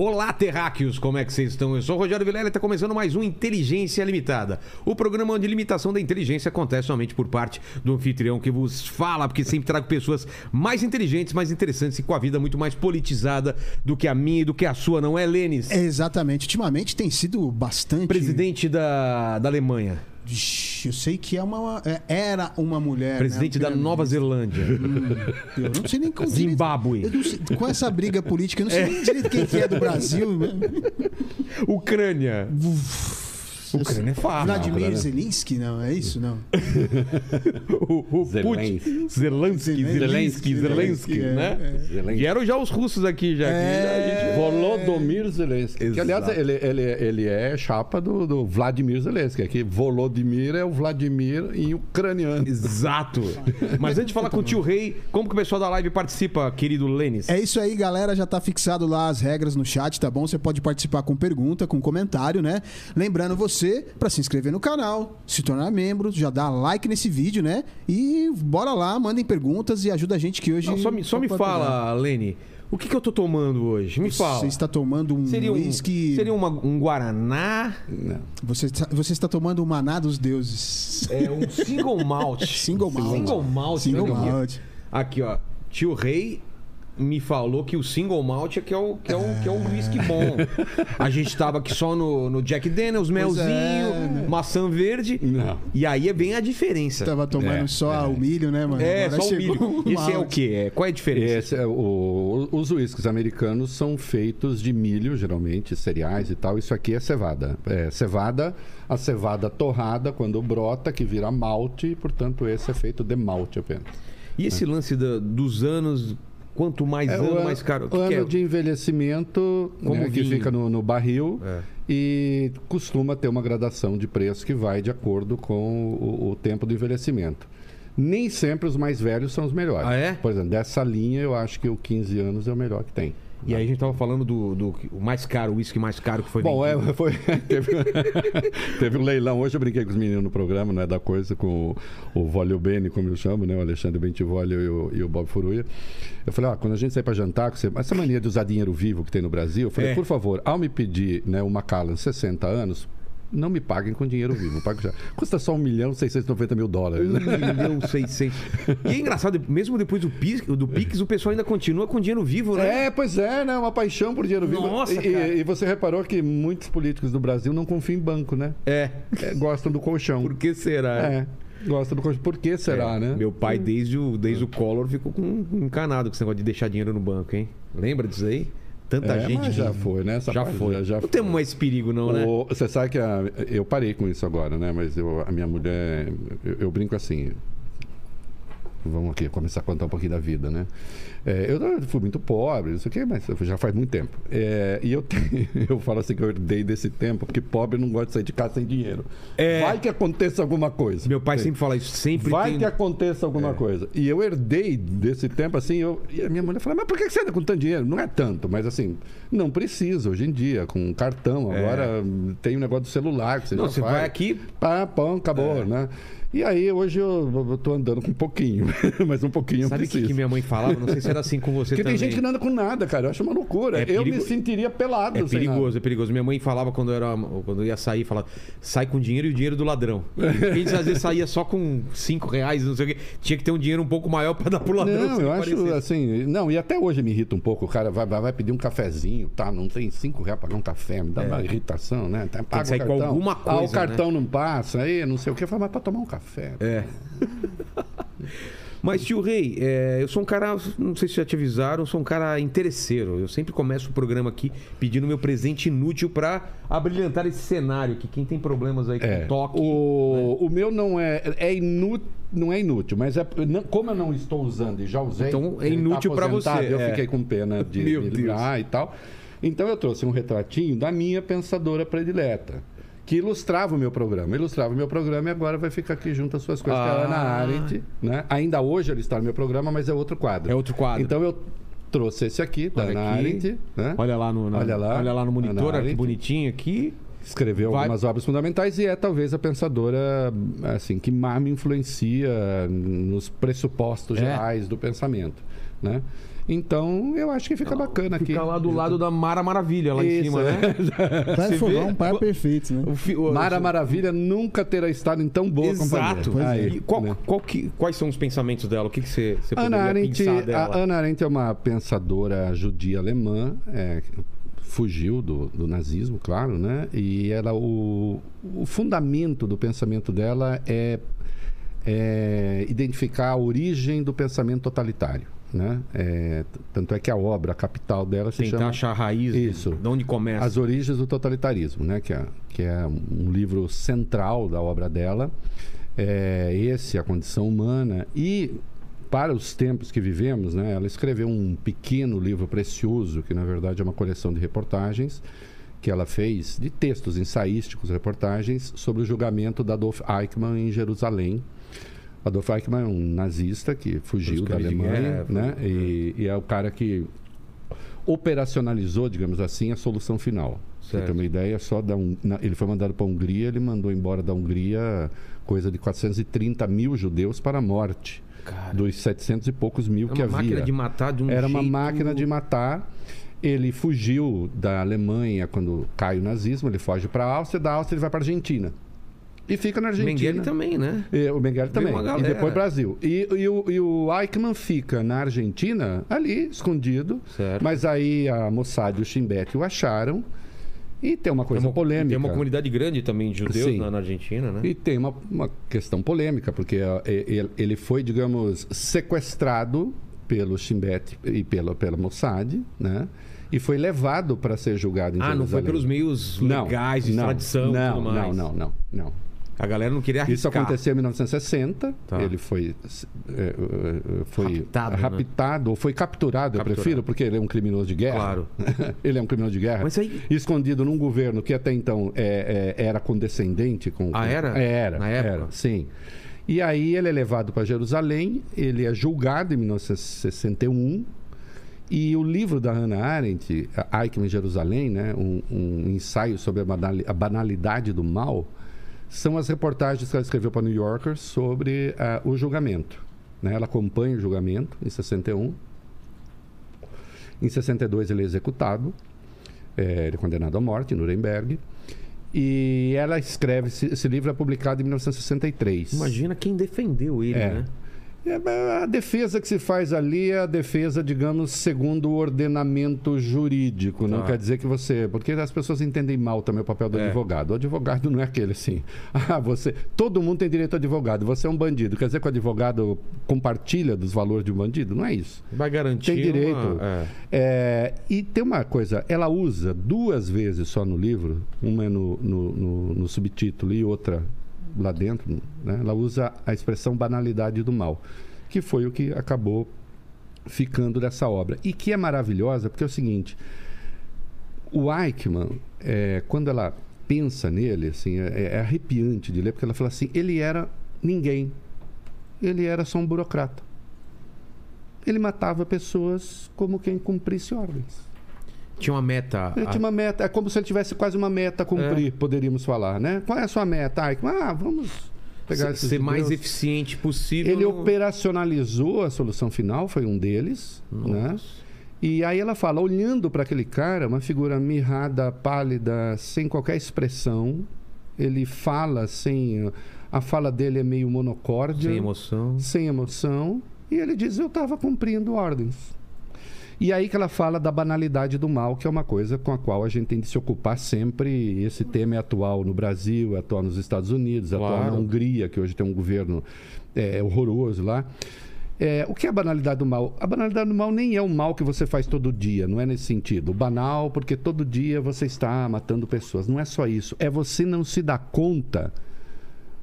Olá, terráqueos, como é que vocês estão? Eu sou o Rogério Vilela e está começando mais um Inteligência Limitada. O programa onde limitação da inteligência acontece somente por parte do anfitrião que vos fala, porque sempre trago pessoas mais inteligentes, mais interessantes e com a vida muito mais politizada do que a minha e do que a sua, não é, Lênis? É, exatamente. Ultimamente tem sido bastante. Presidente da, da Alemanha. Eu sei que é uma, é, era uma mulher. Presidente né? da Nova Zelândia. Hum, eu não sei nem como. Zimbábue. Sei, com essa briga política, eu não sei nem direito quem que é do Brasil. Né? Ucrânia. Ucrânia é fácil. Vladimir Zelensky, não, é isso? Não. o, o Putin. Zelensky, Zelensky, Zelensky, né? É. E eram já os russos aqui, já. É... Volodymyr Zelensky. Que, aliás, ele, ele, ele é chapa do, do Vladimir Zelensky. Aqui, Volodymyr é o Vladimir em ucraniano. Exato. Mas antes de falar com o tio Rei, como que o pessoal da live participa, querido Lênis? É isso aí, galera. Já tá fixado lá as regras no chat, tá bom? Você pode participar com pergunta, com comentário, né? Lembrando você você para se inscrever no canal, se tornar membro, já dá like nesse vídeo, né? E bora lá, mandem perguntas e ajuda a gente que hoje. Não, só me, só me fala, Lene. O que, que eu tô tomando hoje? Me você fala. Você está tomando um seria um, whisky... Seria uma, um Guaraná? Não. Você, está, você está tomando um Maná dos Deuses. É um single malt. single malt. Single malt. Single malt. Aqui, ó. Tio Rei me falou que o single malt é que é o que é o, que é um whisky bom. A gente tava aqui só no, no Jack Daniels, melzinho, é, né? maçã verde. Não. E aí é bem a diferença. Tava tomando é, só é. o milho, né, mano? É, Agora só o milho. Esse é o quê? É, qual é a diferença? Esse é o, os whiskies americanos são feitos de milho, geralmente, cereais e tal. Isso aqui é cevada. É cevada, a cevada torrada, quando brota, que vira malte, portanto, esse é feito de malte apenas. E esse lance da, dos anos Quanto mais é, ano, mais caro. O, o ano é? de envelhecimento né, que fica no, no barril é. e costuma ter uma gradação de preço que vai de acordo com o, o, tempo do envelhecimento. Nem sempre os mais velhos são os melhores. Ah, é? Por exemplo, dessa linha eu acho que o 15 anos é o melhor que tem. E aí a gente tava falando do, do o mais caro, o uísque mais caro que foi Bom, vendido. é, foi, teve, teve, um leilão. Hoje eu brinquei com os meninos no programa, né, da coisa, com o, o Volio Beni, como eu chamo, né, o Alexandre Bentivolio e o, e o Bob Furuia. Eu falei, ah, quando a gente sair para jantar, você, essa mania de usar dinheiro vivo que tem no Brasil, eu falei, é. por favor, ao me pedir né, uma Macallan 60 anos, não me paguem com dinheiro vivo. Pago já. Custa só 1 milhão e 690 mil dólares. 1 milhão e 600. E é engraçado, mesmo depois do Pix, do Pix, o pessoal ainda continua com dinheiro vivo, né? É, pois é, né? Uma paixão por dinheiro vivo. Nossa, e, cara. e você reparou que muitos políticos do Brasil não confiam em banco, né? É. é gostam do colchão. Por que será? É. Gosta do colchão. Por que será, é. né? Meu pai, desde o, desde o Collor, ficou com, encanado com esse negócio de deixar dinheiro no banco, hein? Lembra disso aí? Tanta é, gente. já foi, né? Essa já foi. Já, não foi. temos mais perigo, não, né? O, você sabe que a, eu parei com isso agora, né? Mas eu, a minha mulher. Eu, eu brinco assim. Vamos aqui começar a contar um pouquinho da vida, né? É, eu fui muito pobre, não sei o quê, mas já faz muito tempo. É, e eu, tenho, eu falo assim que eu herdei desse tempo, porque pobre não gosta de sair de casa sem dinheiro. É... Vai que aconteça alguma coisa. Meu pai sempre fala isso, sempre Vai tem... que aconteça alguma é. coisa. E eu herdei desse tempo, assim, eu, e a minha mulher fala, mas por que você anda com tanto dinheiro? Não é tanto, mas assim, não precisa hoje em dia, com cartão. É. Agora tem o um negócio do celular que você não, você faz. vai aqui... Pá, pão, acabou, é. né? E aí, hoje eu, eu tô andando com um pouquinho, mas um pouquinho Sabe o que, que minha mãe falava? Não sei se era assim com você Porque também. tem gente que não anda com nada, cara. Eu acho uma loucura. É eu perigo... me sentiria pelado. É perigoso, é perigoso. Minha mãe falava quando eu, era, quando eu ia sair, falava, sai com dinheiro e o dinheiro do ladrão. A gente às vezes saía só com cinco reais, não sei o quê. Tinha que ter um dinheiro um pouco maior para dar pro ladrão. Não, eu acho parecer. assim. Não, e até hoje me irrita um pouco. O cara vai, vai pedir um cafezinho, tá? Não tem cinco reais para pagar um café. Me dá é. uma irritação, né? Tá, tem que sair com alguma coisa. Ah, o cartão né? não passa, aí não sei o que. Eu falo, mas para tomar um café. É. Mas, tio Rei, é, eu sou um cara, não sei se já te avisaram, eu sou um cara interesseiro. Eu sempre começo o programa aqui pedindo meu presente inútil para abrilhantar esse cenário, que quem tem problemas aí com é, toque... O, né? o meu não é, é inútil, não é inútil, mas é, não, como eu não estou usando e já usei... Então é inútil tá para você. Eu é. fiquei com pena de ligar e tal. Então eu trouxe um retratinho da minha pensadora predileta que ilustrava o meu programa. Ilustrava o meu programa e agora vai ficar aqui junto às suas coisas, ah. que é a Ana. Arendt. Né? Ainda hoje ele está no meu programa, mas é outro quadro. É outro quadro. Então eu trouxe esse aqui, da Ana Arendt. Né? Olha lá no, na, olha lá, olha lá no monitor, olha que bonitinho aqui. Escreveu vai... algumas obras fundamentais e é talvez a pensadora assim que mais me influencia nos pressupostos é. gerais do pensamento. Né? Então, eu acho que fica bacana aqui. Fica lá do lado da Mara Maravilha, lá em Isso, cima, é. né? Vê? um par perfeito, né? O fi- o- Mara Maravilha nunca terá estado em tão boa Exato. companhia. Aí, E qual- né? qual que- quais são os pensamentos dela? O que, que você, você Ana poderia Arendt, pensar dela? a Ana Arendt é uma pensadora judia alemã, é, fugiu do, do nazismo, claro, né? E ela, o, o fundamento do pensamento dela é, é identificar a origem do pensamento totalitário, né? É, tanto é que a obra, a capital dela se Tentar chama achar a raiz Isso. de onde começa. As Origens do Totalitarismo, né? que, é, que é um livro central da obra dela. É, esse, A Condição Humana. E, para os tempos que vivemos, né? ela escreveu um pequeno livro precioso, que na verdade é uma coleção de reportagens, que ela fez, de textos ensaísticos, reportagens, sobre o julgamento da Adolf Eichmann em Jerusalém. Adolf Eichmann é um nazista que fugiu da Alemanha, guerra, né? E, e é o cara que operacionalizou, digamos assim, a solução final. Pra Você Certo. tem uma ideia, só da um, na- ele foi mandado para a Hungria, ele mandou embora da Hungria coisa de 430 mil judeus para a morte. Cara, Dos 700 e poucos mil é que uma havia. máquina de matar de um Era uma jeito- máquina de matar. Ele fugiu da Alemanha quando cai o nazismo, ele foge para a Áustria, da Áustria ele vai para a Argentina. E fica na Argentina. Mengele também, né? E o Mengele também. E depois Brasil. E, e o, e o Eichmann fica na Argentina, ali, escondido. Certo. Mas aí a Mossad e o Shin Bet o acharam. E tem uma coisa tem uma, polêmica. Tem uma comunidade grande também de judeus na, na Argentina, né? E tem uma, uma questão polêmica, porque ó, e- ele- foi, digamos, sequestrado pelo Shin Bet e pela, pela Mossad, né? E foi levado para ser julgado em Ah, não foi Jerusalém. pelos meios Não, legais de não, extradição e não, tudo mais. Não, não, não, não. A galera não queria Isso arriscar. aconteceu em 1960. Tá. Ele foi, é, é, foi Raptado, né? raptado, ou foi capturado, eu Capturado. prefiro, porque ele é um criminoso de guerra. Claro. ele é um criminoso de guerra. Mas aí- Escondido num governo que até então é, é, era condescendente com. Ah, era? Era. Na época? Era, sim. E aí ele é levado para Jerusalém, ele é julgado em 1961. E o livro da Hannah Arendt, Eichmann em Jerusalém, né, um, um ensaio sobre a banalidade do mal, são as reportagens que ela escreveu para New Yorker sobre ah, o julgamento. né? Ela acompanha o julgamento em 61. Em 62 ele é executado, eh, ele é condenado à morte em Nuremberg. E ela escreve, esse, esse livro é publicado em 1963. Imagina quem defendeu ele, É. né? É, a defesa que se faz ali é a defesa, digamos, segundo o ordenamento jurídico. Não Tá. quer dizer que você. Porque as pessoas entendem mal também o papel do É. advogado. O advogado não é aquele assim. Ah, você. Todo mundo tem direito a advogado. Você é um bandido. Quer dizer que o advogado compartilha dos valores de um bandido? Não é isso. Vai garantir. Tem direito. uma- é. É, e tem uma coisa, ela usa duas vezes só no livro, uma é no, no, no- no subtítulo e outra lá dentro, né? ela usa a expressão banalidade do mal, que foi o que acabou ficando dessa obra. E que é maravilhosa, porque é o seguinte: o Eichmann, é, quando ela pensa nele, assim, é, é arrepiante de ler, porque ela fala assim: ele era ninguém, ele era só um burocrata ele matava pessoas como quem cumprisse ordens. Tinha uma meta. Ele a- tinha uma meta, é como se ele tivesse quase uma meta a cumprir, poderíamos falar, né? Qual é a sua meta? Ah, vamos pegar ser, mais eficiente possível. Ele no- operacionalizou a solução final, foi um deles, né? Nossa. E aí ela fala, olhando para aquele cara, uma figura mirrada, pálida, sem qualquer expressão, ele fala sem a fala dele é meio monocórdia, Sem emoção. sem emoção, e ele diz: Eu estava cumprindo ordens. E aí que ela fala da banalidade do mal, que é uma coisa com a qual a gente tem de se ocupar sempre. Esse tema é atual no Brasil, é atual nos Estados Unidos, é atual Claro. na Hungria, que hoje tem um governo é, horroroso lá. É, o que é a banalidade do mal? A banalidade do mal nem é o mal que você faz todo dia, não é nesse sentido. O banal, porque todo dia você está matando pessoas. Não é só isso. É você não se dar conta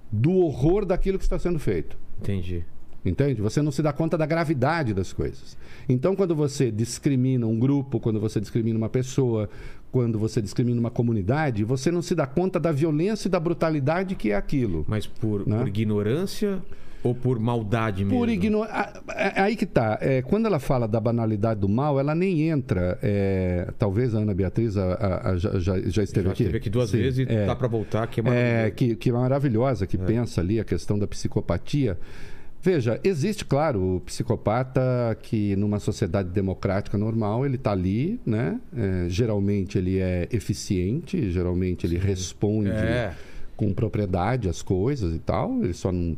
do horror daquilo que está sendo feito. Entendi. Entende? Você não se dá conta da gravidade das coisas. Então, quando você discrimina um grupo, quando você discrimina uma pessoa, quando você discrimina uma comunidade, você não se dá conta da violência e da brutalidade que é aquilo. Mas por, Né? por ignorância ou por maldade mesmo? Por ignorância. Aí que tá. É, quando ela fala da banalidade do mal, ela nem entra. é, talvez a Ana Beatriz a- a- a- já, já, esteve Já aqui. esteve aqui duas Sim, vezes e é. dá pra voltar, que é É, maravilhoso. que, que é maravilhosa, que pensa ali a questão da psicopatia. Veja, existe, claro, o psicopata que numa sociedade democrática normal, ele está ali, né? É, geralmente ele é eficiente, geralmente ele responde É. com propriedade às coisas e tal, ele só não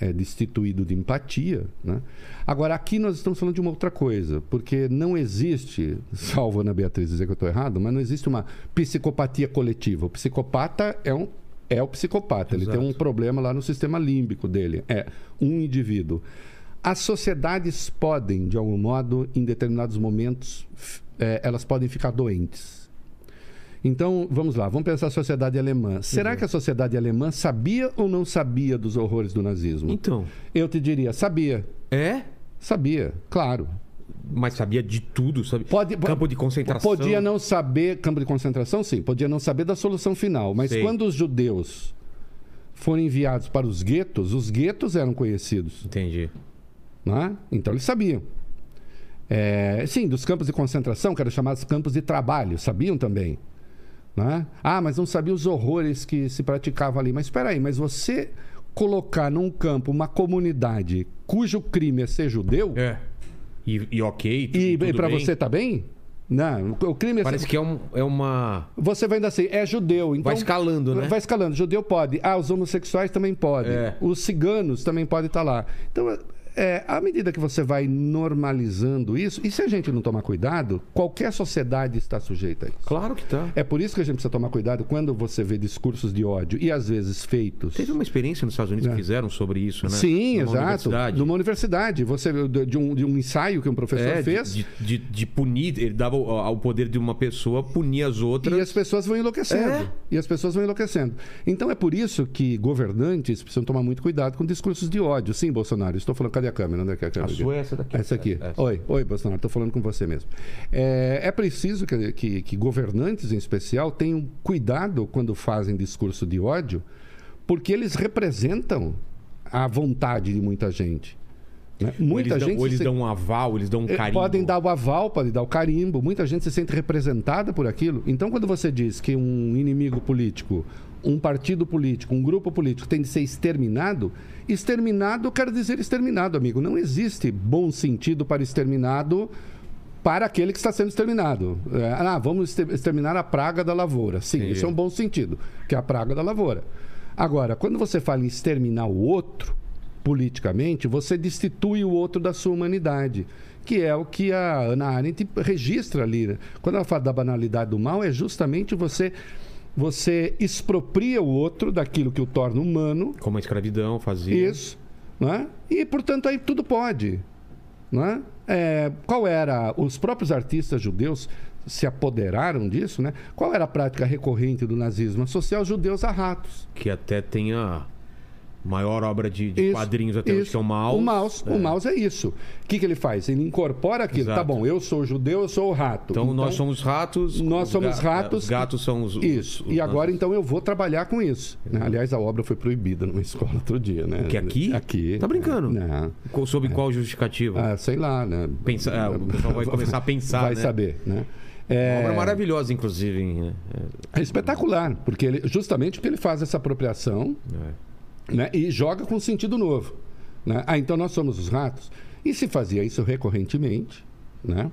é destituído de empatia, né? Agora, aqui nós estamos falando de uma outra coisa, porque não existe, salvo Ana Beatriz dizer que eu estou errado, mas não existe uma psicopatia coletiva. O psicopata é um é o psicopata, ele tem um Exato. problema lá no sistema límbico dele, é um indivíduo. As sociedades podem, de algum modo, em determinados momentos, eh, elas podem ficar doentes. Então, vamos lá, vamos pensar a sociedade alemã. Será que a sociedade alemã sabia ou não sabia dos horrores do nazismo? Então, Eu te diria, sabia. é? Sabia, claro. Mas sabia de tudo, sabe? Pode, Campo de concentração. Podia não saber, campo de concentração, sim, podia não saber da solução final. Mas Sei. quando os judeus foram enviados para os guetos, os guetos eram conhecidos. Entendi. né? Então eles sabiam. É, sim, dos campos de concentração, que eram chamados campos de trabalho, sabiam também. né? Ah, mas não sabia os horrores que se praticavam ali. Mas espera aí, mas você colocar num campo uma comunidade cujo crime é ser judeu É. E, e ok, e, tudo para você tá bem? Não, o crime é Parece ser... que é, um, é uma. Você vai ainda assim, é judeu. Então, Vai escalando, né? Vai escalando. Judeu pode. Ah, os homossexuais também podem. É. Os ciganos também podem estar lá. Então, é, à medida que você vai normalizando isso, e se a gente não tomar cuidado, qualquer sociedade está sujeita a isso. Claro que tá. É por isso que a gente precisa tomar cuidado quando você vê discursos de ódio e às vezes feitos. Teve uma experiência nos Estados Unidos que fizeram sobre isso, né? É. Sim, Numa exato. universidade. Numa universidade. Você, de, um, de um ensaio que um professor É, fez. de, de, de punir, ele dava ao poder de uma pessoa punir as outras. E as pessoas vão enlouquecendo. É. E as pessoas vão enlouquecendo. Então é por isso que governantes precisam tomar muito cuidado com discursos de ódio. Sim, Bolsonaro, estou falando. Cadê a câmera? Onde é que é a câmera? A sua é essa daqui. Essa aqui. Essa. Oi, oi, Bolsonaro, estou falando com você mesmo. É, é preciso que, que, que governantes, em especial, tenham cuidado quando fazem discurso de ódio, porque eles representam a vontade de muita gente. né? Ou Muita eles, dão, gente ou eles se- dão um aval, eles dão um eh, carinho. Podem dar o aval, podem dar o carimbo. Muita gente se sente representada por aquilo. Então, quando você diz que um inimigo político, um partido político, um grupo político tem de ser exterminado, exterminado quer dizer exterminado, amigo. Não existe bom sentido para exterminado para aquele que está sendo exterminado. É, ah, vamos exter- exterminar a praga da lavoura. Sim, Entendi. isso é um bom sentido, que é a praga da lavoura. Agora, quando você fala em exterminar o outro, politicamente, você destitui o outro da sua humanidade. Que é o que a Ana Arendt registra ali. né? Quando ela fala da banalidade do mal, é justamente você, você expropria o outro daquilo que o torna humano, Como a escravidão fazia. isso, né? e portanto aí tudo pode. Né? É, qual era. Os próprios artistas judeus se apoderaram disso, né? Qual era a prática recorrente do nazismo? Associar os judeus a ratos. Que até tem a maior obra de, de Isso, quadrinhos até hoje, que é o Maus. O mouse, É. o mouse é isso. O que, que ele faz? Ele incorpora aquilo. Exato. Tá bom, eu sou judeu, eu sou o rato. Então, nós somos ratos. nós os somos ga- ratos. Os gatos são os. os- Isso. os e agora, nossos- então, eu vou trabalhar com isso. né? Aliás, a obra foi proibida numa escola outro dia, né? Que aqui? Aqui. Tá brincando? Co- Sob qual justificativa? Ah, sei lá, né? Pensa- ah, o pessoal vai começar a pensar, Vai né? saber, né? Uma É, obra maravilhosa, inclusive. hein? é espetacular, porque ele, justamente porque ele faz essa apropriação É. né? e joga com sentido novo. Né? Ah, então nós somos os ratos. E se fazia isso recorrentemente, né?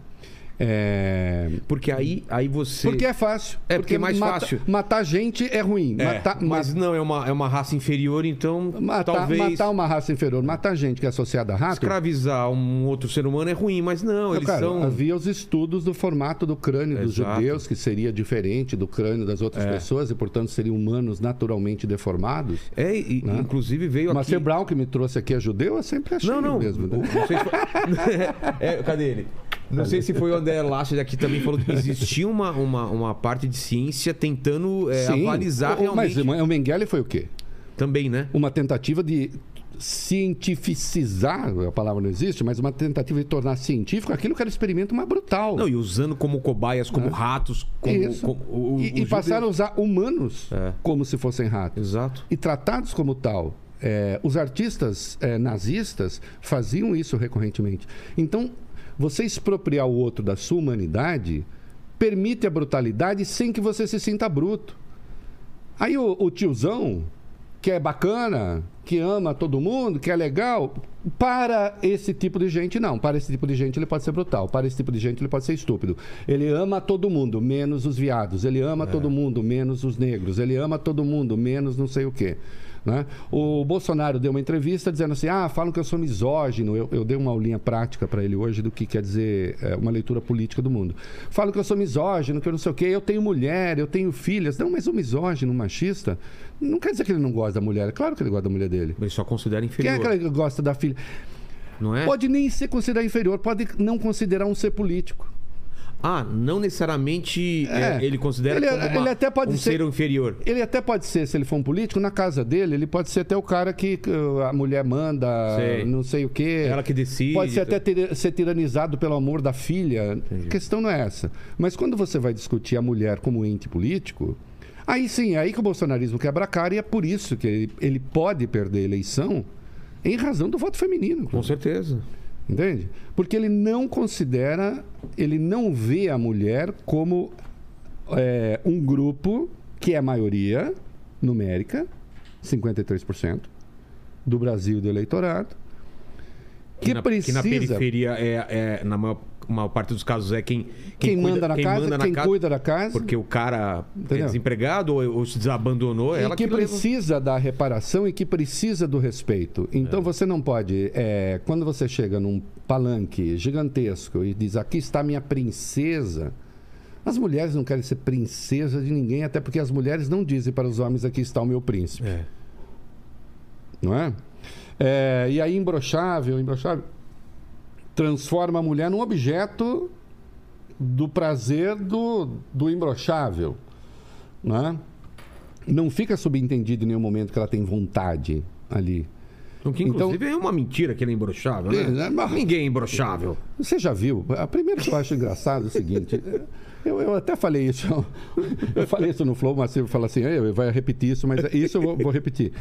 É, Porque aí, aí você. Porque é fácil. É, porque é mais mata- fácil. Matar gente é ruim. É, matar, mas ma- não, é uma, é uma raça inferior, então matar, talvez matar uma raça inferior, matar gente que é associada a rato. escravizar um outro ser humano é ruim, mas não, eles Cara, são. Havia os estudos do formato do crânio dos Exato. judeus, que seria diferente do crânio das outras É. pessoas e, portanto, seriam humanos naturalmente deformados. É, e, Né? inclusive veio Mas aqui. ser Brown, que me trouxe aqui, é judeu, eu sempre achei Não, não. mesmo. né? não foi... é, cadê ele? Não sei se foi o André Lacha que também falou que existia uma, uma, uma parte de ciência tentando é, Sim. avalizar O- realmente. Mas o Mengele foi o quê? Também, né? Uma tentativa de cientificizar, a palavra não existe, mas uma tentativa de tornar científico aquilo que era o experimento mais brutal. Não, e usando como cobaias, como ratos, como. É. Como o- e, e passaram a usar humanos É. como se fossem ratos. Exato. E tratados como tal. É, os artistas é, nazistas faziam isso recorrentemente. Então, você expropriar o outro da sua humanidade permite a brutalidade sem que você se sinta bruto. Aí o, o tiozão, que é bacana, que ama todo mundo, que é legal. Para esse tipo de gente, não. Para esse tipo de gente, ele pode ser brutal. Para esse tipo de gente, ele pode ser estúpido. Ele ama todo mundo, menos os viados. Ele ama todo mundo, menos os negros. Ele ama todo mundo, menos não sei o quê. Né? O Bolsonaro deu uma entrevista dizendo assim: ah, falam que eu sou misógino. Eu, eu dei uma aulinha prática para ele hoje do que quer dizer é, uma leitura política do mundo. Falam que eu sou misógino, que eu não sei o quê, eu tenho mulher, eu tenho filhas. Não, mas o misógino, o machista, não quer dizer que ele não gosta da mulher. É claro que ele gosta da mulher dele. Ele só considera Quem inferior. é que ele gosta da filha? Não é? Pode nem ser considerar inferior, pode não considerar um ser político. Ah, não necessariamente é, É. ele considera Ele- como uma- ele até pode um ser- ser inferior. Ele até pode ser, se ele for um político, na casa dele, ele pode ser até o cara que a mulher manda, Sei. não sei o quê. Ela que decide. Pode ser até ter- ser tiranizado pelo amor da filha. A questão não é essa. Mas quando você vai discutir a mulher como ente político, aí sim, é aí que o bolsonarismo quebra a cara e é por isso que ele, ele pode perder a eleição em razão do voto feminino. Com certeza. Entende? Porque ele não considera, ele não vê a mulher como é, um grupo que é maioria numérica, 53% do Brasil do eleitorado, que, na, precisa. que na periferia é, é na maior, maior parte dos casos é quem Quem cuida- manda na casa, manda na quem casa, cuida da casa. porque o cara é Entendeu? desempregado ou, ou se desabandonou, e ela que que leva- precisa da reparação e que precisa do respeito. Então você não pode, é, quando você chega num palanque gigantesco e diz aqui está minha princesa, as mulheres não querem ser princesa de ninguém, até porque as mulheres não dizem para os homens aqui está o meu príncipe, É. não é? É, e aí imbrochável, imbrochável transforma a mulher num objeto do prazer do, do imbrochável, né? Não fica subentendido em nenhum momento que ela tem vontade ali. O que Então- inclusive é uma mentira que ele é imbrochável, né? É? Mas- Ninguém é imbrochável. Você já viu? A primeira que eu acho engraçado é o seguinte. Eu, eu até falei isso. Eu falei isso no Flow, mas você fala assim, "Ei, vai repetir isso, mas isso eu vou, vou repetir.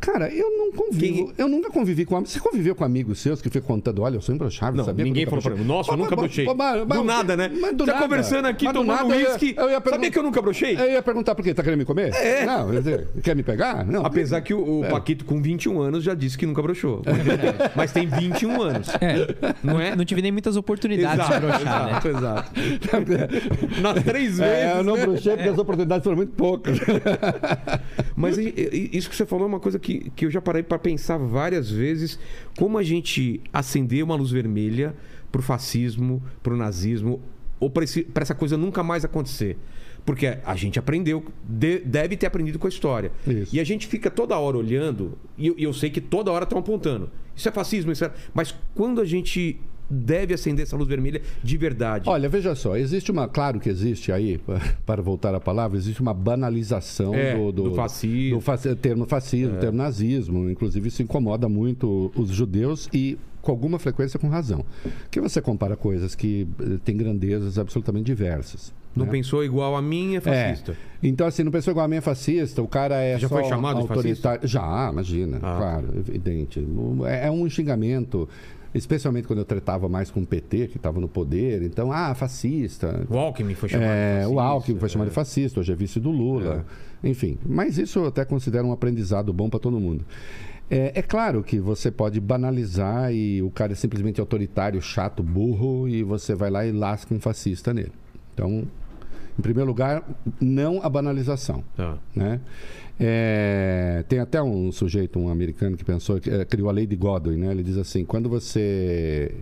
Cara, eu não convivo. Eu nunca convivi com amigos. Você conviveu com amigos seus que ficam contando, olha, eu sou imbrochável, Não, sabia ninguém falou pra brochei?" mim. Nossa, eu nunca brochei. Do nada, né? Mas do tá nada. conversando aqui, Mas do tomando nada, eu ia- uísque. eu ia Sabia pergun- que eu nunca brochei? Eu ia perguntar por quê? Tá querendo me comer? É. Não, quer dizer, quer me pegar? Não. Apesar que o, o É. Paquito, com 21 anos, já disse que nunca broxou. Mas tem 21 anos. É, Não é? Não tive nem muitas oportunidades de broxar, né? exato, exato. Nas três vezes. É, eu não né? brochei porque as oportunidades foram muito poucas. Mas isso que você falou é uma coisa que, que eu já parei para pensar várias vezes. Como a gente acender uma luz vermelha pro fascismo, pro nazismo, ou para essa coisa nunca mais acontecer. Porque a gente aprendeu, de- deve ter aprendido com a história. Isso. E a gente fica toda hora olhando, e eu, e eu sei que toda hora estão apontando. Isso é fascismo, isso é... Mas quando a gente deve acender essa luz vermelha de verdade? Olha, veja só, existe uma, claro que existe aí, para voltar à palavra, existe uma banalização É, do, do fascismo. do faci- termo fascismo, É. termo nazismo. Inclusive, isso incomoda muito os judeus e com alguma frequência com razão. Que você compara coisas que eh, têm grandezas absolutamente diversas. não né? pensou igual a mim, é fascista. É. Então, assim, não pensou igual a mim é fascista, o cara é Já só foi chamado de autoritário. Já, imagina, Ah. claro, evidente. É, é um xingamento, especialmente quando eu tratava mais com o PT, que estava no poder. Então, ah, fascista. O Alckmin foi chamado de É, fascista. o Alckmin foi chamado é. de fascista, hoje é vice do Lula. Enfim, mas isso eu até considero um aprendizado bom para todo mundo. É, é claro que você pode banalizar e o cara é simplesmente autoritário, chato, burro, e você vai lá e lasca um fascista nele. Então, em primeiro lugar, não a banalização. Tá. Né? É, tem até um sujeito, um americano, que pensou, que, é, criou a lei de Godwin, né? Ele diz assim: quando você.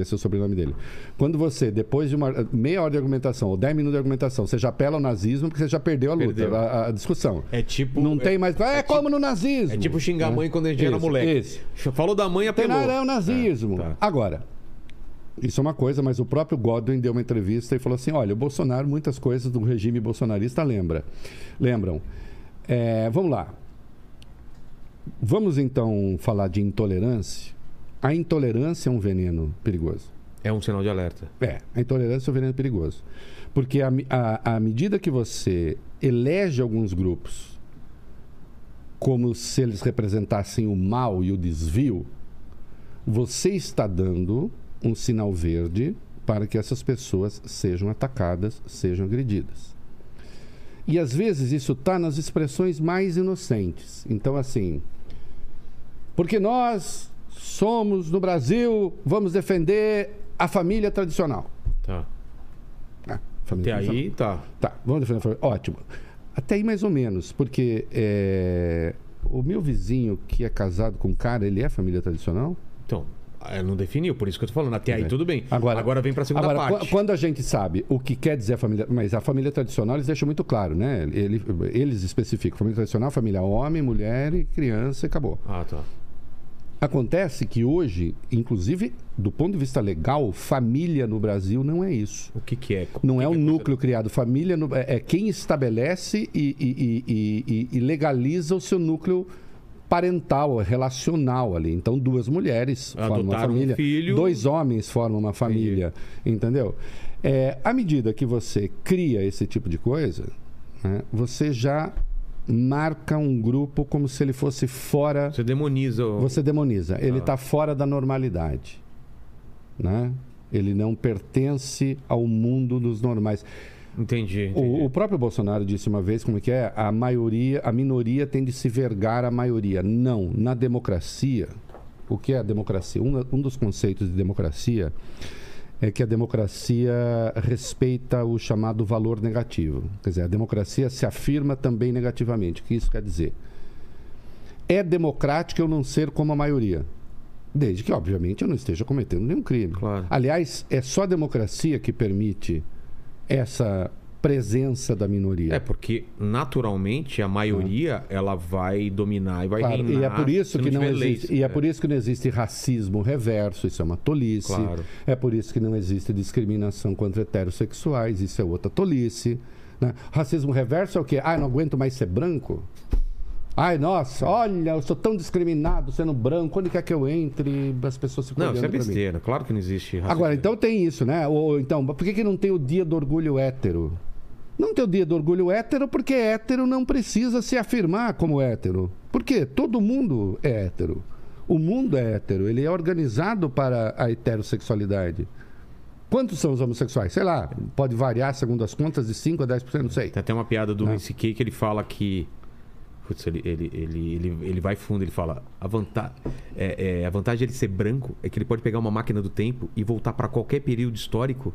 Esse é o sobrenome dele. Quando você, depois de uma meia hora de argumentação, ou dez minutos de argumentação, você já apela ao nazismo, porque você já perdeu a luta, Perdeu. a, a discussão. É tipo. Não é, tem mais. É, como no nazismo. é tipo xingar a mãe quando a gente era moleque. Isso. Falou da mãe, Tem apelou. nada, é o nazismo. tá. Agora, isso é uma coisa, mas o próprio Godwin deu uma entrevista e falou assim: olha, o Bolsonaro, muitas coisas do regime bolsonarista lembra. Lembram. É, vamos lá. Vamos então falar de intolerância. A intolerância é um veneno perigoso. É um sinal de alerta. É, a intolerância é um veneno perigoso. Porque à medida que você elege alguns grupos como se eles representassem o mal e o desvio, você está dando um sinal verde para que essas pessoas sejam atacadas, sejam agredidas. E às vezes isso está nas expressões mais inocentes. Então, assim, Porque nós somos, no Brasil, vamos defender a família tradicional. Tá. Ah, Até família tradicional. aí, tá. Tá, vamos defender a família. Ótimo. Até aí mais ou menos, porque é, o meu vizinho que é casado com um cara, ele é família tradicional? Então, é, não definiu, por isso que eu tô falando. Até aí É. tudo bem. Agora, Agora vem pra segunda agora, parte. qu- Quando a gente sabe o que quer dizer a família, mas a família tradicional eles deixam muito claro, né? Ele- eles especificam família tradicional, família homem, mulher e criança e acabou. Ah, tá. Acontece que hoje, inclusive do ponto de vista legal, família no Brasil não é isso. O que que é? Não que é que um núcleo criado. Família no- é, é quem estabelece e- e- e- e legaliza o seu núcleo parental, relacional ali. Então, duas mulheres formam uma Adotaram um família, filho. dois homens formam uma família, entendeu? É, à medida que você cria esse tipo de coisa, né, você já marca um grupo como se ele fosse fora Você demoniza o... você demoniza. Ele Ah. está fora da normalidade. Né? Ele não pertence ao mundo dos normais. Entendi, entendi. O, o próprio Bolsonaro disse uma vez como que é a maioria, a minoria tem de se vergar à maioria. Não, na democracia, o que é a democracia? Um, um dos conceitos de democracia é que a democracia respeita o chamado valor negativo. Quer dizer, a democracia se afirma também negativamente. O que isso quer dizer? É democrático eu não ser como a maioria. Desde que, obviamente, eu não esteja cometendo nenhum crime. Claro. Aliás, é só a democracia que permite essa presença da minoria. É, porque naturalmente a maioria ela vai dominar e vai Claro, reinar. e é por isso que não tiver existe, leis. e é por isso que não existe racismo reverso, isso é uma tolice. Claro. É por isso que não existe discriminação contra heterossexuais, isso é outra tolice. né? Racismo reverso é o quê? Ah, não aguento mais ser branco. Ai, nossa, olha, eu sou tão discriminado sendo branco, onde quer que eu entre, as pessoas ficam Não, isso é besteira. Claro que não existe racismo. Agora, então tem isso, né? Ou então, por que, que não tem o dia do orgulho hétero? Não tem o dia do orgulho hétero porque hétero não precisa se afirmar como hétero. Por quê? Todo mundo é hétero. O mundo é hétero, ele é organizado para a heterossexualidade. Quantos são os homossexuais? Sei lá, pode variar segundo as contas de 5 a 10%, não sei. Tem até uma piada do C.K. que ele fala que. Putz, ele, ele, ele, ele, ele vai fundo, ele fala. A, vanta... é, é, a vantagem dele ser branco é que ele pode pegar uma máquina do tempo e voltar para qualquer período histórico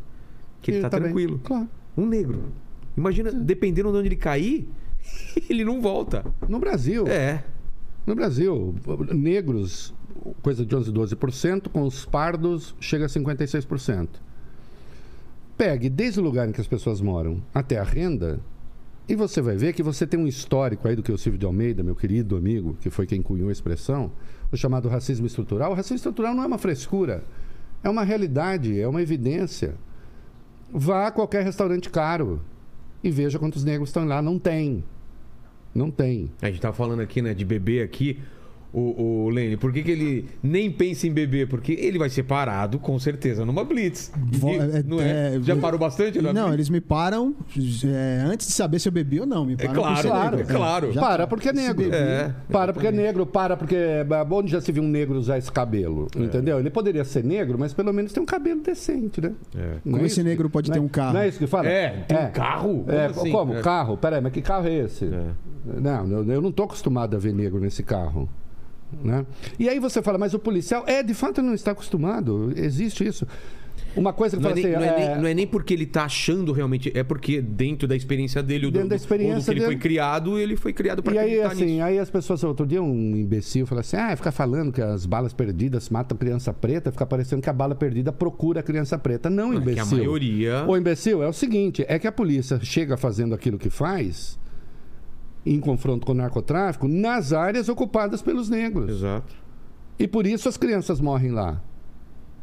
que ele, tá, bem. tranquilo. Claro. Um negro. Imagina, dependendo de onde ele cair, ele não volta. No Brasil, É. no Brasil, negros, coisa de 11, 12%, com os pardos chega a 56%. Pegue desde o lugar em que as pessoas moram até a renda, e você vai ver que você tem um histórico aí do que o Silvio de Almeida, meu querido amigo, que foi quem cunhou a expressão, o chamado racismo estrutural. O racismo estrutural não é uma frescura, é uma realidade, é uma evidência. Vá a qualquer restaurante caro e veja quantos negros estão lá. Não tem. Não tem. A gente tava falando aqui, né, de beber aqui. O, o Lene, por que, que ele nem pensa em beber? Porque ele vai ser parado, com certeza, numa blitz. Vo- E- é- não é? é- Já parou bastante? Não, blitz? eles me param é, antes de saber se eu bebi ou não. Me param por claro, ser claro, negro. é claro. para porque é negro. É. Para porque é negro, para porque. Onde já se viu um negro usar esse cabelo? É. Entendeu? Ele poderia ser negro, mas pelo menos tem um cabelo decente, né? É. Não Como é esse negro pode não ter é- um carro? Não é isso que fala? É, tem um carro? É, Como assim? como? É. Carro? Peraí, mas que carro é esse? É. Não, eu, eu não estou acostumado a ver negro nesse carro. Né? E aí você fala, mas o policial. É, de fato, não está acostumado. Existe isso. Uma coisa que Não é, fala nem, assim. não, é é- nem, não é nem porque ele tá achando realmente, é porque dentro da experiência dele, ou do, Dentro da ou do que experiência ele foi dele. criado, ele foi criado para E aí, acreditar assim, nisso. aí as pessoas, outro dia um imbecil falou assim, ah, fica falando que as balas perdidas matam criança preta, fica parecendo que a bala perdida procura a criança preta. Não, É que imbecil. a maioria... O imbecil é o seguinte, é que a polícia chega fazendo aquilo que faz, em confronto com o narcotráfico, nas áreas ocupadas pelos negros. Exato. E por isso as crianças morrem lá.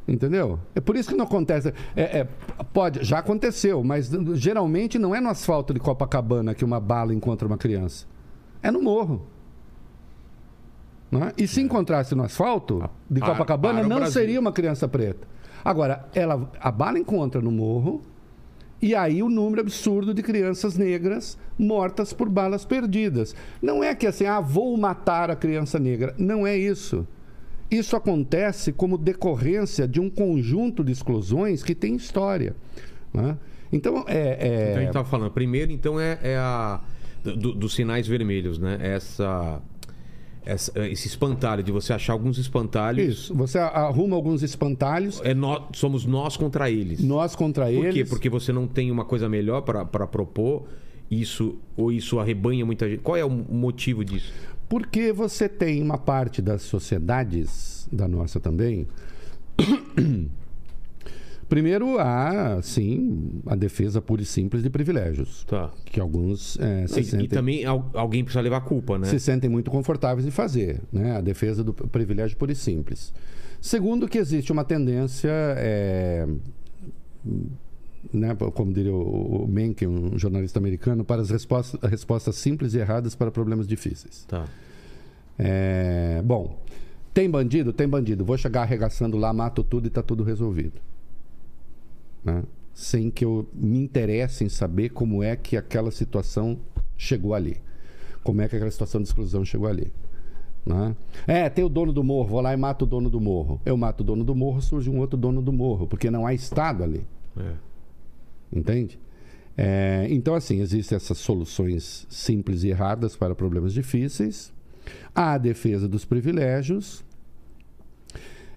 Entendeu? É por isso que não acontece. É, é, pode, já aconteceu, mas geralmente não é no asfalto de Copacabana que uma bala encontra uma criança. É no morro. Não é? E se encontrasse no asfalto de Para- Copacabana, para o não seria uma criança preta. Agora, ela, a bala encontra no morro, e aí o número absurdo de crianças negras mortas por balas perdidas. Não é que assim, ah, vou matar a criança negra. Não é isso. Isso acontece como decorrência de um conjunto de exclusões que tem história. né? Então, é. é- Então a gente tava falando, primeiro então é, é a do- dos sinais vermelhos, né? Essa essa- esse espantalho, de você achar alguns espantalhos. Isso. Você arruma alguns espantalhos, É nó- somos nós contra eles. nós contra Por eles. quê? Porque você não tem uma coisa melhor para propor. Isso ou isso arrebanha muita gente. Qual é o motivo disso? Porque você tem uma parte das sociedades, da nossa também. Primeiro, há, sim, a defesa pura e simples de privilégios. Tá. Que alguns eh, se, E, e sentem, também al- alguém precisa levar a culpa, né? se sentem muito confortáveis em fazer. Né? A defesa do privilégio puro e simples. Segundo, que existe uma tendência. eh, né, como diria o, o Mencken, um jornalista americano, para as respostas, respostas simples e erradas para problemas difíceis. Tá. É, bom, tem bandido? Tem bandido. Vou chegar arregaçando lá, mato tudo e está tudo resolvido. Né? Sem que eu me interesse em saber como é que aquela situação chegou ali. Como é que aquela situação de exclusão chegou ali. Né? É, tem o dono do morro, vou lá e mato o dono do morro. Eu mato o dono do morro, surge um outro dono do morro, porque não há Estado ali. É. Entende? É, então, assim, existem essas soluções simples e erradas para problemas difíceis. Há a defesa dos privilégios.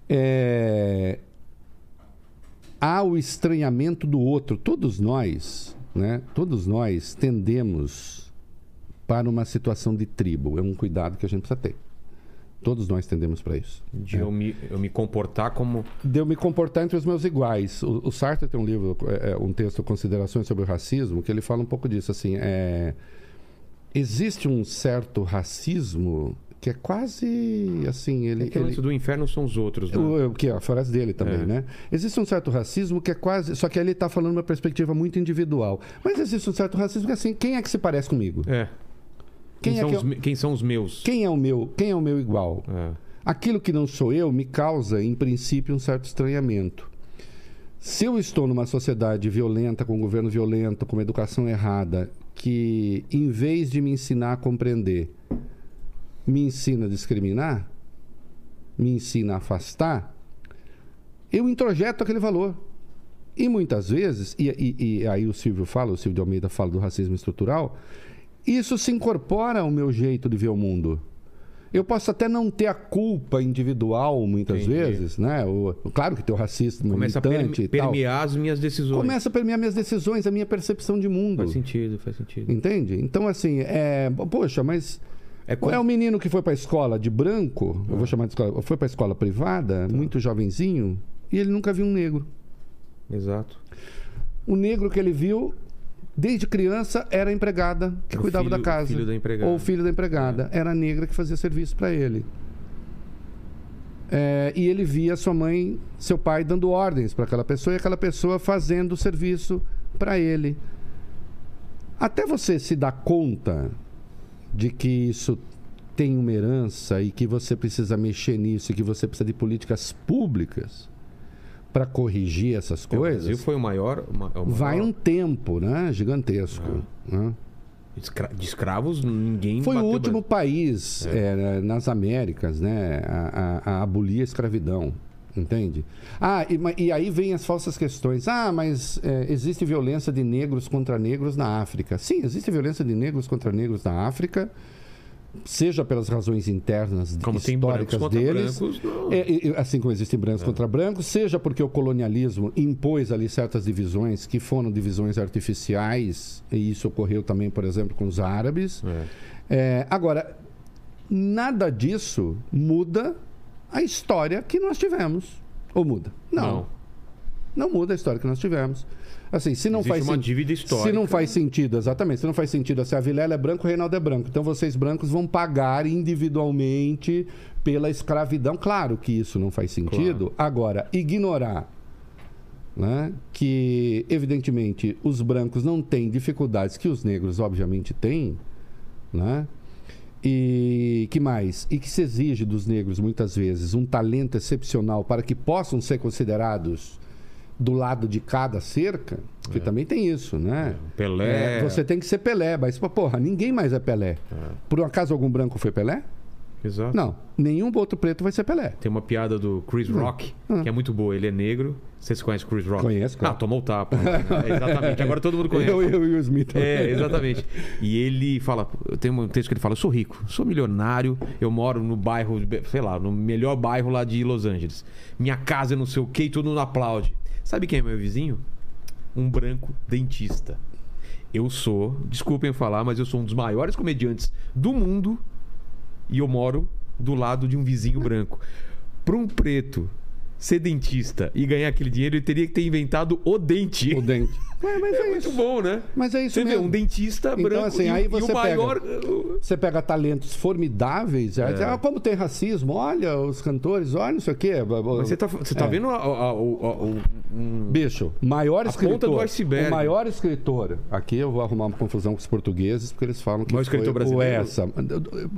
É, há o estranhamento do outro. Todos nós, né? Todos nós tendemos para uma situação de tribo. É um cuidado que a gente precisa ter. Todos nós tendemos para isso. De É eu, me, eu me comportar como. de eu me comportar entre os meus iguais. O, o Sartre tem um livro, é, é, um texto, Considerações sobre o Racismo, que ele fala um pouco disso. Assim, é, existe um certo racismo que é quase assim, ele, É que ele- do inferno são os outros, né? o, o que é a frase dele também, É. né? Existe um certo racismo que é quase, só que ele está falando uma perspectiva muito individual. Mas existe um certo racismo que é assim, quem é que se parece comigo? É. Quem, Quem é são que os, eu- me- quem são os meus? Quem é o meu? Quem é o meu igual? É. Aquilo que não sou eu me causa, em princípio, um certo estranhamento. Se eu estou numa sociedade violenta, com um governo violento, com uma educação errada, que em vez de me ensinar a compreender, me ensina a discriminar, me ensina a afastar, eu introjeto aquele valor. E muitas vezes, e, e- e aí o Silvio fala, o Silvio de Almeida fala do racismo estrutural, isso se incorpora ao meu jeito de ver o mundo. Eu posso até não ter a culpa individual, muitas Entendi. vezes, né? O, claro que tem o racismo Começa a militante perme- tal. permear as minhas decisões. Começa a permear minhas decisões, a minha percepção de mundo. Faz sentido, faz sentido. Entende? Então, assim, é... poxa, mas É é, como- um menino que foi para a escola de branco, eu vou chamar de escola, foi para a escola privada, Tá. muito jovenzinho, e ele nunca viu um negro. Exato. O negro que ele viu, desde criança, era a empregada que O cuidava filho- da casa. filho da empregada. É. Ou o filho da empregada. Era a negra que fazia serviço para ele. É, e ele via sua mãe, seu pai, dando ordens para aquela pessoa e aquela pessoa fazendo o serviço para ele. Até você se dar conta de que isso tem uma herança e que você precisa mexer nisso e que você precisa de políticas públicas para corrigir essas O coisas, Brasil foi o maior. é o vai maior- um tempo né, gigantesco. né? Escra- De escravos, ninguém. Foi o último país é, nas Américas né, a, a- a abolir a escravidão. Entende? Ah, e, e aí vem as falsas questões. Ah, mas é, existe violência de negros contra negros na África. Sim, existe violência de negros contra negros na África, seja pelas razões internas Como históricas deles, brancos. é, e assim como existem brancos contra brancos, seja porque o colonialismo impôs ali certas divisões que foram divisões artificiais, e isso ocorreu também, por exemplo, com os árabes. É. É, agora, nada disso muda a história que nós tivemos. Ou muda? Não. Não, muda a história que nós tivemos. Assim, se não Existe faz uma dívida histórica. Se não faz sentido, exatamente, se não faz sentido assim, a Vilela é branco, o Reinaldo é branco. Então vocês brancos vão pagar individualmente pela escravidão. Claro que isso não faz sentido. Agora, ignorar né, que, evidentemente, os brancos não têm dificuldades que os negros, obviamente, têm, né? E que mais? E que se exige dos negros, muitas vezes, um talento excepcional para que possam ser considerados do lado de cada cerca, porque também tem isso, né? Pelé. É, você tem que ser Pelé, mas, porra, ninguém mais é Pelé. Por um acaso algum branco foi Pelé? Exato. Não, nenhum outro preto vai ser Pelé. Tem uma piada do Chris Rock, que é muito boa. Ele é negro. Você se conhece Chris Rock? Conheço, claro. Ah, tomou o tapa. É, exatamente. Agora todo mundo conhece. Eu, eu e o Smith. É, exatamente. E ele fala, tem um texto que ele fala: eu sou rico, sou milionário, eu moro no bairro, sei lá, no melhor bairro lá de Los Angeles. Minha casa é não sei o que e todo mundo aplaude. Sabe quem é meu vizinho? Um branco dentista. Eu sou, desculpem falar, mas eu sou um dos maiores comediantes do mundo e eu moro do lado de um vizinho branco. Para um preto ser dentista e ganhar aquele dinheiro, ele teria que ter inventado o dente. O dente. É, mas é, muito bom, né? Mas é isso Você vê, mesmo. um dentista Então, branco assim, e, aí e você o maior... Você pega talentos formidáveis, aí diz, ah, como tem racismo, olha os cantores, olha não sei o quê. Mas você tá, você tá É. vendo a- a- a- o- o- um- Bicho, maior A escritor. ponta do iceberg. O maior escritor. Aqui eu vou arrumar uma confusão com os portugueses, porque eles falam que Maior escritor brasileiro? o essa.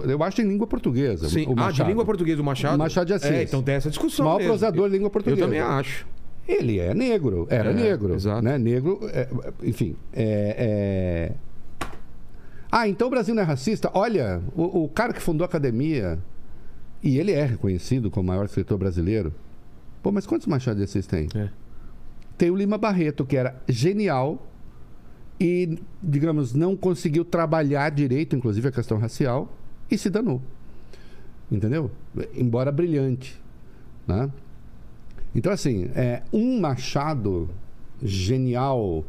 Eu, acho em língua portuguesa. Sim. o Ah, de Machado. língua portuguesa, o Machado? Machado de Assis. É, então tem essa discussão Maior mesmo. prosador de língua portuguesa. Eu também acho. Ele é negro, era É, negro. exato. Né? Negro, é, enfim. é- é- Ah, então o Brasil não é racista? Olha, o, o cara que fundou a academia, e ele é reconhecido como o maior escritor brasileiro. Pô, mas quantos Machado de Assis tem? É. Tem o Lima Barreto, que era genial e, digamos, não conseguiu trabalhar direito, inclusive a questão racial, e se danou. Entendeu? Embora brilhante. Né? Então, assim, é um Machado genial.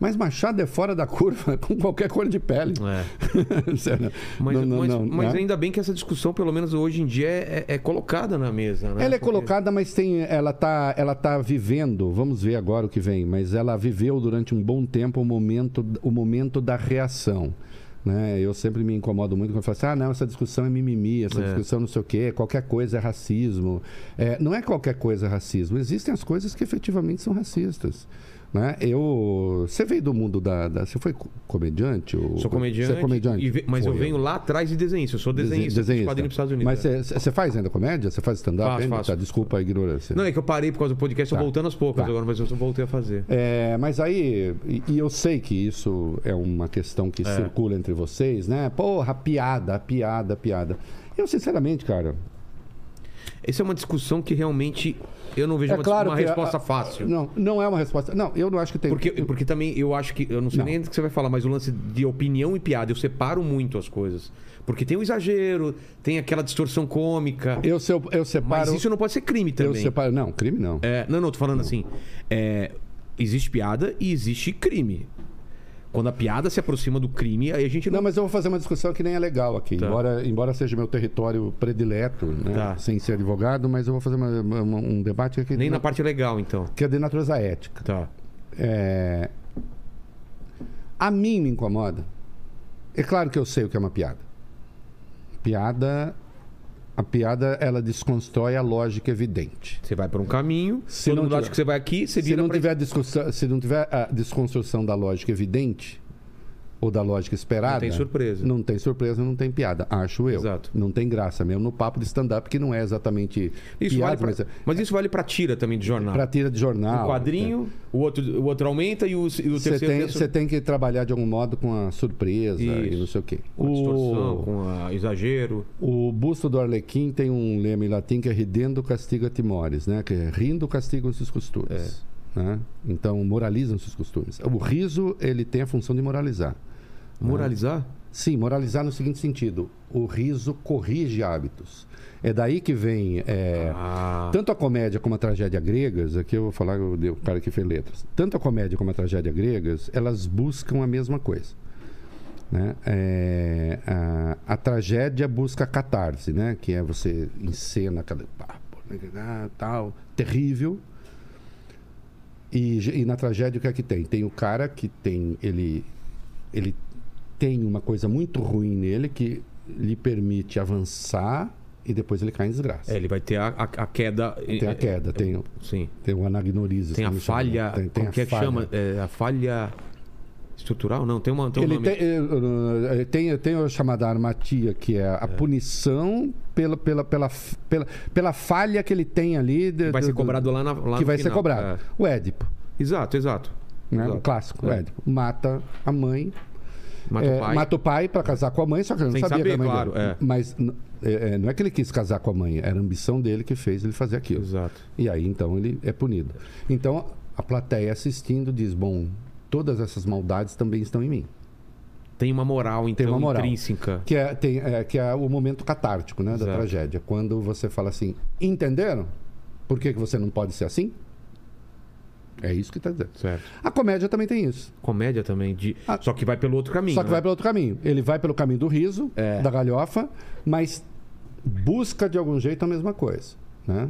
Mas Machado é fora da curva com qualquer cor de pele. É. Sério. Mas, Não, não, mas- não, mas né? ainda bem que essa discussão, pelo menos hoje em dia, é, é- é colocada na mesa. Né? Ela é Porque- colocada, mas tem, ela tá, ela tá vivendo. Vamos ver agora o que vem. Mas ela viveu durante um bom tempo o momento, o momento da reação. Né? Eu sempre me incomodo muito quando eu falo assim: ah, não, essa discussão é mimimi, essa É. discussão não sei o quê, qualquer coisa é racismo. É, não é qualquer coisa é racismo. Existem as coisas que efetivamente são racistas. Né? Eu, você veio do mundo da, da- Você foi co- comediante? Ou, Sou comediante, Você é comediante? ve- mas eu venho lá atrás de desenhista. Eu sou desenhista, Desenhista. de quadrinho dos Estados Unidos. Mas é. você você faz ainda comédia? Você faz stand-up Faço. Tá, desculpa a ignorância. Não, é que eu parei por causa do podcast, Tá. tô voltando aos poucos Tá. agora, mas eu voltei a fazer. É, mas aí, e, e eu sei que isso é uma questão que É. circula entre vocês, né? Porra, piada, piada, piada. Eu, sinceramente, cara. Essa é uma discussão que realmente eu não vejo é uma, claro uma a- resposta a- fácil. Não, não é uma resposta. Não, eu não acho que tem. Porque, porque também eu acho que. Eu não sei Não. nem o que você vai falar, mas o lance de opinião e piada, eu separo muito as coisas. Porque tem o exagero, tem aquela distorção cômica. Eu, se eu, eu separo. mas isso não pode ser crime eu também. separo. Não, crime não. É, não, não, tô falando assim. é, existe piada e existe crime. Quando a piada se aproxima do crime, aí a gente não. Não, mas eu vou fazer uma discussão que nem é legal aqui. Tá. Embora, embora seja meu território predileto, né? Tá. sem ser advogado, mas eu vou fazer uma- uma- um debate aqui. nem na parte legal, então. Que é de natureza ética. Tá. É, A mim me incomoda. É claro que eu sei o que é uma piada. Piada. A piada, ela desconstrói a lógica evidente. Você vai por um caminho, Se todo não mundo tiver- acha que você vai aqui, você Se vira não, tiver se não tiver a desconstrução da lógica evidente, ou da lógica esperada. Não tem surpresa. Não tem surpresa, não tem piada, acho eu. Exato. Não tem graça, mesmo no papo de stand-up, que não é exatamente Isso piada, vale pra... mas é Mas isso vale pra tira também de jornal. pra tira de jornal. Um quadrinho, o, outro, o outro aumenta e o, e o Você terceiro tem, tem sur- você tem que trabalhar de algum modo com a surpresa e Isso. não sei o quê. com a distorção, com a exagero. o busto do Arlequim tem um lema em latim que é ridendo castiga timores, né? Que é rindo castigam-se os costumes. É. Né? Então, moralizam-se os costumes. O riso, ele tem a função de moralizar. Moralizar? Sim, moralizar no seguinte sentido: o riso corrige hábitos. É daí que vem é, Ah. tanto a comédia como a tragédia gregas. Aqui eu vou falar o cara que fez letras. Tanto a comédia como a tragédia gregas, elas buscam a mesma coisa. Né? É, a, a tragédia busca a catarse, né? que é você encena pá, pô, ah, tal, terrível. E, e na tragédia o que é que tem? Tem o cara que tem ele ele tem uma coisa muito ruim nele que lhe permite avançar e depois ele cai em desgraça. É, ele vai ter a, a, a queda. Tem a queda, tem, Sim. tem o anagnorise. Tem a chama, falha. né? Tem, a que é que falha. chama? É, a falha estrutural? Não, tem uma. Tem um Ele nome. tem, tem, tem a chamada armatia, que é a punição pela, pela, pela, pela, pela falha que ele tem ali. de- Vai ser do- cobrado lá, na, lá que vai ser final. cobrado. O Édipo, É. Exato, exato. né? Exato. o clássico, o É. Édipo. Mata a mãe Mata o pai. Mata o pai pra casar com a mãe, só que ele não Sem sabia saber, que a mãe claro, dele. é. Mas é, é, não é que ele quis casar com a mãe, era a ambição dele que fez ele fazer aquilo. Exato. E aí, então, ele é punido. Então, a plateia assistindo diz: bom, todas essas maldades também estão em mim. Tem uma moral, então, uma moral. intrínseca. Que é, tem, é, que é o momento catártico né, da Exato. tragédia. Quando você fala assim: entenderam? Por que, que você não pode ser assim? É isso que está dizendo. Certo. A comédia também tem isso. Comédia também. De... Ah. Só que vai pelo outro caminho. Só que né? vai pelo outro caminho. Ele vai pelo caminho do riso, É. da galhofa, mas busca de algum jeito a mesma coisa. Né?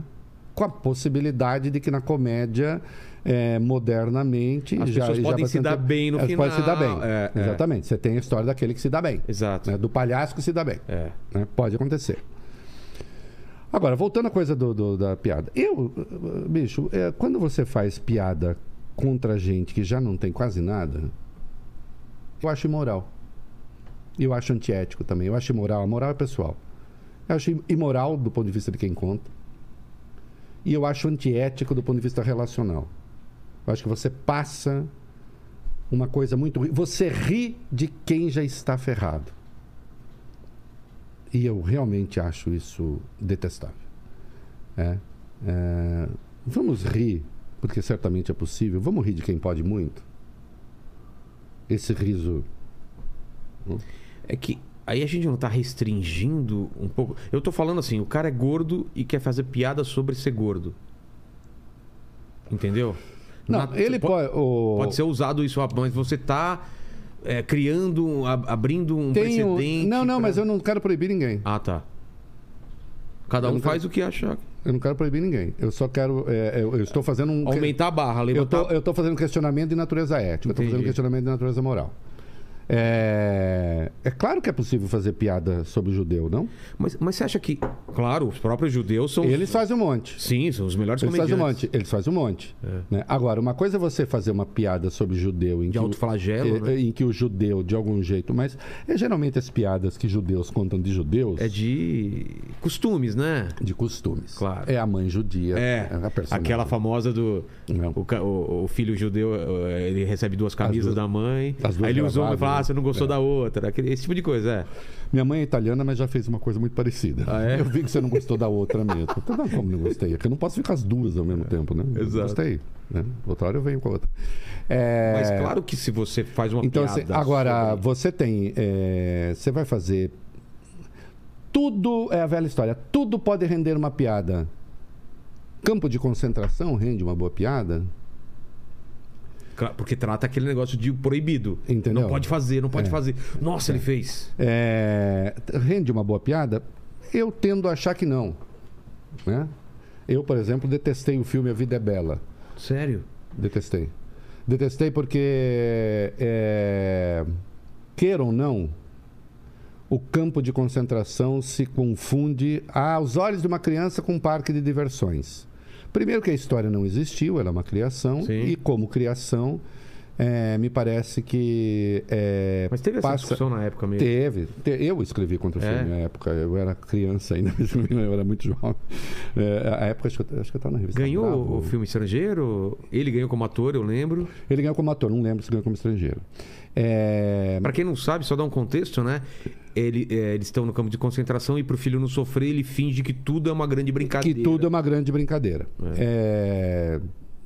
Com a possibilidade de que na comédia, é, modernamente. As já, pessoas já podem se dar bem no Elas podem se dar bem. final. É, é. Exatamente. Você tem a história daquele que se dá bem. Exato. né? Do palhaço que se dá bem. É. né? Pode acontecer. Agora, voltando à coisa do, do- da piada. Eu, eh, bicho, eh, quando você faz piada contra gente que já não tem quase nada, eu acho imoral. Eu acho antiético também. Eu acho imoral. A moral é pessoal. Eu acho imoral do ponto de vista de quem conta. E eu acho antiético do ponto de vista relacional. Eu acho que você passa uma coisa muito. Você ri de quem já está ferrado. E eu realmente acho isso detestável. É, é, vamos rir, porque certamente é possível. Vamos rir de quem pode muito. Esse riso. É que aí a gente não tá restringindo um pouco. Eu tô falando assim, o cara é gordo e quer fazer piada sobre ser gordo. Entendeu? Não, Na- ele po- pode. o- Pode ser usado isso, mas você tá é, criando, ab- abrindo um um- precedente. Não, não, pra- mas eu não quero proibir ninguém. Ah, tá. Cada Eu um não quero- faz o que achar. Eu não quero proibir ninguém. Eu só quero. é, eu, eu estou fazendo um. Aumentar a barra, Eu levantar. tô, eu tô fazendo questionamento de natureza ética, eu tô Entendi. fazendo questionamento de natureza moral. É, é claro que é possível fazer piada sobre o judeu, não? Mas, mas você acha que, claro, os próprios judeus são. Eles fazem um monte. Sim, são os melhores Eles fazem um comediantes. monte. Eles fazem um monte. né? Agora, uma coisa é você fazer uma piada sobre judeu em De que, o- autoflagelo, é, né? em que o judeu, de algum jeito, mas é geralmente as piadas que judeus contam de judeus É de costumes, né? de costumes. Claro. É a mãe judia. É, a personagem. aquela famosa do. O, o- o filho judeu, eh, ele recebe duas camisas duas- da mãe. as duas Aí ele usou e fala: ah, você não gostou É. da outra. Aquele- esse tipo de coisa, é. Minha mãe é italiana, mas já fez uma coisa muito parecida. Ah, é? Eu vi que você não gostou da outra mesmo. Então, não, como não gostei? É que eu não posso ficar as duas ao mesmo tempo, né? Eu Exato. Gostei. Né? Outra hora eu venho com a outra. É, Mas claro que se você faz uma Então, piada. assim, agora, sobre- você tem. é, você vai fazer. Tudo é a velha história. Tudo pode render uma piada. Campo de concentração rende uma boa piada. Porque trata aquele negócio de proibido. Entendeu? Não pode fazer, não pode É. fazer. Nossa, ele fez. É, rende uma boa piada? Eu tendo a achar que não. Né? Eu, por exemplo, detestei o filme A Vida é Bela. Sério? Detestei. Detestei porque, é, queira ou não, o campo de concentração se confunde aos olhos de uma criança com um parque de diversões. Primeiro que a história não existiu, ela é uma criação, Sim. e como criação, é, me parece que é, Mas teve essa passa- discussão na época mesmo. Teve. Te- Eu escrevi contra o É? filme na época. Eu era criança ainda, eu era muito jovem. É, a época, acho que eu, acho que eu estava na revista Ganhou Bravo. o filme estrangeiro? Ele ganhou como ator, eu lembro. Ele ganhou como ator, não lembro se ganhou como estrangeiro. É, Pra quem não sabe, só dar um contexto, né? Ele, é, eles estão no campo de concentração e pro filho não sofrer, ele finge que tudo é uma grande que brincadeira. tudo é uma grande brincadeira. É,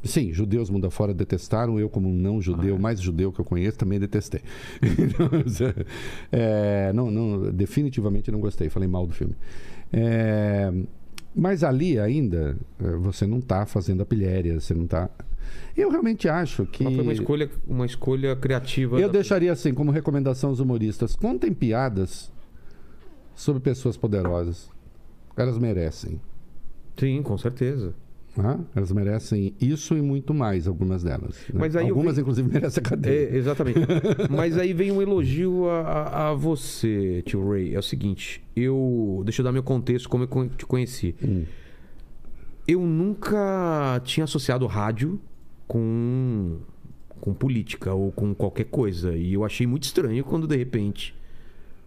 Sim, judeus mundo afora detestaram. Eu, como um não judeu, Ah, é. mais judeu que eu conheço, também detestei. É, não, não, definitivamente não gostei. Falei mal do filme. É, mas ali ainda, você não está fazendo a pilhéria, você não está. Eu realmente acho que. Mas foi uma escolha, uma escolha criativa. Eu deixaria assim, como recomendação aos humoristas: contem piadas sobre pessoas poderosas. Elas merecem. Sim, com certeza. tá? Elas merecem isso e muito mais, algumas delas. né? Mas aí eu algumas, inclusive, merecem a cadeia. É, exatamente. Mas aí vem um elogio a, a- a você, tio Ray. É o seguinte, eu. Deixa eu dar meu contexto, como eu te conheci. Hum. Eu nunca tinha associado rádio com, com política ou com qualquer coisa. E eu achei muito estranho quando, de repente,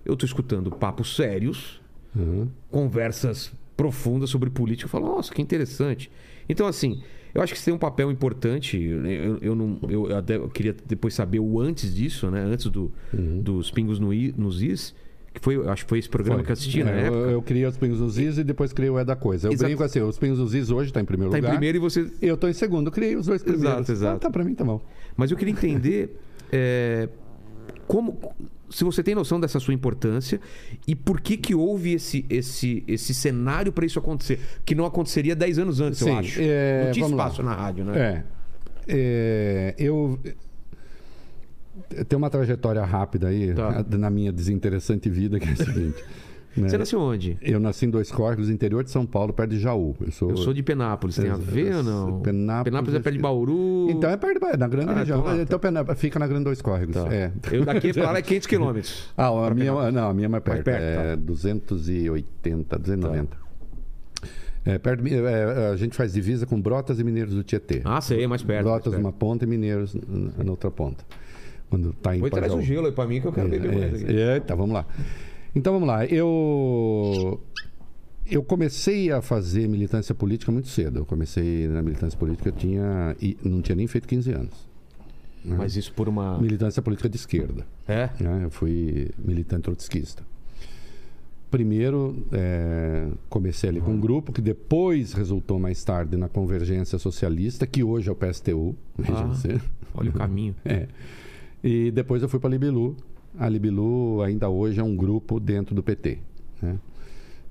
eu tô escutando papos sérios, Uhum. conversas profunda sobre política. Eu falo, nossa, que interessante. Então, assim, eu acho que você tem um papel importante. Eu, eu não, eu, até, eu queria depois saber o antes disso, né? Antes do, Uhum. dos Pingos no I- nos Is. Que foi, eu acho que foi esse programa Foi. que eu assisti na É, época. eu, eu criei os Pingos dos Is e depois criei o É da Coisa. Eu Exato. brinco assim, os Pingos dos Is hoje tá em primeiro Tá em lugar. primeiro e você. Eu tô em segundo, criei os dois primeiros. Exato, exato. Ah, tá pra mim, tá bom. Mas eu queria entender é, como, se você tem noção dessa sua importância e por que que houve esse, esse, esse cenário para isso acontecer, que não aconteceria 10 anos antes, eu Sim, acho. é, não tinha vamos lá. espaço na rádio, né? É. É, eu. Tem uma trajetória rápida aí, Tá. na minha desinteressante vida, que é a seguinte. né? Você nasceu onde? Eu nasci em Dois Córregos, interior de São Paulo, perto de Jaú. Eu sou, Eu sou de Penápolis, tem a ver ou não? Penápolis é perto de Bauru. Então é perto de, na grande Ah, região. então lá, tá. Então, Penápolis fica na Grande Dois Córregos. Tá. É. Eu daqui para lá é 500 quilômetros. Ah, a minha, Penápolis. não, a minha é mais perto. perto, é tá. 280, 290. É, perto, mim, é, a gente faz divisa com Brotas e Mineiros do Tietê. Ah, sei, é mais perto. mais Brotas perto. numa ponta e Mineiros na outra ponta. Quando tá em Depois traz o gelo aí pra mim que eu quero beber mais aqui. É, Eita, vamos lá. Então vamos lá. Eu eu comecei a fazer militância política muito cedo. Eu comecei na militância política, eu tinha não tinha nem feito 15 anos. né? Mas isso por uma. Militância política de esquerda. É? né? Eu fui militante trotskista. Primeiro, é, comecei ali com um grupo que depois resultou mais tarde na Convergência Socialista, que hoje é o PSTU. Ah. Olha o caminho. É. E depois eu fui para a Libilu. A Libilu ainda hoje é um grupo dentro do PT, né?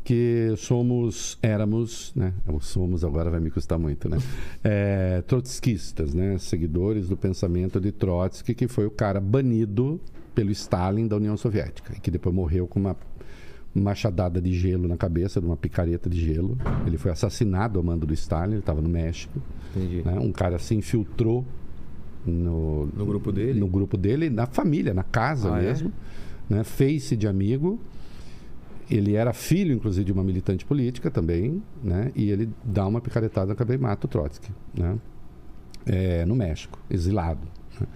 Que somos, éramos, né? Somos agora vai me custar muito, né? É, trotskistas, né? Seguidores do pensamento de Trotsky, que foi o cara banido pelo Stalin da União Soviética e que depois morreu com uma machadada de gelo na cabeça, de uma picareta de gelo. Ele foi assassinado ao mando do Stalin, ele estava no México. Entendi. né? Um cara se infiltrou no, No grupo dele? no grupo dele, na família, na casa Ah, é? mesmo, né? Fez-se de amigo. Ele era filho, inclusive, de uma militante política também, né? E ele dá uma picaretada na cabeça e mata o Trotsky, né? É, no México, exilado. né?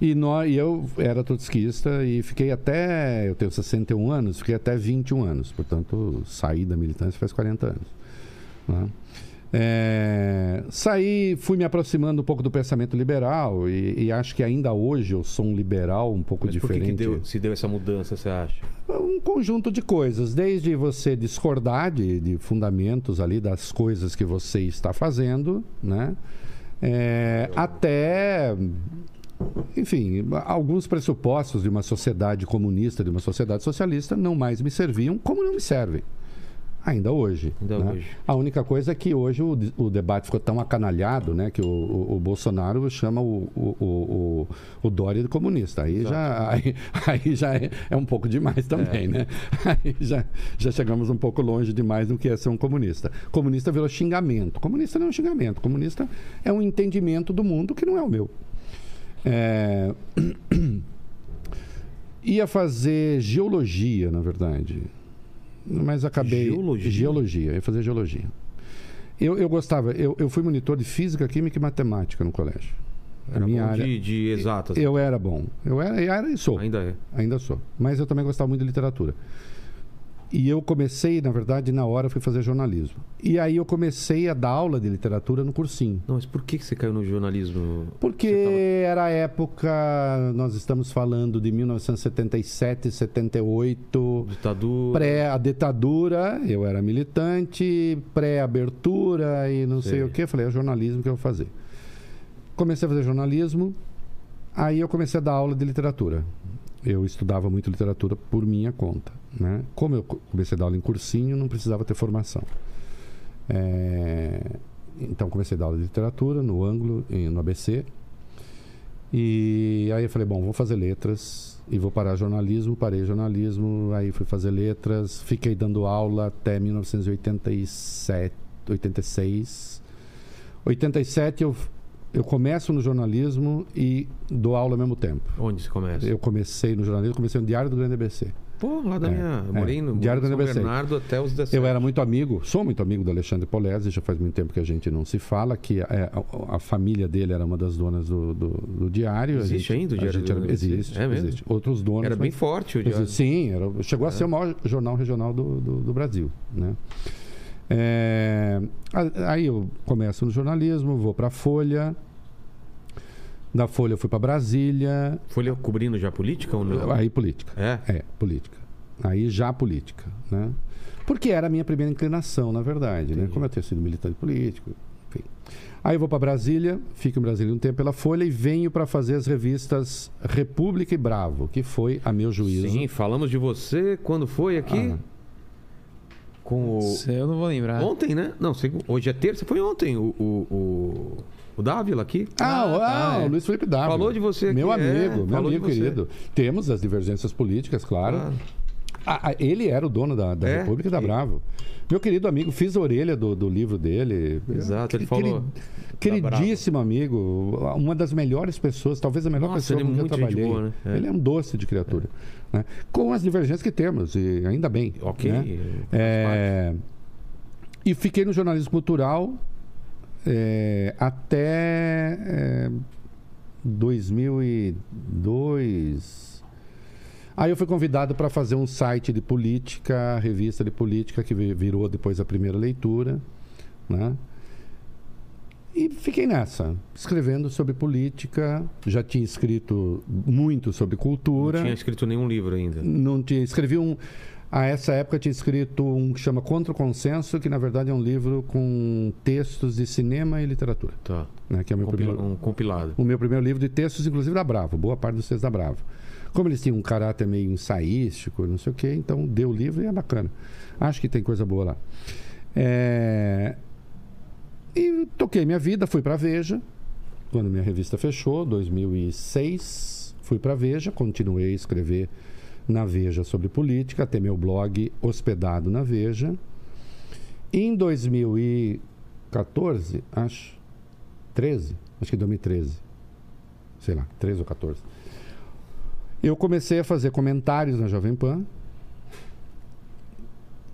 E, nós, e eu era trotskista e fiquei até, eu tenho 61 anos, fiquei até 21 anos. Portanto, saí da militância faz 40 anos. né? É, saí, fui me aproximando um pouco do pensamento liberal e, e acho que ainda hoje eu sou um liberal um pouco Mas por que, que diferente. deu, se deu essa mudança, você acha? Um conjunto de coisas, desde você discordar de, de fundamentos ali das coisas que você está fazendo, né? É, até, enfim, alguns pressupostos de uma sociedade comunista, de uma sociedade socialista, não mais me serviam, como não me servem. Ainda hoje. Ainda né? hoje. A única coisa é que hoje o, o debate ficou tão acanalhado, né? Que o, o- o Bolsonaro chama o, o, o, Dória de comunista. Aí já, aí, aí já é, é um pouco demais também, né? Aí já, já chegamos um pouco longe demais do que é ser um comunista. Comunista virou xingamento. Comunista não é um xingamento. Comunista é um entendimento do mundo que não é o meu. É, Ia fazer geologia, na verdade. Mas acabei. Geologia? Geologia, ia fazer geologia. Eu, eu gostava, eu, eu fui monitor de física, química e matemática no colégio. Era a minha bom área. de, de exatas. Eu era bom. Eu era, eu era e sou. Ainda é. Ainda sou. Mas eu também gostava muito de literatura. E eu comecei, na verdade, na hora fui fazer jornalismo. E aí eu comecei a dar aula de literatura no cursinho. Não, mas por que você caiu no jornalismo? Porque tava- era a época, nós estamos falando de 1977, 78, Ditadura. pré a ditadura, eu era militante, pré-abertura e não sei, Sei. o que. Falei, é jornalismo que eu vou fazer. Comecei a fazer jornalismo, aí eu comecei a dar aula de literatura. Eu estudava muito literatura por minha conta. Né? Como eu co- comecei a dar aula em cursinho, não precisava ter formação. É, Então comecei a dar aula de literatura no ângulo, no ABC. E aí eu falei, bom, vou fazer letras e vou parar jornalismo. Parei jornalismo, aí fui fazer letras. Fiquei dando aula até 1987, 86. 87 eu, eu começo no jornalismo e dou aula ao mesmo tempo. Onde você começa? Eu comecei no jornalismo, comecei no Diário do Grande ABC. Pô, lá da É, minha. Eu é. morei no Diário São do NBC. Bernardo até os 17. Eu era muito amigo, sou muito amigo do Alexandre Polese, já faz muito tempo que a gente não se fala, que é, a, a família dele era uma das donas do, do, do diário. Existe gente- ainda o Diário do era- Grande? Existe, É mesmo? existe. Outros donos. Era bem mas- forte o diário. Sim, era- chegou a É. ser o maior jornal regional do, do, do Brasil. Né? É, aí eu começo no jornalismo, vou para a Folha. Da Folha eu fui para Brasília. Folha cobrindo já política ou não? Aí política. É? É, política. Aí já política, né? Porque era a minha primeira inclinação, na verdade, né? Como eu tinha sido militante político, enfim. Aí eu vou para Brasília, fico em Brasília um tempo pela Folha e venho para fazer as revistas República e Bravo, que foi, a meu juízo, Sim, falamos de você quando foi aqui? Ah. Com o. Eu não vou lembrar. Ontem, né? Não, hoje é terça, foi ontem o, o, o, o Dávila aqui. Ah, o- Ah, ah, é. o Luiz Felipe Dávila. Falou de você Meu aqui, é, amigo, meu falou de amigo querido. Temos as divergências políticas, claro. Claro. Ah, ah, ele era o dono da, da É? República e da E- Bravo. Meu querido amigo, fiz a orelha do, do livro dele. Exato, ele falou Queridíssimo amigo, uma das melhores pessoas, talvez a melhor Nossa, pessoa é com quem eu muito gente trabalhei. boa, né? É. Ele é um doce de criatura. né? Com as divergências que temos, e ainda bem. Ok, né? É, e fiquei no jornalismo cultural é, até é, 2002. Aí eu fui convidado para fazer um site de política, revista de política, que vi- virou depois a primeira leitura. Né? E fiquei nessa, escrevendo sobre política. Já tinha escrito muito sobre cultura. Não tinha escrito nenhum livro ainda. Não tinha. Escrevi um. A essa época tinha escrito um que chama Contra o Consenso, que na verdade é um livro com textos de cinema e literatura. Tá. Né? Que é o meu, Compila- primeiro, Um compilado. o meu primeiro livro de textos, inclusive da Bravo, boa parte dos textos da Bravo. Como eles tinham um caráter meio ensaístico, não sei o quê, então deu o livro e é bacana. Acho que tem coisa boa lá. É, E toquei minha vida, fui para Veja, quando minha revista fechou, 2006, fui para Veja, continuei a escrever na Veja sobre política, até meu blog hospedado na Veja. Em 2014, acho, 13, acho que 2013, sei lá, 13 ou 14, eu comecei a fazer comentários na Jovem Pan.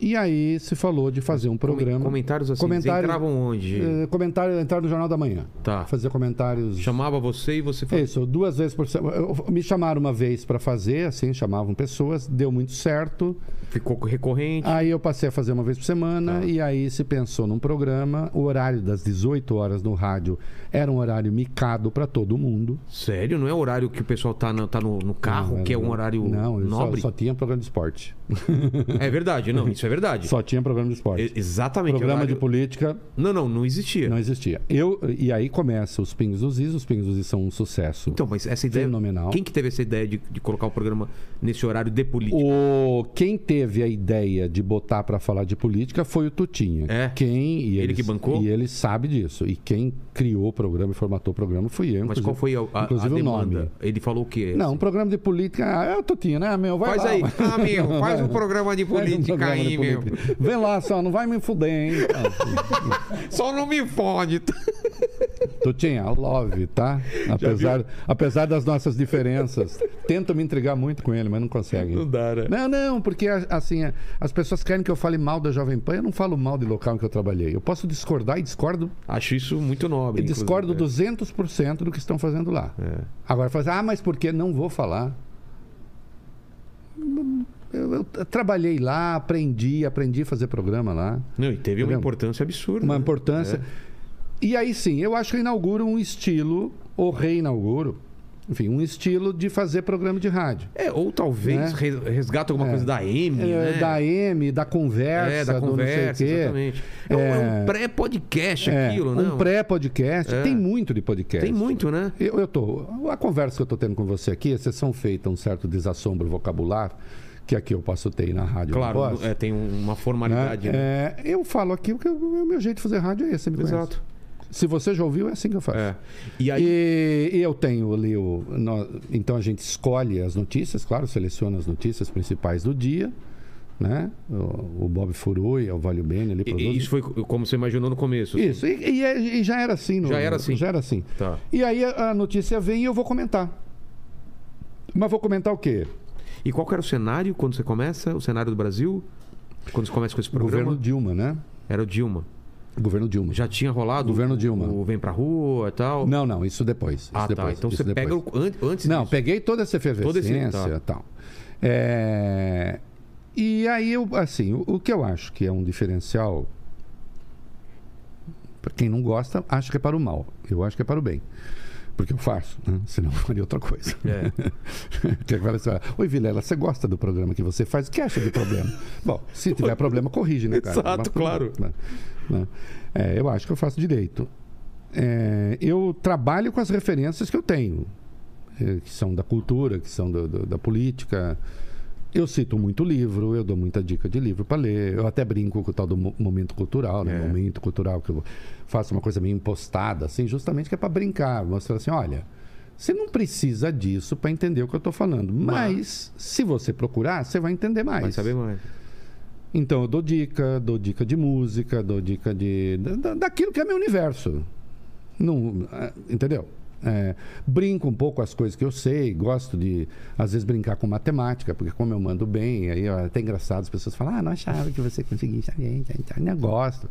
E aí se falou de fazer um programa. Comentários assim, Comentários- entravam onde? Eh, comentário entrar no Jornal da Manhã. Tá. Fazer comentários. Chamava você e você fazia. Isso, duas vezes por semana. Me chamaram uma vez para fazer, assim, chamavam pessoas, deu muito certo. Ficou recorrente. Aí eu passei a fazer uma vez por semana Tá. e aí se pensou num programa. O horário das 18 horas no rádio era um horário micado para todo mundo. Sério? Não é o horário que o pessoal tá no, tá no, no carro, Não, que é um horário não, nobre? Só, só tinha programa de esporte. É verdade, não, isso é verdade. Só tinha programa de esporte. E- Exatamente. programa horário- de política Não, não, não existia. não existia. Eu, e aí começa os Pingos dos Is. Os Pingos dos Is são um sucesso. Então, mas essa ideia. Fenomenal. Quem que teve essa ideia de, de colocar o programa nesse horário de política? O, quem teve a ideia de botar para falar de política foi o Tutinha. É? Quem, e Ele que bancou? E ele sabe disso. E quem criou o programa e formatou o programa fui eu. Mas qual foi a, a, a inclusive o demanda? nome. Ele falou o quê? Não, um programa de política. Ah, é o Tutinha, né, meu? Vai Faz lá, aí. Ah, meu, faz um programa de Faz um política programa de aí, meu. Vem lá só, não vai me fuder, hein? Só não me fode. Tutinha, love, tá? Apesar, apesar das nossas diferenças. Tento me intrigar muito com ele, mas não conseguem. Não dá, né? Não, não, porque assim, as pessoas querem que eu fale mal da Jovem Pan. Eu não falo mal de local em que eu trabalhei. Eu posso discordar e discordo. Acho isso muito nobre. E discordo né? 200% do que estão fazendo lá. É. Agora, fazer, ah, mas por que não vou falar? Eu, eu trabalhei lá, aprendi, aprendi a fazer programa lá. Não, e teve uma importância absurda. Uma né? importância. E aí sim, eu acho que eu inauguro um estilo, ou reinauguro, enfim, um estilo de fazer programa de rádio. É, ou talvez Né? re- resgata alguma É. coisa da M, É, né? Da M, da conversa, É, da conversa, exatamente. É, um- é um É. pré-podcast É, aquilo, né? um pré-podcast. É. Tem muito de podcast. Tem muito, né? Eu, eu tô. A conversa que eu tô tendo com você aqui, exceção feita um certo desassombro vocabular, que aqui eu posso ter na rádio. Claro, é, tem uma né? formalidade. né? É, eu falo aqui, porque o meu jeito de fazer rádio é esse. me conhece. Exato. Se você já ouviu, é assim que eu faço. É. E aí, E, e eu tenho ali o. então a gente escolhe as notícias, claro, seleciona as notícias principais do dia, né? O, o Bob Furui, o Valio Bene ali e- isso foi como você imaginou no começo. assim? Isso, e, e é- e já era assim. no- Já era assim. Já era assim. Tá. E aí a, a notícia vem e eu vou comentar. Mas vou comentar o quê? E qual era o cenário quando você começa? O cenário do Brasil? Quando você começa com esse O programa? governo Dilma, né? Era o Dilma. O governo Dilma. Já tinha rolado Governo o, Dilma. o Vem Pra Rua e tal? Não, não, isso depois. Ah, isso tá. depois, Então isso você depois. pega o, an- antes Não, disso. peguei toda essa efervescência e tal. É, E aí, eu, assim, o, o que eu acho que é um diferencial Quem não gosta, acha que é para o mal. Eu acho que é para o bem. Porque eu faço, né? senão eu faria outra coisa. É. que fala, Oi, Vilela, você gosta do programa que você faz? O que acha de problema? Bom, se tiver problema, corrige, né, cara? Exato, Mas claro. né? Né? É, eu acho que eu faço direito. É, eu trabalho com as referências que eu tenho, é, que são da cultura, que são do- do- da política. Eu cito muito livro, eu dou muita dica de livro para ler. Eu até brinco com o tal do mo- momento cultural, né? É. Momento cultural, que eu faço uma coisa meio impostada, assim, justamente que é para brincar. Mostrar assim, olha, você não precisa disso para entender o que eu estou falando. Mas, se você procurar, você vai entender mais. Vai saber mais. Então eu dou dica, dou dica de música, dou dica de da- da- daquilo que é meu universo. Não, é, entendeu? É, brinco um pouco com as coisas que eu sei, gosto de às vezes brincar com matemática, porque como eu mando bem, aí é até engraçado as pessoas falam: "Ah, não achava que você conseguia não gosto".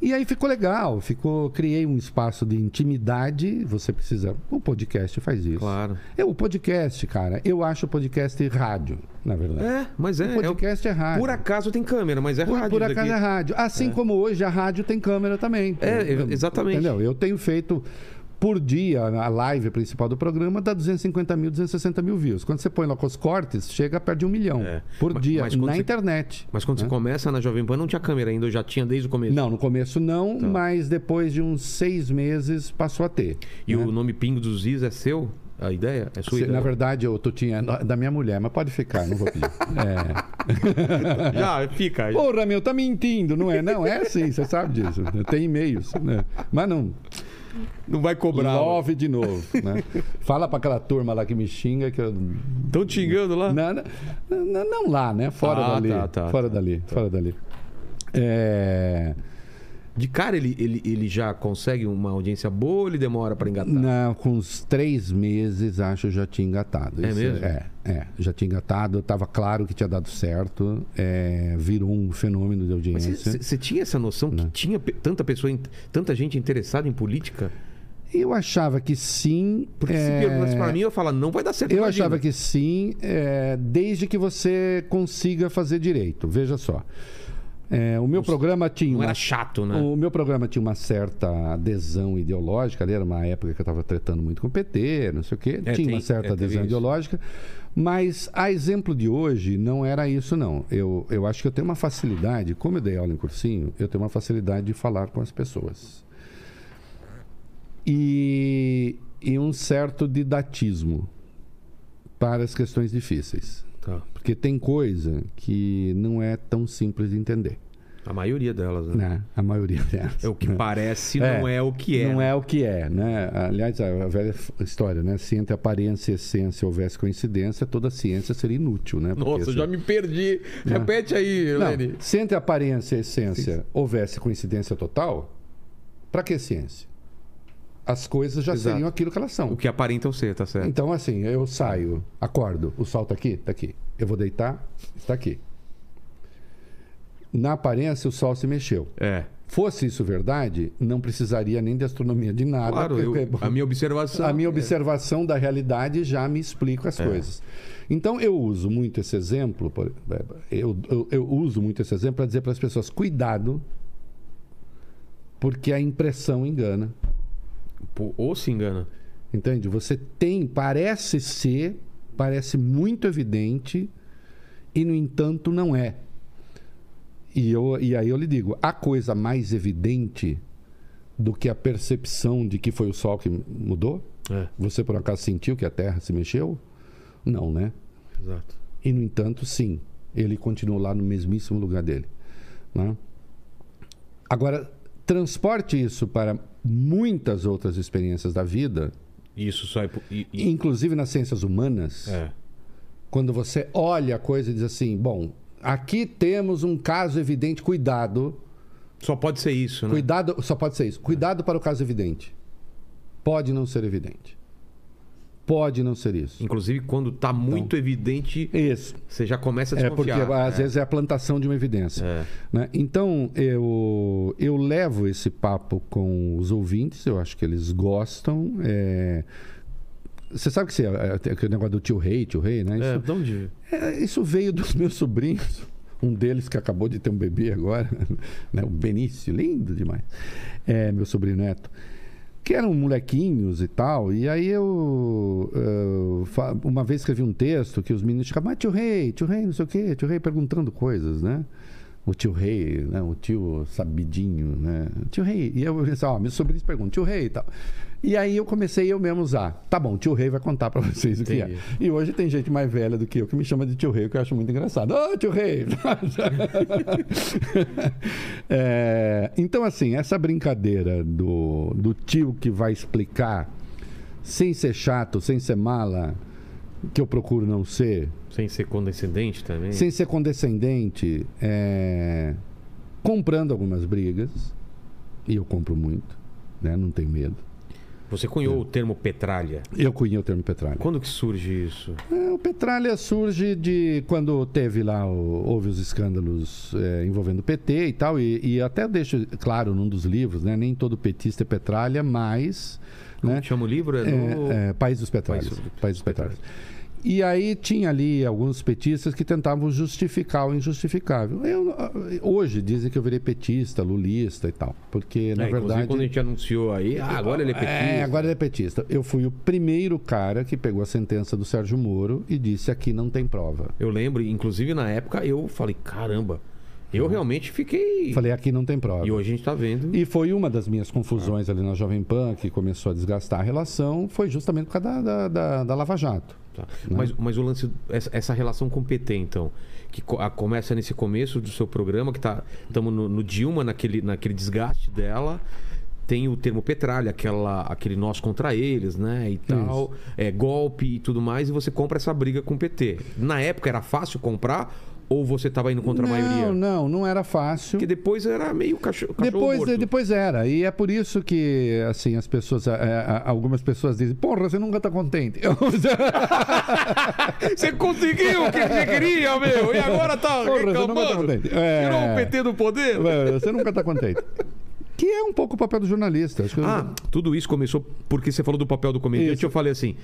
E aí ficou legal, ficou, criei um espaço de intimidade. Você precisa, o podcast faz isso. Claro. É o podcast, cara. Eu acho o podcast rádio, na verdade. É, mas é. O podcast é, rádio. Por acaso tem câmera, mas é Por, rádio. por acaso é rádio. Assim como hoje a rádio tem câmera também. É, exatamente. Entendeu? Eu tenho feito por dia a live principal do programa dá 250 mil, 260 mil views. Quando você põe lá com os cortes, chega perto de um milhão É. por Mas- dia mas na você- internet. Mas quando você né? começa na Jovem Pan, não tinha câmera ainda, eu já tinha desde o começo. Não, no começo não, Tá. mas depois de uns seis meses passou a ter. E né? o nome Pingo dos Is é seu? A ideia? É sua Se- ideia? Na verdade, eu tô tinha da minha mulher, mas pode ficar, não vou pedir. É. Já, fica. Porra, meu, tá mentindo, não é? Não, é assim, você sabe disso. Tem e-mails, né? Mas não, Não vai cobrar. Love de novo, né? Fala pra aquela turma lá que me xinga que eu... Estão te xingando lá? Não, não, não, lá, né? Fora Ah, dali. tá, tá, fora tá, dali, fora dali. É... De cara ele, ele, ele já consegue uma audiência boa ou ele demora pra engatar? Não, com uns três meses, acho, eu já tinha engatado. É mesmo? É, é, já tinha engatado. Tava claro que tinha dado certo. é, virou um fenômeno de Mas audiência. você tinha essa noção que Não. tinha pe- tanta pessoa, tanta gente interessada em política? Eu achava que sim. Porque se é, perguntasse pra mim, eu falo, não vai dar certo. Eu imagina. achava que sim, é, desde que você consiga fazer direito. Veja só. É, o meu programa tinha Não uma era chato, né? O meu programa tinha uma certa adesão ideológica, ali era uma época que eu estava tretando muito com o PT, não sei o quê. É, tinha tem- uma certa é, adesão isso. ideológica, mas a exemplo de hoje não era isso, não. Eu, eu acho que eu tenho uma facilidade, como eu dei aula em cursinho, eu tenho uma facilidade de falar com as pessoas. E, e um certo didatismo para as questões difíceis. Tá. Porque tem coisa que não é tão simples de entender. A maioria delas, né? Né? A maioria delas. É o que né? parece, É, não é o que é. Não né? é o que é, né? Aliás, a velha história, né? Se entre aparência e essência houvesse coincidência, toda ciência seria inútil, né? Porque Nossa, já me perdi. Repete aí, Não, Helene. se entre aparência e essência houvesse coincidência total, para que ciência? As coisas já Exato. seriam aquilo que elas são. O que aparentam ser, tá certo? Então, assim, eu saio, acordo, o sol tá aqui? Tá aqui. Eu vou deitar? Está aqui. Na aparência, o sol se mexeu. É. Fosse isso verdade, não precisaria nem de astronomia de nada. Claro, eu- a minha observação. a minha é- observação da realidade já me explica as É. coisas. Então eu uso muito esse exemplo, eu, eu, eu uso muito esse exemplo para dizer para as pessoas: cuidado, porque a impressão engana. Ou se engana. Entende? Você tem, parece ser, parece muito evidente, e no entanto não é. E, eu, e aí eu lhe digo: a coisa mais evidente do que a percepção de que foi o Sol que mudou? É, Você por acaso sentiu que a Terra se mexeu? Não, né? exato. E no entanto, sim, ele continuou lá no mesmíssimo lugar dele. né? Agora, transporte isso para muitas outras experiências da vida, Isso só é. e- e- inclusive nas ciências humanas, É. quando você olha a coisa e diz assim: bom, aqui temos um caso evidente, cuidado, Só pode ser isso, né? cuidado, só pode ser isso, cuidado para o caso evidente. Pode não ser evidente. Pode não ser isso. Inclusive, quando tá muito evidente, Isso. você já começa a É porque desconfiar. às vezes é a plantação de uma evidência. É. né? Então eu, eu levo esse papo com os ouvintes, eu acho que eles gostam. é, Você sabe que você, é, tem aquele negócio do tio rei, tio rei, né? É, Isso, de onde? é, isso veio dos meus sobrinhos. Um deles que acabou de ter um bebê agora, né? o Benício, lindo demais. É, meu sobrinho neto. Que eram molequinhos e tal. E aí eu, eu uma vez escrevi um texto que os meninos ficavam, mas tio rei, tio rei, não sei o quê, tio rei perguntando coisas, né? O tio rei, né? O tio sabidinho, né? Tio rei. E eu disse, ó, meus sobrinhos perguntam, tio rei e tal. E aí eu comecei eu mesmo usar. Tá bom, tio rei vai contar pra vocês o que é. E hoje tem gente mais velha do que eu que me chama de tio rei, que eu acho muito engraçado. Ô, tio rei! É, então, assim, essa brincadeira do, do tio que vai explicar, sem ser chato, sem ser mala, que eu procuro não ser, Sem ser condescendente também. sem ser condescendente, é, comprando algumas brigas, e eu compro muito, né? não tenho medo. Você cunhou o termo petralha. Eu cunhei o termo petralha. Quando que surge isso? É, o Petralha surge de quando teve lá, o- houve os escândalos é, envolvendo o PT e tal, e, e até deixo claro num dos livros, né? Nem todo petista é Petralha, mas. Né? Chama o livro? É no... É, é, País dos Petralhas. País País, dos dos Petralhas. E aí tinha ali alguns petistas que tentavam justificar o injustificável. Eu, hoje dizem que eu virei petista, lulista e tal. Porque, na É, verdade. quando a gente anunciou aí, ah, agora ele é petista. É, agora ele é petista. Eu fui o primeiro cara que pegou a sentença do Sérgio Moro e disse aqui não tem prova. Eu lembro, inclusive na época eu falei, caramba, eu realmente fiquei. Uhum. Falei, aqui não tem prova. E hoje a gente tá vendo. E foi uma das minhas confusões ali na Jovem Pan, que começou a desgastar a relação, foi justamente por causa da, da, da- da Lava Jato. Tá. Né? Mas, mas o lance, essa, essa relação com o PT, então, que a- começa nesse começo do seu programa, que tá estamos no, no Dilma, naquele, naquele desgaste dela. Tem o termo petralha, aquela, aquele nós contra eles, né? E tal, é, golpe e tudo mais, e você compra essa briga com o PT. Na época era fácil comprar ou você estava indo contra a maioria? Não, não, não era fácil. Porque depois era meio cachorro, cachorro Depois, morto. depois era. E é por isso que, assim, as pessoas, é, algumas pessoas dizem, porra, você nunca tá contente. Você conseguiu o que você queria, meu! E agora tá Porra, você nunca tá reclamando. contente. É. Tirou o PT do poder? Você nunca tá contente. Que é um pouco o papel do jornalista. Ah, tudo isso começou porque você falou do papel do comediante. Isso. Eu falei assim: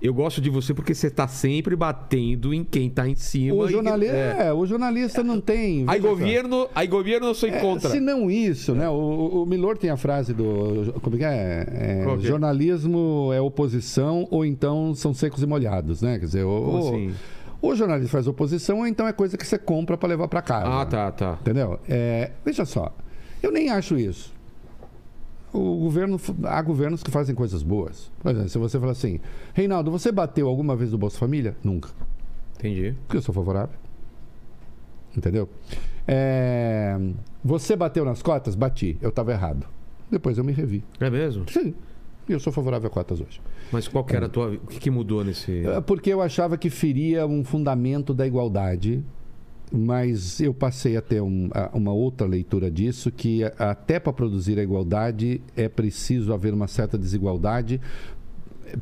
eu gosto de você porque você tá sempre batendo em quem tá em cima. o, e é. é, o jornalista não tem. Aí só. governo, aí governo eu sou É, contra. se não isso, né? O, o Milor tem a frase do. Como é que é? É, Qual que é? Jornalismo é oposição ou então são secos e molhados, né? Quer dizer, o, assim? o jornalista faz oposição ou então é coisa que você compra para levar para casa. Ah, tá, tá. Entendeu? É, veja só, eu nem acho isso. O governo, há governos que fazem coisas boas. Por exemplo, se você falar assim, Reinaldo, você bateu alguma vez no Bolsa Família? Nunca. Entendi. Porque eu sou favorável. Entendeu? É, Você bateu nas cotas? Bati. Eu estava errado. Depois eu me revi. É mesmo? Sim. E eu sou favorável a cotas hoje. Mas qual que era a tua. O que, que mudou nesse. É, Porque eu achava que feria um fundamento da igualdade, mas eu passei a ter um- a- uma outra leitura disso, que a- até para produzir a igualdade é preciso haver uma certa desigualdade,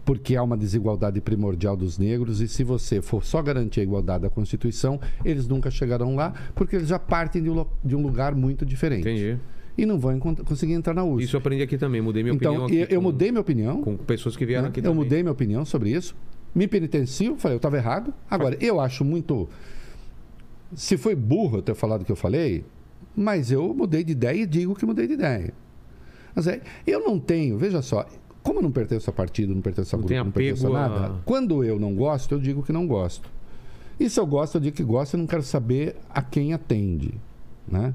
porque há uma desigualdade primordial dos negros, e se você for só garantir a igualdade da Constituição, eles nunca chegarão lá, porque eles já partem de um, de um lugar muito diferente. Entendi. E não vão conseguir entrar na USP. Isso eu aprendi aqui também. Mudei minha então, opinião. aqui eu, eu com- mudei minha opinião. Com pessoas que vieram Né? aqui Eu também. mudei minha opinião sobre isso. Me penitencio, falei, eu estava errado. Agora, eu acho muito. Se foi burro eu ter falado o que eu falei, mas eu mudei de ideia e digo que mudei de ideia. Mas é, eu não tenho, veja só, como eu não pertenço a partido, não pertenço a Não grupo, não pertenço a nada, a- quando eu não gosto, eu digo que não gosto. E se eu gosto, eu digo que gosto e não quero saber a quem atende. Né?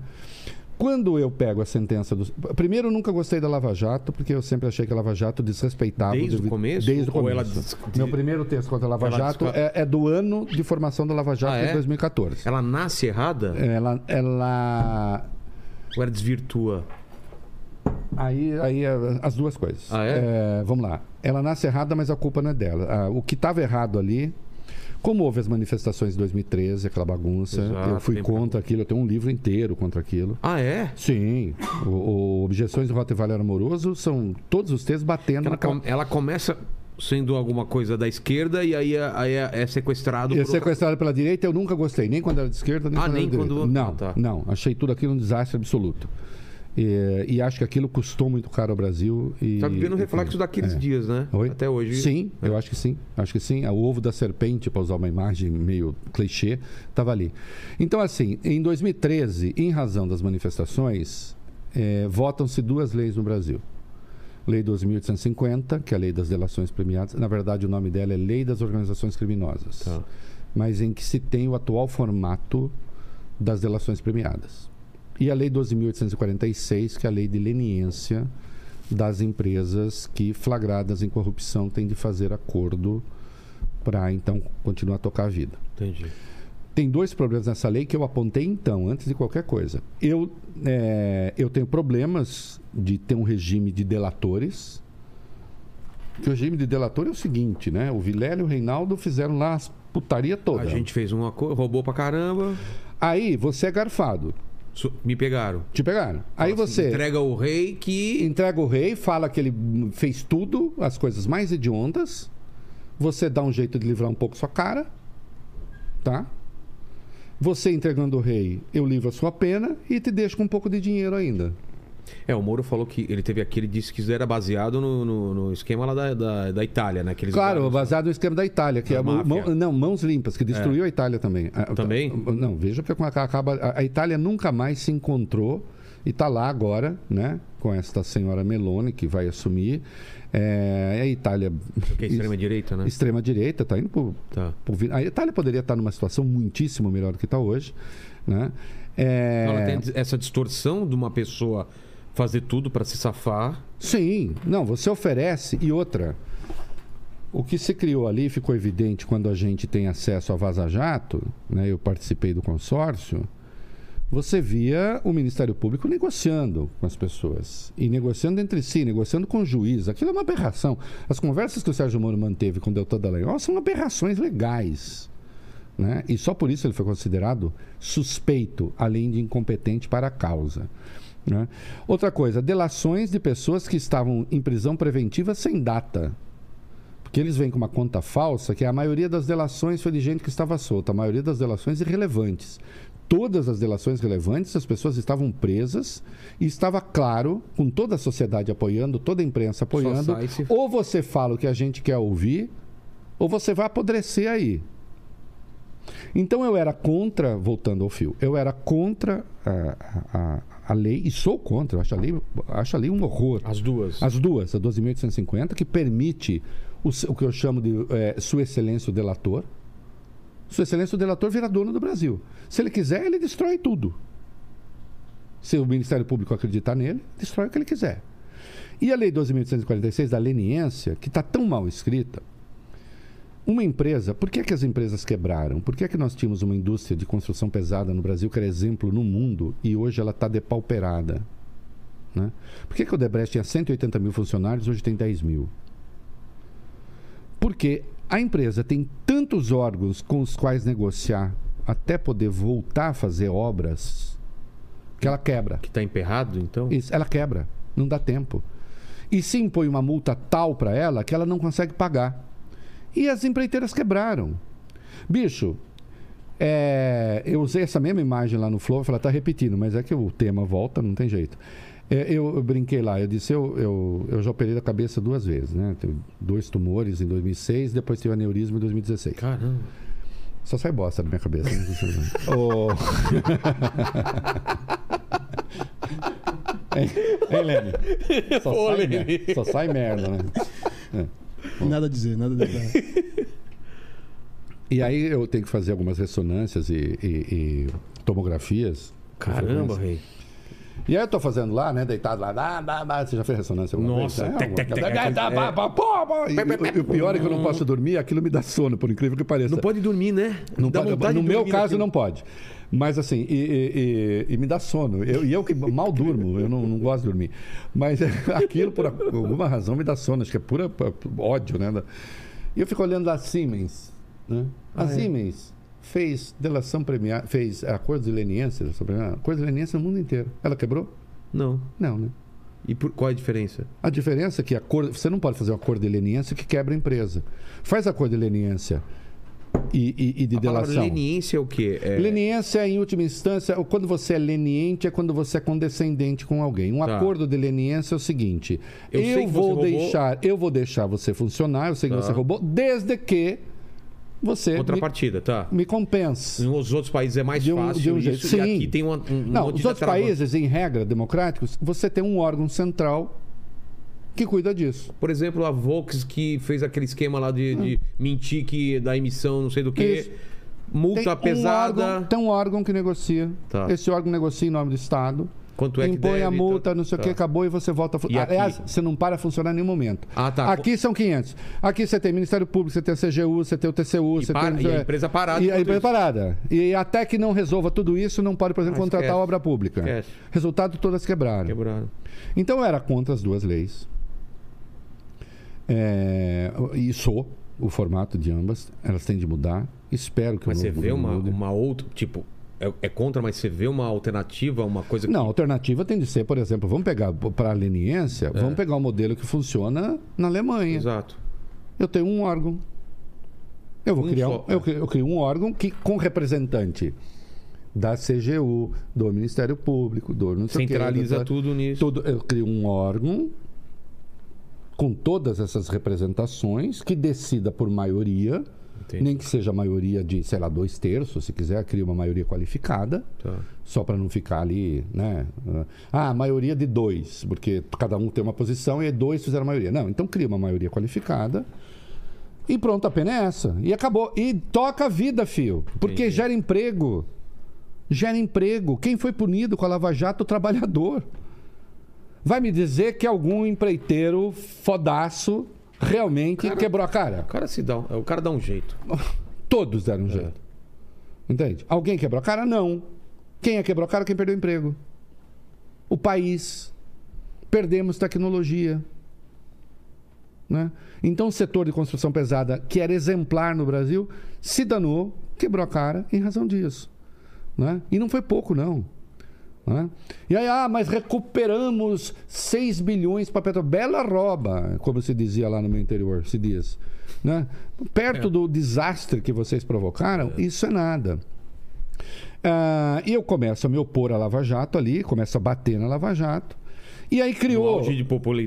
Quando eu pego a sentença do. Primeiro, eu nunca gostei da Lava Jato, porque eu sempre achei que a Lava Jato desrespeitava. Desde o começo? Desde o começo. des- Meu primeiro texto contra a Lava Ela Jato desca- é, é do ano de formação da Lava Jato Ah, é? em 2014. Ela nasce errada Ela, ela ou ela desvirtua? Aí, aí é as duas coisas. Ah, é? vamos lá. Ela nasce errada, mas a culpa não é dela. Ah, o que estava errado ali, como houve as manifestações de 2013, aquela bagunça, Exato, eu fui contra aquilo, eu tenho um livro inteiro contra aquilo. Ah, é? Sim, o, o Objeções do Rottweiler Amoroso são todos os textos batendo Ela, na com- ela começa sendo alguma coisa da esquerda e aí, é- aí é é sequestrado E outra- sequestrado pela direita, eu nunca gostei, nem quando era de esquerda, nem Ah, quando nem era de quando- direita. Não, Ah, tá. não, achei tudo aquilo um desastre absoluto. E, e acho que aquilo custou muito caro ao Brasil. E, Tá vivendo o reflexo daqueles é. dias, né? Oi? Até hoje. Sim, É. eu acho que sim. Acho que sim. O ovo da serpente, para usar uma imagem meio clichê, estava ali. Então, assim, em 2013, em razão das manifestações, eh, votam-se duas leis no Brasil. Lei 12.850, que é a lei das delações premiadas. Na verdade, o nome dela é Lei das Organizações Criminosas. Tá. Mas em que se tem o atual formato das delações premiadas. E a Lei 12.846, que é a lei de leniência das empresas que, flagradas em corrupção, têm de fazer acordo para, então, continuar a tocar a vida. Entendi. Tem dois problemas nessa lei que eu apontei então, antes de qualquer coisa. Eu, eh, eu tenho problemas de ter um regime de delatores. Que o regime de delator é o seguinte, né? O Vilela e o Reinaldo fizeram lá as putaria toda. A gente fez uma coisa, roubou pra caramba. Aí você é garfado. Me pegaram. Te pegaram. Aí assim, você Entrega o rei que. entrega o rei, fala que ele fez tudo, as coisas mais hediondas. Você dá um jeito de livrar um pouco sua cara, tá? Você entregando o rei, eu livro a sua pena e te deixo com um pouco de dinheiro ainda. É, o Moro falou que ele teve aqui, ele disse que isso era baseado no, no- no esquema lá da, da, da Itália, né? Aqueles Claro, lugares- baseado no esquema da Itália, que Da é mão- não, mãos limpas, que destruiu a Itália também. Também? Não, veja porque acaba a, Itália nunca mais se encontrou e está lá agora, né, com esta senhora Meloni que vai assumir. É, a Itália Que é extrema-direita, né? extrema direita está indo pro, Tá. vi- a Itália poderia estar numa situação muitíssimo melhor do que está hoje, né? É, Ela tem essa distorção de uma pessoa fazer tudo pra se safar. Sim, não, você oferece. E outra, o que se criou ali ficou evidente quando a gente tem acesso a Vaza Jato, né, eu participei do consórcio, você via o Ministério Público negociando com as pessoas. E negociando entre si, negociando com o juiz. Aquilo é uma aberração. As conversas que o Sérgio Moro manteve com o Deltan Dallagnol são aberrações legais. Né? E só por isso ele foi considerado suspeito, além de incompetente para a causa. Né? Outra coisa, delações de pessoas que estavam em prisão preventiva sem data. Porque eles vêm com uma conta falsa, que a maioria das delações foi de gente que estava solta, a maioria das delações irrelevantes. Todas as delações relevantes, as pessoas estavam presas e estava claro, com toda a sociedade apoiando, toda a imprensa apoiando, se- ou você fala o que a gente quer ouvir, ou você vai apodrecer aí. Então eu era contra, voltando ao fio, eu era contra a, a, a lei, e sou contra, eu acho a lei, acho a lei um horror. As duas. As duas, a 12.850, que permite o, o que eu chamo de eh, Sua Excelência o Delator. Sua Excelência o Delator vira dono do Brasil. Se ele quiser, ele destrói tudo. Se o Ministério Público acreditar nele, destrói o que ele quiser. E a Lei 12.846 da leniência, que está tão mal escrita, uma empresa, por que, é que as empresas quebraram? Por que, é que nós tínhamos uma indústria de construção pesada no Brasil que era exemplo no mundo e hoje ela está depauperada? Né? Por que, que o Debrecht tinha 180 mil funcionários hoje tem 10 mil? Porque a empresa tem tantos órgãos com os quais negociar até poder voltar a fazer obras que ela quebra. Que tá emperrado, então? Isso, ela quebra, não dá tempo. E se impõe uma multa tal para ela que ela não consegue pagar. E as empreiteiras quebraram. Bicho, é, eu usei essa mesma imagem lá no Flow, falei, tá repetindo, mas é que o tema volta, não tem jeito. É, eu, eu brinquei lá, eu disse, eu, eu, eu já operei a cabeça duas vezes, né? Tive dois tumores em 2006, depois tive aneurisma em 2016. Caramba. Só sai bosta da minha cabeça. Né? Ô, Hein, hein, Lene? Só, sai Lene. mer- só sai merda, né? Nada a dizer, nada a dizer. E aí eu tenho que fazer algumas ressonâncias e, e- e tomografias. Caramba, rei. E aí eu tô fazendo lá, né? Deitado lá. dá, dá, dá. Você já fez ressonância alguma Nossa, vez? E, o pior é que eu não posso dormir, aquilo me dá sono, por incrível que pareça. Não pode dormir, né? Não Dá pode- no meu caso, naquilo. não pode. Mas assim, e, e- e- me dá sono. Eu, e eu que mal durmo, eu não, não gosto de dormir. Mas aquilo, por alguma razão, me dá sono. Acho que é pura pura ódio, né? E eu fico olhando a Siemens. Né? A Ah, é? Siemens fez delação premiada, fez acordo de leniência, delação premiada, acordo de leniência no mundo inteiro. Ela quebrou? Não. Não, né? E por, qual é a diferença? A diferença é que acordo, você não pode fazer um acordo de leniência que quebra a empresa. Faz acordo de leniência e, e- e de A delação. leniência é o quê? É... Leniência, em última instância, quando você é leniente, é quando você é condescendente com alguém. Um Tá. acordo de leniência é o seguinte: Eu eu, vou você roubou- deixar, eu vou deixar você funcionar, eu sei que Tá. você roubou, desde que você me, Contrapartida, tá. me compense. Nos outros países é mais De um- fácil de um jeito. Sim. aqui tem um, um Não, os outros países, em regra, democráticos, você tem um órgão central que cuida disso. Por exemplo, a Volks que fez aquele esquema lá de, de mentir que da emissão, não sei do que. Isso. Multa tem pesada. Um órgão, tem um órgão que negocia. Tá. Esse órgão negocia em nome do Estado. Quanto é que impõe deve, a multa, tá- não sei o tá. que, acabou e você volta a E aqui? Aliás, você não para a funcionar em nenhum momento. Ah, tá. Aqui são 500. Aqui você tem Ministério Público, você tem a CGU, você tem o TCU, E você para- tem. e a empresa parada E a empresa isso. parada. E até que não resolva tudo isso, não pode, por exemplo, Ah, contratar esquece. obra pública. Esquece. Resultado, todas quebraram. Quebrado. Então eu era contra as duas leis. É, e sou o formato de ambas. Elas têm de mudar. Espero que Mas o você novo vê governo uma, mude. uma outra. Tipo, é, é contra, mas você vê uma alternativa, uma coisa que. Não, a alternativa tem de ser, por exemplo, vamos pegar para a leniência, É. vamos pegar o modelo que funciona na Alemanha. Exato. Eu tenho um órgão. Eu vou Um criar, só, um, eu, é. crio, eu crio um órgão que com representante da CGU, do Ministério Público, do não sei Centraliza do- tudo nisso. tudo. Eu crio um órgão com todas essas representações que decida por maioria, Entendi. nem que seja maioria de, sei lá, dois terços, se quiser, cria uma maioria qualificada Tá. só para não ficar ali, né? Ah, maioria de dois, porque cada um tem uma posição e dois fizeram a maioria. Não, então cria uma maioria qualificada e pronto, a pena é essa. E acabou. E toca a vida, fio. Porque Entendi. gera emprego. Gera emprego. Quem foi punido com a Lava Jato? O trabalhador. Vai me dizer que algum empreiteiro fodaço realmente quebrou a cara? O cara se dá. um- O cara dá um jeito. Todos deram um jeito. Entende? Alguém quebrou a cara? Não. Quem é quebrou a cara? Quem perdeu o emprego. O país. Perdemos tecnologia. Né? Então, o setor de construção pesada, que era exemplar no Brasil, se danou, quebrou a cara em razão disso. Né? E não foi pouco, não. Né? E aí, ah, mas recuperamos 6 bilhões para Petro. Bela roba, como se dizia lá no meu interior, se diz. Né? Perto do desastre que vocês provocaram, isso é nada. Ah, e eu começo a me opor à Lava Jato ali, começo a bater na Lava Jato. E aí criou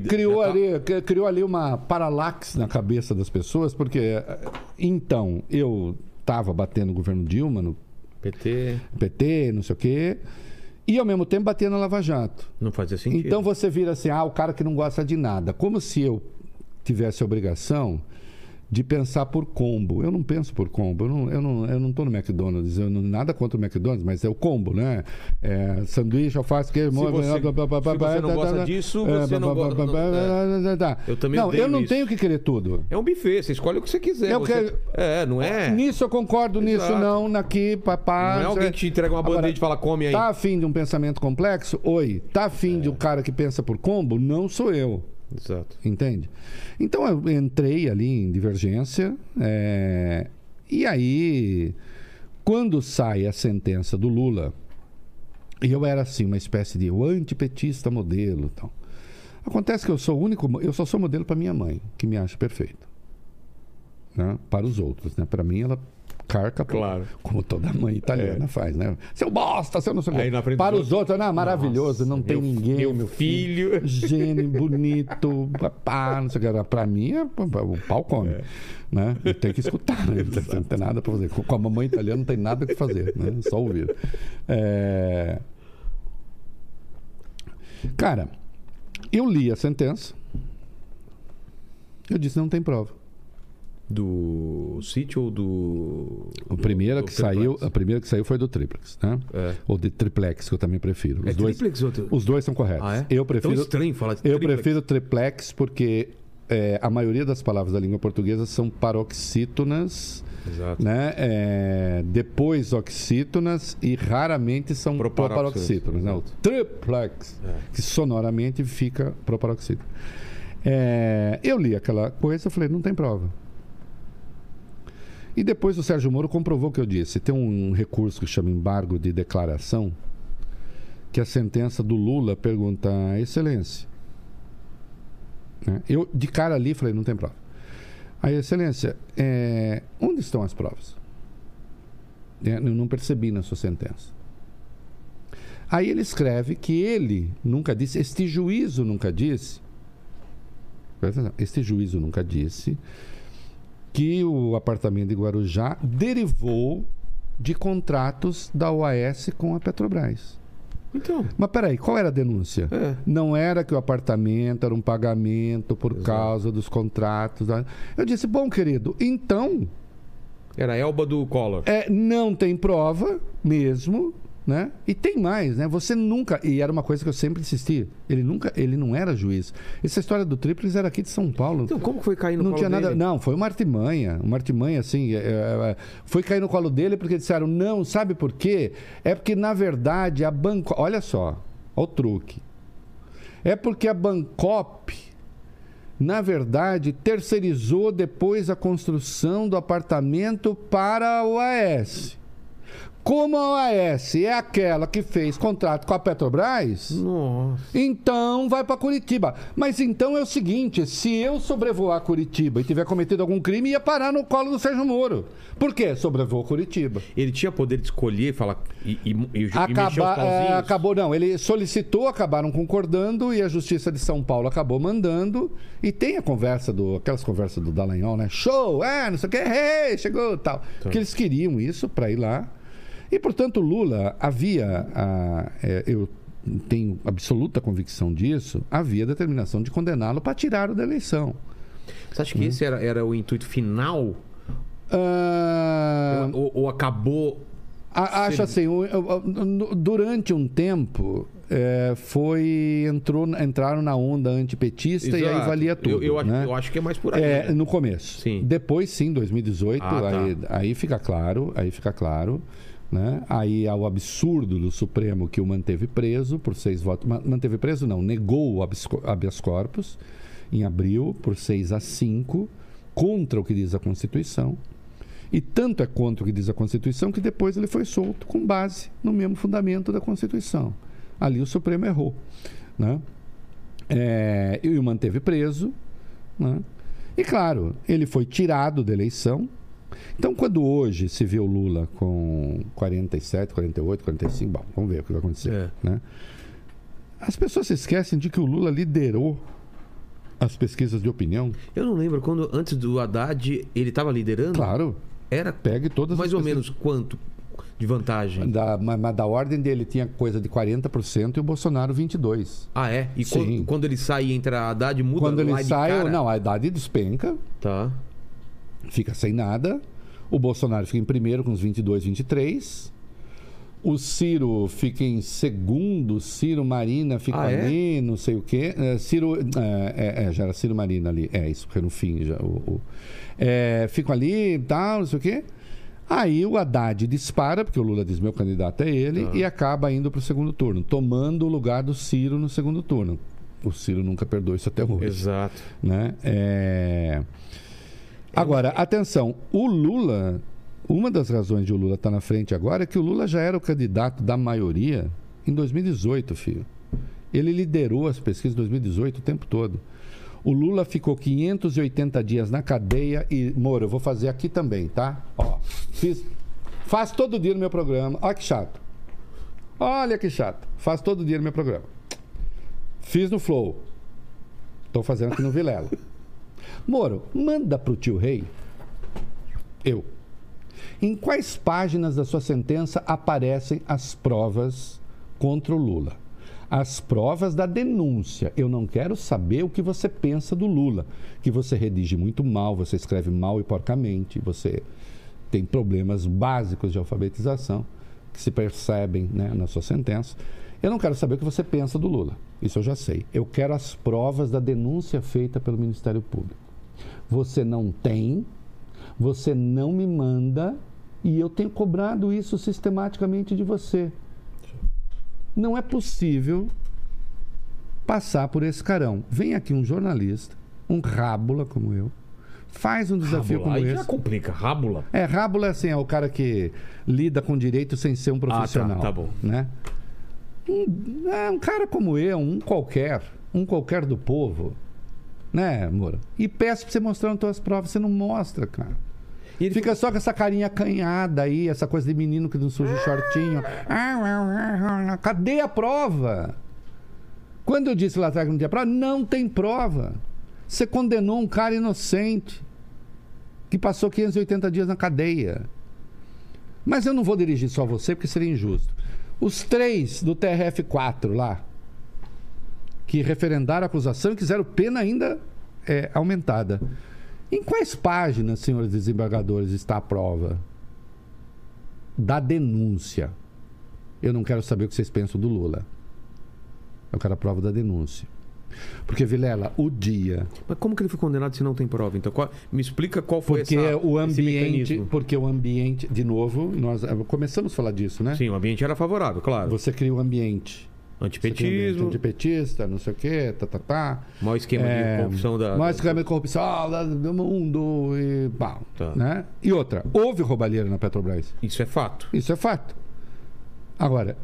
criou tá- ali, cri- criou ali uma paralaxe na cabeça das pessoas, porque eh, então eu estava batendo no governo Dilma, no PT PT, não sei o quê, e ao mesmo tempo batia na Lava Jato. não fazia sentido. Então você vira assim, ah, o cara que não gosta de nada. Como se eu tivesse a obrigação de pensar por combo. Eu não penso por combo. Eu não, eu não, eu não tô no McDonald's. Eu não, nada contra o McDonald's, mas é o combo, né? É, sanduíche, alface, queijo... Se você- blá, blá, blá, se você não gosta disso, é, você não gosta- blá. Eu também Não, eu não isso. tenho que querer tudo. É um buffet, você escolhe o que você quiser. Eu você- quero- É, não é? Nisso eu concordo, nisso Exato. não, naqui, papá. Não é alguém que te entrega uma bandeja e fala, come aí. Tá afim de um pensamento complexo? Oi. Tá afim de um cara que pensa por combo? Não sou eu. Exato. Entende? Então eu entrei ali em divergência. é, E aí, quando sai a sentença do Lula, e eu era assim, uma espécie de antipetista modelo. Então. Acontece que eu sou o único, eu só sou modelo para minha mãe, que me acha perfeito. Né? Para os outros, né? Para mim ela carca Claro. como toda mãe italiana faz, né? Seu bosta, seu não sei o quê. Para os outros, não, maravilhoso, não tem meu- ninguém, meu meu filho. gênio, bonito, pá, não sei o que. Pra mim, é, o pau come. É. Né? E tem que escutar, né? Não tem- não tem nada pra fazer. Com a mamãe italiana não tem nada que fazer, né? Só ouvir. É... Cara, eu li a sentença. Eu disse, não tem prova. Do sítio ou do. A primeira, do que saiu, a primeira que saiu foi do triplex, né? É. Ou de triplex, que eu também prefiro. Os, É dois, triplex ou tu- os dois são corretos. Ah, é? Eu Tão prefiro, estranho falar de Eu triplex. prefiro triplex porque é, a maioria das palavras da língua portuguesa são paroxítonas, Exato. né? É, depois oxítonas e raramente são Proparoxítonas, exato. triplex, É. que sonoramente fica proparoxítono. É, eu li aquela coisa e falei, não tem prova. E depois o Sérgio Moro comprovou o que eu disse. Tem um recurso que chama embargo de declaração, que a sentença do Lula pergunta, Excelência. né? Eu, de cara ali, falei, não tem prova. Aí, Excelência, é, onde estão as provas? É, eu não percebi na sua sentença. Aí ele escreve que ele nunca disse, este juízo nunca disse, este juízo nunca disse que o apartamento de Guarujá derivou de contratos da OAS com a Petrobras. Então. Mas peraí, qual era a denúncia? É. Não era que o apartamento era um pagamento por causa dos contratos. da- Eu disse, bom, querido, então Era a Elba do Collor. é, não tem prova mesmo, né? E tem mais, né? Você nunca. E era uma coisa que eu sempre insisti. Ele nunca. Ele não era juiz. Essa história do Tríplice era aqui de São Paulo. Então, como foi cair no não colo tinha nada. dele? Não, foi uma artimanha. Uma artimanha, assim. é, é, é, foi cair no colo dele porque disseram, não, sabe por quê? É porque, na verdade, a Banco. Olha só, olha o truque. É porque a Bancop, na verdade, terceirizou depois a construção do apartamento para a OAS. Como a OAS é aquela que fez contrato com a Petrobras, Nossa. então vai para Curitiba. Mas então é o seguinte: se eu sobrevoar Curitiba e tiver cometido algum crime, ia parar no colo do Sérgio Moro. Por quê? Sobrevoou Curitiba. Ele tinha poder de escolher e falar. E, e, e, e Acaba, pauzinhos? é, acabou, não. Ele solicitou, acabaram concordando e a Justiça de São Paulo acabou mandando. E tem a conversa do. Aquelas conversas do Dallagnol, né? Show! É, não sei o quê, hey, chegou tal. Porque eles queriam isso para ir lá. E, portanto, Lula havia. ah, é, eu tenho absoluta convicção disso, havia determinação de condená-lo para tirá-lo da eleição. Você acha Hum. que esse era, era o intuito final? Ah, Ou, ou acabou. A- Acho assim, durante um tempo é, foi entrou, entraram na onda antipetista e aí Exato. valia tudo. Eu, eu, acho- né? eu acho que é mais por aí. É, né? no começo. Sim. Depois, sim, 2018, Ah, tá. aí, aí fica claro, aí fica claro. Né? Aí há o absurdo do Supremo que o manteve preso por seis votos. Ma- Manteve preso, não, negou o habeas co- habeas corpus em abril por 6 a 5, contra o que diz a Constituição. E tanto é contra o que diz a Constituição que depois ele foi solto com base no mesmo fundamento da Constituição. Ali o Supremo errou. Né? É, e o manteve preso. Né? E claro, ele foi tirado da eleição. Então, quando hoje se vê o Lula com 47, 48, 45, bom, vamos ver o que vai acontecer. É. Né? As pessoas se esquecem de que o Lula liderou as pesquisas de opinião. Eu não lembro quando, antes do Haddad, ele estava liderando? Claro, Era pegue todas mais ou menos quanto de vantagem? Da, mas, da ordem dele tinha coisa de 40% e o Bolsonaro 22%. Ah, é? E Sim. quando, quando ele sai e entra a Haddad, muda Quando ele de sai, cara? não, a idade despenca, Tá. Fica sem nada. O Bolsonaro fica em primeiro com uns 22, 23. O Ciro fica em segundo, Ciro Marina fica Ah, é? ali, não sei o quê. É, Ciro. É, é, é, já era Ciro Marina ali. É, isso, porque no fim já. O, o- é, ficam ali e tal, não sei o quê. Aí o Haddad dispara, porque o Lula diz: meu candidato é ele, Tá. e acaba indo para o segundo turno, tomando o lugar do Ciro no segundo turno. O Ciro nunca perdoou isso até hoje Exato. né? É... Agora, atenção, o Lula, uma das razões de o Lula estar na frente agora é que o Lula já era o candidato da maioria em 2018, filho. Ele liderou as pesquisas em 2018 o tempo todo. O Lula ficou 580 dias na cadeia e, Moro, eu vou fazer aqui também, tá? Ó, fiz, faz todo dia no meu programa. Olha que chato. Olha que chato. Faz todo dia no meu programa. Fiz no Flow. Estou fazendo aqui no Vilela. Moro, manda pro tio Rei. Eu. Em quais páginas da sua sentença aparecem as provas contra o Lula? As provas da denúncia. Eu não quero saber o que você pensa do Lula. Que você redige muito mal, você escreve mal e porcamente, você tem problemas básicos de alfabetização que se percebem né, na sua sentença. Eu não quero saber o que você pensa do Lula. Isso eu já sei. Eu quero as provas da denúncia feita pelo Ministério Público. Você não tem, você não me manda e eu tenho cobrado isso sistematicamente de você. Não é possível passar por esse carão. Vem aqui um jornalista, um rábula como eu, faz um desafio Rábula. como Aí esse. já complica. Rábula. É, rábula assim, é o cara que lida com direito sem ser um profissional. tá bom. Né? Um, é, um cara como eu, um qualquer, um qualquer do povo, Né, Moura? E peço pra você mostrar nas tuas provas. Você não mostra, cara. E ele Fica só com essa carinha acanhada aí, essa coisa de menino que não suja o shortinho. Cadê a prova? Quando eu disse lá atrás que não tinha prova, não tem prova. Você condenou um cara inocente que passou 580 dias na cadeia. Mas eu não vou dirigir só você, porque seria injusto. Os três do TRF4 lá, que referendaram a acusação e quiseram pena ainda é, aumentada. Em quais páginas, senhores desembargadores, está a prova da denúncia? Eu não quero saber o que vocês pensam do Lula. Eu quero a prova da denúncia. Porque, Vilela, o dia. Mas como que ele foi condenado se não tem prova? Então, qual- me explica qual foi Porque essa, o ambiente. Porque o ambiente. De novo, nós eh, começamos a falar disso, né? Sim, o ambiente era favorável, claro. Você cria o ambiente. Você cria o ambiente Antipetismo, Antipetista, não sei o quê, tá, tá, tá. mau esquema É, de corrupção da. Mais esquema de corrupção do mundo e pau. Tá. Né? E outra, houve roubalheira na Petrobras. Isso é fato. Isso é fato. Agora,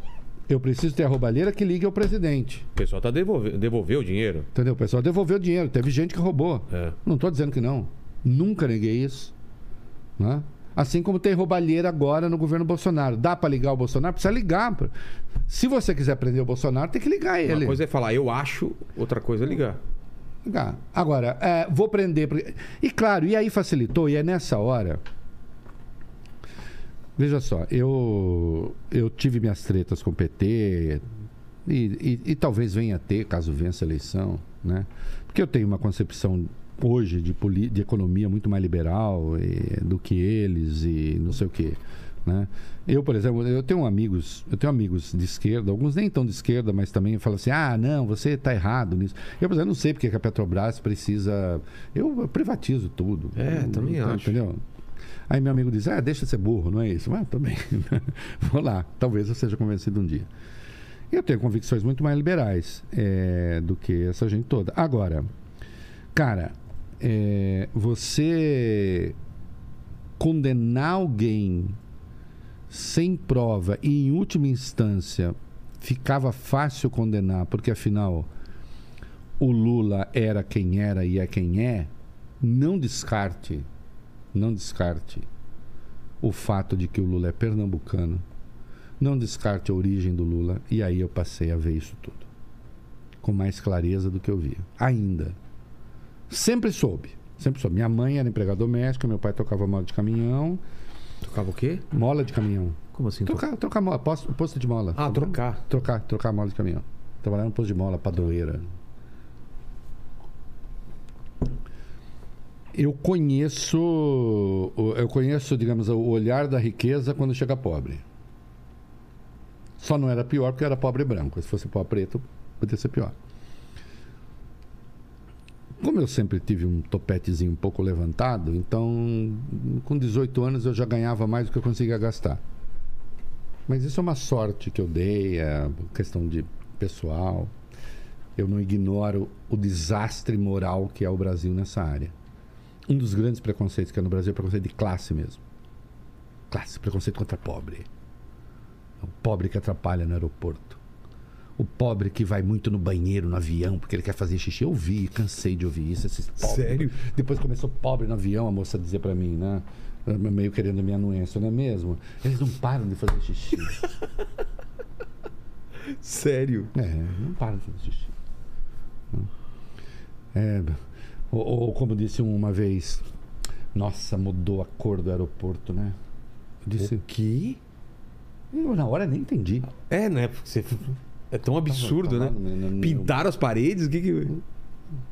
eu preciso ter a roubalheira que ligue ao presidente. O pessoal tá devolvendo devolveu o dinheiro. Entendeu? O pessoal devolveu o dinheiro. Teve gente que roubou. É. Não estou dizendo que não. Nunca neguei isso. Né? Assim como tem roubalheira agora no governo Bolsonaro. Dá para ligar o Bolsonaro? Precisa ligar. Se você quiser prender o Bolsonaro, tem que ligar ele. Uma coisa é falar, eu acho, outra coisa é ligar. Ligar. Agora, é, vou prender. porque- E claro, e aí facilitou, e é nessa hora. Veja só, eu, eu tive minhas tretas com o PT e, e- e talvez venha a ter, caso vença a eleição, né? Porque eu tenho uma concepção hoje de, de economia muito mais liberal e- do que eles e não sei o quê. Né? Eu, por exemplo, eu tenho amigos, eu tenho amigos de esquerda, alguns nem tão de esquerda, mas também falam assim: ah, não, você está errado nisso. Eu, por exemplo, não sei porque que a Petrobras precisa. Eu privatizo tudo. É, também Então, acho. Entendeu? Aí meu amigo diz: ah, deixa de ser burro, não é isso? Mas também. Vou lá, talvez eu seja convencido um dia. Eu tenho convicções muito mais liberais é, do que essa gente toda. Agora, cara, é, você condenar alguém sem prova e, em última instância, ficava fácil condenar, porque afinal o Lula era quem era e é quem é, não descarte, não descarte o fato de que o Lula é pernambucano, não descarte a origem do Lula, e aí eu passei a ver isso tudo com mais clareza do que eu via. Ainda. Sempre soube. Sempre soube. Minha mãe era empregada doméstica, meu pai tocava mola de caminhão. Tocava o quê? Mola de caminhão. Como assim? Trocar, trocar mola, posto, posto de mola. Ah, trocar. Trocar, trocar mola de caminhão. Trabalhar no posto de mola, padroeira. Eu conheço, eu conheço, digamos, o olhar da riqueza quando chega pobre. Só não era pior porque era pobre branco. Se fosse pobre preto, podia ser pior. Como eu sempre tive um topetezinho um pouco levantado, então com 18 anos eu já ganhava mais do que eu conseguia gastar. Mas isso é uma sorte que eu dei, é questão de pessoal. Eu não ignoro o desastre moral que é o Brasil nessa área. Um dos grandes preconceitos que é no Brasil é o preconceito de classe mesmo. Classe, preconceito contra pobre. O pobre que atrapalha no aeroporto. O pobre que vai muito no banheiro, no avião, porque ele quer fazer xixi. Eu vi, cansei de ouvir isso. Esses pobres. Sério? Depois começou pobre no avião, a moça dizia pra mim, né? Meio querendo minha anuência, não é mesmo? Eles não param de fazer xixi. Sério? É, não param de fazer xixi. É, ou, ou como disse um uma vez, nossa, mudou a cor do aeroporto, né? Eu disse, O quê? eu na hora nem entendi. É, né? Porque você... É tão absurdo, tava né? no- no- Pintaram as paredes? O que que...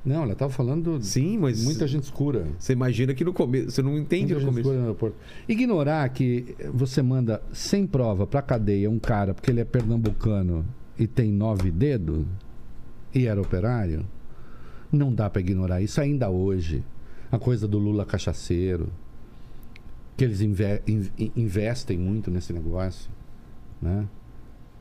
Não, ela tava falando Sim, mas... muita gente escura. Você imagina que no começo... Você não entende Muita no gente começo. escura no aeroporto. Ignorar que você manda sem prova pra cadeia um cara porque ele é pernambucano e tem nove dedos e era operário, não dá pra ignorar isso ainda hoje. A coisa do Lula cachaceiro, que eles inve- in- investem muito nesse negócio, né?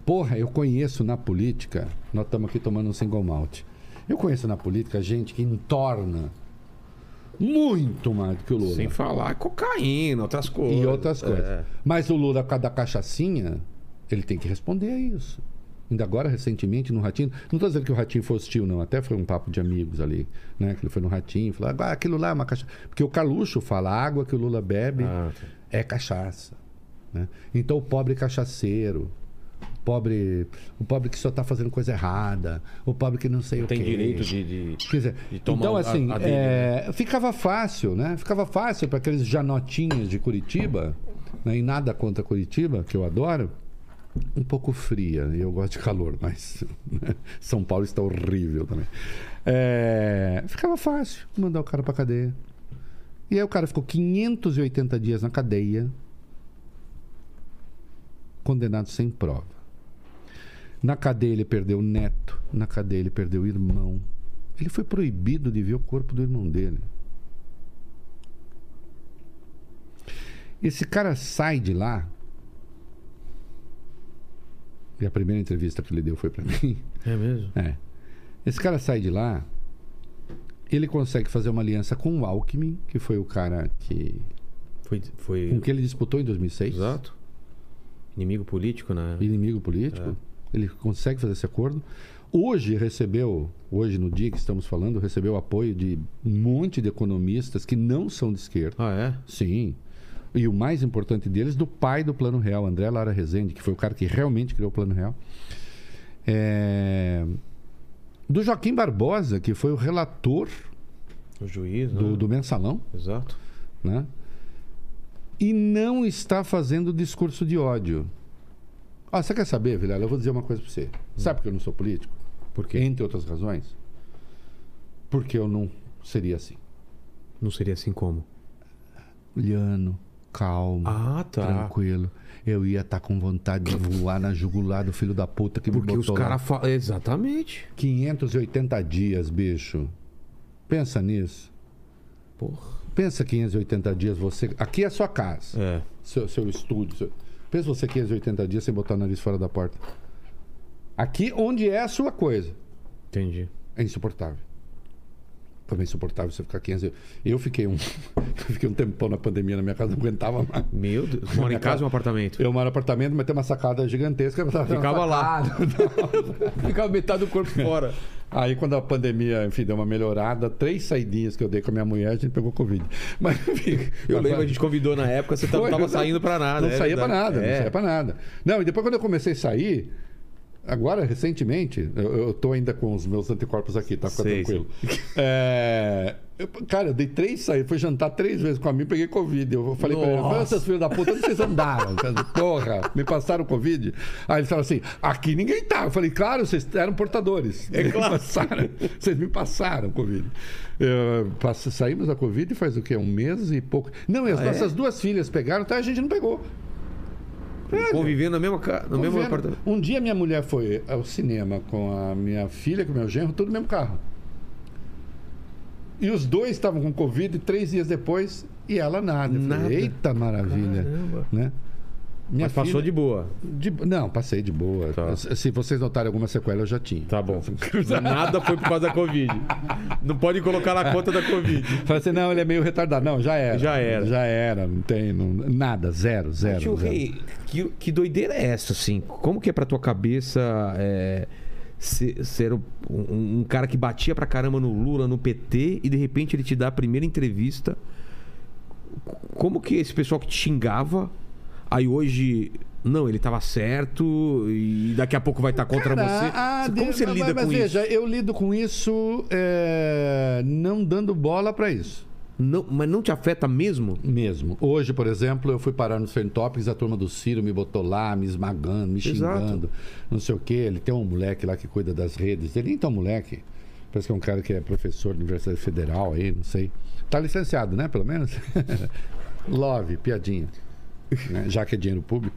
Porra, eu conheço na política, nós estamos aqui tomando um single malt. Eu conheço na política gente que entorna muito mais do que o Lula. Sem falar cocaína, outras coisas. E outras coisas. É. Mas o Lula, com a da cachaçinha, ele tem que responder a isso. Ainda agora, recentemente, no Ratinho. Não estou dizendo que o Ratinho foi hostil, não. Até foi um papo de amigos ali, né? Que ele foi no Ratinho, falou, ah, aquilo lá é uma cachaça. Porque o Caluxo fala, a água que o Lula bebe Ah, tá. é cachaça. Né? Então o pobre cachaceiro, pobre, o pobre que só está fazendo coisa errada, o pobre que não sei o Tem quê. direito de. de- Quer dizer, de tomar então a- assim, a dele, é, ficava fácil, né? Ficava fácil para aqueles janotinhos de Curitiba, né? e nada contra Curitiba, que eu adoro, um pouco fria. e Eu gosto de calor, mas né? São Paulo está horrível também. É, ficava fácil mandar o cara para cadeia. E aí o cara ficou 580 dias na cadeia, condenado sem prova. Na cadeia ele perdeu o neto, na cadeia ele perdeu o irmão. Ele foi proibido de ver o corpo do irmão dele. Esse cara sai de lá. E a primeira entrevista que ele deu foi para mim. É mesmo? É. Esse cara sai de lá, ele consegue fazer uma aliança com o Alckmin, que foi o cara que Foi. foi... com que ele disputou em 2006. Exato. Inimigo político, né? Inimigo político. Ele consegue fazer esse acordo. Hoje recebeu, hoje no dia que estamos falando, recebeu apoio de um monte de economistas que não são de esquerda. Ah, é? Sim. E o mais importante deles, do pai do Plano Real, André Lara Rezende, que foi o cara que realmente criou o Plano Real. É, Do Joaquim Barbosa, que foi o relator O juiz, né? do, do mensalão, Exato. né? E não está fazendo discurso de ódio. Ah, você quer saber, Vilela? Eu vou dizer uma coisa para você. Sabe por que eu não sou político? Por quê? Entre outras razões. Porque eu não seria assim. Não seria assim como? Liano, calmo. Ah, tá. tranquilo. Eu ia estar com vontade de voar na jugular do filho da puta que Porque me os botou lá. caras falam. Exatamente. 580 dias, bicho. Pensa nisso. Porra. Pensa 580 dias você... Aqui é a sua casa. É. Seu, seu estúdio. seu- Pensa você 580 dias sem botar o nariz fora da porta. Aqui onde é a sua coisa. Entendi. É insuportável. Também insuportável você ficar 500... Eu fiquei um... eu fiquei um tempão na pandemia na minha casa, não aguentava mais. Meu Deus. Mora em casa ou um apartamento? Eu moro no apartamento, mas tem uma sacada gigantesca. Ficava lá. Ficava metade do corpo fora. Aí quando a pandemia, enfim, deu uma melhorada, três saidinhas que eu dei com a minha mulher, a gente pegou Covid. Mas, enfim. Eu lembro, a gente convidou na época, você não Foi, tava não- saindo pra nada. Não é saía verdade. nada, É. não saía pra nada. Não, e depois quando eu comecei a sair, agora, recentemente, eu, tô ainda com os meus anticorpos aqui, tá? Fica Sei, tranquilo. É, eu- cara, eu dei três saídas, fui jantar três vezes com a mim, peguei Covid. Eu falei pra ele, Nossa. seus filhos da puta, onde vocês andaram? Porra, me passaram Covid? Aí eles falaram assim, aqui ninguém tá. Eu falei, claro, vocês eram portadores. É Me claro. passaram, vocês me passaram Covid. Eu, saímos da Covid faz o quê? Um mês e pouco. Não, e as Ah, é? nossas duas filhas pegaram, então a gente não pegou. Convivendo na mesma casa, no mesmo apartamento. Um dia minha mulher foi ao cinema com a minha filha, com o meu genro, tudo no mesmo carro. E os dois estavam com Covid três dias depois e ela nada. Eu falei, Nada. Eita maravilha. Caramba. Né? Minha Mas passou filha- de boa. de- Não, passei de boa. Tá. Se vocês notarem alguma sequela, eu já tinha. Tá bom. Nada foi por causa da Covid. Não pode colocar na conta da Covid. Falei assim, não, ele é meio retardado. Não, já era. Já era. Já era, não tem não- nada, zero, zero. Tio zero. Rei, que, que doideira é essa, assim? Como que é pra tua cabeça é, ser, ser um, um- um cara que batia pra caramba no Lula, no PT, e de repente ele te dá a primeira entrevista? Como que esse pessoal que te xingava, aí hoje... Não, ele tava certo e daqui a pouco vai estar contra Cara, você. ah, Como você mas- lida mas com veja, isso? eu lido com isso é, não dando bola pra isso. Não, mas não te afeta mesmo? Mesmo. Hoje, por exemplo, eu fui parar nos Trend Topics, a turma do Ciro me botou lá, me esmagando, me Exato. xingando, não sei o quê. Ele tem um moleque lá que cuida das redes. Ele nem tão moleque. Parece que é um cara que é professor da Universidade Federal aí, não sei. Tá licenciado, né, pelo menos? Love, piadinha. Né, Já que é dinheiro público.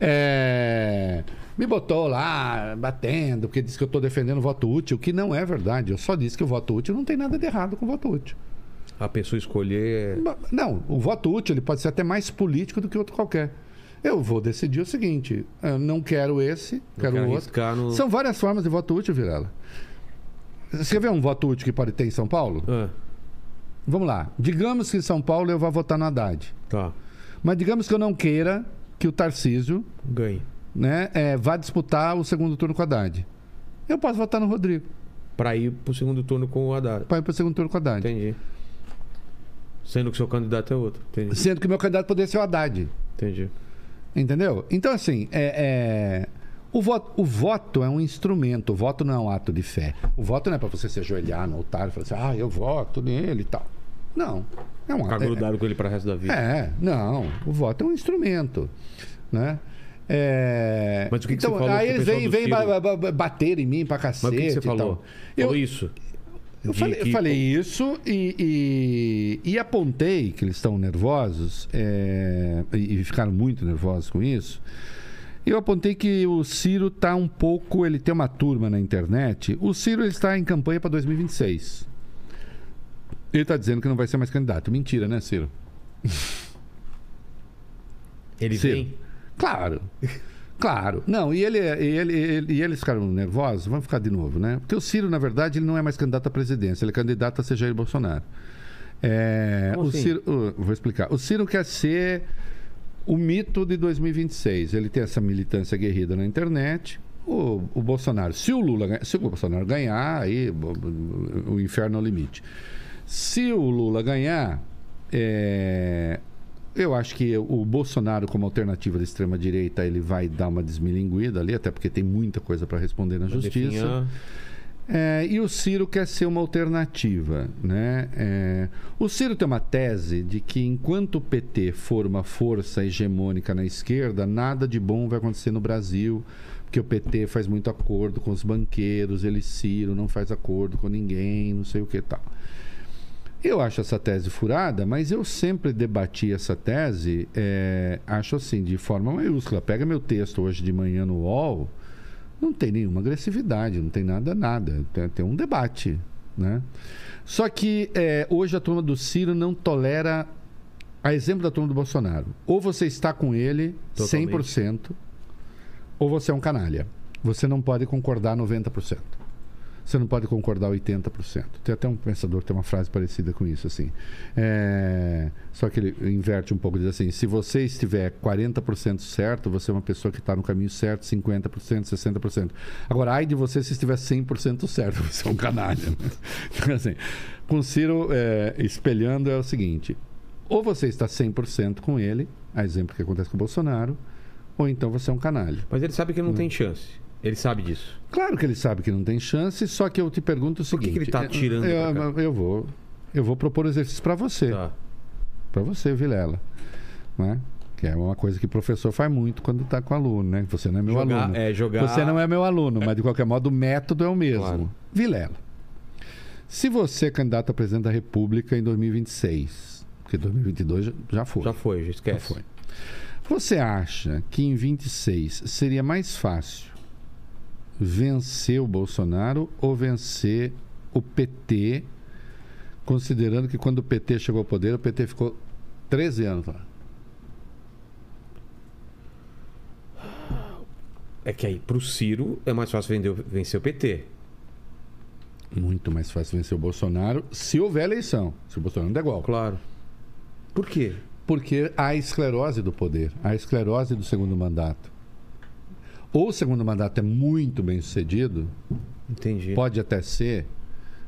É, Me botou lá, batendo, porque disse que eu estou defendendo o voto útil, o que não é verdade. Eu só disse que o voto útil não tem nada de errado com o voto útil. A pessoa escolher... Ba- Não, o voto útil ele pode ser até mais político do que outro qualquer. Eu vou decidir o seguinte: eu não quero esse, quero quero outro. no- São várias formas de voto útil, Virela. Você ver um voto útil que pode ter em São Paulo? Ah, Vamos lá. Digamos que em São Paulo eu vá votar no Haddad. tá, Mas digamos que eu não queira que o Tarcísio ganhe. né, é, vá disputar o segundo turno com o Haddad. Eu posso votar no Rodrigo. Pra ir pro segundo turno com o Haddad. Para ir para o segundo turno com o Haddad. Entendi. Sendo que seu candidato é outro. Entendi. Sendo que meu candidato poderia ser o Haddad. Entendi. Entendeu? Então, assim, é, é, O, voto, o voto é um instrumento, o voto não é um ato de fé. O voto não é para você se ajoelhar no altar e falar assim, ah, eu voto nele e tal. Não. É um Ficar é- grudado com ele para resto da vida. É, não. O voto é um instrumento, né? É... Mas o que que então, você falou aí eles vêm bater em mim pra Mas cacete o que, que você falou? tal. Eu, Falou isso? eu falei, eu que- falei isso e, e, e apontei que eles estão nervosos é, e, e ficaram muito nervosos com isso. Eu apontei que o Ciro está um pouco, ele tem uma turma na internet. O Ciro ele está em campanha para 2026. Ele está dizendo que não vai ser mais candidato. Mentira, né, Ciro? Ele Ciro. vem. Claro. Claro. Não, e, ele, e, ele, ele- e eles ficaram nervosos, vamos ficar de novo, né? Porque o Ciro, na verdade, ele não é mais candidato à presidência, ele é candidato a ser Jair Bolsonaro. É, o assim? Ciro, uh, vou explicar. O Ciro quer ser o mito de 2026. Ele tem essa militância guerrida na internet. O, o Bolsonaro, se o Lula, se o Bolsonaro ganhar, aí bo- o inferno é o limite. Se o Lula ganhar, é, eu acho que o Bolsonaro, como alternativa da extrema-direita, ele vai dar uma desmilinguida ali, até porque tem muita coisa para responder na justiça. Definhar. É, e o Ciro quer ser uma alternativa. Né? É, o Ciro tem uma tese de que enquanto o PT for uma força hegemônica na esquerda, nada de bom vai acontecer no Brasil, porque o PT faz muito acordo com os banqueiros, ele, Ciro, não faz acordo com ninguém, não sei o que tal. Eu acho essa tese furada, mas eu sempre debati essa tese, é, acho assim, de forma maiúscula. Pega meu texto hoje de manhã no UOL, não tem nenhuma agressividade, não tem nada, nada. Tem, tem um debate, né? Só que é, hoje a turma do Ciro não tolera, a exemplo da turma do Bolsonaro. Ou você está com ele Totalmente. 100%, ou você é um canalha. Você não pode concordar 90%. Você não pode concordar 80%. Tem até um pensador que tem uma frase parecida com isso, assim. É, Só que ele inverte um pouco, diz assim, se você estiver 40% certo, você é uma pessoa que está no caminho certo, 50%, 60%. Agora, ai de você se estiver 100% certo, você é um canalha. né? Então, assim, com Ciro é, espelhando é o seguinte, ou você está 100% com ele, a exemplo que acontece com o Bolsonaro, ou então você é um canalha. Mas ele sabe que não tem chance. Ele sabe disso. Claro que ele sabe que não tem chance, só que eu te pergunto o Por que seguinte. que ele tá é, atirando Eu, eu, eu vou, eu vou propor um exercício para você, Tá. para você, Vilela, né? Que é uma coisa que o professor faz muito quando está com aluno, né? Você não é meu Jogar- aluno. é, jogar- Você não é meu aluno, mas de qualquer modo o método é o mesmo. Claro. Vilela, se você é candidato a presidente da República em 2026, porque 2022 já- já foi. Já foi, já Já esquece. foi. Você acha que em 26 seria mais fácil vencer o Bolsonaro ou vencer o PT, considerando que quando o PT chegou ao poder, o PT ficou 13 anos lá? É que aí, pro Ciro, é mais fácil vender- vencer o PT. Muito mais fácil vencer o Bolsonaro se houver eleição, se o Bolsonaro não der igual. Claro. Por quê? Porque há a esclerose do poder, há a esclerose do segundo mandato. Ou o segundo mandato é muito bem sucedido, Entendi. pode até ser,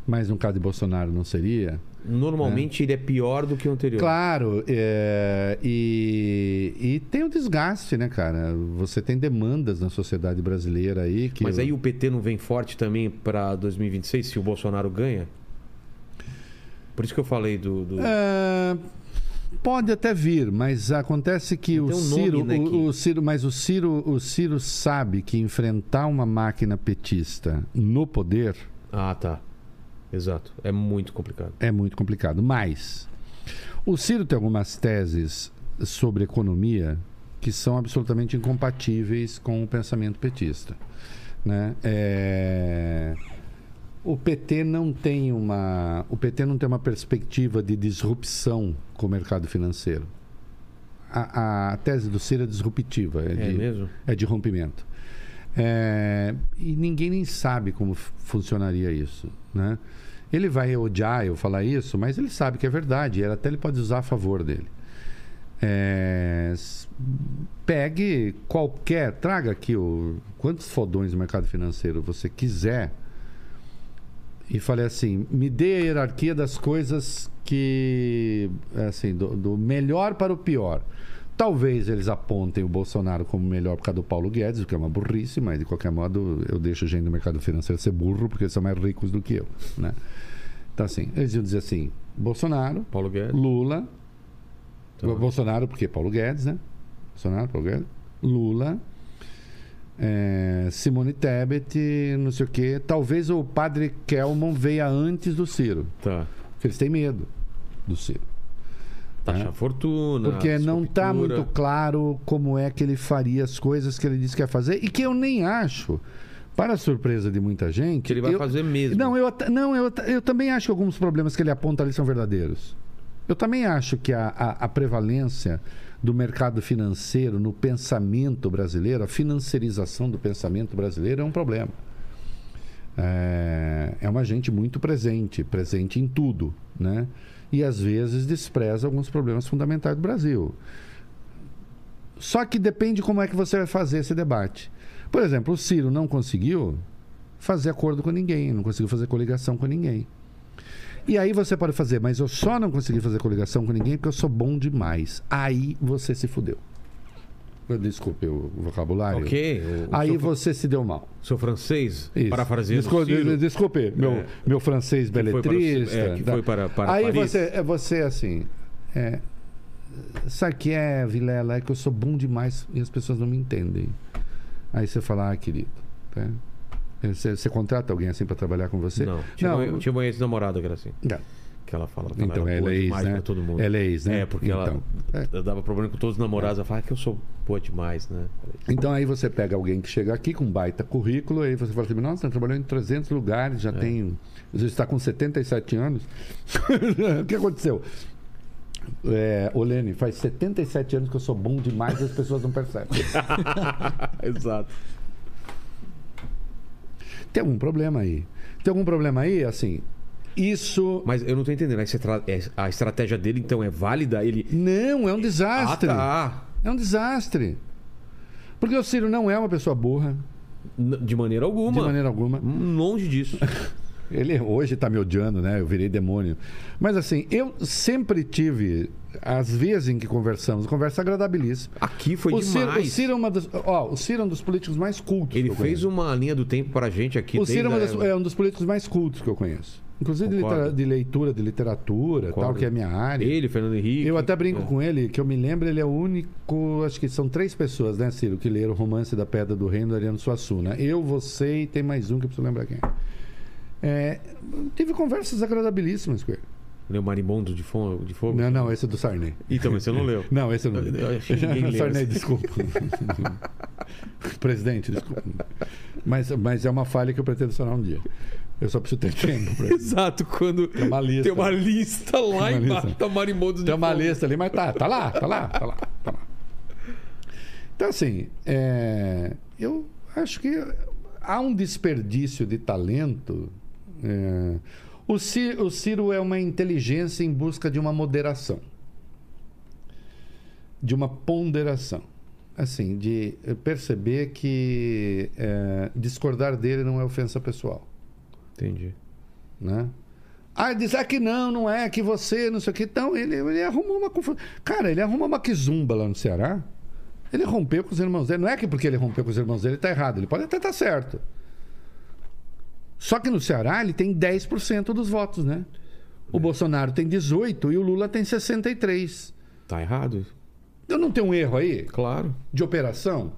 mas no caso de Bolsonaro não seria. Normalmente ele é pior do que o anterior. Claro, é, e, e tem o desgaste, né, cara? Você tem demandas na sociedade brasileira aí que. Mas aí o PT não vem forte também pra 2026 se o Bolsonaro ganha? Por isso que eu falei do. do- É, pode até vir, mas acontece que Tem o um nome, Ciro, né, que- o Ciro, mas o Ciro, o Ciro sabe que enfrentar uma máquina petista no poder Ah, tá. Exato. É muito complicado. é muito complicado. Mas o Ciro tem algumas teses sobre economia que são absolutamente incompatíveis com o pensamento petista. Né? É, O PT não tem uma, o PT não tem uma perspectiva de disrupção com o mercado financeiro. A, a tese do Ciro é disruptiva, é, É de, mesmo? é de rompimento. É, e ninguém nem sabe como funcionaria isso, né? Ele vai odiar eu falar isso, mas ele sabe que é verdade. e Até ele pode usar a favor dele. É, pegue qualquer, traga aqui o quantos fodões do mercado financeiro você quiser e fale assim, me dê a hierarquia das coisas que assim, do, do melhor para o pior. Talvez eles apontem o Bolsonaro como melhor por causa do Paulo Guedes, o que é uma burrice, mas de qualquer modo eu deixo gente do mercado financeiro ser burro porque eles são mais ricos do que eu, né? Então assim, eles iam dizer assim, Bolsonaro, Paulo Guedes. Lula, Tá. Bolsonaro, porque Paulo Guedes, né? Bolsonaro, Paulo Guedes, Lula, é, Simone Tebet, não sei o quê. Talvez o padre Kelmon veia antes do Ciro, Tá. porque eles têm medo do Ciro. Taxa É. fortuna. Porque não está muito claro como é que ele faria as coisas que ele disse que ia fazer e que eu nem acho, para a surpresa de muita gente. Que ele vai eu- fazer mesmo. Não, eu, não eu, eu também acho que alguns problemas que ele aponta ali são verdadeiros. Eu também acho que a, a, a prevalência do mercado financeiro no pensamento brasileiro, a financiarização do pensamento brasileiro é um problema. É, é uma gente muito presente, presente em tudo, né? E às vezes despreza alguns problemas fundamentais do Brasil. Só que depende como é que você vai fazer esse debate. Por exemplo, o Ciro não conseguiu fazer acordo com ninguém, não conseguiu fazer coligação com ninguém. E aí você pode fazer, mas eu só não consegui fazer coligação com ninguém porque eu sou bom demais. Aí você se fudeu. Desculpe o vocabulário. Ok. o- Aí seu, você se deu mal. seu francês, Isso. parafraseando Desculpe, desculpe, meu, É. meu francês foi para o- beletrista. é, que tá? foi para- para Aí Paris. você, é você assim. É, sabe o que é, Vilela? É que eu sou bom demais e as pessoas não me entendem. Aí você fala, ah, querido. tá? Você, você contrata alguém assim para trabalhar com você? Não, tinha, não. uma, tinha uma ex-namorada que era assim. Não. Que ela falava que Então ela é ex, né? todo mundo. Ela é ex, né? É, porque Então, ela, ela dava problema com todos os namorados. Ela fala "Ah, que eu sou boa demais, né? Então aí você pega alguém que chega aqui com um baita currículo, aí você fala assim, nossa, você trabalhou em 300 lugares, É. já tem. Você está com 77 anos. o que aconteceu? É, ô Lene, faz 77 anos que eu sou bom demais e as pessoas não percebem. Exato. Tem algum problema aí. Tem algum problema aí, assim. Isso. Mas eu não tô entendendo. A é- A estratégia dele, então, é válida? Ele. Não, é um desastre. Ah, tá. É um desastre. Porque o Ciro não é uma pessoa burra, De maneira alguma. de maneira alguma. Longe disso. Ele hoje está me odiando, né? Eu virei demônio. Mas assim, eu sempre tive, às vezes em que conversamos, conversa agradabilíssima. Aqui foi o Ciro, demais. o Ciro é uma dos, ó, o Ciro é um dos políticos mais cultos. Ele fez uma linha do tempo pra gente aqui. O Ciro é, das- a- é um dos políticos mais cultos que eu conheço. Inclusive de, de leitura, de literatura, Concordo. tal, que é a minha área. Ele, Fernando Henrique. Eu até brinco É. com ele, que eu me lembro, ele é o único, acho que são três pessoas, né, Ciro, que leram o Romance da Pedra do Reino do Ariano Suassuna. Eu, você e tem mais um que eu preciso lembrar quem é. É, tive conversas agradabilíssimas com ele. Leu Marimbondo de Fogo? De fogo? Não, não, esse é do Sarney. Então, mas você não leu. Não, esse eu não. Eu leu Sarney, esse. desculpa. Presidente, desculpa. Mas, mas é uma falha que eu pretendo sanar um dia. Eu só preciso ter tempo pra isso. Exato, quando tem uma lista. tem uma lista lá Tem uma embaixo. lista. Tá Marimbondo de Tem uma Fogo. lista ali, mas tá, tá lá, tá lá, tá lá, tá lá. Então, assim, é, eu acho que há um desperdício de talento. É, o, Ciro, o Ciro é uma inteligência em busca de uma moderação, de uma ponderação. Assim, de perceber que é, discordar dele não é ofensa pessoal Entendi. né? Ah, diz ah, que não, não é, que você, não sei o que. Então, ele, ele arrumou uma confusão. Cara, ele arrumou uma quizumba lá no Ceará. Ele rompeu com os irmãos dele. Não é que porque ele rompeu com os irmãos dele tá errado. Ele pode até estar certo. Só que no Ceará ele tem 10% dos votos, né? O Bolsonaro tem 18 e o Lula tem 63. Tá errado? Eu não tenho um erro aí Claro. de operação?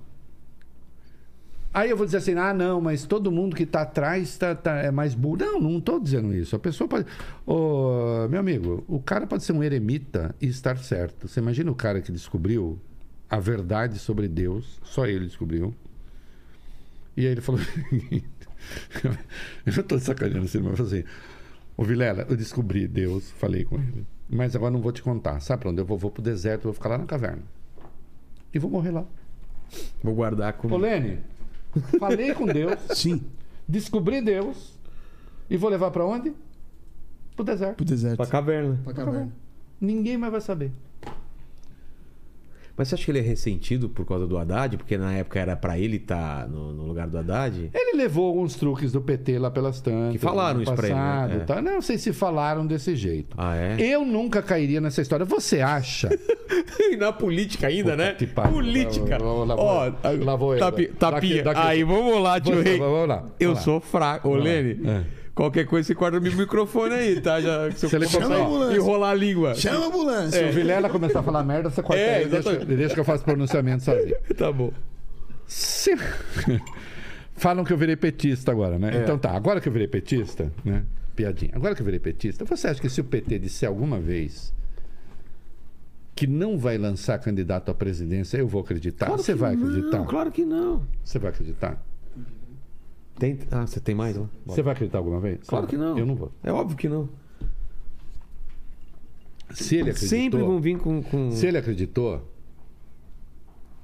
Aí eu vou dizer assim, ah, não, mas todo mundo que está atrás tá, tá- é mais burro. Não, não estou dizendo isso. A pessoa pode. Ô, meu amigo, o cara pode ser um eremita e estar certo. Você imagina o cara que descobriu a verdade sobre Deus, só ele descobriu. E aí ele falou. eu estou sacaneando assim, mas eu falei assim. Ô Vilela, eu descobri Deus, falei com ele. Mas agora não vou te contar. Sabe para onde eu vou? Vou pro deserto, vou ficar lá na caverna. E vou morrer lá. Vou guardar com. Ô Lene, falei com Deus, Sim, descobri Deus e vou levar pra onde? Pro deserto. pro deserto. Pra caverna. Pra caverna. Ninguém mais vai saber. Mas você acha que ele é ressentido por causa do Haddad? Porque na época era pra ele estar no, no lugar do Haddad? Ele levou alguns truques do PT lá pelas tantas. Que falaram isso pra ele, né? É. tá? Não sei se falaram desse jeito. Ah, é? Eu nunca cairia nessa história. Você acha? E na política ainda, né? que pariu. Política. Lá- lá- lá- vou eu. tapi- tapinha. daqui- Aí, vamos lá, tio Rei. vamos lá, Eu vamos lá. sou fraco. Ô. Lene, É. qualquer coisa você corta o meu microfone aí, tá? Já, se começar Chama a enrolar a língua. Chama a ambulância. Se o Vilela começar a falar merda, você corta É, ele, deixa, deixa que eu faço pronunciamento sozinho. Tá bom. Se- Falam que eu virei petista agora, né? É. Então tá, agora que eu virei petista, né? Piadinha. Agora que eu virei petista, você acha que se o PT disser alguma vez que não vai lançar candidato à presidência, eu vou acreditar? Claro você vai não, acreditar? Claro que não. Você vai acreditar? Tem... Ah, você tem mais? ó? Você vai acreditar alguma vez? Claro que não. Eu não vou. É óbvio que não. Se ele acreditou, Sempre vão vir com. com... se ele acreditou,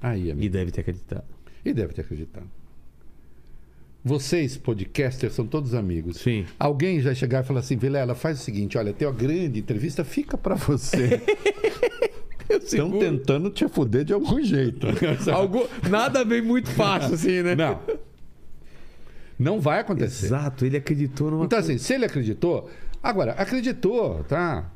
aí, amigo. E deve ter acreditado. E deve ter acreditado. Vocês, podcasters, são todos amigos. Sim. Alguém já chegar e falar assim, Vilela, faz o seguinte, olha, tem uma grande entrevista, fica pra você. Estão tentando te fuder de algum jeito. Algo... Nada vem muito fácil, assim, né? Não. Não vai acontecer. Exato, ele acreditou numa Então, assim, se ele acreditou, agora, acreditou, tá?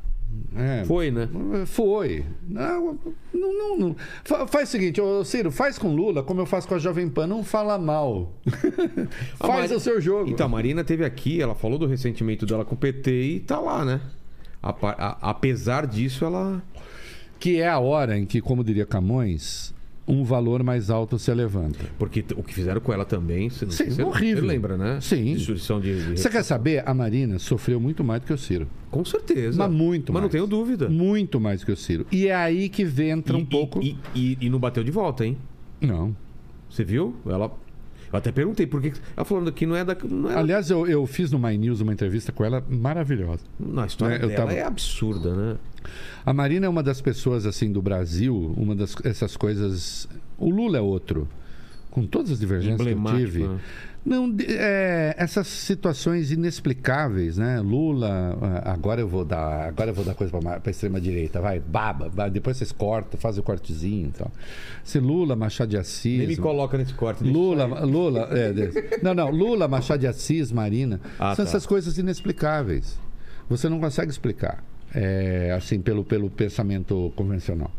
É, Foi, né? Foi. Não, não, não, não. Fa- Faz o seguinte, ô Ciro, faz com Lula como eu faço com a Jovem Pan, não fala mal. A faz Mari- o seu jogo. Então, a Marina teve aqui, ela falou do ressentimento dela com o PT e tá lá, né? Apa- a- apesar disso, ela. Que é a hora em que, como diria Camões, um valor mais alto se levanta. Porque o que fizeram com ela também. Você, não Sim, você, horrível. Você lembra, né? Sim. Destruição de. de- Você quer saber? A Marina sofreu muito mais do que o Ciro. Com certeza. Mas muito Mas não mais. tenho dúvida. Muito mais que o Ciro. E é aí que entra um E- pouco. E, e- e não bateu de volta, hein? Não. Você viu? Ela. Eu até perguntei por que. Ela falando que não é da. Não é Aliás, eu, eu fiz no My News uma entrevista com ela maravilhosa. Não, a história É, dela tava- é absurda, né? A Marina é uma das pessoas assim do Brasil, uma das essas coisas. O Lula é outro, com todas as divergências que eu tive. né? Não, é, essas situações inexplicáveis, né? Lula, ah, agora eu vou dar, agora eu vou dar coisa para extrema direita, vai, baba, vai, depois vocês cortam, fazem o cortezinho, e tal. Se Lula, Machado de Assis, Nem me coloca nesse corte. Lula. Lula, é, não, não, Lula, Machado de Assis, Marina, Ah, são tá. essas coisas inexplicáveis. Você não consegue explicar, é, assim, pelo, pelo pensamento convencional.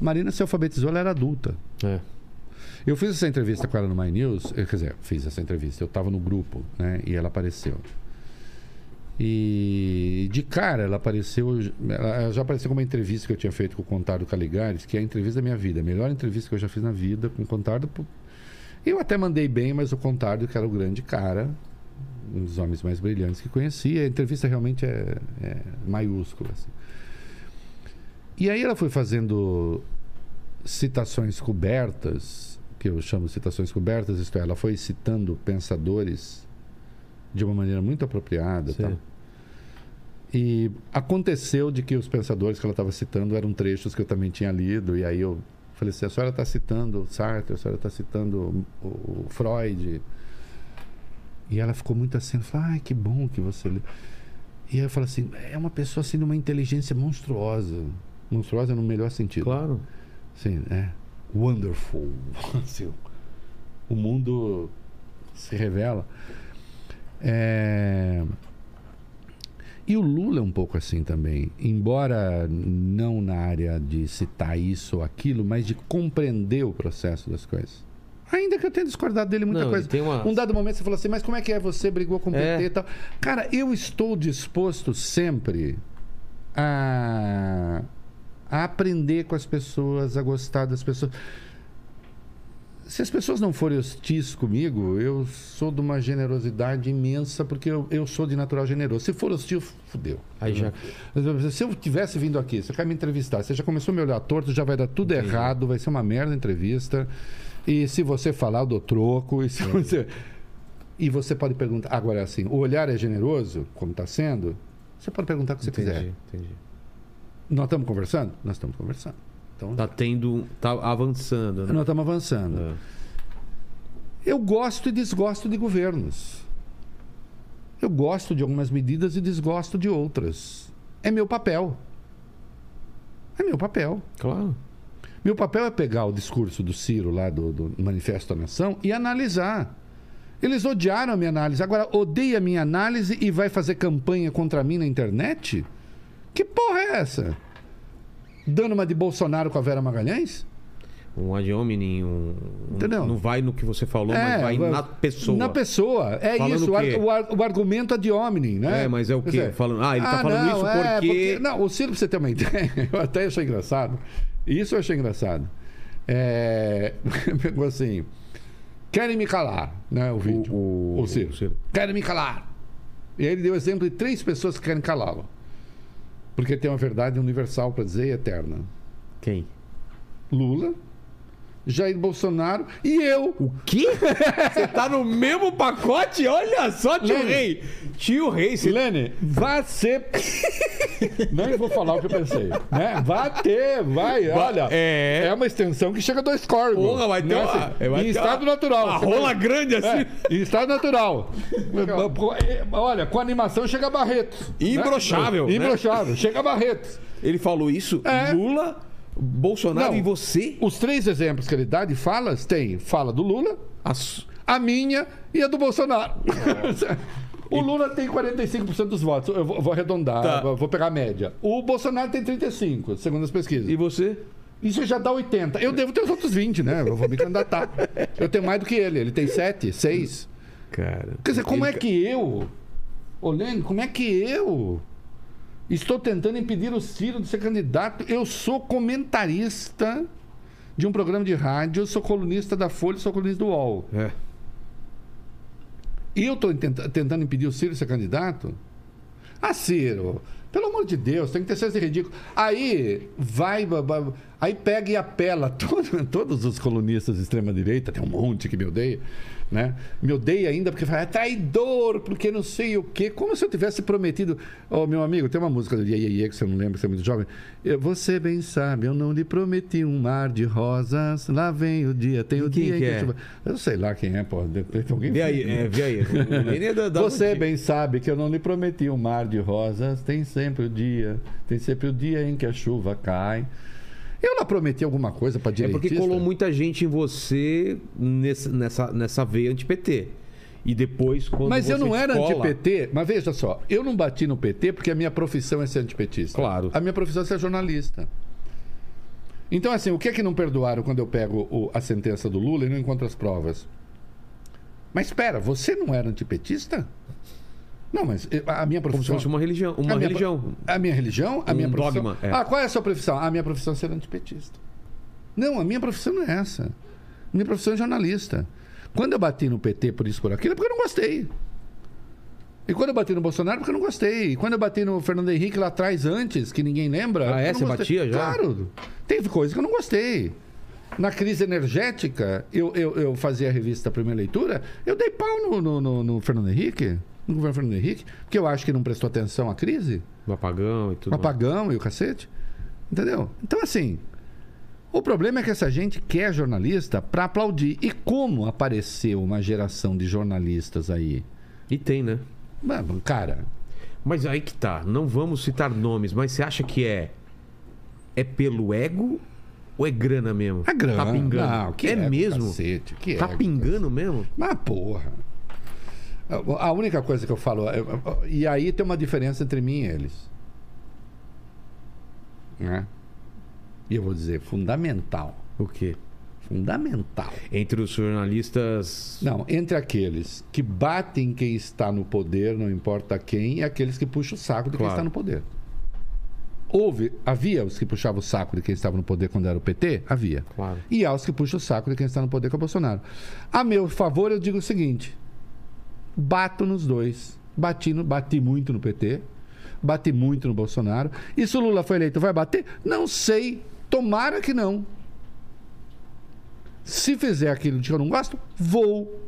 Marina se alfabetizou, ela era adulta. É. Eu fiz essa entrevista com ela no My News, eh, quer dizer, fiz essa entrevista, eu estava no grupo, né, e ela apareceu. E de cara ela apareceu, ela já apareceu com uma entrevista que eu tinha feito com o Contardo Caligares, que é a entrevista da minha vida, a melhor entrevista que eu já fiz na vida com o Contardo. Eu até mandei bem, mas o Contardo, que era o grande cara, um dos homens mais brilhantes que conhecia, a entrevista realmente é, é maiúscula. assim. E aí ela foi fazendo citações cobertas, que eu chamo de citações cobertas, isto é, ela foi citando pensadores de uma maneira muito apropriada. Tal. E aconteceu de que os pensadores que ela estava citando eram trechos que eu também tinha lido, e aí eu falei assim, a senhora está citando Sartre, a senhora está citando o, o Freud. E ela ficou muito assim, falou, ai, que bom que você... lê." E aí eu falei assim, é uma pessoa assim de uma inteligência monstruosa. Monstruosa no melhor sentido. Claro. Sim, é. Wonderful. Assim, o mundo se revela. É, E o Lula é um pouco assim também. Embora não na área de citar isso ou aquilo, mas de compreender o processo das coisas. Ainda que eu tenha discordado dele muita Não, coisa. uma- Um dado momento você falou assim, mas como é que é? Você brigou com o É. PT e tal. Cara, eu estou disposto sempre a, a aprender com as pessoas, a gostar das pessoas. Se as pessoas não forem hostis comigo, eu sou de uma generosidade imensa, porque eu, eu sou de natural generoso. Se for hostil, fudeu. Aí já. Se eu tivesse vindo aqui, você quer me entrevistar, você já começou a me olhar torto, já vai dar tudo errado, vai ser uma merda a entrevista. E se você falar, eu dou troco. E, se você... e você pode perguntar. Agora, assim, o olhar é generoso, como está sendo, você pode perguntar o que você quiser. Entendi, entendi. Nós estamos conversando? Nós estamos conversando. Então, Tá tendo. Tá avançando, né? nós estamos avançando. É. Eu gosto e desgosto de governos. Eu gosto de algumas medidas e desgosto de outras. É meu papel. É meu papel. Claro. Meu papel é pegar o discurso do Ciro lá do, do Manifesto da Nação e analisar. Eles odiaram a minha análise. Agora, odeia a minha análise e vai fazer campanha contra mim na internet? Que porra é essa? Dando uma de Bolsonaro com a Vera Magalhães? Um ad hominem, um, Entendeu? não vai no que você falou, mas vai vai- na pessoa. Na pessoa. É Falando isso. o O, o ar- o argumento é de homem, né? É, mas é o quê? Falando- ah, ele tá falando isso é, porque- Não, o Ciro, pra você ter uma ideia, eu até achei engraçado. Isso eu achei engraçado. É... Pegou assim... Querem me calar, né? O vídeo. o- O, Ciro. o Ciro. Querem me calar. E aí ele deu exemplo de três pessoas que querem calá-lo. Porque tem uma verdade universal para dizer e eterna. Quem? Lula, Jair Bolsonaro e eu. O quê? Você tá no mesmo pacote? Olha só, tio Lene. Rei. Tio Rei, você... Lene, vai ser. Não vou falar o que eu pensei. Né? Vai ter, vai. Olha, é. é uma extensão que chega a dois corgos. Porra, vai ter né? uma- Assim, vai em ter estado uma- natural. Uma Você rola vai- grande assim. É, em estado natural. Olha, com animação chega a Barretos. Imbrochável, Né? né? Imbrochável. Chega a Barretos. Ele falou isso, É. Lula, Bolsonaro Não. e você? Os três exemplos que ele dá de falas tem fala do Lula, As- a minha e a do Bolsonaro. o Lula tem 45% dos votos. Eu vou, vou arredondar, Tá. vou- pegar a média. O Bolsonaro tem 35%, segundo as pesquisas. E você? Isso já dá 80%. Eu devo ter os outros 20%, né? Eu vou me candidatar. Eu tenho mais do que ele. Ele tem 7, 6. Cara. Quer dizer, como ele- é que eu, Olene, como é que eu estou tentando impedir o Ciro de ser candidato? Eu sou comentarista de um programa de rádio, sou colunista da Folha, sou colunista do UOL. É. E eu estou tentando impedir o Ciro de ser candidato? Ah, Ciro, pelo amor de Deus, tem que ter senso de ridículo. Aí vai, aí pega e apela. Todo- todos os colunistas de extrema-direita, tem um monte que me odeia, né? Me odeia ainda porque fala, é traidor, porque não sei o quê. Como se eu tivesse prometido. Ô, meu amigo, tem uma música do Iê, Iê, que você não lembra, que você é muito jovem. Você bem sabe, eu não lhe prometi um mar de rosas. Lá vem o dia, tem o dia que que é? chuva. Eu sei lá quem é, pô. repente Alguém Vê aí, é, vê aí. É você bem sabe que eu não lhe prometi um mar de rosas. Tem sempre o dia, tem sempre o dia em que a chuva cai. Eu lá prometi alguma coisa para É direitista. porque colou muita gente em você nesse- nessa, nessa veia anti-PT. E depois, quando Mas eu não era descola- anti-PT. Mas veja só, eu não bati no PT porque a minha profissão é ser antipetista. Claro. A minha profissão é ser jornalista. Então, assim, o que é que não perdoaram quando eu pego o- a sentença do Lula e não encontro as provas? Mas espera, você não era antipetista? Não, mas eu- a minha Como se profissão. fosse uma religião. Uma a minha, religião. A minha religião? A Um minha profissão. dogma, é. Ah, qual é a sua profissão? A minha profissão é ser antipetista. Não, a minha profissão não é essa. Minha profissão é jornalista. Quando eu bati no PT por isso por aquilo, é porque eu não gostei. E quando eu bati no Bolsonaro, é porque eu não gostei. E quando eu bati no Fernando Henrique lá atrás, antes, que ninguém lembra. Ah, é? Você batia já? Claro. Teve coisa que eu não gostei. Na crise energética, eu, eu, eu fazia a revista Primeira Leitura, eu dei pau no, no, no- no Fernando Henrique, no governo Fernando Henrique, porque eu acho que não prestou atenção à crise. O apagão e tudo. Um apagão e o cacete. Entendeu? Então, assim, o problema é que essa gente quer jornalista para aplaudir. E como apareceu uma geração de jornalistas aí? E tem, né? Mano, Cara, Mas aí que tá. Não vamos citar nomes, mas você acha que é. É pelo ego ou é grana mesmo? a grana. Tá pingando. Não, que é ego, mesmo? Cacete, que Tá ego, pingando mesmo? Mas, porra. A única coisa que eu falo. é- E aí tem uma diferença entre mim e eles. Né? E eu vou dizer, fundamental. O quê? Fundamental. Entre os jornalistas. Não, entre aqueles que batem quem está no poder, não importa quem, e aqueles que puxam o saco de quem Claro. está no poder. Houve, havia os que puxavam o saco de quem estava no poder quando era o PT? Havia. Claro. E há os que puxam o saco de quem está no poder com o Bolsonaro. A meu favor, eu digo o seguinte: bato nos dois. Bati, no, bati muito no PT, bati muito no Bolsonaro. E se o Lula foi eleito, vai bater? Não sei. Tomara que não. Se fizer aquilo de que eu não gosto, vou.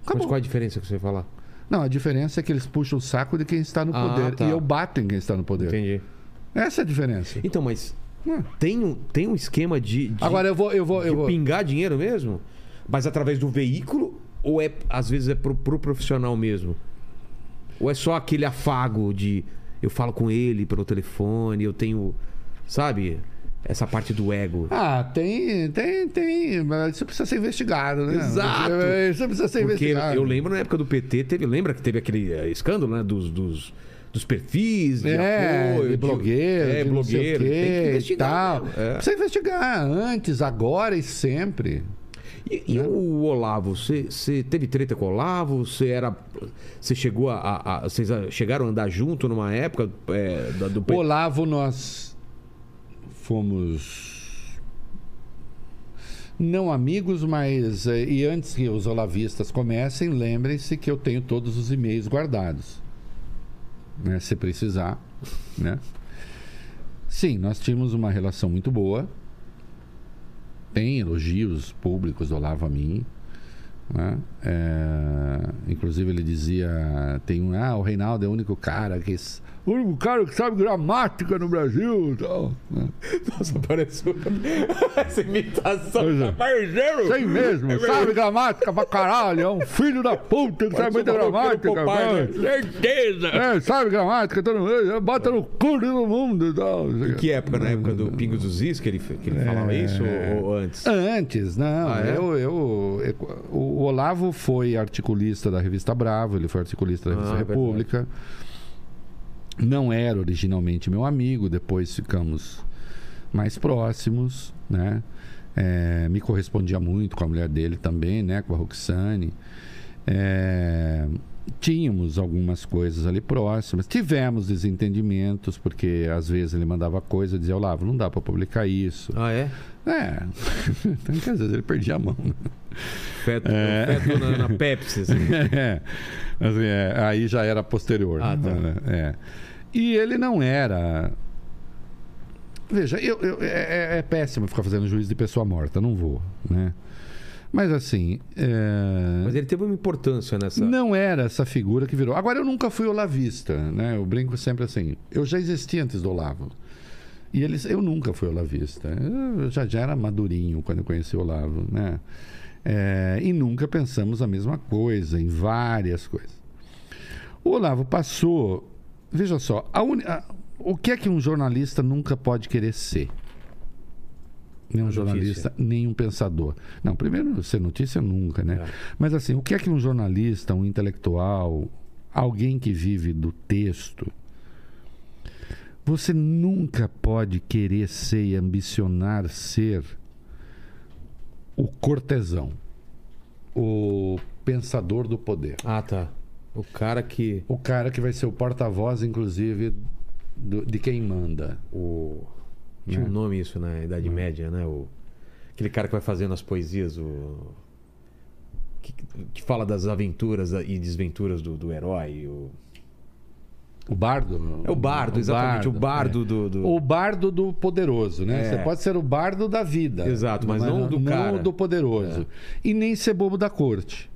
Mas Acabou. qual a diferença que você vai falar? Não, a diferença é que eles puxam o saco de quem está no Ah, poder. tá. E eu bato em quem está no poder. Entendi. Essa é a diferença. Então, mas Hum. tem um, tem um esquema de, de, Agora eu vou. Eu vou, eu vou... pingar dinheiro mesmo? Mas através do veículo? Ou é, às vezes, é pro, pro profissional mesmo? Ou é só aquele afago de eu falo com ele pelo telefone, eu tenho, sabe, essa parte do ego. Ah, tem, tem, tem. Mas isso precisa ser investigado, né? Exato. Isso precisa ser Porque investigado. eu lembro na época do PT, teve, lembra que teve aquele eh, escândalo, né, dos, dos, dos perfis de É, apoio, de blogueiro, é, de sei o blogueiro, quê tem que investigar. tal. é. Precisa investigar antes, agora e sempre. E, e o Olavo, você, teve treta com o Olavo? Você era. Você chegou a. vocês chegaram a andar junto numa época é, do? Olavo, nós fomos não amigos, mas eh, e antes que os olavistas comecem, lembrem-se que eu tenho todos os e-mails guardados, né? Se precisar, né? Sim, nós tínhamos uma relação muito boa. Tem elogios públicos do Olavo a mim. né? É, inclusive ele dizia tem um ah o Reinaldo é o único cara que o único cara que sabe gramática no Brasil e tal né? Nossa, pareceu. Essa imitação. Pois é. Parceiro! Sei mesmo, sabe gramática pra caralho, é um filho da puta que sabe muita gramática, mano. Certeza! É, sabe gramática, todo mundo, bota no cu de todo mundo tal. Em que época? Na época do Pingos dos Is que ele, que ele falava isso? Ou, ou antes? Antes, não. Ah, é? eu, eu, eu- o Olavo foi articulista da revista Bravo, ele foi articulista da revista Ah, República. Não era originalmente meu amigo, depois ficamos mais próximos, né? É, me correspondia muito com a mulher dele também, né? Com a Roxane. É, tínhamos algumas coisas ali próximas. Tivemos desentendimentos, porque às vezes ele mandava coisa e dizia, Olavo, não dá para publicar isso. Ah, é? É. Então, às vezes ele perdia a mão. né? Feto, feto na, na Pepsi. assim. É. Assim, é, aí já era posterior. Ah, tá. né? É. E ele não era. Veja, eu, eu- é, é- é péssimo ficar fazendo juízo de pessoa morta, não vou, né? Mas assim. é, Mas ele teve uma importância nessa. Não era essa figura que virou. Agora, eu nunca fui olavista, né? Eu brinco sempre assim. Eu já existia antes do Olavo. E eles, eu nunca fui olavista. Eu já, já era madurinho quando eu conheci o Olavo, né? É, e nunca pensamos a mesma coisa em várias coisas. O Olavo passou. Veja só, a uni- a- o que é que um jornalista nunca pode querer ser? Nem um Notícia. jornalista, nem um pensador. Não, primeiro, ser notícia nunca, né? É. Mas assim, o que é que um jornalista, um intelectual, alguém que vive do texto, você nunca pode querer ser e ambicionar ser o cortesão, o pensador do poder. Ah, tá. O cara que. O cara que vai ser o porta-voz, inclusive, do- de quem manda. O... Tinha Né? um nome isso na Idade Média, né? O... Aquele cara que vai fazendo as poesias, o. Que, que fala das aventuras e desventuras do, do herói. O... O bardo? É o bardo, exatamente. o bardo é. do. do- O bardo do poderoso, né? É. Você pode ser o bardo da vida. Exato, mas não do cara. do poderoso. E nem ser bobo da corte.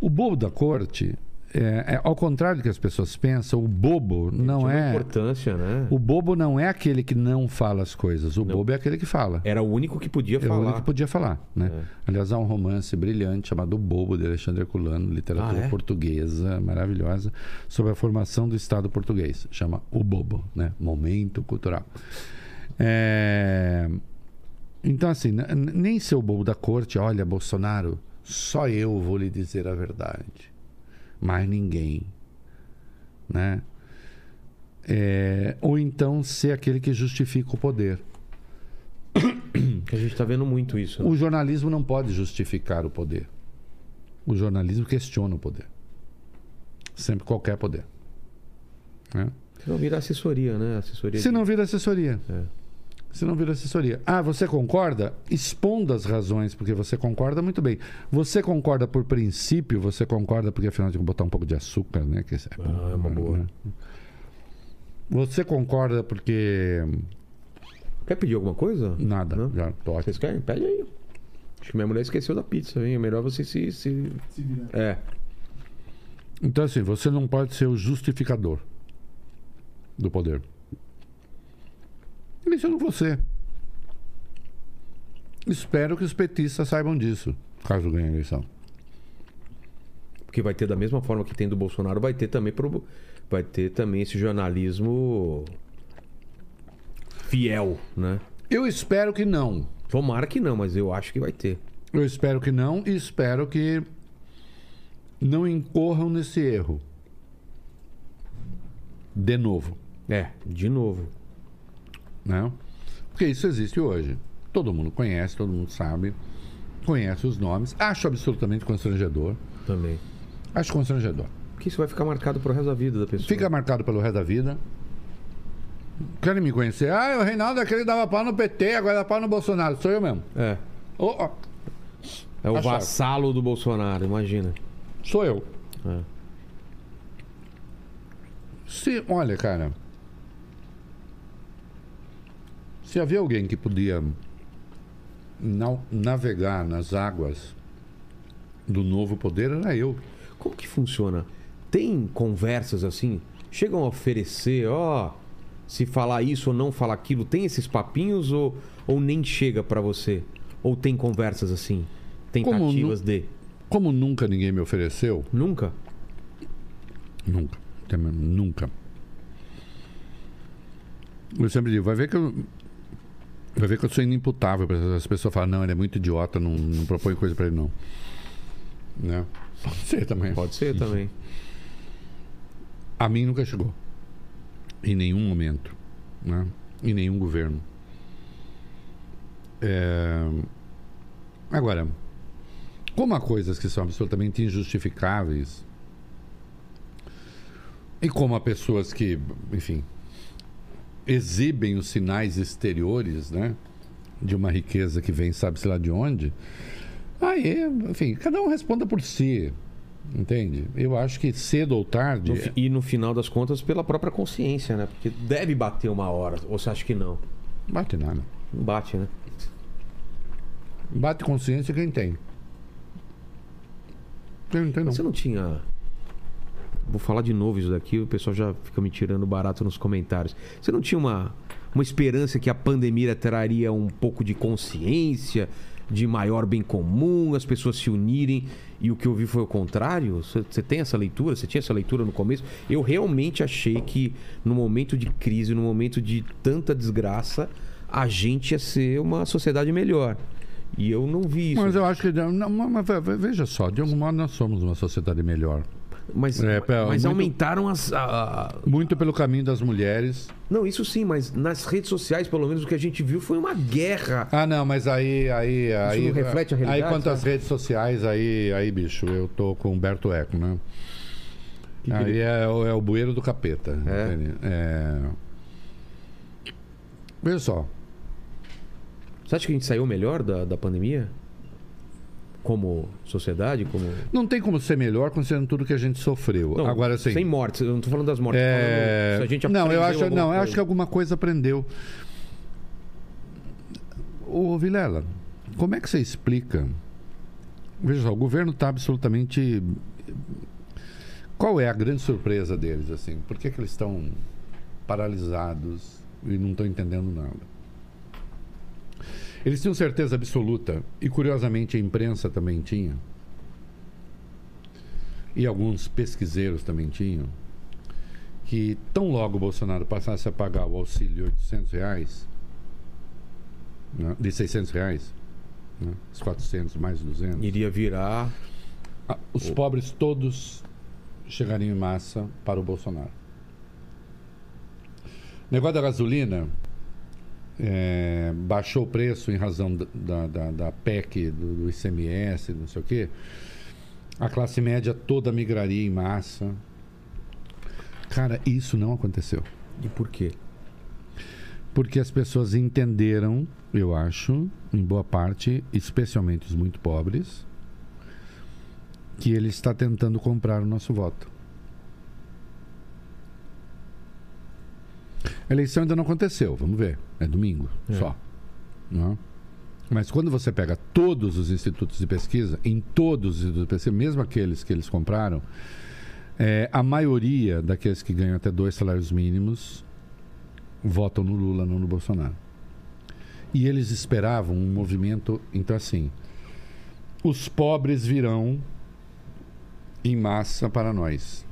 O bobo da corte, é, é, ao contrário do que as pessoas pensam, o bobo não Tinha uma é. importância, né? O bobo não é aquele que não fala as coisas. O bobo é aquele que fala. Era o único que podia É o falar. único que podia falar, né? É. Aliás, há um romance brilhante chamado O Bobo, de Alexandre Herculano, literatura Ah, é? portuguesa, maravilhosa, sobre a formação do Estado português. Chama O Bobo, né? Momento cultural. É, Então, assim, nem ser o bobo da corte, olha, Bolsonaro, só eu vou lhe dizer a verdade. Mais ninguém. Né? É, Ou então ser aquele que justifica o poder. A gente tá vendo muito isso. né? O jornalismo não pode justificar o poder. O jornalismo questiona o poder. Sempre qualquer poder. Né? Se não vira assessoria, né? Assessoria Se de- não vira assessoria. É. Se não vira assessoria. Ah, você concorda? Exponda as razões, porque você concorda muito bem. Você concorda por princípio, você concorda porque afinal de botar um pouco de açúcar, né? Que é, Ah, é uma boa. né? Você concorda porque. Quer pedir alguma coisa? Nada. Não? Já tô. Vocês querem? Pede aí. Acho que minha mulher esqueceu da pizza, hein? É melhor você se. se... Se virar. É. Então, assim, você não pode ser o justificador do poder. Não vou ser. Espero que os petistas saibam disso, caso ganhe a eleição. Porque vai ter da mesma forma que tem do Bolsonaro, vai ter também pro, vai ter também esse jornalismo fiel, né? Eu espero que não. Tomara que não, mas eu acho que vai ter. Eu espero que não e espero que não incorram nesse erro. De novo, É, de novo. Né? Porque isso existe hoje. Todo mundo conhece, todo mundo sabe, conhece os nomes. Acho absolutamente constrangedor. Também. Acho constrangedor. Porque isso vai ficar marcado pro resto da vida da pessoa. Fica marcado pelo resto da vida. Querem me conhecer? Ah, o Reinaldo é aquele que dava pau no PT, agora dá pau no Bolsonaro. Sou eu mesmo. É. Ô, ó, É o Tá certo. vassalo do Bolsonaro, imagina. sou eu. É. Se, olha, cara. Se havia alguém que podia na- navegar nas águas do novo poder, era eu. Como que funciona? Tem conversas assim? Chegam a oferecer, ó, se falar isso ou não falar aquilo, tem esses papinhos ou, ou nem chega pra você? Ou tem conversas assim? Tentativas de. Como nunca ninguém me ofereceu, Nunca? Nunca. Nunca. Eu sempre digo, vai ver que eu. Vai ver que eu sou inimputável. As pessoas falam, não, ele é muito idiota, não, não propõe coisa pra ele, não. Né? Pode ser também. Pode ser também. A mim nunca chegou. Em nenhum momento. Né? Em nenhum governo. É... Agora, como há coisas que são absolutamente injustificáveis, e como há pessoas que, enfim, exibem os sinais exteriores, né? De uma riqueza que vem, sabe-se lá de onde. Aí, enfim, cada um responda por si. Entende? Eu acho que cedo ou tarde. No e no final das contas, pela própria consciência, né? Porque deve bater uma hora. Ou você acha que não? Bate nada. Não bate, né? Bate consciência quem tem. Quem não tem, não. Você não tinha. Vou falar de novo isso daqui, o pessoal já fica me tirando barato nos comentários. Você não tinha uma, uma esperança que a pandemia traria um pouco de consciência, de maior bem comum, as pessoas se unirem, e o que eu vi foi o contrário? Você, tem essa leitura? Você tinha essa leitura no começo? Eu realmente achei que no momento de crise, no momento de tanta desgraça, a gente ia ser uma sociedade melhor. E eu não vi isso. Mas eu acho que. Não, mas ve- ve- veja só, de algum modo nós somos uma sociedade melhor. Mas, É, mas muito- aumentaram as. a- a- Muito pelo caminho das mulheres. Não, isso sim, mas nas redes sociais, pelo menos o que a gente viu foi uma guerra. Ah, não, mas aí. aí, aí não reflete a realidade, Aí quanto às redes sociais, aí, aí, bicho, eu tô com o Humberto Eco, né? que aí ele- é, o- é o bueiro do capeta. É? É... Veja só. Você acha que a gente saiu melhor da, da pandemia? Como sociedade? Como. Não tem como ser melhor considerando tudo que a gente sofreu. Não, Agora sim. Sem mortes, eu não tô falando das mortes. É, falando a gente não, eu acho, não, eu acho que alguma coisa aprendeu. Ô, Vilela, como é que você explica? Veja só, o governo está absolutamente. Qual é a grande surpresa deles, assim? Por que, que eles estão paralisados e não estão entendendo nada? Eles tinham certeza absoluta, e curiosamente a imprensa também tinha, e alguns pesquiseiros também tinham, que tão logo o Bolsonaro passasse a pagar o auxílio de 800 reais, né, de 600 reais, né, os 400 mais 200, Iria virar. os pobres todos chegariam em massa para o Bolsonaro. Negócio da gasolina é, baixou o preço em razão da, da, da- PEC, do, do ICMS, não sei o quê. A classe média toda migraria em massa. Cara, isso não aconteceu. E por quê? Porque as pessoas entenderam, eu acho, em boa parte, especialmente os muito pobres, que ele está tentando comprar o nosso voto. A eleição ainda não aconteceu, vamos ver. É domingo É. só. Não? Mas quando você pega todos os institutos de pesquisa, em todos os institutos de pesquisa, mesmo aqueles que eles compraram, é, a maioria daqueles que ganham até dois salários mínimos votam no Lula, não no Bolsonaro. E eles esperavam um movimento, então assim, os pobres virão em massa para nós.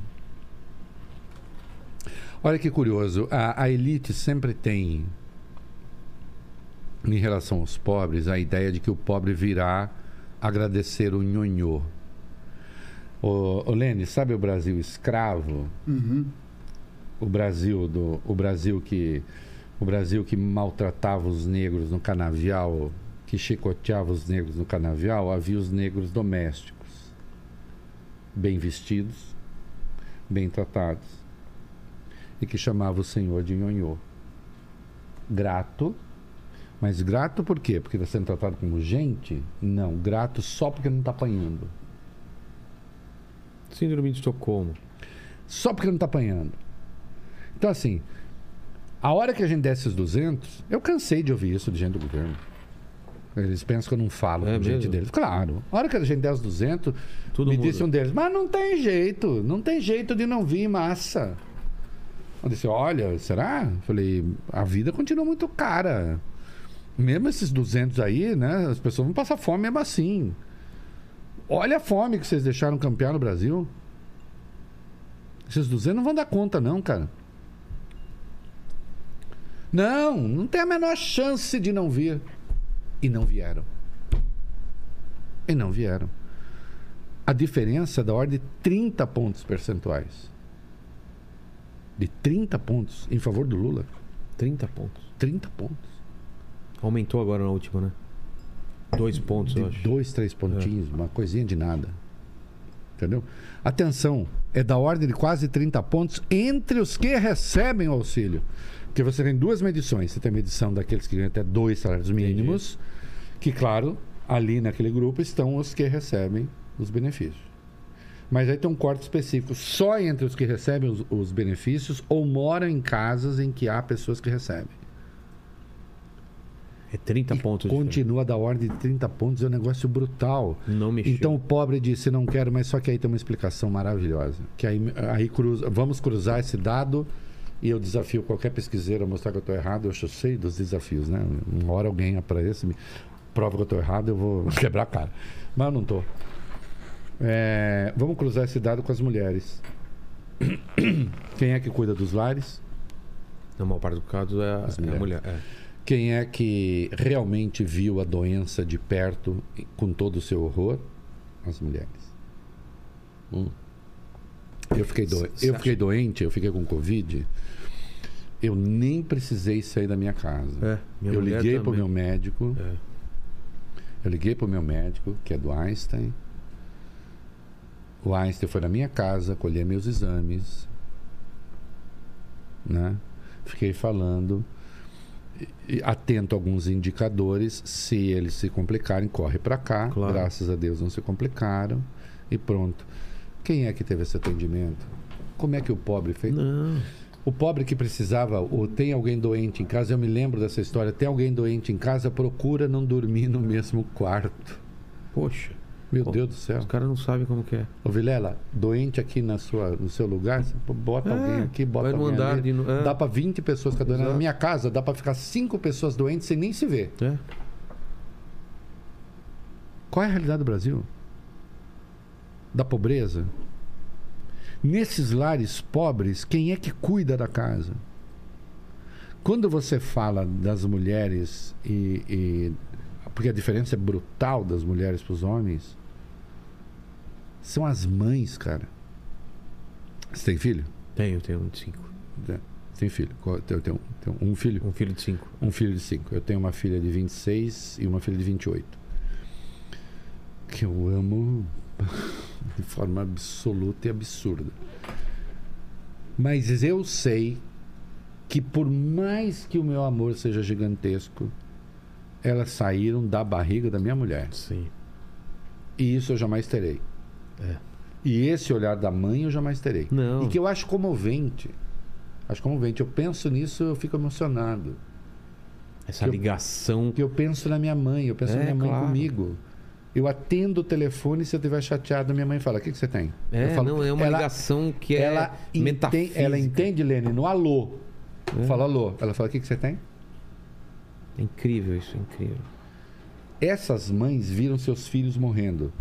Olha que curioso, a, a elite sempre tem, em relação aos pobres, a ideia de que o pobre virá agradecer o nhonhô. Ô, ô Lene, sabe o Brasil escravo? Uhum. O Brasil do, o Brasil que o Brasil que maltratava os negros no canavial, que chicoteava os negros no canavial, havia os negros domésticos, bem vestidos, bem tratados, e que chamava o senhor de nhonhô. Grato, mas grato por quê? Porque está sendo tratado como gente? Não, grato só porque não está apanhando. Síndrome de Estocolmo. Só porque não está apanhando. Então, assim, a hora que a gente desce os 200, eu cansei de ouvir isso de gente do governo. Eles pensam que eu não falo É com gente deles. Claro. A hora que a gente desce os 200, Tudo me muda. disse um deles, mas não tem jeito, não tem jeito de não vir massa. Eu disse, olha, será? Eu Falei, a vida continua muito cara. Mesmo esses 200 aí, né? As pessoas vão passar fome mesmo assim. Olha a fome que vocês deixaram campear no Brasil. Esses 200 não vão dar conta, não, cara. Não, não tem a menor chance de não vir. E não vieram. E não vieram. A diferença é da ordem de 30 pontos percentuais. De 30 pontos em favor do Lula. 30 pontos. 30 pontos. Aumentou agora na última, né? Dois pontos, eu De acho. dois, três pontinhos, uma coisinha de nada. Entendeu? Atenção, é da ordem de quase 30 pontos entre os que recebem o auxílio. Porque você tem duas medições. Você tem a medição daqueles que ganham até dois salários mínimos, que, claro, ali naquele grupo estão os que recebem os benefícios. Mas aí tem um corte específico só entre os que recebem os, os benefícios ou moram em casas em que há pessoas que recebem. É 30 E pontos. Continua da ordem de 30 pontos, é um negócio brutal. Não mexeu. Então o pobre disse não quero, mas só que aí tem uma explicação maravilhosa. Que aí, aí cruza, vamos cruzar esse dado e eu desafio qualquer pesquiseiro a mostrar que eu estou errado. Eu sei dos desafios, né? Uma hora alguém aparece, me prova que eu estou errado, eu vou quebrar a cara. Mas eu não estou. Vamos cruzar esse dado com as mulheres. Quem é que cuida dos lares? Na maior parte do caso é é a mulher. É. Quem é que realmente viu a doença de perto com todo o seu horror? As mulheres. Hum. Eu, fiquei do... Eu fiquei doente, eu fiquei com Covid. Eu nem precisei sair da minha casa. É, minha eu liguei para o meu médico. É. Eu liguei para o meu médico, que é do Einstein. O Einstein foi na minha casa, colher meus exames. Né? Fiquei falando, atento a alguns indicadores. Se eles se complicarem, corre para cá. Claro. Graças a Deus não se complicaram. E pronto. Quem é que teve esse atendimento? Como é que o pobre fez? Não. O pobre que precisava, ou tem alguém doente em casa, eu me lembro dessa história, tem alguém doente em casa, procura não dormir no mesmo quarto. Poxa, Meu Deus do céu. os caras não sabem como que é. Ô Vilela, doente aqui na sua, no seu lugar, você bota É, alguém aqui, bota vai alguém andar ali. no- é. Dá para 20 pessoas cada doente. Na minha casa, dá para ficar 5 pessoas doentes sem nem se ver. É. Qual é a realidade do Brasil? Da pobreza? Nesses lares pobres, quem é que cuida da casa? Quando você fala das mulheres e, e- porque a diferença é brutal das mulheres para os homens, são as mães, cara. Você tem filho? Tenho, tenho um de cinco. É, Tem filho. Eu tenho, tenho um filho. Um filho de cinco. Um filho de 5. Eu tenho uma filha de 26 e uma filha de 28. Que eu amo de forma absoluta e absurda. Mas eu sei que por mais que o meu amor seja gigantesco, elas saíram da barriga da minha mulher. Sim. E isso eu jamais terei. É. E esse olhar da mãe eu jamais terei. Não. E que eu acho comovente. Acho comovente. Eu penso nisso, eu fico emocionado. Essa Que eu- ligação. que eu penso na minha mãe, eu penso É, na minha mãe claro. comigo. Eu atendo o telefone se eu estiver chateado, minha mãe fala: O que, que você tem? É, eu falo, não, é uma ela, ligação que é ela, entende, metafísica. ela entende, Lene, no alô. É. Fala alô. Ela fala: O que, que você tem? É incrível isso, é incrível. Essas mães viram seus filhos morrendo.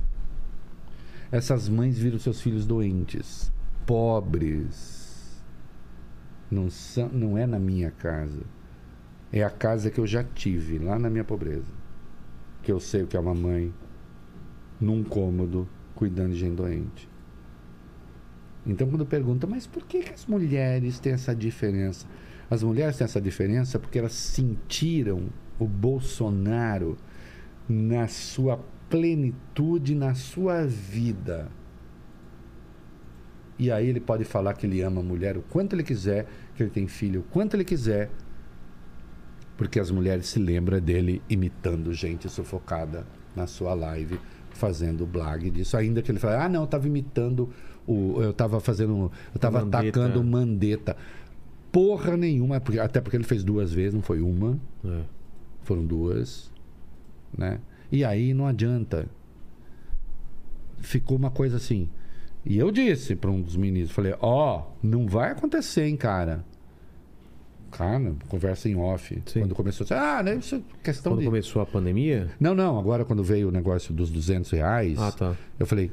Essas mães viram seus filhos doentes, pobres. não, são, não é na minha casa. É a casa que eu já tive, lá na minha pobreza. Que eu sei o que é uma mãe, num cômodo, cuidando de gente doente. Então, quando pergunta, mas por que, que as mulheres têm essa diferença? As mulheres têm essa diferença porque elas sentiram o Bolsonaro na sua plenitude, na sua vida. E aí ele pode falar que ele ama a mulher o quanto ele quiser, que ele tem filho o quanto ele quiser, porque as mulheres se lembram dele imitando gente sufocada na sua live, fazendo blog disso. Ainda que ele fale, ah, não, eu estava imitando o. Eu estava fazendo. Eu estava atacando o Mandetta. Porra nenhuma, porque, até porque ele fez duas vezes, não foi uma. É. Foram duas. Né? E aí não adianta. Ficou uma coisa assim. E eu disse para um dos ministros, falei, ó, oh, não vai acontecer, hein, cara. Cara, conversa em off. Sim. Quando começou, ah, né, isso é questão quando de... começou a pandemia? Não, não, agora quando veio o negócio dos 200 reais, ah, tá. eu falei,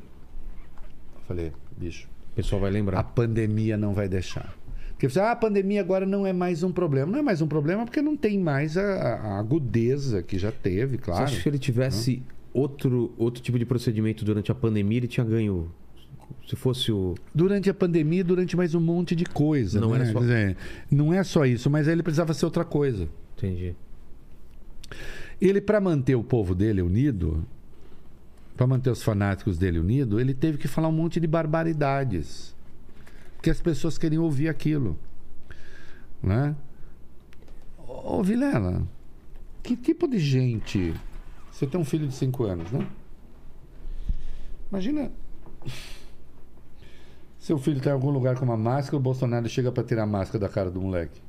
eu falei, bicho... O pessoal vai lembrar. A pandemia não vai deixar. Porque você, ah, a pandemia agora não é mais um problema. Não é mais um problema porque não tem mais a, a agudeza que já teve, claro. Você acha que se ele tivesse outro, outro tipo de procedimento durante a pandemia, ele tinha ganho se fosse o. Durante a pandemia, durante mais um monte de coisa. Não, né? só... Dizer, não é só isso, mas aí ele precisava ser outra coisa. Entendi. Ele, para manter o povo dele unido, para manter os fanáticos dele unido, ele teve que falar um monte de barbaridades. Porque as pessoas queriam ouvir aquilo. Né? Ô, Vilela, que tipo de gente. Você tem um filho de 5 anos, né? Imagina. Seu filho está em algum lugar com uma máscara, o Bolsonaro chega para tirar a máscara da cara do moleque.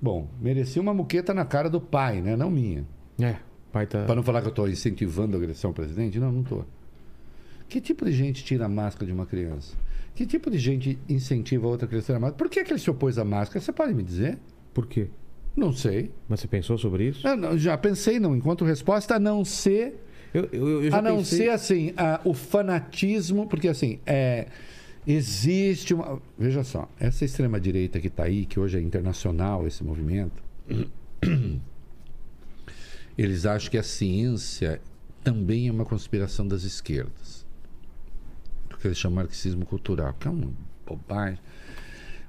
Bom, merecia uma muqueta na cara do pai, né? Não minha. É, pai tá. Para não falar que eu estou incentivando a agressão ao presidente, não, não estou. Que tipo de gente tira a máscara de uma criança? Que tipo de gente incentiva outra criança a tirar a máscara? Por que, que ele se opôs à máscara? Você pode me dizer? Por quê? Não sei. Mas você pensou sobre isso? não, já pensei, não. Enquanto resposta, a não ser. Eu, eu, eu a não pensei... ser assim, a, o fanatismo, porque assim, é, existe uma. Veja só, essa extrema-direita que está aí, que hoje é internacional, esse movimento, eles acham que a ciência também é uma conspiração das esquerdas que eles chamam de marxismo cultural, que é uma bobagem,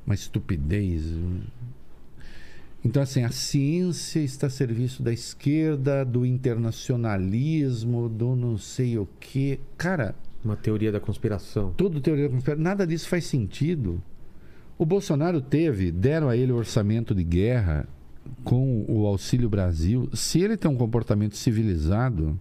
uma estupidez. Então, assim, a ciência está a serviço da esquerda, do internacionalismo, do não sei o quê. Cara. Uma teoria da conspiração. Tudo teoria da conspiração. Nada disso faz sentido. O Bolsonaro teve, deram a ele o orçamento de guerra com o Auxílio Brasil. Se ele tem um comportamento civilizado,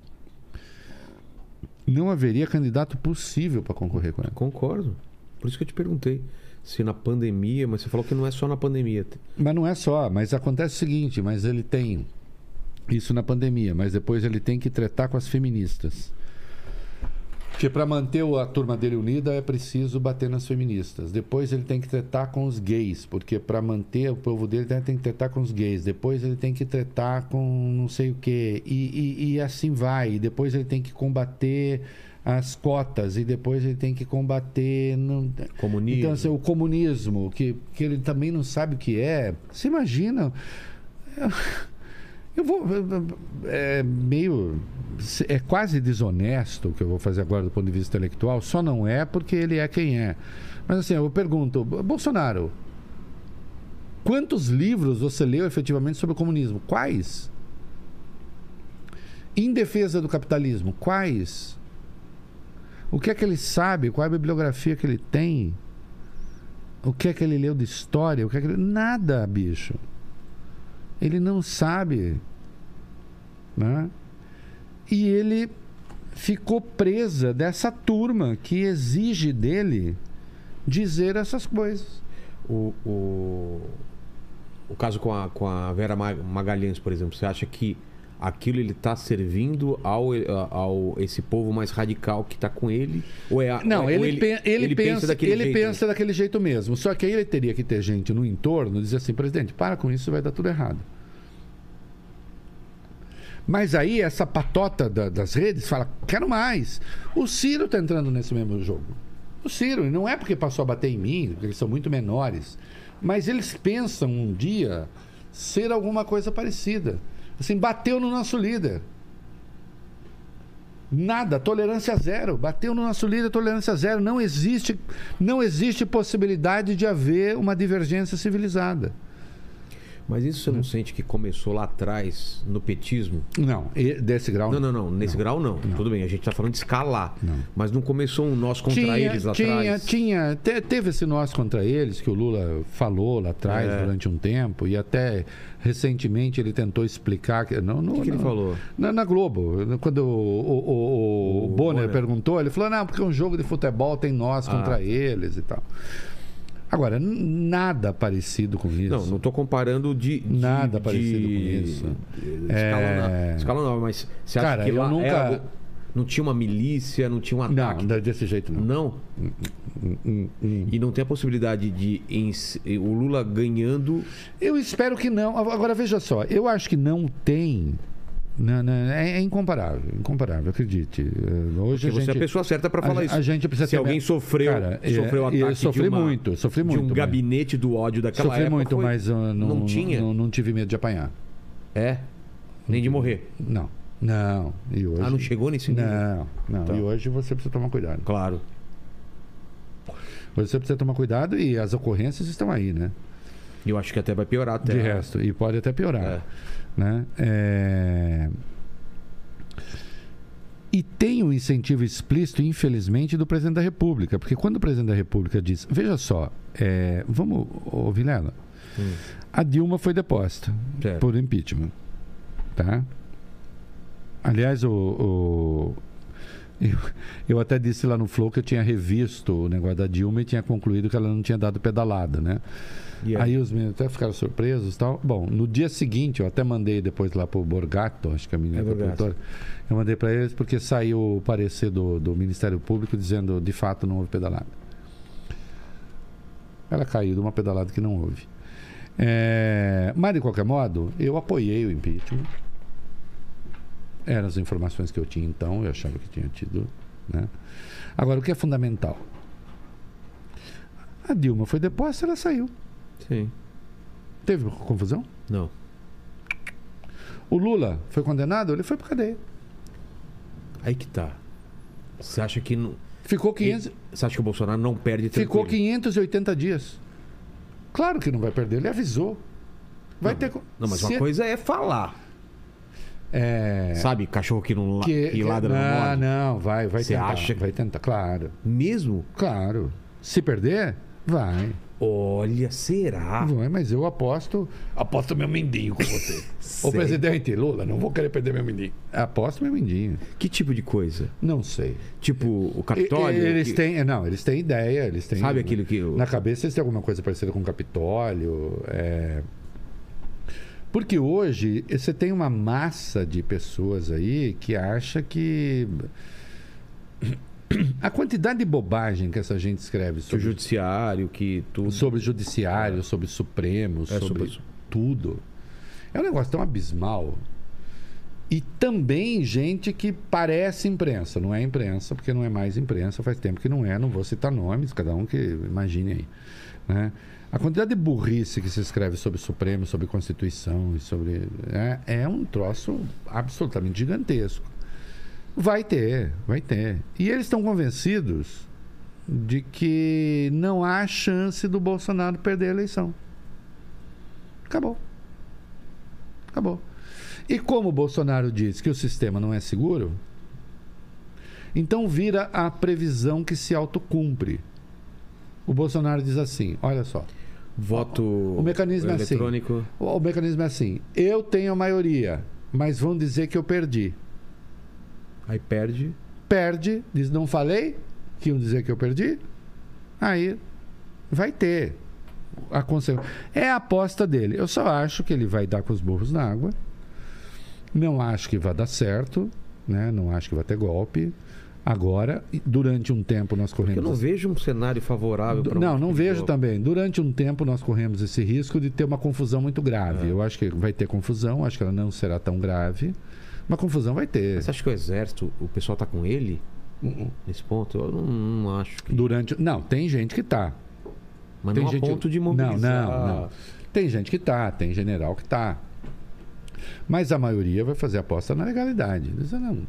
não haveria candidato possível para concorrer com ela. Concordo. Por isso que eu te perguntei se na pandemia, mas você falou que não é só na pandemia. Mas não é só, mas acontece o seguinte, mas ele tem isso na pandemia, mas depois ele tem que tratar com as feministas. Porque para manter a turma dele unida é preciso bater nas feministas. Depois ele tem que tratar com os gays, porque para manter o povo dele tem que tratar com os gays. Depois ele tem que tratar com não sei o quê. E, e, e assim vai. E depois ele tem que combater as cotas. E depois ele tem que combater. No... Comunismo. Então, assim, o comunismo, que, que ele também não sabe o que é. Você imagina. Eu vou. É meio. É quase desonesto o que eu vou fazer agora do ponto de vista intelectual, só não é porque ele é quem é. Mas assim, eu pergunto, Bolsonaro, quantos livros você leu efetivamente sobre o comunismo? Quais? Em defesa do capitalismo, quais? O que é que ele sabe? Qual é a bibliografia que ele tem? O que é que ele leu de história? O que é que ele... Nada, bicho. Ele não sabe. Né? E ele ficou presa dessa turma que exige dele dizer essas coisas. O, o, o caso com a, com a Vera Magalhães, por exemplo, você acha que aquilo ele está servindo ao, ao esse povo mais radical que está com ele ou é não ou ele, ele, ele, pensa, pensa daquele ele jeito pensa daquele jeito mesmo só que aí ele teria que ter gente no entorno dizer assim presidente para com isso vai dar tudo errado mas aí essa patota da, das redes fala, quero mais. O Ciro está entrando nesse mesmo jogo. O Ciro, e não é porque passou a bater em mim, porque eles são muito menores, mas eles pensam um dia ser alguma coisa parecida. Assim, bateu no nosso líder. Nada, tolerância zero. Bateu no nosso líder, tolerância zero. Não existe, não existe possibilidade de haver uma divergência civilizada. Mas isso você não sente que começou lá atrás, no petismo? Não, desse grau. Não, não, não. Nesse grau não. Tudo bem, a gente tá falando de escalar. Não. Mas não começou um nós contra tinha, eles lá tinha, atrás? tinha, te- teve esse nós contra eles que o Lula falou lá atrás É. durante um tempo e até recentemente ele tentou explicar que não, não O que, que ele não- falou? Na, na Globo, quando o, o- o- o Bonner, Bonner. perguntou, ele falou: não, porque um jogo de futebol tem nós contra Ah. eles e tal. Agora, nada parecido com isso. Não, não tô comparando de. de- Nada de- parecido com isso. de- É. Mas você acha Cara, que eu lá nunca- era- não tinha uma milícia, não tinha um ataque? não, desse jeito não. Não. Hum, hum. E não tem a possibilidade de o Lula ganhando. Eu espero que não. Agora, veja só, eu acho que não tem. Não, não, é, é incomparável, incomparável, acredite. Eh, Hoje a você gente, é a pessoa certa para a- falar isso. A gente precisa Se ter- alguém sofreu, Cara, é, sofreu eu ataque sofri de uma, muito, sofri de muito. um mas- gabinete do ódio daquela Sofri época. muito, foi- mas eu não, não tinha. Não, não tive medo de apanhar. É. Nem de morrer. Não, não. E hoje, Ah, não chegou nesse nível? Não, não. Tá. E hoje você precisa tomar cuidado. Claro. Você precisa tomar cuidado e as ocorrências estão aí, né? Eu acho que até vai piorar até. De resto. E pode até piorar. É. né? É, E tem um incentivo explícito, infelizmente, do presidente da República. Porque quando o presidente da República diz, veja só, é, vamos, ô Vilela, Hum. a Dilma foi deposta por impeachment. Tá? Aliás, o, o- eu, eu até disse lá no Flow que eu tinha revisto o negócio da Dilma e tinha concluído que ela não tinha dado pedalada, né? E Aí os meninos até ficaram surpresos tal. Bom, no dia seguinte, eu até mandei depois lá pro Borgato, acho que é a menina É, Borgato. produtora. Eu mandei para eles porque saiu o parecer do, do Ministério Público dizendo de fato não houve pedalada. Ela caiu de uma pedalada que não houve. É, mas de qualquer modo, eu apoiei o impeachment. Eram as informações que eu tinha então, eu achava que tinha tido. Né? Agora, o que é fundamental? A Dilma foi deposta, ela saiu. Sim. Teve confusão? Não. O Lula foi condenado, ele foi para cadeia. Aí que tá. Você acha que não. Ficou 500, Você acha que o Bolsonaro não perde ficou tranquilo? 580 dias. Claro que não vai perder, ele avisou. Vai Não, ter. Não, mas Se- uma coisa é falar. É. Sabe, cachorro que não que, que ladra não não, morde. não, vai, vai Você tentar. acha que- Vai tentar, claro. Mesmo? Claro. Se perder, vai. Olha, será? Vai, mas eu aposto. Aposto meu mindinho com você. Ô presidente, Lula, não vou querer perder meu mindinho. Aposto meu mindinho. Que tipo de coisa? Não sei. Tipo, o Capitólio? E- Eles que- têm, não, eles têm ideia, eles têm. Sabe aquilo que. o- Na cabeça eles têm alguma coisa parecida com o Capitólio. é. Porque hoje você tem uma massa de pessoas aí que acha que. A quantidade de bobagem que essa gente escreve que o sobre, judiciário, que tudo. sobre judiciário, sobre Supremo, É, sobre, sobre tudo. É um negócio tão abismal. E também gente que parece imprensa. Não é imprensa, porque não é mais imprensa, faz tempo que não é. Não vou citar nomes, cada um que imagine aí. Né? A quantidade de burrice que se escreve sobre Supremo, sobre Constituição e sobre. É, é um troço absolutamente gigantesco. Vai ter, vai ter. E eles estão convencidos de que não há chance do Bolsonaro perder a eleição. Acabou. Acabou. E como o Bolsonaro diz que o sistema não é seguro, então vira a previsão que se autocumpre. O Bolsonaro diz assim: olha só, Voto o mecanismo é assim. eletrônico. o, o mecanismo é assim: eu tenho a maioria, mas vão dizer que eu perdi. Aí perde. Perde, diz: não falei que iam dizer que eu perdi. Aí vai ter a consequência. É a aposta dele. Eu só acho que ele vai dar com os burros na água. Não acho que vai dar certo, né? Não acho que vai ter golpe. Agora, durante um tempo nós corremos. Eu não vejo um cenário favorável para Não, não vejo também. Durante um tempo nós corremos esse risco de ter uma confusão muito grave. É. Eu acho que vai ter confusão, acho que ela não será tão grave. Uma confusão vai ter. Você acha que o exército, o pessoal tá com ele? Nesse ponto, eu não, não acho que. Durante. Não, tem gente que tá. Mas tem não gente... a ponto de Não, mobilizar. não, não. Tem gente que tá, tem general que tá. Mas a maioria vai fazer aposta na legalidade. Diz, "Ah, não,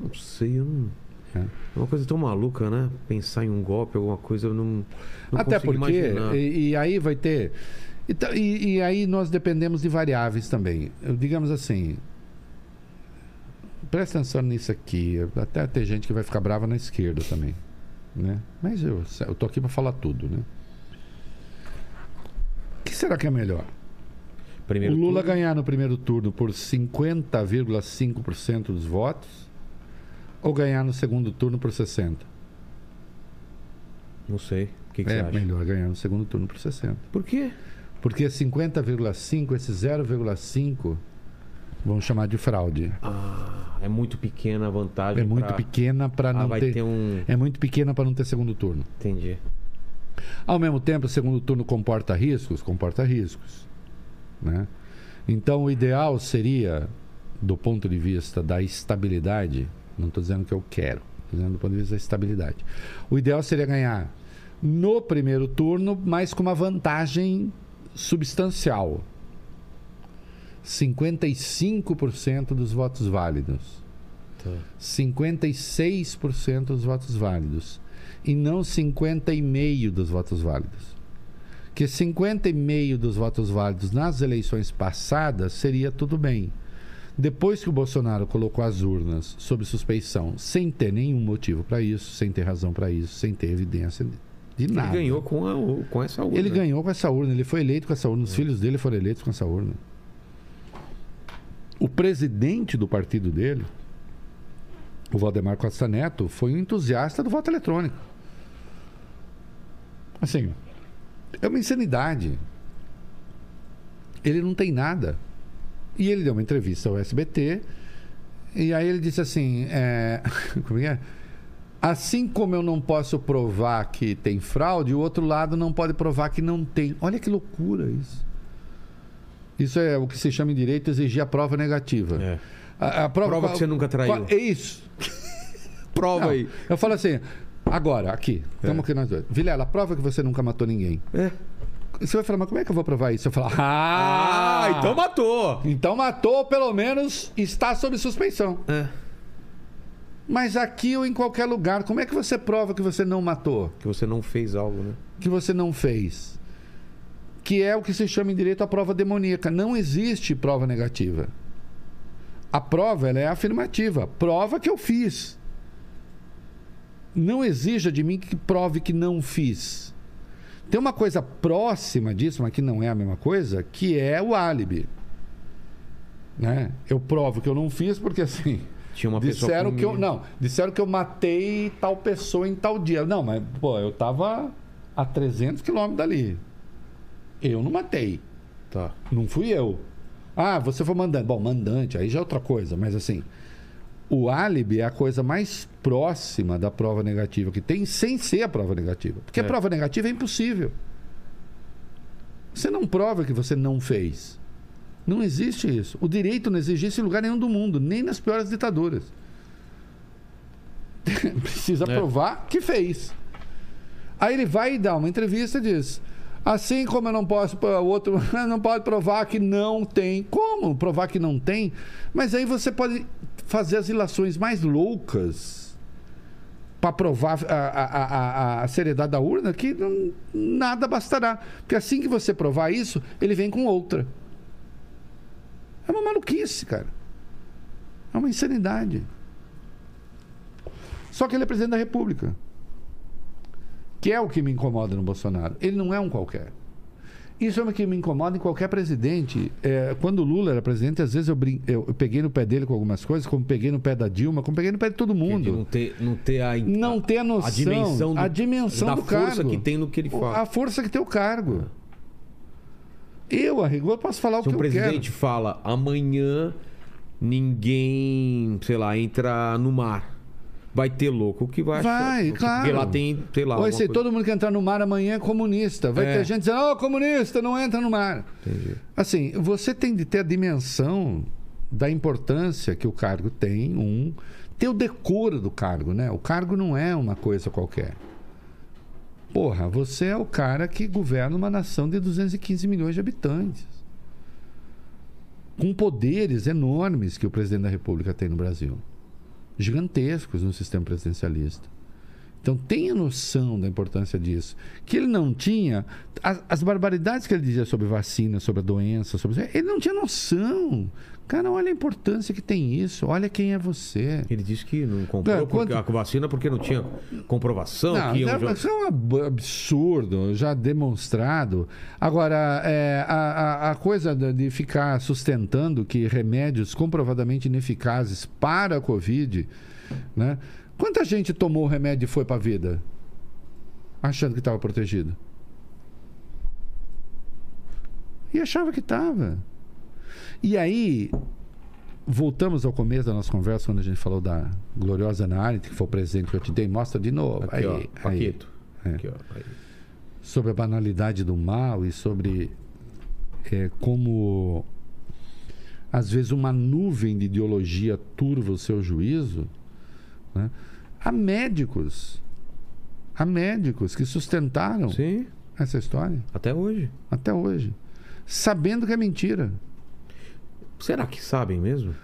Não sei, eu não. É. Uma coisa tão maluca, né? Pensar em um golpe, alguma coisa, eu não. não Até consigo porque, imaginar. e, e aí vai ter. E, e- e aí nós dependemos de variáveis também. Eu, digamos assim. Presta atenção nisso aqui. Até ter gente que vai ficar brava na esquerda também. Né? Mas eu, eu tô aqui para falar tudo, né? O que será que é melhor? Primeiro o Lula turno, ganhar no primeiro turno por 50,5% dos votos ou ganhar no segundo turno por 60%? Não sei. O que, que é você acha? melhor ganhar no segundo turno por 60%. Por quê? Porque 50,5, esse 0,5 vão chamar de fraude. Ah, é muito pequena a vantagem. É muito pra- pequena para Ah, não ter, ter um. é muito pequena para não ter segundo turno. Entendi. Ao mesmo tempo, o segundo turno comporta riscos, comporta riscos, né? Então, o ideal seria, do ponto de vista da estabilidade, não estou dizendo que eu quero, estou dizendo do ponto de vista da estabilidade. O ideal seria ganhar no primeiro turno, mas com uma vantagem substancial. 55% dos votos válidos. Tá. 56% dos votos válidos e não 50,5% dos votos válidos. Que 50,5% dos votos válidos nas eleições passadas seria tudo bem. Depois que o Bolsonaro colocou as urnas sob suspeição, sem ter nenhum motivo para isso, sem ter razão para isso, sem ter evidência de Ele nada. ganhou com, a, com essa urna. Ele ganhou com essa urna, ele foi eleito com essa urna, os filhos dele foram eleitos com essa urna. O presidente do partido dele, o Valdemar Costa Neto, foi um entusiasta do voto eletrônico. Assim, é uma insanidade. Ele não tem nada. E ele deu uma entrevista ao SBT, e aí ele disse assim: é, como é? é? Assim como eu não posso provar que tem fraude, o outro lado não pode provar que não tem. Olha que loucura isso. Isso é o que se chama em direito exigir a prova negativa. É. A, a prova, Prova que você nunca traiu. É isso. Prova Não, aí. Eu falo assim, agora, aqui, estamos É. aqui nós dois. Vilela, prova que você nunca matou ninguém. É. Você vai falar, mas como é que eu vou provar isso? Eu falo, Ah, ah, então matou. então matou, ou pelo menos está sob suspeição. É. Mas aqui ou em qualquer lugar, como é que você prova que você não matou? Que você não fez algo, né? Que você não fez? Que é o que se chama em direito a prova demoníaca. Não existe prova negativa. A prova ela é afirmativa. Prova que eu fiz. Não exija de mim que prove que não fiz. Tem uma coisa próxima disso, mas que não é a mesma coisa, que é o álibi. Né? Eu provo que eu não fiz porque assim. Tinha uma pessoa disseram que eu não, disseram que eu matei tal pessoa em tal dia. Não, mas pô, eu tava a 300 quilômetros dali. Eu não matei. Tá. Não fui eu. Ah, você foi mandante. Bom, mandante, aí já é outra coisa, mas assim, o álibi é a coisa mais próxima da prova negativa que tem, sem ser a prova negativa. Porque É. a prova negativa é impossível. Você não prova que você não fez. Não existe isso. O direito não exige isso em lugar nenhum do mundo, nem nas piores ditaduras. Precisa É. provar que fez. Aí ele vai e dá uma entrevista e diz: assim como eu não posso, o outro não pode provar que não tem. Como provar que não tem? Mas aí você pode fazer as ilações mais loucas para provar a, a, a- a seriedade da urna que não- nada bastará. Porque assim que você provar isso, ele vem com outra. É uma maluquice, cara. É uma insanidade. Só que ele é presidente da República. Que é o que me incomoda no Bolsonaro. Ele não é um qualquer. Isso é o que me incomoda em qualquer presidente. É, quando o Lula era presidente, às vezes eu, brin... eu, peguei no pé dele com algumas coisas, como peguei no pé da Dilma, como peguei no pé de todo mundo. não ter, não ter a, Não ter a noção, a dimensão, do, a dimensão da do força cargo. que tem no que ele fala. A força que tem o cargo. Eu, a rigor, posso falar o Se que um eu quero. presidente fala amanhã ninguém, sei lá, entra no mar. Vai ter louco que vai Vai, achar. claro. Porque lá tem, sei lá. Alguma ser coisa. todo mundo que entrar no mar amanhã é comunista. Vai É. ter gente dizendo, ô, comunista, não entra no mar. Entendi. Assim, você tem de ter a dimensão da importância que o cargo tem, um, ter o decoro do cargo, né? O cargo não é uma coisa qualquer. Porra, você é o cara que governa uma nação de 215 milhões de habitantes. Com poderes enormes que o presidente da República tem no Brasil. Gigantescos no sistema presidencialista. Então tenha noção da importância disso. Que ele não tinha. As, as, barbaridades que ele dizia sobre vacina, sobre a doença, sobre. Ele não tinha noção. Cara, olha a importância que tem isso. Olha quem é você. Ele disse que não comprou não, quando... a vacina porque não tinha comprovação. Não, que não, isso é um absurdo, já demonstrado. Agora, é, a, a, a, coisa de ficar sustentando que remédios comprovadamente ineficazes para a Covid, né? Quanta gente tomou o remédio e foi para a vida? Achando que estava protegido. E achava que estava. E aí, voltamos ao começo da nossa conversa, quando a gente falou da gloriosa Ana que foi o presente que eu te dei. Mostra de novo. Aqui, aí, ó, aí, é. Aqui, ó, aí. Sobre a banalidade do mal e sobre é, como, às vezes, uma nuvem de ideologia turva o seu juízo. Né? Há médicos, há médicos que sustentaram Sim. essa história. Até hoje. Até hoje. Sabendo que é mentira. Será que sabem mesmo?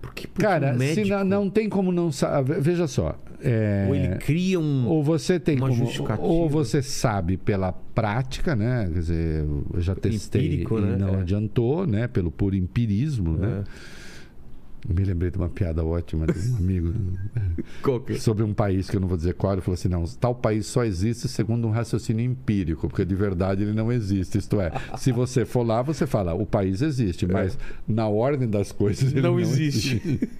Porque, porque Cara, um médico... se não, não, tem como não saber. Veja só. É... Ou ele cria um, ou você tem uma como, Ou você sabe pela prática, né? Quer dizer, eu já testei Empírico, e né? não é. adiantou, né? Pelo puro empirismo, né? é. né? Me lembrei de uma piada ótima de um amigo é? sobre um país que eu não vou dizer qual. Ele falou assim: não, tal país só existe segundo um raciocínio empírico, porque de verdade ele não existe. Isto é, se você for lá, você fala, o país existe, é. mas na ordem das coisas ele não, não existe. existe.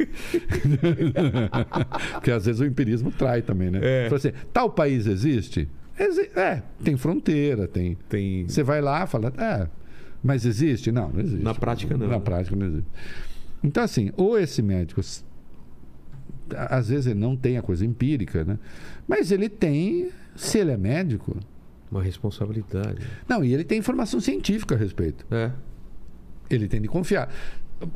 porque às vezes o empirismo trai também, né? É. Falou assim: tal país existe? É, tem fronteira, tem. tem... Você vai lá fala, é, mas existe? Não, não existe. Na prática, não. Na prática, não existe. Então, assim, ou esse médico, às vezes ele não tem a coisa empírica, né? Mas ele tem, se ele é médico. Uma responsabilidade. Não, e ele tem informação científica a respeito. É. Ele tem de confiar.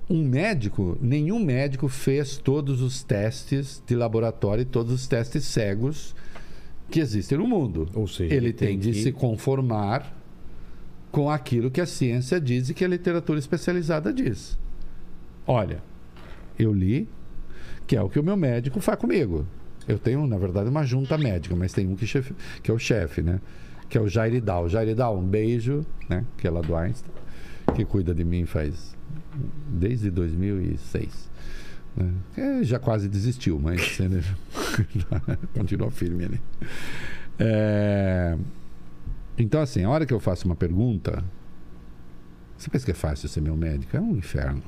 Um médico, nenhum médico fez todos os testes de laboratório e todos os testes cegos que existem no mundo. Ou seja, ele, ele tem, tem de que... se conformar com aquilo que a ciência diz e que a literatura especializada diz. Olha, eu li, que é o que o meu médico faz comigo. Eu tenho, na verdade, uma junta médica, mas tem um que, chefe, que é o chefe, né? Que é o Jairidal. Jairidal, um beijo, né? Que é lá do Einstein, que cuida de mim faz desde 2006. Né? É, já quase desistiu, mas ele continua firme ali. É... Então, assim, a hora que eu faço uma pergunta, você pensa que é fácil ser meu médico? É um inferno.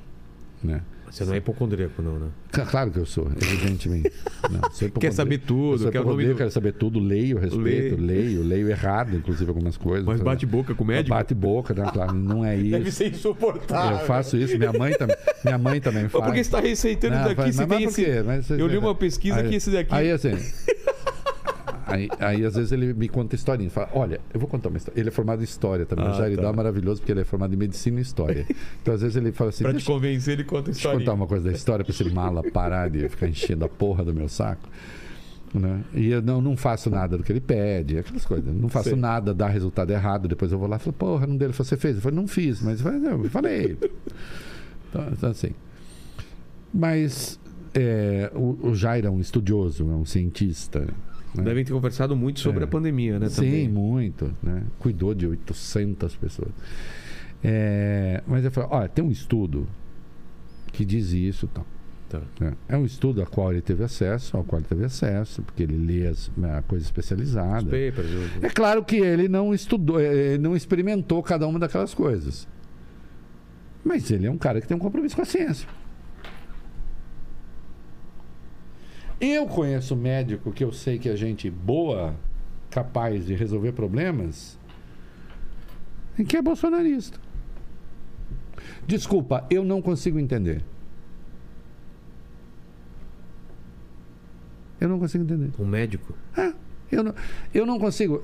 Né? Você não é hipocondríaco, não, né? Claro que eu sou, evidentemente. Não, quer saber tudo, quer nome do... quero saber tudo, leio, respeito, leio, leio errado, inclusive, algumas coisas. Mas bate boca com o médico? Bate boca, né? Claro, não é isso. Deve ser insuportável. Eu faço isso, minha mãe também, minha mãe também faz. Mas por que você está receitando não, daqui? Mas, mas tem esse... Mas, eu li uma pesquisa aí, que esse daqui... Aí, assim... Aí, aí, às vezes, ele me conta historinha. Fala, olha, eu vou contar uma história. Ele é formado em História também. Ah, o Jair tá. é maravilhoso porque ele é formado em Medicina e História. Então, às vezes, ele fala assim... pra te convencer, ele conta história. Deixa eu contar uma coisa da história para esse mala parar de ficar enchendo a porra do meu saco. Né? E eu não, não faço nada do que ele pede, aquelas coisas. Não faço Sim. nada, dá resultado errado. Depois eu vou lá e falo, porra, não dele você fez. Eu falei, não fiz, mas eu falei. Então, então, assim. Mas é, o, o Jair é um estudioso, é um cientista. Né? Devem ter conversado muito sobre é. a pandemia, né? Sim, também. muito. Né? Cuidou de 800 pessoas. É, mas eu falei, olha, tem um estudo que diz isso tal. Tá. Né? É um estudo a qual ele teve acesso, ao qual ele teve acesso, porque ele lê as, né, a coisa especializada. Papers, é claro que ele não estudou, ele não experimentou cada uma daquelas coisas. Mas ele é um cara que tem um compromisso com a ciência. Eu conheço médico que eu sei que é gente boa, capaz de resolver problemas, e que é bolsonarista. Desculpa, eu não consigo entender. Eu não consigo entender. Um médico? É. Eu não, eu não consigo.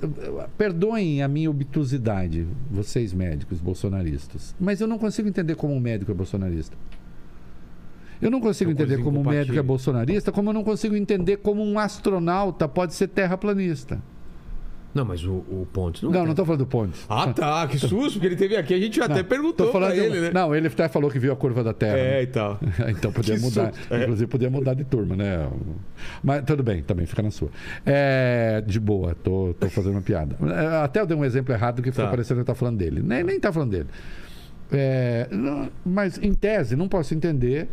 Perdoem a minha obtusidade, vocês médicos bolsonaristas. Mas eu não consigo entender como um médico é bolsonarista. Eu não consigo São entender como um médico é bolsonarista, como eu não consigo entender como um astronauta pode ser terraplanista. Não, mas o, o Pontes não Não, é. não estou falando do Pontes. Ah, tá. Que susto, porque ele teve aqui. A gente até Não, perguntou falando pra de- ele, né? Não, ele até falou que viu a curva da Terra. É, né? e tal. então podia Que mudar. susto. É. Inclusive podia mudar de turma, né? Mas tudo bem, também fica na sua. É, de boa, tô, tô fazendo uma piada. É, Até eu dei um exemplo errado que ficou Tá. parecendo que eu tá falando dele. Nem, nem tá falando dele. É, não- mas em tese, não posso entender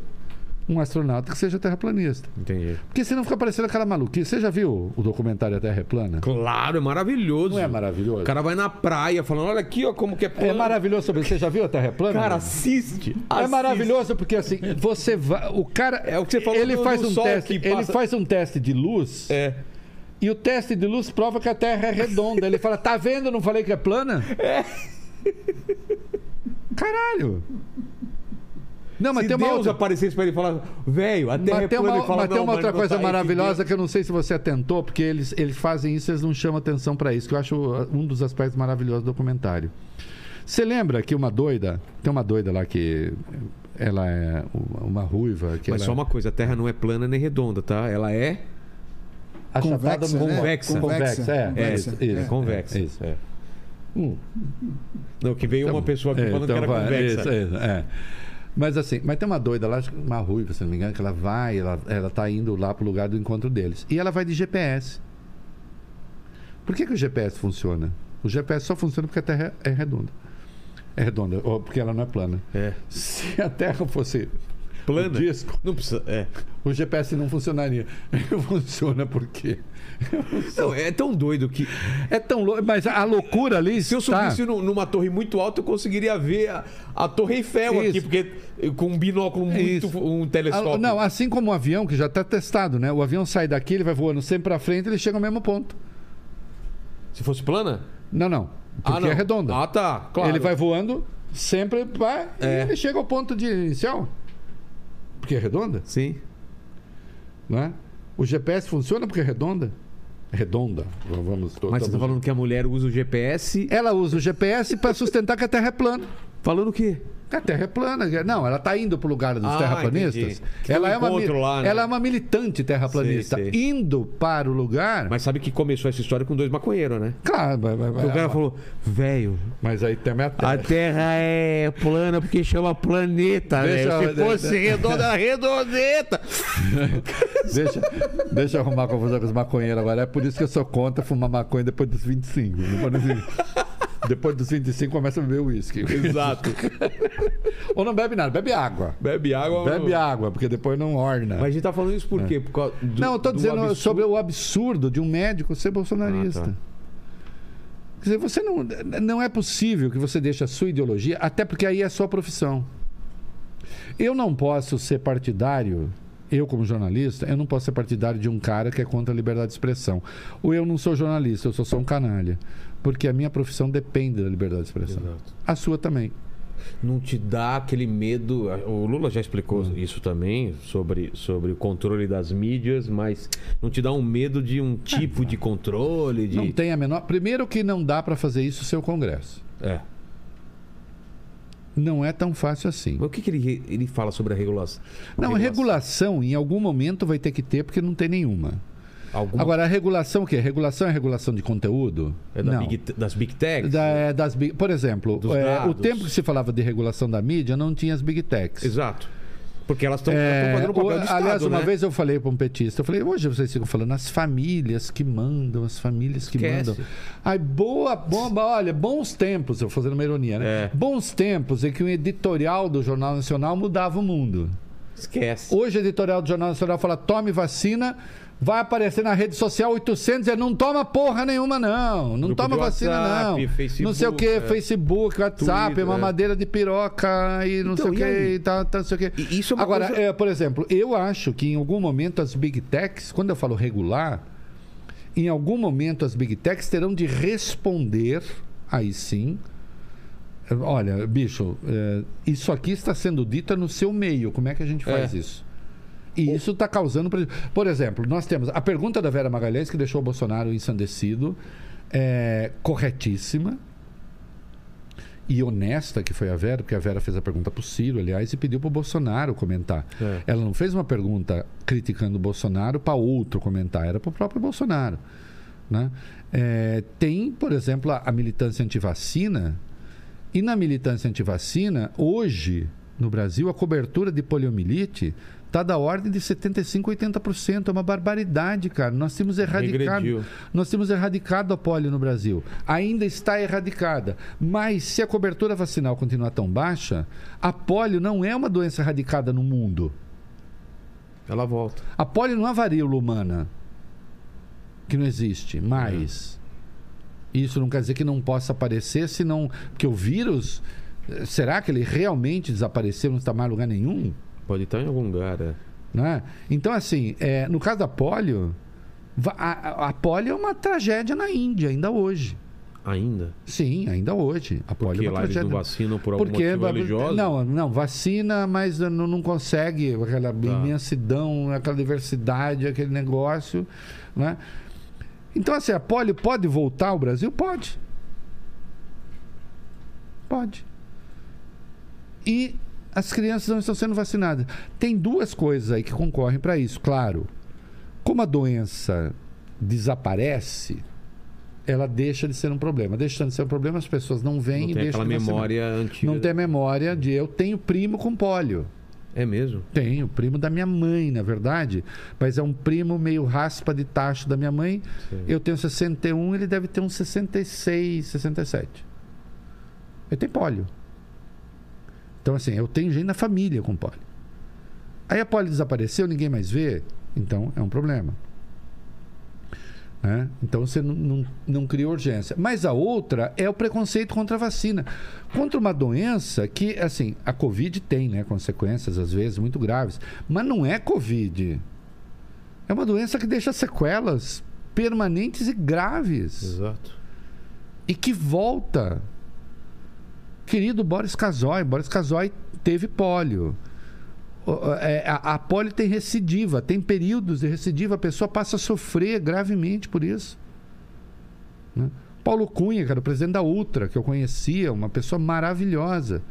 um astronauta que seja terraplanista. Entendi. Porque senão fica parecendo aquela maluquice. Você já viu o documentário A Terra é Plana? Claro, é maravilhoso. Não é maravilhoso? O cara vai na praia falando, olha aqui, ó, como que é É plano. maravilhoso sobre. Você já viu a Terra é plana? Cara, assiste. É assiste. maravilhoso porque assim, você vai, o cara É o que você falou ele do- faz do um teste, que ele passa- faz um teste de luz É. e o teste de luz prova que a Terra é redonda. Ele fala: "Tá vendo? Não falei que é plana?" É. Caralho. Não, mas Se tem Deus outra, aparecesse pra ele e falar, velho, a terra mas é tem uma, ele fala, mas tem uma outra coisa tá maravilhosa que eu não sei se você atentou, porque eles, eles fazem isso, eles não chamam atenção para isso, que eu acho um dos aspectos maravilhosos do documentário. Você lembra que uma doida, tem uma doida lá que ela é uma- ruiva, que Mas ela só uma coisa, a terra não é plana nem redonda, tá? Ela é achatada Convexa, no- né? Convexa. Convexa, é. Convexa. Isso, isso, É. convexa. é, isso. É. Hum. Não, que veio uma pessoa aqui É, falando então que era convexa. isso, isso, é. Mas assim, mas tem uma doida lá, uma ruiva, se não me engano, que ela vai, ela, ela tá indo lá pro lugar do encontro deles. E ela vai de GPS. Por que, que o GPS funciona? O GPS só funciona porque a Terra é redonda. É redonda, ou porque ela não é plana. É. Se a Terra fosse Plana? disco, Não precisa. É. o GPS não funcionaria. Funciona por quê? Não, é tão doido que. É tão louco, mas a loucura ali Se eu subisse nu- numa torre muito alta, eu conseguiria ver a, a Torre Eiffel aqui, Isso. porque com um binóculo muito. Isso. um telescópio. Ah, Não, assim como o avião, que já está testado, né? O avião sai daqui, ele vai voando sempre para frente, ele chega ao mesmo ponto. Se fosse plana? Não, não. Porque não. é redonda. Ah, tá. Claro. Ele vai voando, sempre vai, É. e ele chega ao ponto de inicial. Porque é redonda, Sim. não é? O GPS funciona porque é redonda? Redonda. Vamos Mas você tá estamos- falando que a mulher usa o GPS. Ela usa o GPS para sustentar que a Terra é plana. Falando o quê? A Terra é plana. Não, ela está indo para o lugar dos Ah, terraplanistas. Ela tem é, um uma, lá, né? ela é uma militante terraplanista. Sei, sei. Indo para o lugar. Mas sabe que começou essa história com dois maconheiros, né? Claro, vai, vai, vai. o cara falou, velho, Mas aí também a Terra. a Terra é plana porque chama planeta, Deixa- né? Se fosse deixa- redonda, redondeta. Deixa, deixa eu arrumar confusão com os maconheiros agora. É por isso que eu sou contra fumar maconha depois dos 25. Depois dos, depois dos 25 começa a beber uísque. Exato. Ou não bebe nada, bebe água. Bebe água. Bebe água, porque depois não orna. Mas a gente tá falando isso por quê? Por causa do, não, eu tô do dizendo absurdo- sobre o absurdo de um médico ser bolsonarista. Ah, tá. Quer dizer, você não, não é possível que você deixe a sua ideologia, até porque aí é a sua profissão. Eu não posso ser partidário, eu como jornalista, eu não posso ser partidário de um cara que é contra a liberdade de expressão. Ou eu não sou jornalista, eu sou só um canalha. Porque a minha profissão depende da liberdade de expressão. Exato. A sua também. Não te dá aquele medo. O Lula já explicou Hum. isso também, sobre, sobre o controle das mídias, mas não te dá um medo de um tipo de controle? De... Não tem a menor. Primeiro que não dá para fazer isso seu Congresso. É. Não é tão fácil assim. Mas o que, que ele, ele fala sobre a regulação? Não, regulação em algum momento vai ter que ter, porque não tem nenhuma. Alguma Agora, a regulação o quê? Regulação é regulação de conteúdo? é da big, das Big Techs? Da- é das big- por exemplo, é, o tempo que se falava de regulação da mídia não tinha as big techs. Exato. Porque elas estão É, fazendo o papel do Estado, aliás, uma né? vez eu falei para um petista, eu falei, hoje vocês ficam falando as famílias que mandam, as famílias que Esquece. mandam. Ai, boa, bomba, olha, bons tempos, eu fazendo uma ironia, né? É. Bons tempos em que o editorial do Jornal Nacional mudava o mundo. Esquece. Hoje o editorial do Jornal Nacional fala: tome vacina, vai aparecer na rede social 800 e não toma porra nenhuma, não. Não Grupo toma vacina, WhatsApp, não. Facebook, não sei o que, é. Facebook, WhatsApp, Twitter, uma é. madeira de piroca e não Então, sei o que, e não sei o que. E isso é Agora, coisa- é, por exemplo, eu acho que em algum momento as big techs, quando eu falo regular, em algum momento as big techs terão de responder, aí sim. Olha, bicho, é, isso aqui está sendo dito no seu meio. Como é que a gente faz É. isso? E isso está causando. Por exemplo, nós temos a pergunta da Vera Magalhães, que deixou o Bolsonaro ensandecido, é corretíssima. e honesta que foi a Vera, porque a Vera fez a pergunta para o Ciro, aliás, e pediu para o Bolsonaro comentar. É. Ela não fez uma pergunta criticando o Bolsonaro para outro comentar, era para o próprio Bolsonaro. Né? É, tem, por exemplo, a, a militância antivacina, e na militância antivacina, hoje, no Brasil, a cobertura de poliomielite está da ordem de 75%, 80%. É uma barbaridade, cara. Nós temos erradicado, Regrediu. nós temos erradicado a polio no Brasil. Ainda está erradicada. Mas se a cobertura vacinal continuar tão baixa, a polio não é uma doença erradicada no mundo. Ela volta. A polio não é a varíola humana, que não existe mais. Isso não quer dizer que não possa aparecer, senão. Porque o vírus. eh, Será que ele realmente desapareceu, não está mais em lugar nenhum? Pode estar em algum lugar, é. né? Então, assim, é, no caso da polio, a, a- polio é uma tragédia na Índia, ainda hoje. Ainda. Sim, ainda hoje. A polio Porque é uma lá eles tragédia. não vacinam por algum Porque motivo religioso? não, não, vacina, mas não, não consegue aquela Tá. imensidão, aquela diversidade, aquele negócio, né? Então assim, a polio pode voltar ao Brasil? Pode. Pode. E as crianças não estão sendo vacinadas. Tem duas coisas aí que concorrem para isso, claro. Como a doença desaparece, ela deixa de ser um problema. Deixando de ser um problema, as pessoas não vêm Não e tem deixam aquela de vacinar. memória antiga. Não tem memória de eu tenho primo com pólio. É mesmo? Tenho, primo da minha mãe, na verdade. Mas é um primo meio raspa de tacho da minha mãe. Sim. Eu tenho 61, ele deve ter uns 66, 67. Ele tem pólio. Então, assim, eu tenho gente na família com pólio. Aí a pólio desapareceu, ninguém mais vê. Então, é um problema. Né? Então você não, não, não cria urgência. Mas a outra é o preconceito contra a vacina. Contra uma doença que, assim, a Covid tem né, consequências, às vezes, muito graves. Mas não é Covid. É uma doença que deixa sequelas permanentes e graves. Exato. E que volta. Querido Boris Casoy, Boris Casoy teve pólio. É, A, a pólio tem recidiva, tem períodos de recidiva, a pessoa passa a sofrer gravemente por isso. né? Paulo Cunha, que era o presidente da Ultra, que eu conhecia, uma pessoa maravilhosa,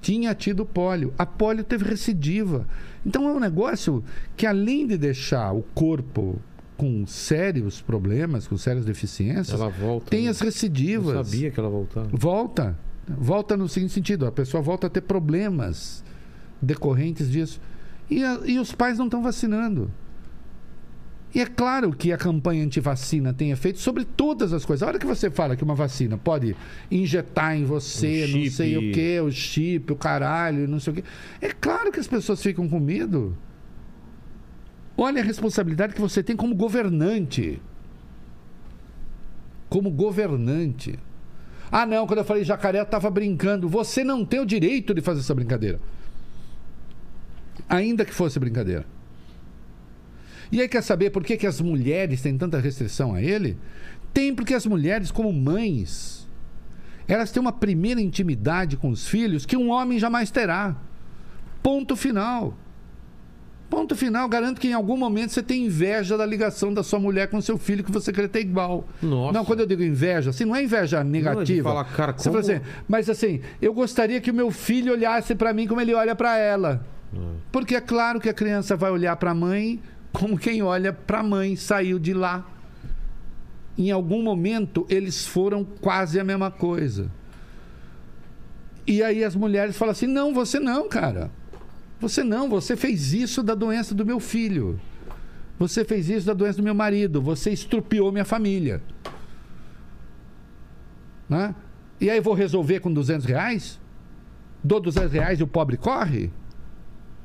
tinha tido pólio. A pólio teve recidiva. Então é um negócio que, além de deixar o corpo com sérios problemas, com sérias deficiências, Ela volta. tem né? as recidivas. Eu sabia que ela voltava. Volta. Volta no seguinte sentido: a pessoa volta a ter problemas decorrentes disso. E, a- e os pais não estão vacinando. E é claro que a campanha antivacina tem efeito sobre todas as coisas. A hora que você fala que uma vacina pode injetar em você, não sei o que, o chip, o caralho, não sei o que. É claro que as pessoas ficam com medo. Olha a responsabilidade que você tem como governante. Como governante. Ah, não, quando eu falei jacaré, eu estava brincando. Você não tem o direito de fazer essa brincadeira. Ainda que fosse brincadeira. E aí quer saber por que, que as mulheres têm tanta restrição a ele? Tem porque as mulheres, como mães, elas têm uma primeira intimidade com os filhos que um homem jamais terá. Ponto final. Ponto final. Garanto que em algum momento você tem inveja da ligação da sua mulher com seu filho que você quer ter igual. Nossa. Não, quando eu digo inveja, assim, não é inveja negativa. falar, cara, Você fala como- assim, mas assim, eu gostaria que o meu filho olhasse para mim como ele olha para ela. Porque é claro que a criança vai olhar para a mãe como quem olha para a mãe, saiu de lá. Em algum momento eles foram quase a mesma coisa. E aí as mulheres falam assim: "Não, você não, cara. Você não, você fez isso da doença do meu filho. Você fez isso da doença do meu marido, você estrupiou minha família." Né? E aí vou resolver com 200 reais? Dou 200 reais e o pobre corre?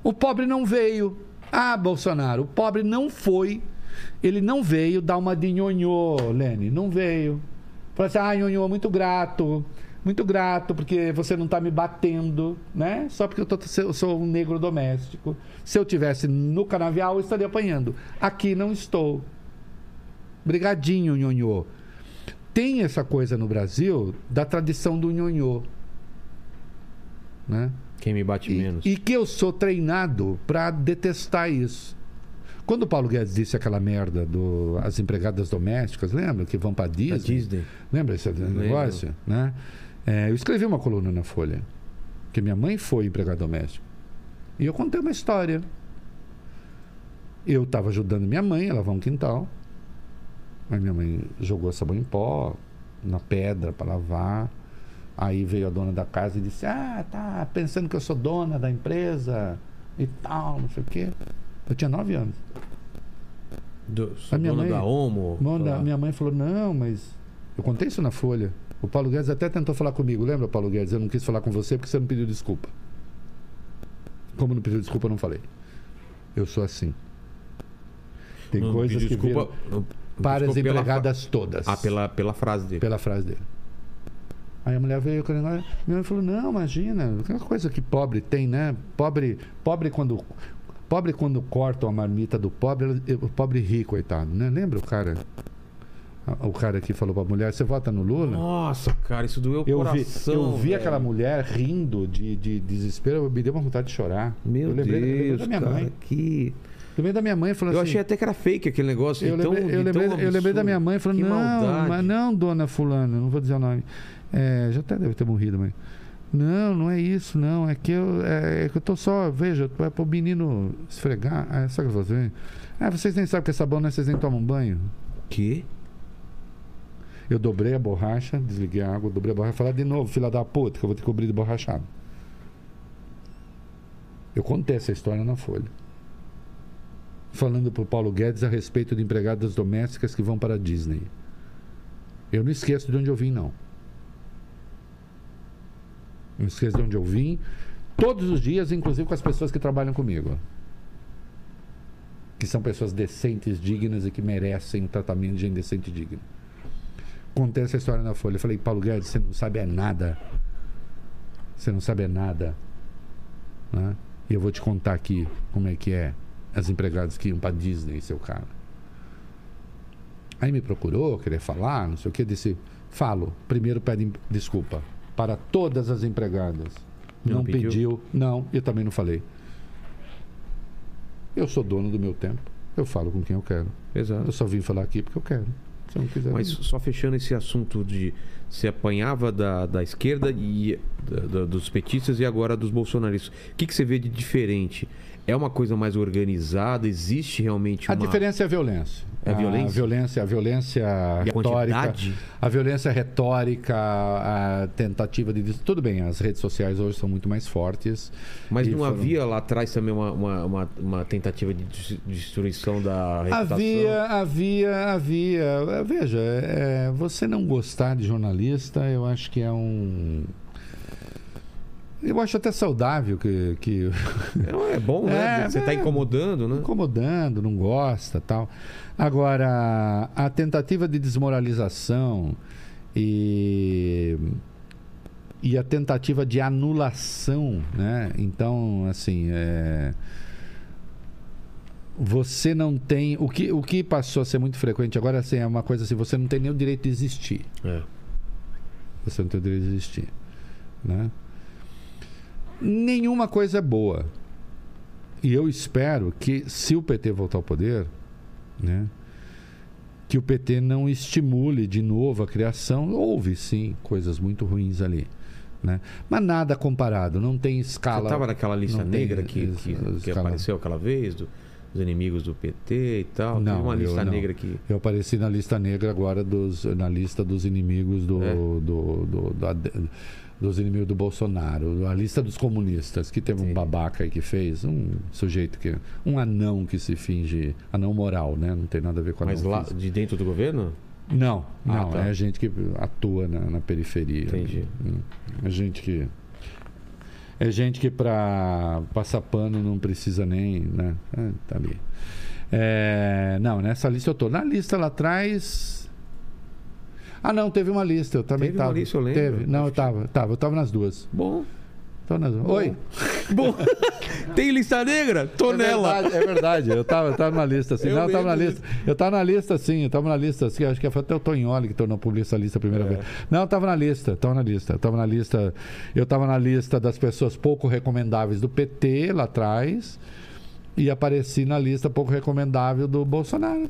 O pobre não veio. Ah, Bolsonaro, o pobre não foi. Ele não veio dar uma de nhonhô, Lene. Não veio. Falou assim, ah, nhonhô, muito grato. Muito grato, porque você não está me batendo, né? Só porque eu, tô, eu sou um negro doméstico. Se eu tivesse no canavial, eu estaria apanhando. Aqui não estou. Brigadinho, nhonhô. Tem essa coisa no Brasil da tradição do nhonhô. Né? Quem me bate E, menos. e que eu sou treinado para detestar isso. Quando o Paulo Guedes disse aquela merda do as empregadas domésticas, lembra que vão para Disney? Disney. Lembra esse negócio, né? É, eu escrevi uma coluna na Folha, que minha mãe foi empregada doméstica. E eu contei uma história. Eu estava ajudando minha mãe a lavar um quintal. Aí minha mãe jogou sabão em pó na pedra para lavar. Aí veio a dona da casa e disse: Ah, tá pensando que eu sou dona da empresa e tal, não sei o quê. Eu tinha nove anos. Do, A minha dona mãe- da Homo. Mano, sei a lá. minha mãe falou: Não, mas. Eu contei isso na Folha. O Paulo Guedes até tentou falar comigo. Lembra, Paulo Guedes? Eu não quis falar com você porque você não pediu desculpa. Como não pediu desculpa, eu não falei. Eu sou assim. Tem Não, coisas que viram desculpa- não, para as desculpa pela empregadas todas. Ah, pela, pela frase dele. pela frase dele. Aí a mulher veio com o negócio. Minha mãe falou: Não, imagina, aquela coisa que pobre tem, né? Pobre, pobre quando. Pobre quando cortam a marmita do pobre, o pobre ri, coitado, né? Lembra o cara? O cara que falou pra mulher, você vota no Lula? Nossa, cara, isso doeu o Eu vi, coração. eu vi velho. aquela mulher rindo de, de desespero, me deu uma vontade de chorar. Meu eu lembrei, lembrei Deus, da minha cara, mãe. que... Lembrei da minha mãe falando Eu assim. achei até que era fake aquele negócio. Eu lembrei, eu, lembrei, eu lembrei da minha mãe falando, que não, maldade. mas não, dona fulana, não vou dizer o nome. É, já até deve ter morrido, mãe. Não, não é isso, não. É que eu, é, é que eu tô só, veja, é pro menino esfregar. Ah, sabe o que eu vou fazer? Ah, vocês nem sabem que é sabão, né? Vocês nem tomam banho. Que? Eu dobrei a borracha, desliguei a água, dobrei a borracha. Falar de novo, filha da puta, que eu vou que cobrir de borrachado. Eu contei essa história na Folha. Falando pro Paulo Guedes a respeito de empregadas domésticas que vão para a Disney. Eu não esqueço de onde eu vim, não. Não esqueço de onde eu vim. Todos os dias, inclusive com as pessoas que trabalham comigo. Que são pessoas decentes, dignas e que merecem o tratamento de gente decente e digno contei essa história na Folha. Eu falei, Paulo Guedes, você não sabe é nada. Você não sabe é nada. Né? E eu vou te contar aqui como é que é as empregadas que iam para Disney, seu cara. Aí me procurou, querer falar, não sei o que, disse, falo. Primeiro pedem desculpa para todas as empregadas. Não Não, pediu? pediu? Não, eu também não falei. Eu sou dono do meu tempo. Eu falo com quem eu quero. Exato. Eu só vim falar aqui porque eu quero. Mas só fechando esse assunto de se apanhava da, da esquerda e da- da- dos petistas e agora dos bolsonaristas. O que, que você vê de diferente? É uma coisa mais organizada? Existe realmente A uma... diferença é a violência. É a violência? A violência, a violência a retórica. quantidade? A violência retórica, a tentativa de. Tudo bem, as redes sociais hoje são muito mais fortes. Mas não foram- havia lá atrás também uma, uma, uma, uma tentativa de des- destruição da reputação? Havia, havia, havia. Veja, é, você não gostar de jornalista, eu acho que é um. Eu acho até saudável que, que É, é bom, né? É, você está é. incomodando, né? incomodando, não gosta tal. Agora, a tentativa de desmoralização e, e a tentativa de anulação, né? Então, assim, é, você não tem. O que, o que passou a ser muito frequente agora assim, é uma coisa assim: você não tem nem o direito de existir. É. Você não tem o direito de existir. Né? Nenhuma coisa é boa. E eu espero que, se o PT voltar ao poder, né, que o PT não estimule de novo a criação. Houve, sim, coisas muito ruins ali. Né? Mas nada comparado, não tem Você escala. estava naquela lista tem negra que, que, que apareceu aquela vez, do- dos inimigos do PT e tal? Não, uma eu lista não. negra que... Eu apareci na lista negra agora dos, na lista dos inimigos do, É. do, do- da- dos inimigos do Bolsonaro, a lista dos comunistas, que teve um Entendi. babaca aí que fez, um sujeito que. um anão que se finge. anão moral, né? Não tem nada a ver com anão. Mas lá, físico. de dentro do governo? Não, Ah, não, tá. é gente que atua na, na periferia. Entendi. É gente que. É gente que para passar pano não precisa nem. Né? É, tá ali. É, não, nessa lista eu tô. Na lista lá atrás. Ah, não, teve uma lista. Eu também Teve uma tava. lista, eu lembro. Teve. Não, eu tava, tava. Eu tava nas duas. Bom. Tava nas duas. Bom. Oi. Bom, tem lista negra? Tô É nela. verdade, é verdade. Eu tava, eu tava na lista, assim. Eu não, eu tava na lista. Eu tava na lista, sim. Eu tava na lista, assim. Acho que foi até o Tonholi que tornou pública essa lista a primeira É. vez. Não, eu tava na lista, tava na lista. Eu tava na lista. Eu tava na lista das pessoas pouco recomendáveis do PT lá atrás. E apareci na lista pouco recomendável do Bolsonaro.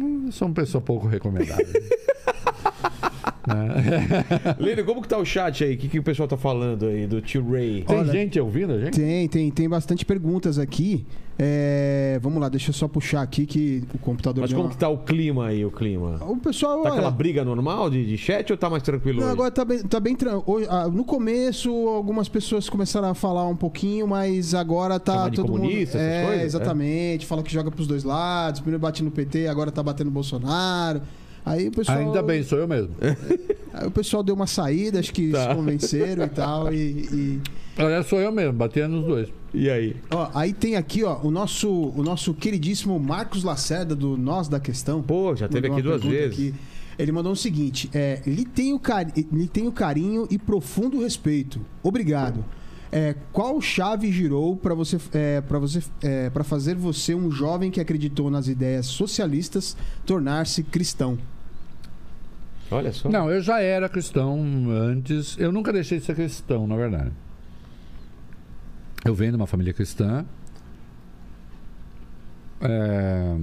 Hum, sou uma pessoa pouco recomendável. Lênin, como que tá o chat aí? O que, que o pessoal tá falando aí do tio Ray? Tem Olha, gente ouvindo a gente? Tem, tem, tem bastante perguntas aqui. É, vamos lá, deixa eu só puxar aqui que o computador. Mas como uma- que tá o clima aí, o clima? O pessoal. Tá olha, aquela briga normal de, de chat ou tá mais tranquilo Não, hoje? agora tá bem, tá bem tran- hoje- ah, No começo, algumas pessoas começaram a falar um pouquinho, mas agora tá Chamar todo mundo. essas É, coisas? exatamente. Fala que joga pros dois lados. Primeiro bate no PT, agora tá batendo no Bolsonaro. Aí o pessoal. Ainda bem, sou eu mesmo. Aí o pessoal deu uma saída, acho que Tá. se convenceram e tal. E, e- Aliás, sou eu mesmo, batendo nos dois. E aí? Ó, aí tem aqui, ó, o nosso, o nosso queridíssimo Marcos Lacerda, do Nós da Questão. Pô, já teve aqui duas vezes. aqui. Ele mandou o seguinte: é, lhe, tenho cari- lhe tenho carinho e profundo respeito. Obrigado. É, qual chave girou para você, é, para você, é, para fazer você um jovem que acreditou nas ideias socialistas tornar-se cristão? Olha só. Não, eu já era cristão antes. Eu nunca deixei de ser cristão, na verdade. Eu venho de uma família cristã. É,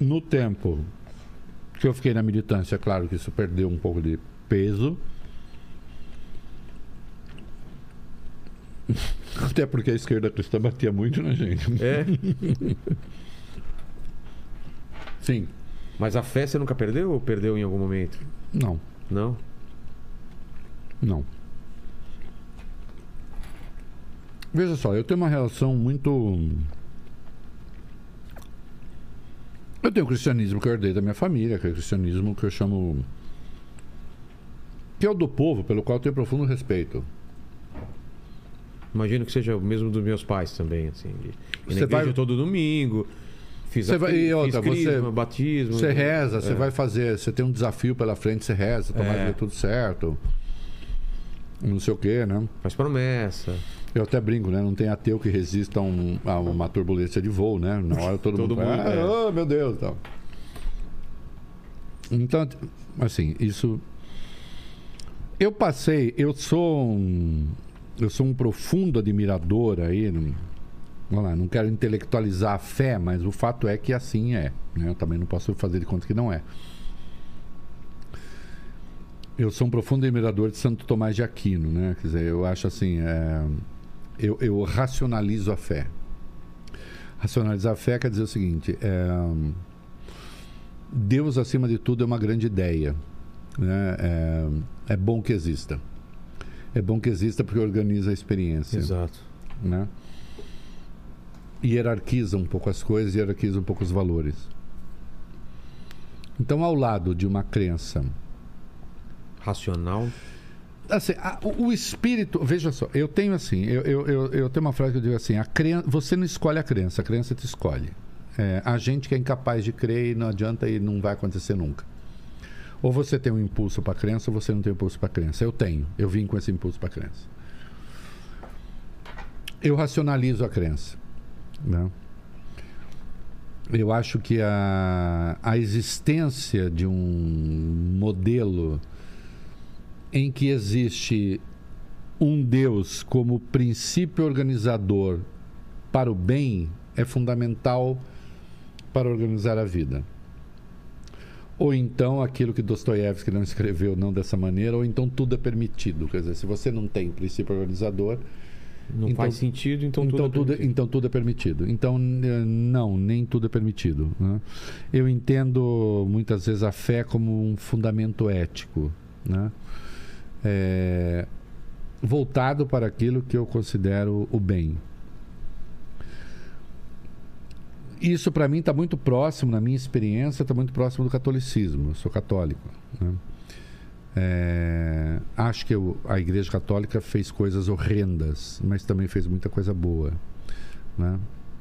no tempo que eu fiquei na militância, é claro que isso perdeu um pouco de peso. Até porque a esquerda cristã batia muito na gente. É? Sim. Mas a fé você nunca perdeu ou perdeu em algum momento? Não, Não? não. Veja só, eu tenho uma relação muito. Eu tenho o cristianismo que eu herdei da minha família, que é o cristianismo que eu chamo. que é o do povo, pelo qual eu tenho profundo respeito. Imagino que seja o mesmo dos meus pais também, assim. De, ir na Você igreja vai- todo domingo. Fiz, Você a, vai- e outra, crisma, você- batismo. Você reza, você É. vai fazer, você tem um desafio pela frente, você reza, tomara É. que dê tudo certo. Não sei o quê, né? Faz promessa. Eu até brinco, né? Não tem ateu que resista a, um- a uma turbulência de voo, né? Na hora todo, Todo mundo, mundo, é. ah, oh, meu Deus, tal. Então, assim, isso eu passei, eu sou um eu sou um profundo admirador aí, não, lá, não quero intelectualizar a fé, mas o fato é que assim é, né? Eu também não posso fazer de conta que não é. Eu sou um profundo admirador de Santo Tomás de Aquino, né? Quer dizer, eu acho assim, é, eu, eu racionalizo a fé. Racionalizar a fé quer dizer o seguinte: é, Deus acima de tudo é uma grande ideia, né? É, é bom que exista. É bom que exista porque organiza a experiência, Exato. né? Hierarquiza um pouco as coisas, hierarquiza um pouco os valores. Então, ao lado de uma crença Racional. Assim, a- o, o espírito, veja só, eu tenho assim, eu, eu, eu, eu tenho uma frase que eu digo assim: a cren, você não escolhe a crença, a crença te escolhe. É, a gente que é incapaz de crer e não adianta e não vai acontecer nunca. Ou você tem um impulso para a crença, ou você não tem impulso para a crença. Eu tenho, eu vim com esse impulso para a crença. Eu racionalizo a crença. Né? Eu acho que a, a existência de um modelo em que existe um Deus como princípio organizador para o bem é fundamental para organizar a vida. Ou então aquilo que Dostoiévski não escreveu não dessa maneira, ou então tudo é permitido. Quer dizer, se você não tem princípio organizador, Não Então- faz sentido, então, então, tudo. tudo, é permitido. então tudo é permitido. Então, não, nem tudo é permitido. né? Eu entendo muitas vezes a fé como um fundamento ético, né? É, voltado para aquilo que eu considero o bem. Isso para mim está muito próximo, na minha experiência, está muito próximo do catolicismo. Eu sou católico. né? É, acho que eu- a Igreja Católica fez coisas horrendas, mas também fez muita coisa boa. né?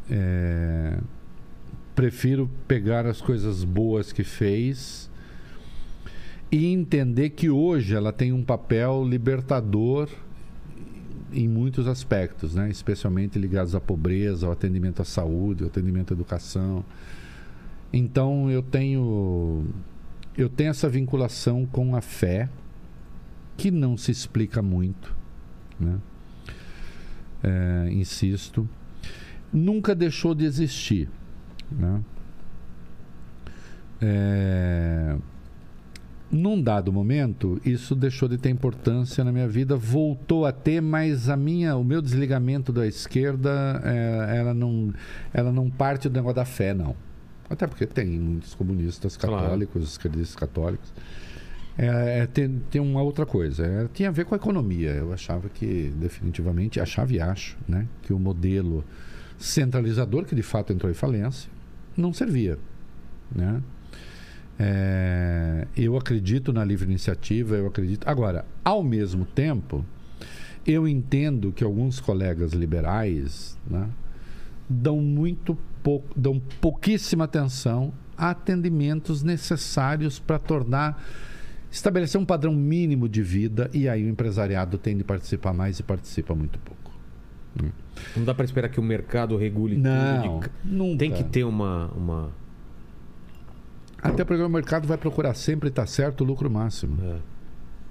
É, prefiro pegar as coisas boas que fez e entender que hoje ela tem um papel libertador em muitos aspectos, né? especialmente ligados à pobreza, ao atendimento à saúde, ao atendimento à educação. Então eu tenho eu tenho essa vinculação com a fé que não se explica muito, né? É, insisto, nunca deixou de existir, né? É, Num dado momento, isso deixou de ter importância na minha vida, voltou a ter, mas a minha, o meu desligamento da esquerda, é, ela, não, ela não parte do negócio da fé, não. Até porque tem muitos comunistas católicos, claro. esquerdistas católicos. É, é, tem, tem uma outra coisa. É, tinha a ver com a economia. Eu achava que, definitivamente, achava e acho, né, que o modelo centralizador, que de fato entrou em falência, não servia. Né? É, eu acredito na livre iniciativa, eu acredito. Agora, ao mesmo tempo, eu entendo que alguns colegas liberais né, dão muito pouco, dão pouquíssima atenção a atendimentos necessários para tornar estabelecer um padrão mínimo de vida e aí o empresariado tem de participar mais e participa muito pouco. Né. Não dá para esperar que o mercado regule não, tudo. De... Nunca. Tem que ter uma, uma até porque o mercado vai procurar sempre estar certo o lucro máximo. É.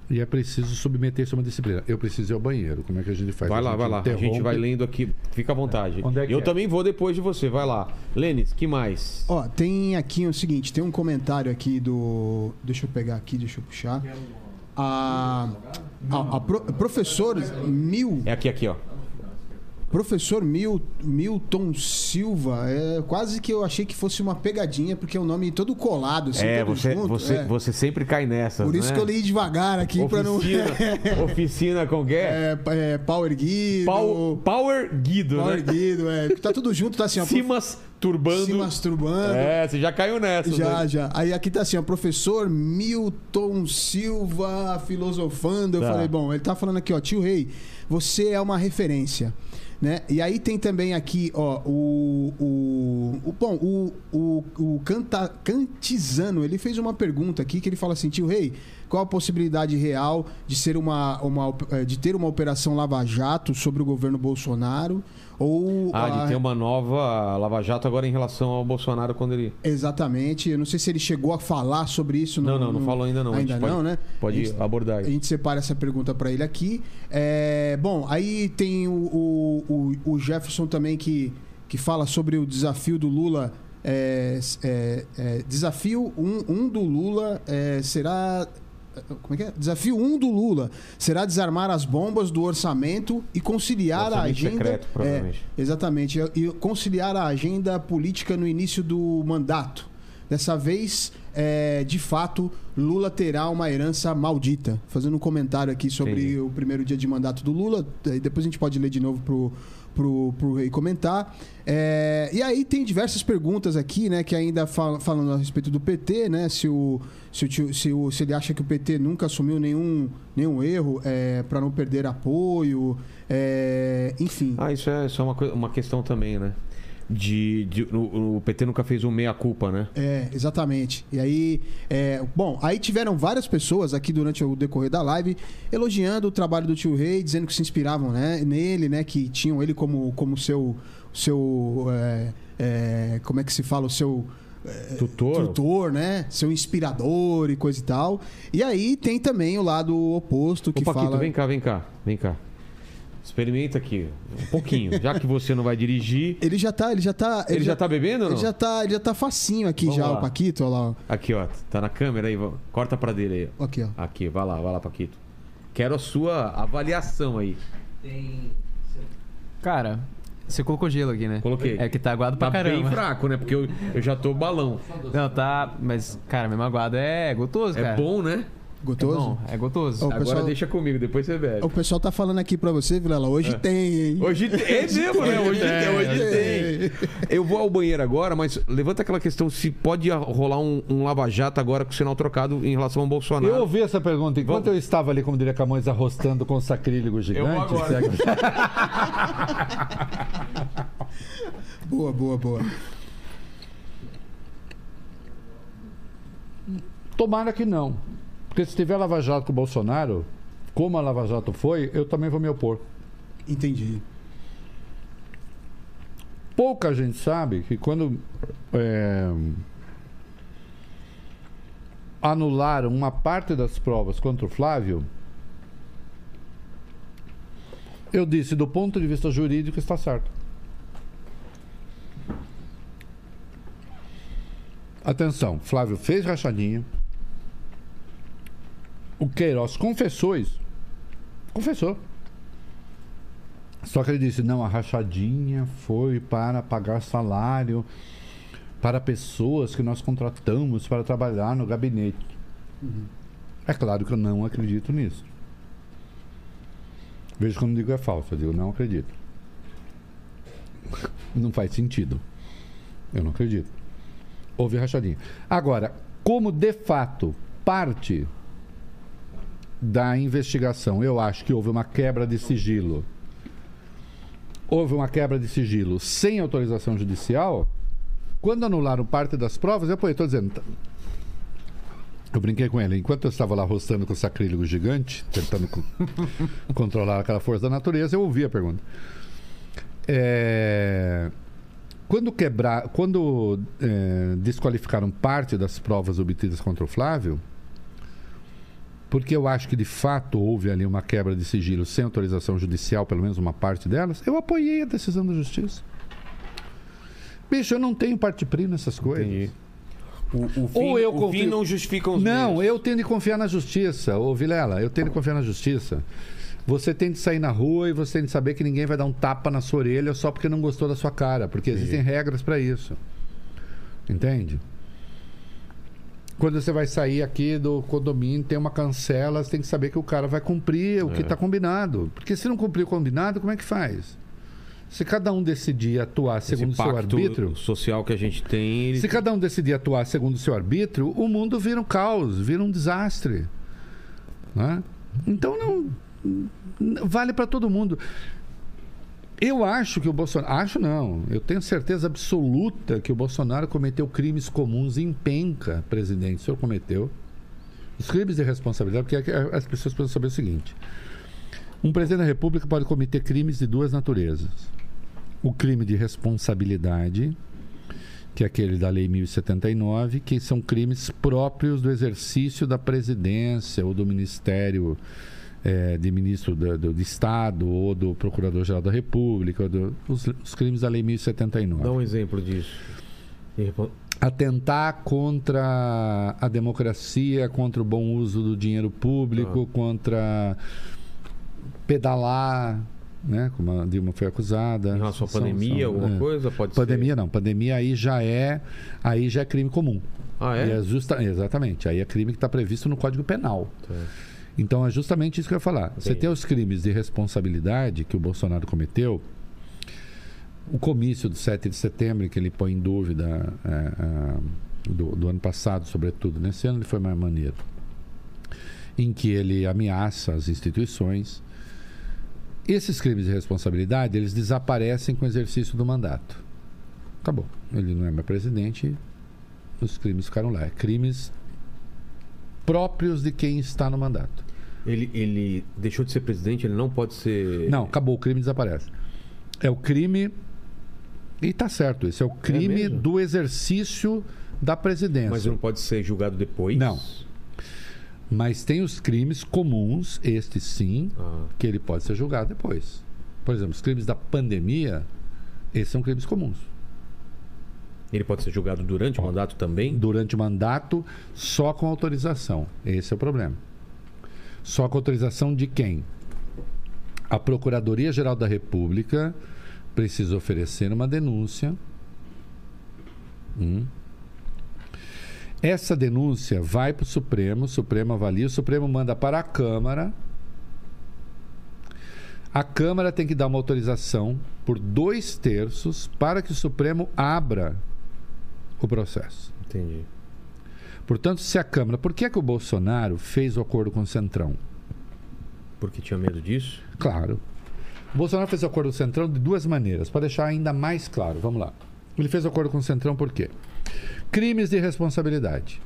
E é preciso submeter-se a uma disciplina. Eu preciso ir ao banheiro. Como é que a gente faz? Vai lá, vai lá. A gente vai lendo aqui. Fica à vontade. É. É eu é? também vou depois de você. Vai lá. Lênis, que mais? Ó, tem aqui o seguinte: tem um comentário aqui do. Deixa eu pegar aqui, deixa eu puxar. A, a, a pro, professor Mil. É aqui, aqui, ó. Professor Mil, Milton Silva, é, quase que eu achei que fosse uma pegadinha, porque é um nome todo colado, assim, é, você, junto. Você, é. você sempre cai nessa. Por isso né? que eu li devagar aqui para não. oficina com quê? É, é, Power Guido. Power, Power Guido, Power né? Guido, é. Tá tudo junto, tá assim, ó. Simas turbando. Se masturbando. É, você já caiu nessa. Já, né? já. Aí aqui tá assim, ó, professor Milton Silva filosofando. Eu tá. falei, bom, ele tá falando aqui, ó, tio Rei, você é uma referência. Né? E aí tem também aqui, ó, o. o, o bom, o, o, o Canta, Cantizano, ele fez uma pergunta aqui que ele fala assim, tio Rei, qual a possibilidade real de ser uma, uma eh, de ter uma operação Lava Jato sobre o governo Bolsonaro? Ou ah, a... de ter uma nova Lava Jato agora em relação ao Bolsonaro quando ele. Exatamente. Eu não sei se ele chegou a falar sobre isso. No, não, não, não falou ainda não. Ainda não, pode, né? Pode gente, abordar. A gente separa essa pergunta para ele aqui. É, bom, aí tem o, o, o, Jefferson também que, que fala sobre o desafio do Lula. É, é, é desafio 1 um, um do Lula é, será como é que é? Desafio 1 um do Lula será desarmar as bombas do orçamento e conciliar a agenda. Secreto, provavelmente. É, exatamente. E conciliar a agenda política no início do mandato. Dessa vez, é, de fato, Lula terá uma herança maldita. Fazendo um comentário aqui sobre o primeiro dia de mandato do Lula. Depois a gente pode ler de novo pro, pro, pro Rei comentar. É, e aí tem diversas perguntas aqui, né, que ainda falam, falando a respeito do PT, né, se, o, se, o, se, o, se ele acha que o PT nunca assumiu nenhum, nenhum erro é, para não perder apoio, é, enfim. Ah, isso é, isso é uma, uma questão também, né? De, de o, o, PT nunca fez um meia culpa, né? É, exatamente. E aí, é, bom, aí tiveram várias pessoas aqui durante o decorrer da live elogiando o trabalho do Tio Rei, dizendo que se inspiravam, né, nele, né, que tinham ele como como seu seu é, é, como é que se fala o seu é, tutor. tutor, né? Seu inspirador e coisa e tal. E aí tem também o lado oposto que Paquito, fala. vem cá, vem cá, vem cá. Experimenta aqui, um pouquinho. Já que você não vai dirigir. Ele já tá, ele já tá. Ele, ele já, já, tá bebendo ou não? Ele já tá, ele já tá facinho aqui Vamos já, lá. o Paquito, olha lá. Aqui, ó. Tá na câmera aí. Corta pra dele aí. Aqui, ó. Aqui, vai lá, vai lá, Paquito. Quero a sua avaliação aí. Tem. Cara, você colocou gelo aqui, né? Coloquei. É que tá aguado pra tá caramba. bem fraco, né? Porque eu, eu já tô balão. Não, tá. Mas, cara, mesmo aguado é gostoso, é cara. É bom, né? Gostoso? É, bom, é gostoso. Agora pessoal... deixa comigo, depois você bebe. O pessoal tá falando aqui pra você, Vilela, hoje é. tem, hein? Hoje tem, é mesmo, né? Hoje tem, hoje tem. Eu vou ao banheiro agora, mas levanta aquela questão se pode rolar um, um lava-jato agora com o sinal trocado em relação ao Bolsonaro. Eu ouvi essa pergunta enquanto Vamos... eu estava ali, como diria Camões, arrostando com sacrílego gigante. Eu vou agora. boa, boa, boa. Tomara que não. Porque se tiver Lava Jato com o Bolsonaro, como a Lava Jato foi, eu também vou me opor. Entendi. Pouca gente sabe que quando é, anularam uma parte das provas contra o Flávio, eu disse, do ponto de vista jurídico, está certo. Atenção, Flávio fez rachadinha, O Queiroz confessou isso. Confessou. Só que ele disse: não, a rachadinha foi para pagar salário para pessoas que nós contratamos para trabalhar no gabinete. É claro que eu não acredito nisso. Veja quando digo é falso, eu digo não acredito. Não faz sentido. Eu não acredito. Houve rachadinha. Agora, como de fato parte da investigação, eu acho que houve uma quebra de sigilo. Houve uma quebra de sigilo sem autorização judicial. Quando anularam parte das provas, eu estou dizendo. tá- Eu brinquei com ele. Enquanto eu estava lá rostando com o sacrílego gigante, tentando co- controlar aquela força da natureza, eu ouvi a pergunta. É, Quando quebrar, quando é, desqualificaram parte das provas obtidas contra o Flávio, porque eu acho que de fato houve ali uma quebra de sigilo sem autorização judicial, pelo menos uma parte delas, eu apoiei a decisão da justiça. Bicho, eu não tenho parte pri nessas coisas. Entendi. O, o fim, Ou eu o fim confio- não justifica os Não, meios. eu tenho de confiar na justiça. Ô, Vilela, eu tenho de confiar na justiça. Você tem de sair na rua e você tem de saber que ninguém vai dar um tapa na sua orelha só porque não gostou da sua cara, porque existem regras para isso. Entende? Quando você vai sair aqui do condomínio, tem uma cancela, você tem que saber que o cara vai cumprir o que É. está combinado. Porque se não cumprir o combinado, como é que faz? Se cada um decidir atuar segundo o seu arbítrio. social que a gente tem. ele- Se cada um decidir atuar segundo o seu arbítrio, o mundo vira um caos, vira um desastre. Né? Então não. Vale para todo mundo. Eu acho que o Bolsonaro. Acho não. Eu tenho certeza absoluta que o Bolsonaro cometeu crimes comuns em penca, presidente. O senhor cometeu. Os crimes de responsabilidade, porque que as pessoas precisam saber o seguinte: um presidente da República pode cometer crimes de duas naturezas. O crime de responsabilidade, que é aquele da Lei 1079, que são crimes próprios do exercício da presidência ou do Ministério eh, de Ministro do, do- de Estado ou do Procurador-Geral da República, do- os, os crimes da Lei 1079 Dá um exemplo disso. Atentar contra a democracia, contra o bom uso do dinheiro público, contra pedalar, né, como a Dilma foi acusada. Em relação à pandemia, são- alguma é. coisa? Pode Pandemia não, pandemia aí já é, aí já é crime comum. ser. Ah, é? é justa, exatamente, aí é crime que está previsto no Código Penal. Tá. Então é justamente isso que eu ia falar. Você tem os crimes de responsabilidade que o Bolsonaro cometeu, o comício do 7 de setembro, que ele põe em dúvida é, é, do, do ano passado, sobretudo. Nesse ano ele foi mais maneiro. Em que ele ameaça as instituições. Esses crimes de responsabilidade, eles desaparecem com o exercício do mandato. Acabou. Ele não é mais presidente, os crimes ficaram lá. É crimes próprios de quem está no mandato. Ele, ele deixou de ser presidente, ele não pode ser. Não, acabou, o crime desaparece. É o crime. E tá certo, esse é o crime mesmo? do exercício da presidência. Mas não pode ser julgado depois? Não. Mas tem os crimes comuns, estes sim, Ah, que ele pode ser julgado depois. Por exemplo, os crimes da pandemia, esses são crimes comuns. ele pode ser julgado durante o mandato também? Durante o mandato, só com autorização. Esse é o problema. Só com autorização de quem? A Procuradoria-Geral da República precisa oferecer uma denúncia. Hum. Essa denúncia vai para o Supremo, o Supremo avalia, o Supremo manda para a Câmara. A Câmara tem que dar uma autorização por dois terços para que o Supremo abra o processo. Entendi. Portanto, se a Câmara. Por que, é que o Bolsonaro fez o acordo com o Centrão? Porque tinha medo disso? Claro. O Bolsonaro fez o acordo com o Centrão de duas maneiras, para deixar ainda mais claro. Vamos lá. Ele fez o acordo com o Centrão por quê? Crimes de responsabilidade.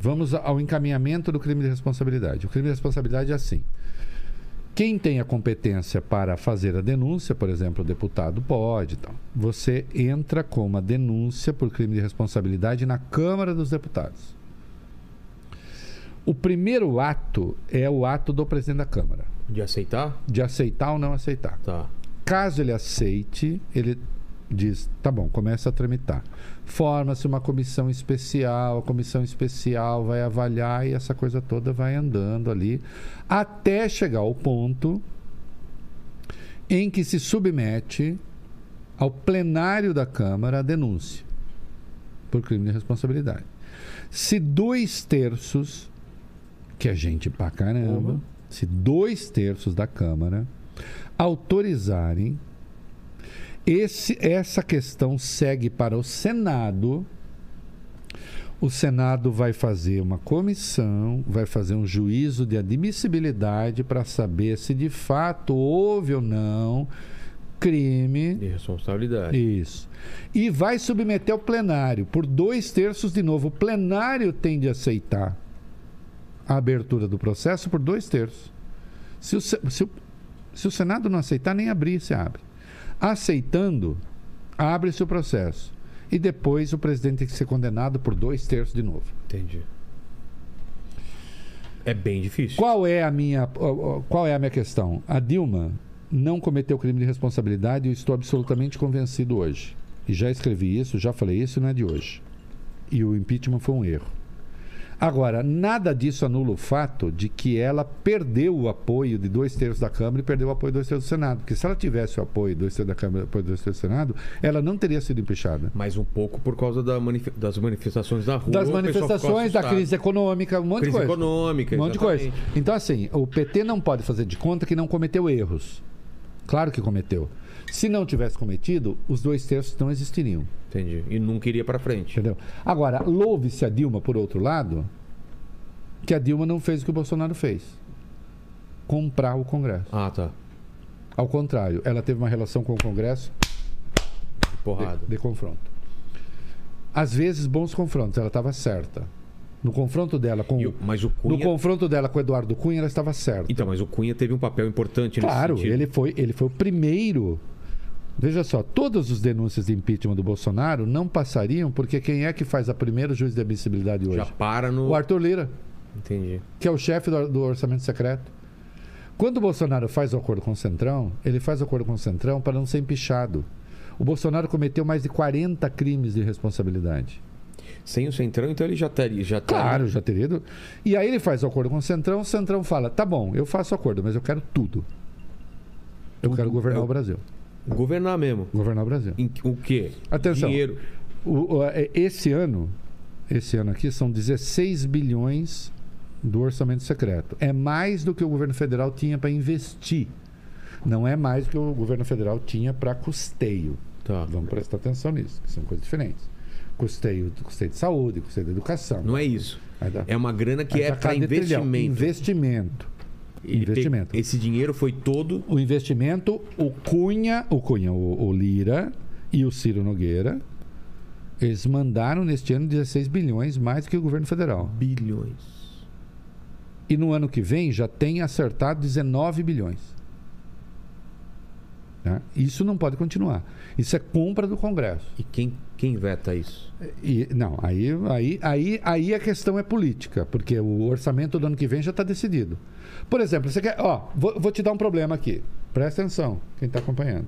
Vamos ao encaminhamento do crime de responsabilidade. O crime de responsabilidade é assim. Quem tem a competência para fazer a denúncia, por exemplo, o deputado pode, e tal. Você entra com uma denúncia por crime de responsabilidade na Câmara dos Deputados. O primeiro ato é o ato do presidente da Câmara, De aceitar? de aceitar ou não aceitar. Tá. Caso ele aceite, ele diz: tá bom, começa a tramitar. Forma-se uma comissão especial, a comissão especial vai avaliar e essa coisa toda vai andando ali, até chegar ao ponto em que se submete ao plenário da Câmara a denúncia por crime de responsabilidade. Se dois terços, que é gente pra caramba, Uhum. se dois terços da Câmara autorizarem, esse, essa questão segue para o Senado. O Senado vai fazer uma comissão, vai fazer um juízo de admissibilidade para saber se de fato houve ou não crime. De responsabilidade. Isso. E vai submeter ao plenário por dois terços de novo. O plenário tem de aceitar a abertura do processo por dois terços. Se o, se, o, se o Senado não aceitar, nem abrir se abre. Aceitando, abre-se o processo. E depois o presidente tem que ser condenado por dois terços de novo. Entendi. É bem difícil. Qual é a minha, qual é a minha questão? A Dilma não cometeu crime de responsabilidade e eu estou absolutamente convencido hoje. E já escrevi isso, já falei isso, não é de hoje. E o impeachment foi um erro. Agora, nada disso anula o fato de que ela perdeu o apoio de dois terços da Câmara e perdeu o apoio de dois terços do Senado. Porque se ela tivesse o apoio de dois terços da Câmara e apoio de dois terços do Senado, ela não teria sido empichada. Mas um pouco por causa da manif- das manifestações da rua. Das manifestações, da crise econômica, um monte Crise de coisa. econômica, Um monte de coisa. Então, assim, o PT não pode fazer de conta que não cometeu erros. Claro que cometeu. Se não tivesse cometido, os dois terços não existiriam. Entendi. E não queria pra frente. Entendeu? Agora, louve-se a Dilma, por outro lado, que a Dilma não fez o que o Bolsonaro fez. Comprar o Congresso. Ah, tá. Ao contrário, ela teve uma relação com o Congresso Porrada. de, de confronto. Às vezes, bons confrontos, ela estava certa. No confronto dela com o- mas o no Cunha. confronto dela com Eduardo Cunha, ela estava certa. Então, mas o Cunha teve um papel importante nesse Claro, sentido. ele foi, ele foi o primeiro. Veja só, todas as denúncias de impeachment do Bolsonaro não passariam porque quem é que faz a primeira juiz de admissibilidade hoje? Já para no. O Arthur Lira, Entendi. que é o chefe do, do orçamento secreto. Quando o Bolsonaro faz o acordo com o Centrão, ele faz o acordo com o Centrão para não ser empichado. O Bolsonaro cometeu mais de 40 crimes de responsabilidade. Sem o Centrão, então ele já teria. Já teria- Claro, já teria. ido. E aí ele faz o acordo com o Centrão, o Centrão fala: tá bom, eu faço o acordo, mas eu quero tudo. Eu quero governar Eu- o Brasil. Governar mesmo. Governar o Brasil. Em- o quê? Atenção. Dinheiro. O- o- é, esse ano, esse ano aqui, são 16 bilhões do orçamento secreto. É mais do que o governo federal tinha para investir. Não é mais do que o governo federal tinha para custeio. Tá. Vamos prestar atenção nisso, que são coisas diferentes. Custeio, custeio de saúde, custeio de educação. Não é isso. Dá- É uma grana que é para trilhão. investimento. Investimento. Pe-. Esse dinheiro foi todo. O investimento, o Cunha, o Cunha, o, o Lira e o Ciro Nogueira, eles mandaram neste ano 16 bilhões mais que o governo federal. Bilhões. E no ano que vem já tem acertado 19 bilhões. Né? Isso não pode continuar. Isso é compra do Congresso. E quem, quem veta isso? E, não, aí, aí, aí, aí a questão é política, porque o orçamento do ano que vem já está decidido. Por exemplo, você quer. Ó, vou, vou te dar um problema aqui. Presta atenção, quem está acompanhando.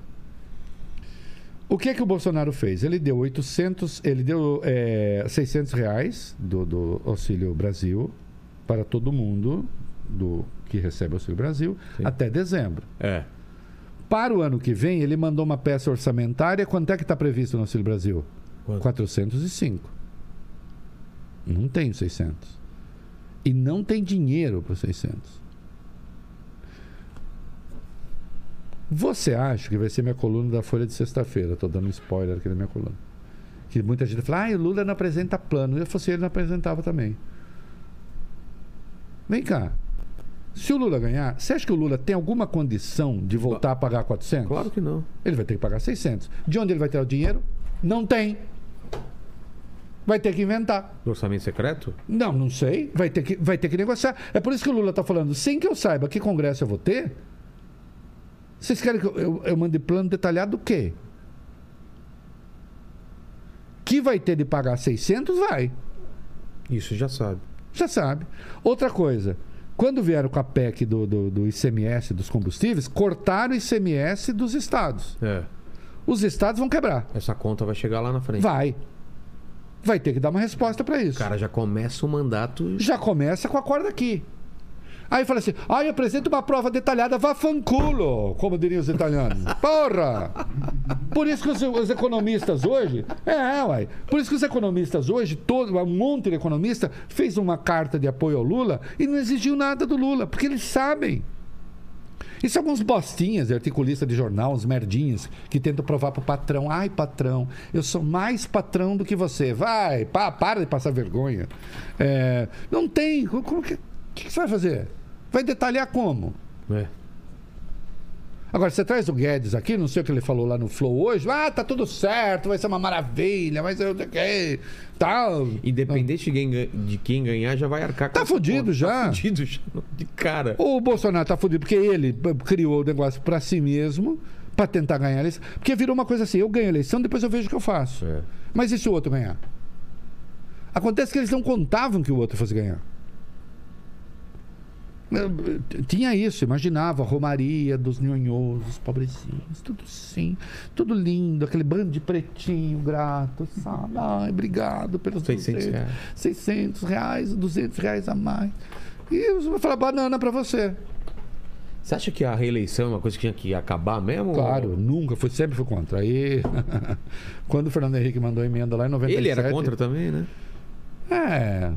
O que que o Bolsonaro fez? Ele deu 800, ele deu é, 600 reais do, do Auxílio Brasil para todo mundo do que recebe o Auxílio Brasil Sim. até dezembro. É. Para o ano que vem, ele mandou uma peça orçamentária. Quanto é que está previsto no Auxílio Brasil? Quanto? 405. Não tem 600. E não tem dinheiro para 600. Você acha que vai ser minha coluna da Folha de sexta-feira? Estou dando um spoiler aqui da minha coluna. Que muita gente fala, ah, o Lula não apresenta plano. Eu fosse ele não apresentava também. Vem cá. Se o Lula ganhar, você acha que o Lula tem alguma condição de voltar a pagar 400? Claro que não. Ele vai ter que pagar 600. De onde ele vai ter o dinheiro? Não tem. Vai ter que inventar. Do orçamento secreto? Não, não sei. Vai ter que, vai ter que negociar. É por isso que o Lula está falando, sem que eu saiba que congresso eu vou ter, vocês querem que eu, eu, eu mande plano detalhado do quê? Que vai ter de pagar 600? Vai. Isso já sabe. Já sabe. Outra coisa. Quando vieram com a PEC do, do, do ICMS dos combustíveis, cortaram o ICMS dos estados. É. os estados vão quebrar. Essa conta vai chegar lá na frente. Vai. Vai ter que dar uma resposta para isso. O cara já começa o mandato. Já começa com a corda aqui. Aí fala assim: ah, eu apresento uma prova detalhada, vá fanculo, como diriam os italianos. Porra! Por isso que os, os economistas hoje. É, uai. Por isso que os economistas hoje, todo, um monte de economista, fez uma carta de apoio ao Lula e não exigiu nada do Lula, porque eles sabem. Isso alguns bostinhas, articulistas de jornal, uns merdinhos, que tentam provar pro patrão: ai, patrão, eu sou mais patrão do que você. Vai, pá, para de passar vergonha. É, não tem. Como que, o que você vai fazer? Vai detalhar como? É. Agora, você traz o Guedes aqui, não sei o que ele falou lá no Flow hoje. Ah, tá tudo certo, vai ser uma maravilha, mas eu que tal. Independente de quem, ganhar, já vai arcar com Tá fudido já. Tá fudido já. De cara. O Bolsonaro tá fudido porque ele criou o negócio pra si mesmo, pra tentar ganhar a eleição. Porque virou uma coisa assim: eu ganho a eleição, depois eu vejo o que eu faço. É. Mas e se o outro ganhar? Acontece que eles não contavam que o outro fosse ganhar. Tinha isso, imaginava a romaria dos nhonhos, os pobrezinhos, tudo sim, tudo lindo, aquele bando de pretinho grato, sabe? Ai, obrigado pelos 600 200, reais. 600 reais, 200 reais a mais. E eu vou falar banana pra você. Você acha que a reeleição é uma coisa que tinha que acabar mesmo? Claro, nunca, fui, sempre fui contra. Aí, quando o Fernando Henrique mandou a emenda lá em 97... Ele era contra também, né? É.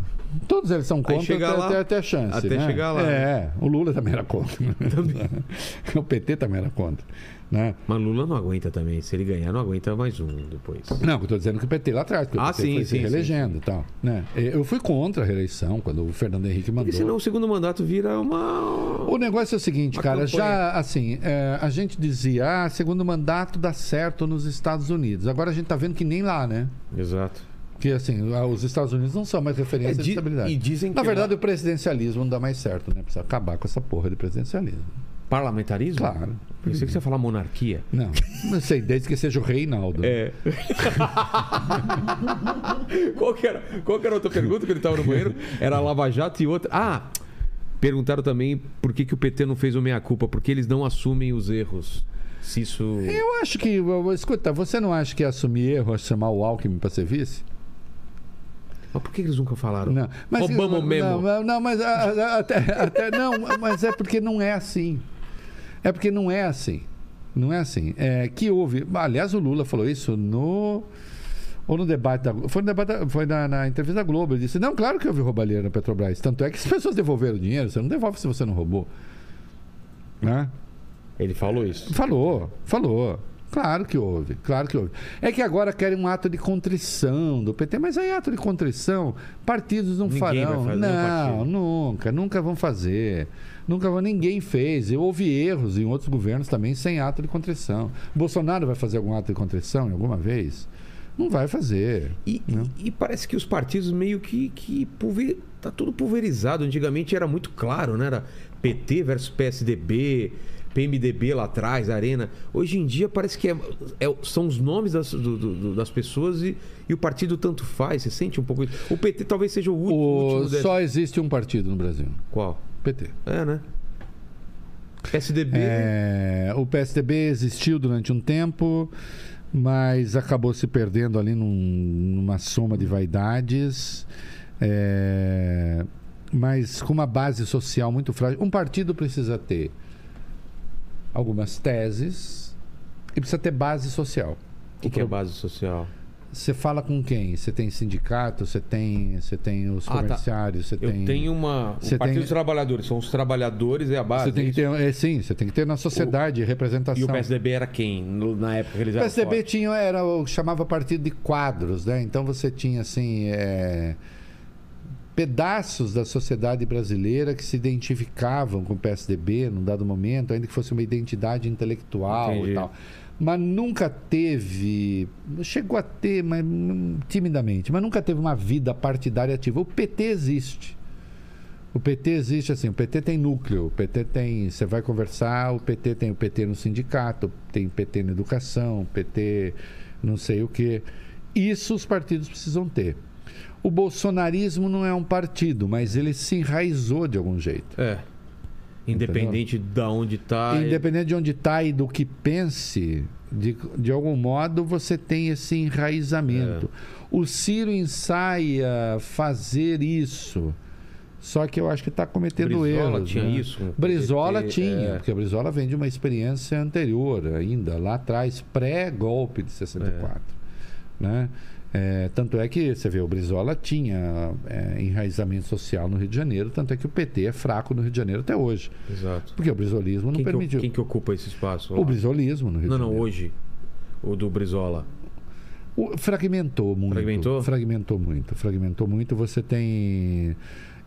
Todos eles são contra até, lá- até, até a chance. até né? chegar lá, É, o Lula também era contra. o PT também era contra. Né? Mas Lula não aguenta também. Se ele ganhar, não aguenta mais um depois. Não, eu estou dizendo que o PT lá atrás, porque o Ah, PT sim, foi se sim, reelegendo e tal. Né? Eu fui contra a reeleição quando o Fernando Henrique mandou. Porque senão o segundo mandato vira uma. O negócio é o seguinte, Uma cara, campanha. já assim, é, a gente dizia, ah, segundo mandato dá certo nos Estados Unidos. Agora a gente tá vendo que nem lá, né? Exato. Que assim, os Estados Unidos não são mais referência É, de estabilidade. e dizem Na verdade, o presidencialismo não dá mais certo, né? Precisa acabar com essa porra de presidencialismo. Parlamentarismo? Claro. Pensei que você ia falar monarquia. Não, não sei, desde que seja o Reinaldo. É. qual, que era, qual que era a outra pergunta que ele estava no banheiro? Era Lava Jato e outra. Ah! Perguntaram também por que, que o PT não fez o meia-culpa, porque eles não assumem os erros. Se isso. Eu acho que. Escuta, você não acha que assumir erro é chamar o Alckmin para ser vice? Mas por que eles nunca falaram? Não, Roubamos mesmo. Não, não, mas a- a- até, até não, mas é porque não é assim. É porque não é assim. Não é assim. É que houve. Aliás, o Lula falou isso no ou no debate da foi no debate da- foi na, na entrevista da Globo. Ele disse: "Não, claro que houve roubalheira na Petrobras. Tanto é que as pessoas devolveram o dinheiro, você não devolve se você não roubou." Né? Ele falou isso. Falou, falou. Claro que houve, claro que houve. É que agora querem um ato de contrição do PT, mas aí ato de contrição, partidos não Ninguém farão. não, nunca, nunca vão fazer. Nunca vão, ninguém fez. Houve erros em outros governos também sem ato de contrição. Bolsonaro vai fazer algum ato de contrição em alguma vez? Não vai fazer. E, e- e parece que os partidos meio que, que pulver, tá tudo pulverizado. Antigamente era muito claro, né? Era PT versus PSDB, PMDB lá atrás, Arena. Hoje em dia parece que é- é- são os nomes das, do- do- das pessoas e, e o partido tanto faz. Você sente um pouco isso? O PT talvez seja o último. O- último desse- só existe um partido no Brasil. Qual? PT. É, né? PSDB. É, o PSDB existiu durante um tempo, mas acabou se perdendo ali num- numa soma de vaidades, é, mas com uma base social muito frágil. Um partido precisa ter algumas teses e precisa ter base social. O que, que é base social? Você fala com quem? Você tem sindicato, você tem, você tem os Ah, tá. comerciários, você Eu tem. tenho uma. Você O Partido tem- dos Trabalhadores. São os trabalhadores e a base. Você tem que é isso? ter, é, sim, você tem que ter na sociedade representação. E o PSDB era quem? No- na época que eles O PSDB fortes? tinha, era o que chamava partido de quadros, né? Então você tinha assim é, pedaços da sociedade brasileira que se identificavam com o PSDB num dado momento, ainda que fosse uma identidade intelectual Entendi. e tal. Mas nunca teve, chegou a ter, mas hum, timidamente, mas nunca teve uma vida partidária ativa. O PT existe. O PT existe assim, o PT tem núcleo, o PT tem, você vai conversar, o PT tem o PT no sindicato, tem PT na educação, PT não sei o quê. Isso os partidos precisam ter. O bolsonarismo não é um partido, mas ele se enraizou de algum jeito. É. Independente de onde tá. Independente de onde está e do que pense, de, de algum modo você tem esse enraizamento. É. O Ciro ensaia fazer isso. Só que eu acho que está cometendo Brizola erros. tinha né? isso Brizola PT, tinha, é. porque a Brizola vem de uma experiência anterior ainda, lá atrás, pré-golpe de 64. Né? É, tanto é que você vê, o Brizola tinha é, enraizamento social no Rio de Janeiro, tanto é que o PT é fraco no Rio de Janeiro até hoje. Exato. Porque o brizolismo não Quem que, permitiu. quem que ocupa esse espaço? lá? O brizolismo no Rio Não, de não, Janeiro. hoje. O do Brizola. O- fragmentou muito. Fragmentou? Fragmentou muito. Fragmentou muito. Você tem.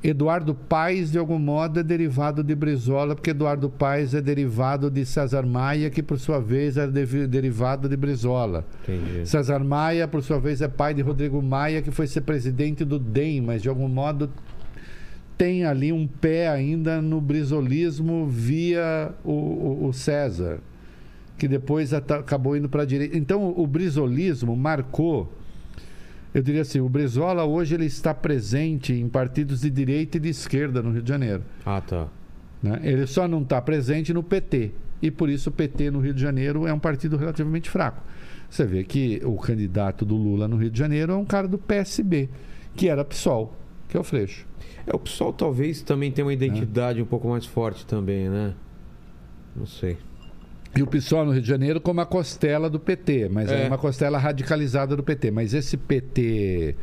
Eduardo Paes, de algum modo, é derivado de Brizola, porque Eduardo Paes é derivado de César Maia, que por sua vez é devi- derivado de Brizola. Entendi. César Maia, por sua vez, é pai de Rodrigo Maia, que foi ser presidente do DEM, mas de algum modo tem ali um pé ainda no brizolismo via o, o- o César, que depois acabou indo para a direita. Então, o brizolismo marcou, eu diria assim, o Brizola hoje ele está presente em partidos de direita e de esquerda no Rio de Janeiro. Ah, tá. né? Ele só não está presente no PT. E por isso o PT no Rio de Janeiro é um partido relativamente fraco. Você vê que o candidato do Lula no Rio de Janeiro é um cara do PSB, que era PSOL, que é o Freixo. É, o pessoal talvez também tenha uma identidade um pouco mais forte também, né? Não sei. E o PSOL no Rio de Janeiro como a costela do PT, mas é, É. uma costela radicalizada do PT. Mas esse PT,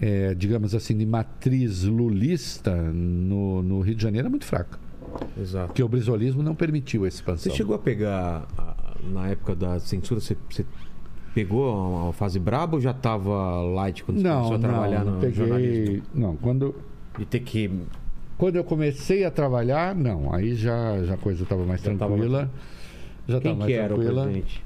é, digamos assim, de matriz lulista no, no Rio de Janeiro é muito fraco. Exato. Porque o brizolismo não permitiu a Você expansão. chegou a pegar, na época da censura, você, você pegou a, fase braba ou já tava light quando você Não, começou a trabalhar não, no peguei. jornalismo? Não, quando, E ter que... Quando eu comecei a trabalhar, não, aí já, já a coisa estava mais Já tava tranquila. Já Quem estava mais que era o tranquila. presidente?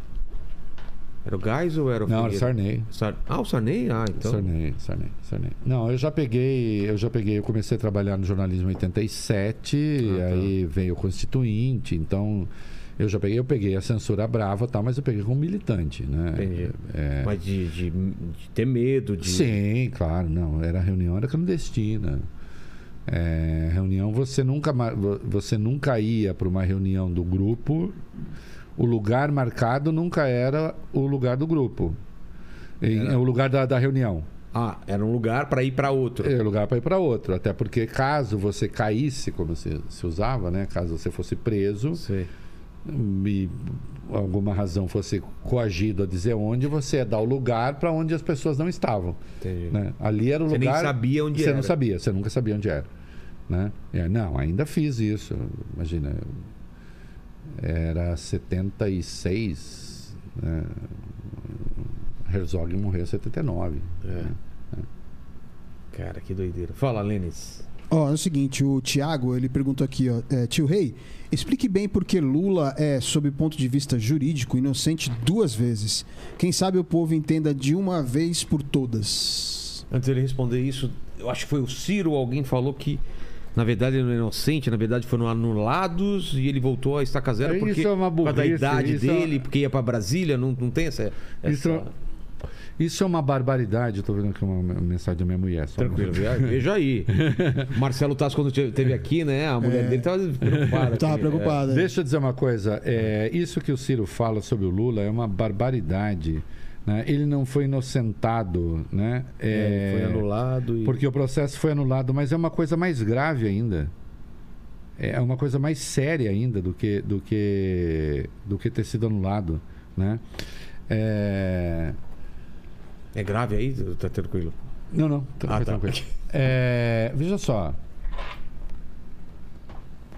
Era o Gás ou era o Não, era o? Sarney. Sar... Ah, o Sarney? Ah, então... Sarney, Sarney, Sarney. Não, eu já peguei, eu já peguei, eu comecei a trabalhar no jornalismo em 87, Ah, tá. aí veio o Constituinte, então eu já peguei, eu peguei a censura brava, tal, mas eu peguei como militante, né? Entendi. É, Mas de, de, de ter medo, de... Sim, claro, não. Era reunião, era clandestina. É, reunião, você nunca, você nunca ia para uma reunião do grupo. O lugar marcado nunca era o lugar do grupo. Em- Era. o lugar da, da reunião. Ah, era um lugar para ir para outro. É o lugar para ir para outro. Até porque caso você caísse, como se, se usava, né? Caso você fosse preso Sei. e alguma razão fosse coagido a dizer onde, você ia dar o lugar para onde as pessoas não estavam. Entendi. né? Ali era o Você nem lugar. sabia onde você era. não sabia, você nunca sabia onde era. Né? É, não, ainda fiz isso. Imagina, era 76. Né? Herzog morreu em 79. É. Cara, que doideira. Fala, Lênis. Ó, é o seguinte, o Thiago, ele perguntou aqui, ó, é, tio Rei, explique bem por que Lula é, sob ponto de vista jurídico, inocente duas vezes. Quem sabe o povo entenda de uma vez por todas. Antes dele responder isso, eu acho que foi o Ciro, alguém falou que na verdade ele não é inocente, na verdade foram anulados e ele voltou a estaca zero Isso porque é uma por causa da burrice, idade isso é- dele, porque ia para Brasília, não, não tem essa, essa... Isso, isso é uma barbaridade. Estou vendo aqui uma mensagem da minha mulher. só Tranquilo, veja aí. Marcelo Tasso, quando te- teve aqui, né? A mulher É. dele tava preocupada. Tava com ele. preocupada. Deixa eu dizer uma coisa. É, isso que o Ciro fala sobre o Lula é uma barbaridade. Né? Ele não foi inocentado, né? É, É, foi anulado e... Porque o processo foi anulado, mas é uma coisa mais grave ainda. É uma coisa mais séria ainda do que do que do que ter sido anulado, né? É, É grave aí? Tá tranquilo. Não, não, tá, Ah, tá. tranquilo. É, veja só.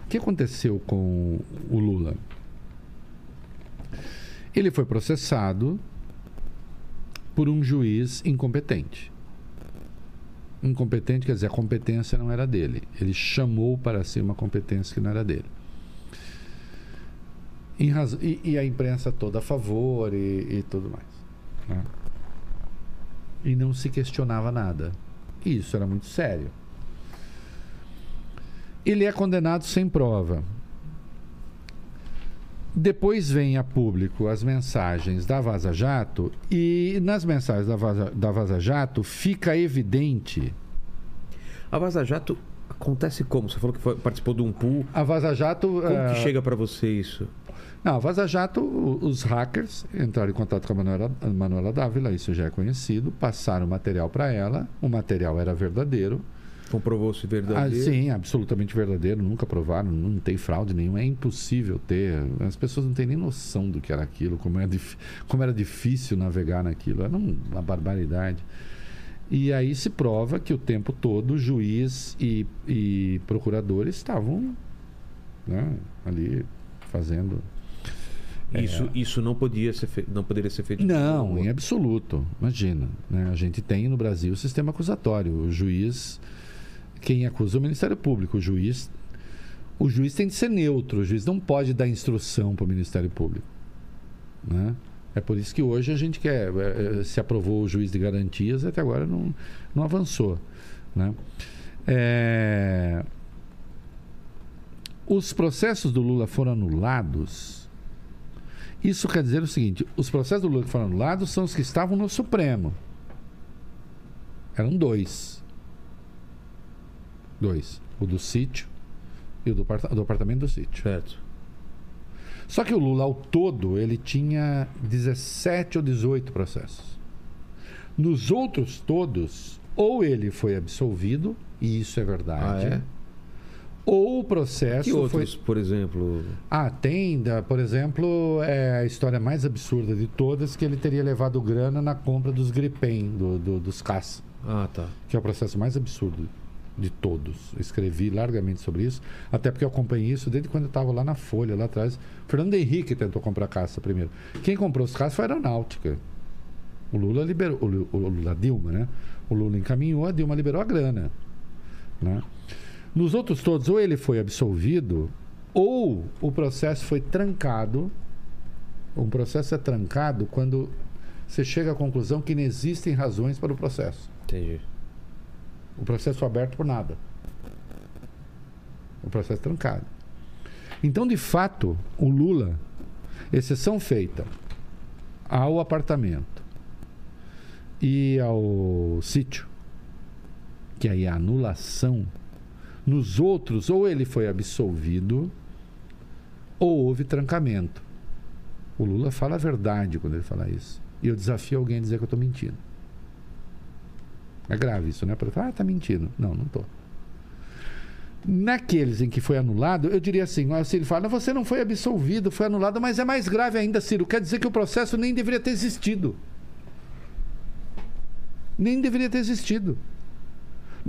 O que aconteceu com o Lula? Ele foi processado por um juiz incompetente. Incompetente quer dizer, a competência não era dele. Ele chamou para si uma competência que não era dele. E, e a imprensa toda a favor e, e tudo mais. né? e não se questionava nada. E isso era muito sério. Ele é condenado sem prova. Depois vem a público as mensagens da Vaza Jato e nas mensagens da Vaza, da Vaza Jato fica evidente. A Vaza Jato Acontece como? Você falou que foi- participou de um pool. A Vaza Jato. Como eh, que chega pra você isso? Não, a Vaza Jato, os hackers entraram em contato com a Manuela, a Manuela Dávila, isso já é conhecido, passaram o material para ela, o material era verdadeiro. Comprovou-se Ah, verdadeiro? sim, absolutamente verdadeiro, nunca provaram, não tem fraude nenhuma, é impossível ter. As pessoas não têm nem noção do que era aquilo, como era, dif- como era difícil navegar naquilo, era um- uma barbaridade. E aí se prova que o tempo todo juiz e, e procurador estavam né, ali fazendo Isso, isso não, podia ser fe... não poderia ser feito. É. Não, em absoluto. Imagina. né? A gente tem no Brasil o sistema acusatório. O juiz, quem acusa é o Ministério Público. O juiz, o juiz tem de ser neutro. O juiz não pode dar instrução para o Ministério Público. Né? É por isso que hoje a gente quer. eh, eh, Se aprovou o juiz de garantias, até agora não, não avançou. Né? É, Os processos do Lula foram anulados. Isso quer dizer o seguinte: os processos do Lula que foram anulados são os que estavam no Supremo. Eram dois. Dois. O do sítio e o do, do apartamento do sítio. Certo. Só que o Lula, ao todo, ele tinha 17 ou 18 processos. Nos outros todos, ou ele foi absolvido, e isso é verdade, Ah, é? ou o processo Que foi outros, por exemplo. ah, tem, por exemplo, é a história mais absurda de todas que ele teria levado grana na compra dos Gripen, do, do- dos CAS, Ah, tá. que é o processo mais absurdo de todos. Escrevi largamente sobre isso, até porque eu acompanhei isso desde quando eu estava lá na Folha, lá atrás. Fernando Henrique tentou comprar caça primeiro. Quem comprou os caças foi a Aeronáutica. O Lula liberou, o Lu- o Lula, Dilma, né? O Lula encaminhou, a Dilma liberou a grana. Né? Nos outros todos, ou ele foi absolvido, ou o processo foi trancado. Um processo é trancado quando você chega à conclusão que não existem razões para o processo. Entendi. O processo aberto por nada. O processo trancado. Então, de fato, o Lula, exceção feita ao apartamento e ao sítio, que aí é a anulação, nos outros, ou ele foi absolvido, ou houve trancamento. O Lula fala a verdade quando ele fala isso. E eu desafio alguém a dizer que eu estou mentindo. É grave isso, né? Ah, tá mentindo. Não, não tô. Naqueles em que foi anulado, eu diria assim: ó, Ciro fala, você não foi absolvido, foi anulado, mas é mais grave ainda, Ciro. Quer dizer que o processo nem deveria ter existido. Nem deveria ter existido.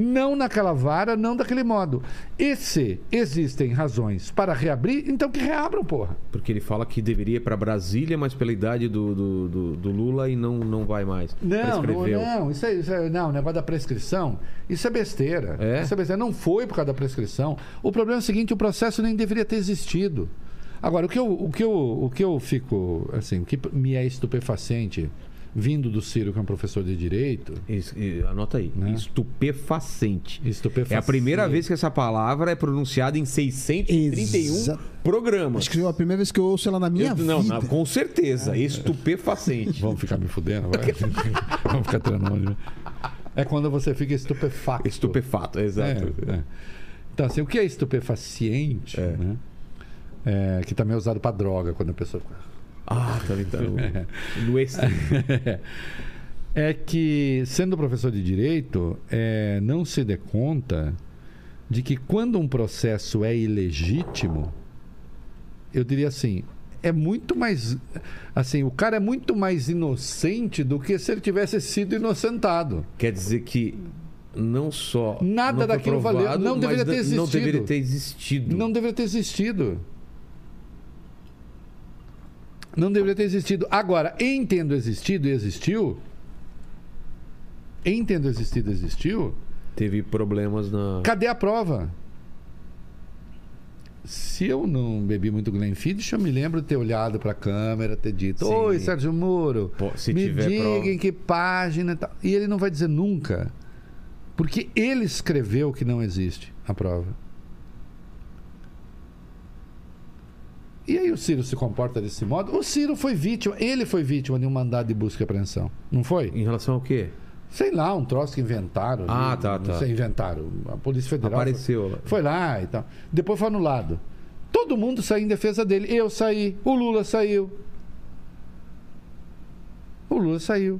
Não naquela vara, não daquele modo. E se existem razões para reabrir, então que reabram, porra. Porque ele fala que deveria ir pra Brasília, mas pela idade do, do, do- do Lula e não, não vai mais. Não, não, Prescreveu. não, isso é, isso é- não, o negócio da prescrição, isso é besteira. É? Isso é besteira. Não foi por causa da prescrição. O problema é o seguinte, o processo nem deveria ter existido. Agora, o que eu, o que eu, o que eu fico, assim, o que me é estupefaciente, vindo do Ciro, que é um professor de direito, Isso, anota aí. Né? Estupefacente. estupefaciente. É a primeira vez que essa palavra é pronunciada em 631 Exa- programas. Acho que é a primeira vez que eu ouço ela na minha Eu- vida. não, não, com certeza. Estupefacente. Vamos ficar me fudendo, vai? Vamos ficar treinando. É quando você fica estupefacto. Estupefato, exato. É, é. Então, assim, o que é estupefaciente, É. né? É, que também é usado para droga, quando a pessoa. Ah, tá então. No extremo. é que, sendo professor de direito, é, não se dê conta de que quando um processo é ilegítimo, eu diria assim, é muito mais. Assim, o cara é muito mais inocente do que se ele tivesse sido inocentado. Quer dizer que não só. Nada não daquilo valeu, provado, não mas deveria ter Não existido. deveria ter existido. Não deveria ter existido. Não deveria ter existido. Agora, em tendo existido e existiu, em tendo existido e existiu, Teve problemas na. cadê a prova? Se eu não bebi muito Glenfiddich, eu me lembro de ter olhado para a câmera, ter dito: Sim. Oi, Sérgio Moro, Pô, se me tiver diga prova. em que página. e tal." E ele não vai dizer nunca, porque ele escreveu que não existe a prova. E aí o Ciro se comporta desse modo? O Ciro foi vítima, ele foi vítima de um mandado de busca e apreensão, não foi? Em relação ao quê? Sei lá, um troço que inventaram. Ah, né? tá, Não tá. sei, inventaram. A Polícia Federal foi- Apareceu lá. foi lá e tal. Depois foi anulado. Todo mundo saiu em defesa dele. Eu saí, o Lula saiu. O Lula saiu.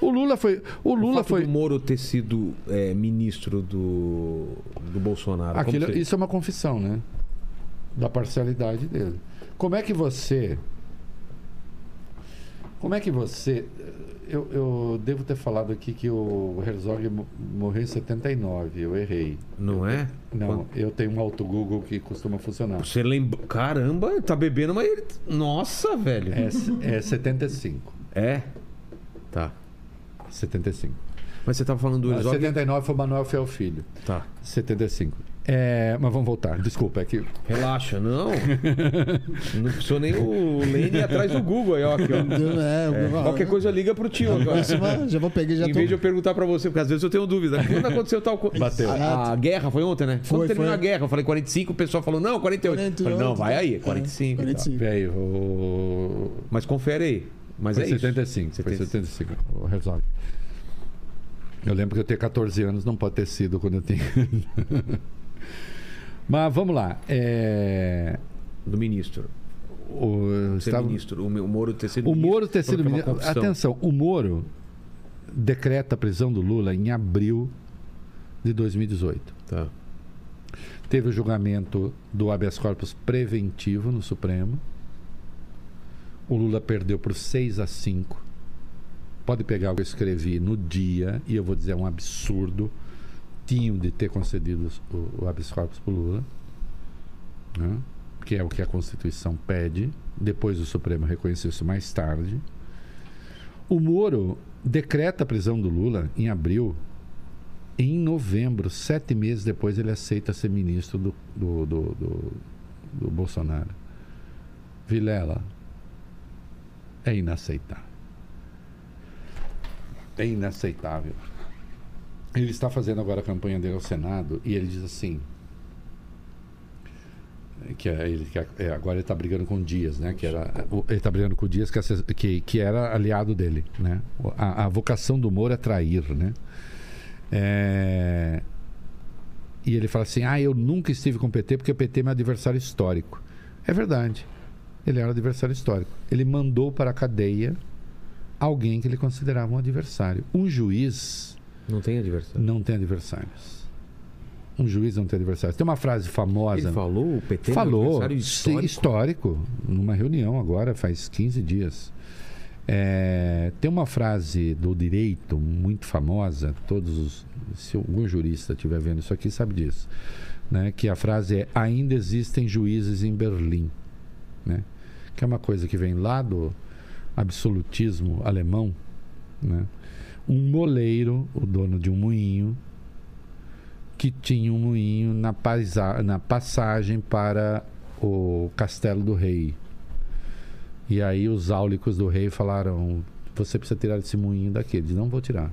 O Lula foi. O O Lula fato foi. do Moro ter sido é, ministro do, do Bolsonaro. Aquilo, isso é uma confissão, né? Da parcialidade dele. Como é que você. Como é que você. Eu, eu devo ter falado aqui que o Herzog mo- morreu em 79, eu errei. Não é? Não, eu tenho um auto Google que costuma funcionar. Você lembra. Caramba, tá bebendo, mas ele. Nossa, velho. É, é 75. É? Tá. 75. Mas você tava falando do Herzog. 79 foi o Manuel Fel Filho. Tá. 75. É, mas vamos voltar. Desculpa, é que. Relaxa, não. não precisou nem o Lene ir atrás do Google aí, ó. Aqui, ó. É, ó, Qualquer coisa liga pro tio agora. próxima, já vou pegar já Em tô... vez de eu perguntar pra você, porque às vezes eu tenho dúvida. Quando aconteceu tal coisa? Bateu. A, a guerra foi ontem, né? Foi, Quando terminou foi. a guerra, eu falei 45, o pessoal falou, não, 48. Eu falei, não, vai aí, 45. e tal. 45. Velho, o. Mas confere aí. Mas Foi é isso. 75. Foi 75. 75. O Herzog. Eu lembro que eu tinha 14 anos, não pode ter sido quando eu tinha. Mas vamos lá. É... Do ministro. O, estava- ministro. O, Moro ter sido o ministro. Moro ter sido é ministro. Atenção, o Moro decreta a prisão do Lula em abril de 2018. Tá. Teve o julgamento do habeas corpus preventivo no Supremo. O Lula perdeu por 6 a 5. Pode pegar o que eu escrevi no dia, e eu vou dizer é um absurdo. Tinham de ter concedido o, o habeas corpus para o Lula, né? que é o que a Constituição pede. Depois o Supremo reconheceu isso mais tarde. O Moro decreta a prisão do Lula em abril. Em novembro, sete meses depois, ele aceita ser ministro do, do, do, do- do Bolsonaro. Vilela, é inaceitável. É inaceitável. Ele está fazendo agora a campanha dele ao Senado e ele diz assim. Que é, ele, que é, agora ele está brigando com o Dias, né? Que era, ele está brigando com o Dias, que, asse- que, que era aliado dele, né? A, a vocação do Moro é trair, né? É, E ele fala assim: ah, eu nunca estive com o PT porque o PT é meu adversário histórico. É verdade. Ele era adversário histórico. Ele mandou para a cadeia alguém que ele considerava um adversário. Um juiz Não tem adversário. não tem adversários. Um juiz não tem adversários. Tem uma frase famosa. Ele falou, o PT é Falou, adversário sim, histórico. histórico, numa reunião agora, faz 15 dias. É, tem uma frase do direito muito famosa, todos os, se algum jurista estiver vendo isso aqui sabe disso, né? que a frase é ainda existem juízes em Berlim, né? que é uma coisa que vem lá do absolutismo alemão, né? Um moleiro, o dono de um moinho, que tinha um moinho na, paisa- na passagem para o castelo do rei. E aí os áulicos do rei falaram: Você precisa tirar esse moinho daqui. Ele disse: Não vou tirar.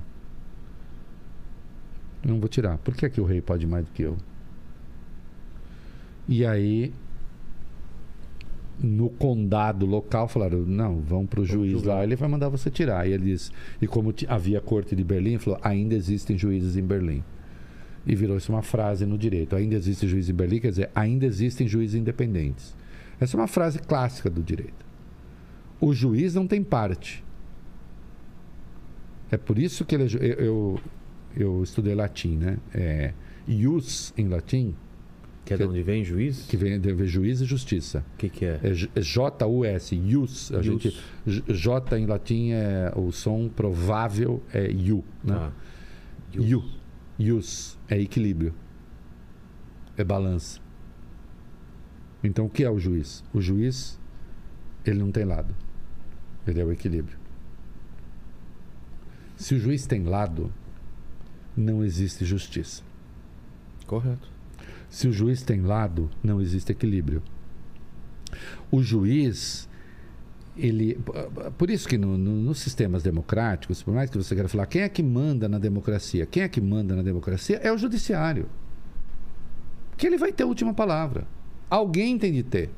Não vou tirar. Por que, é que o rei pode mais do que eu? E aí, no condado local, falaram: Não, vão para o juiz lá, ele vai mandar você tirar. E ele disse: E como havia corte de Berlim, falou: Ainda existem juízes em Berlim. E virou isso uma frase no direito. Ainda existe juiz em Berlim, quer dizer, ainda existem juízes independentes. Essa é uma frase clássica do direito. O juiz não tem parte. É por isso que ele é ju- eu, eu, eu estudei latim, né? É, ius em latim, Que é de onde vem juiz? que vem de juiz e justiça. O que, que é? É J- é J-U-S, ius. A gente, J- em latim é o som provável é iu, né? Ah. Iu. Ius é equilíbrio. É balança. Então o que é o juiz? O juiz, ele não tem lado. Ele é o equilíbrio. Se o juiz tem lado, não existe justiça. Correto. Se o juiz tem lado, não existe equilíbrio. O juiz, ele. Por isso que no- no- nos sistemas democráticos, por mais que você queira falar quem é que manda na democracia, quem é que manda na democracia é o judiciário. Que ele vai ter a última palavra. Alguém tem de ter.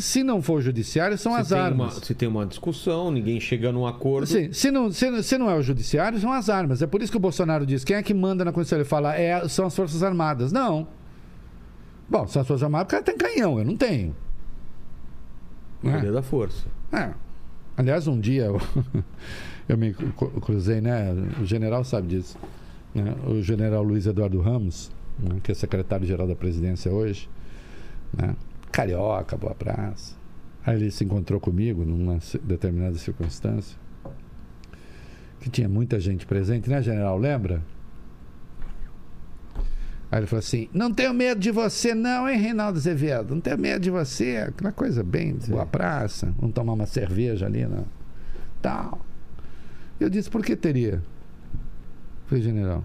Se não for judiciário, são Se as armas. Uma, se tem uma discussão, ninguém chega num acordo. Sim, se não, se, se não é o judiciário, são as armas. É por isso que o Bolsonaro diz: quem é que manda na Constituição? Ele fala, é, são as Forças Armadas. Não. Bom, são as Forças Armadas, o cara tem canhão, eu não tenho. Né? Poder da força. É. Aliás, um dia eu, eu me cru- cruzei, né? O general sabe disso. né? O general Luiz Eduardo Ramos, né? que é secretário-geral da presidência hoje, né? Carioca, boa praça. Aí ele se encontrou comigo numa determinada circunstância, que tinha muita gente presente, né, general? Lembra? Aí ele falou assim: Não tenho medo de você, não, hein, Reinaldo Azevedo? Não tenho medo de você. Aquela coisa bem boa praça. Vamos tomar uma cerveja ali, né? Tal. Eu disse: Por que teria? Falei, general.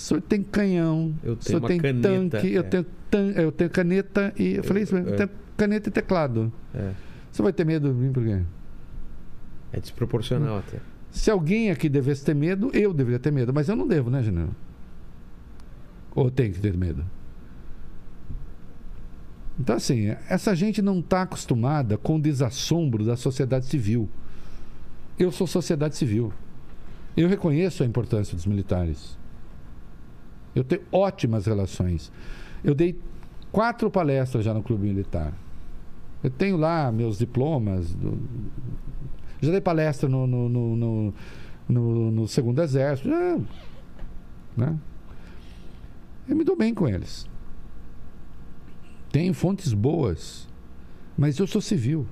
O senhor tem canhão, Eu o tenho senhor uma tem caneta, tanque, eu, é. tenho tan- eu tenho caneta e. Eu falei isso mesmo: é. tenho caneta e teclado. É. Você vai ter medo de mim por quê? É desproporcional até. Se alguém aqui devesse ter medo, eu deveria ter medo, mas eu não devo, né, general? Ou tem que ter medo? Então, assim, essa gente não está acostumada com o desassombro da sociedade civil. Eu sou sociedade civil. Eu reconheço a importância dos militares. Eu tenho ótimas relações. Eu dei quatro palestras já no Clube Militar. Eu tenho lá meus diplomas. do- já dei palestra no, no, no, no, no- no Segundo Exército. Já, né? Eu me dou bem com eles. Tenho fontes boas. Mas eu sou civil.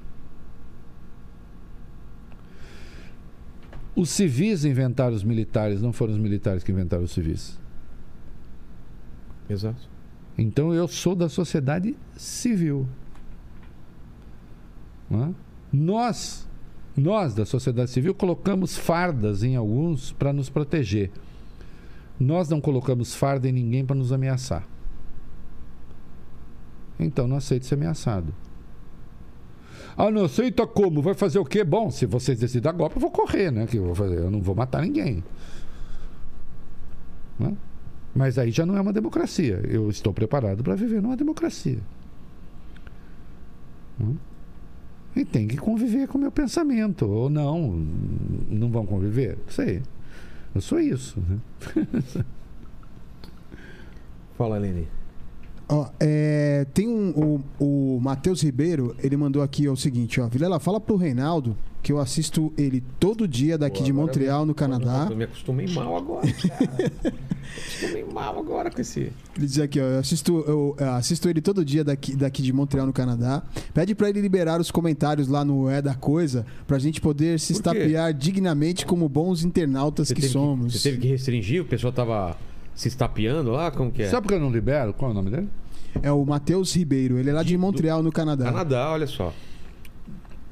Os civis inventaram os militares, não foram os militares que inventaram os civis. Exato. Então eu sou da sociedade civil. É? Nós, nós da sociedade civil, colocamos fardas em alguns para nos proteger. Nós não colocamos farda em ninguém para nos ameaçar. Então não aceito ser ameaçado. Ah, não aceita como? Vai fazer o quê? Bom, se vocês decidem dar golpe, eu vou correr, né? Que eu vou fazer? Eu não vou matar ninguém. Né? Mas aí já não é uma democracia. Eu estou preparado para viver numa democracia. Hum? E tem que conviver com o meu pensamento. Ou não. Não vão conviver? Sei. Eu sou isso. Né? Fala, Lene. Ó, é, tem um. O, o Matheus Ribeiro, ele mandou aqui ó, o seguinte, ó. Vilela, fala pro Reinaldo que eu assisto ele todo dia daqui Pô, de Montreal, me- no Canadá. Eu me acostumei mal agora, cara. acostumei mal agora com esse. Ele diz aqui, ó, eu assisto, eu assisto ele todo dia daqui, daqui de Montreal, no Canadá. Pede pra ele liberar os comentários lá no É da Coisa, pra gente poder se estapear dignamente como bons internautas que teve somos. você teve que restringir? O pessoal tava se estapeando lá? Como que é? Sabe por que eu não libero? Qual é o nome dele? É o Matheus Ribeiro, ele é lá de De- do- Montreal, no Canadá. Canadá, olha só.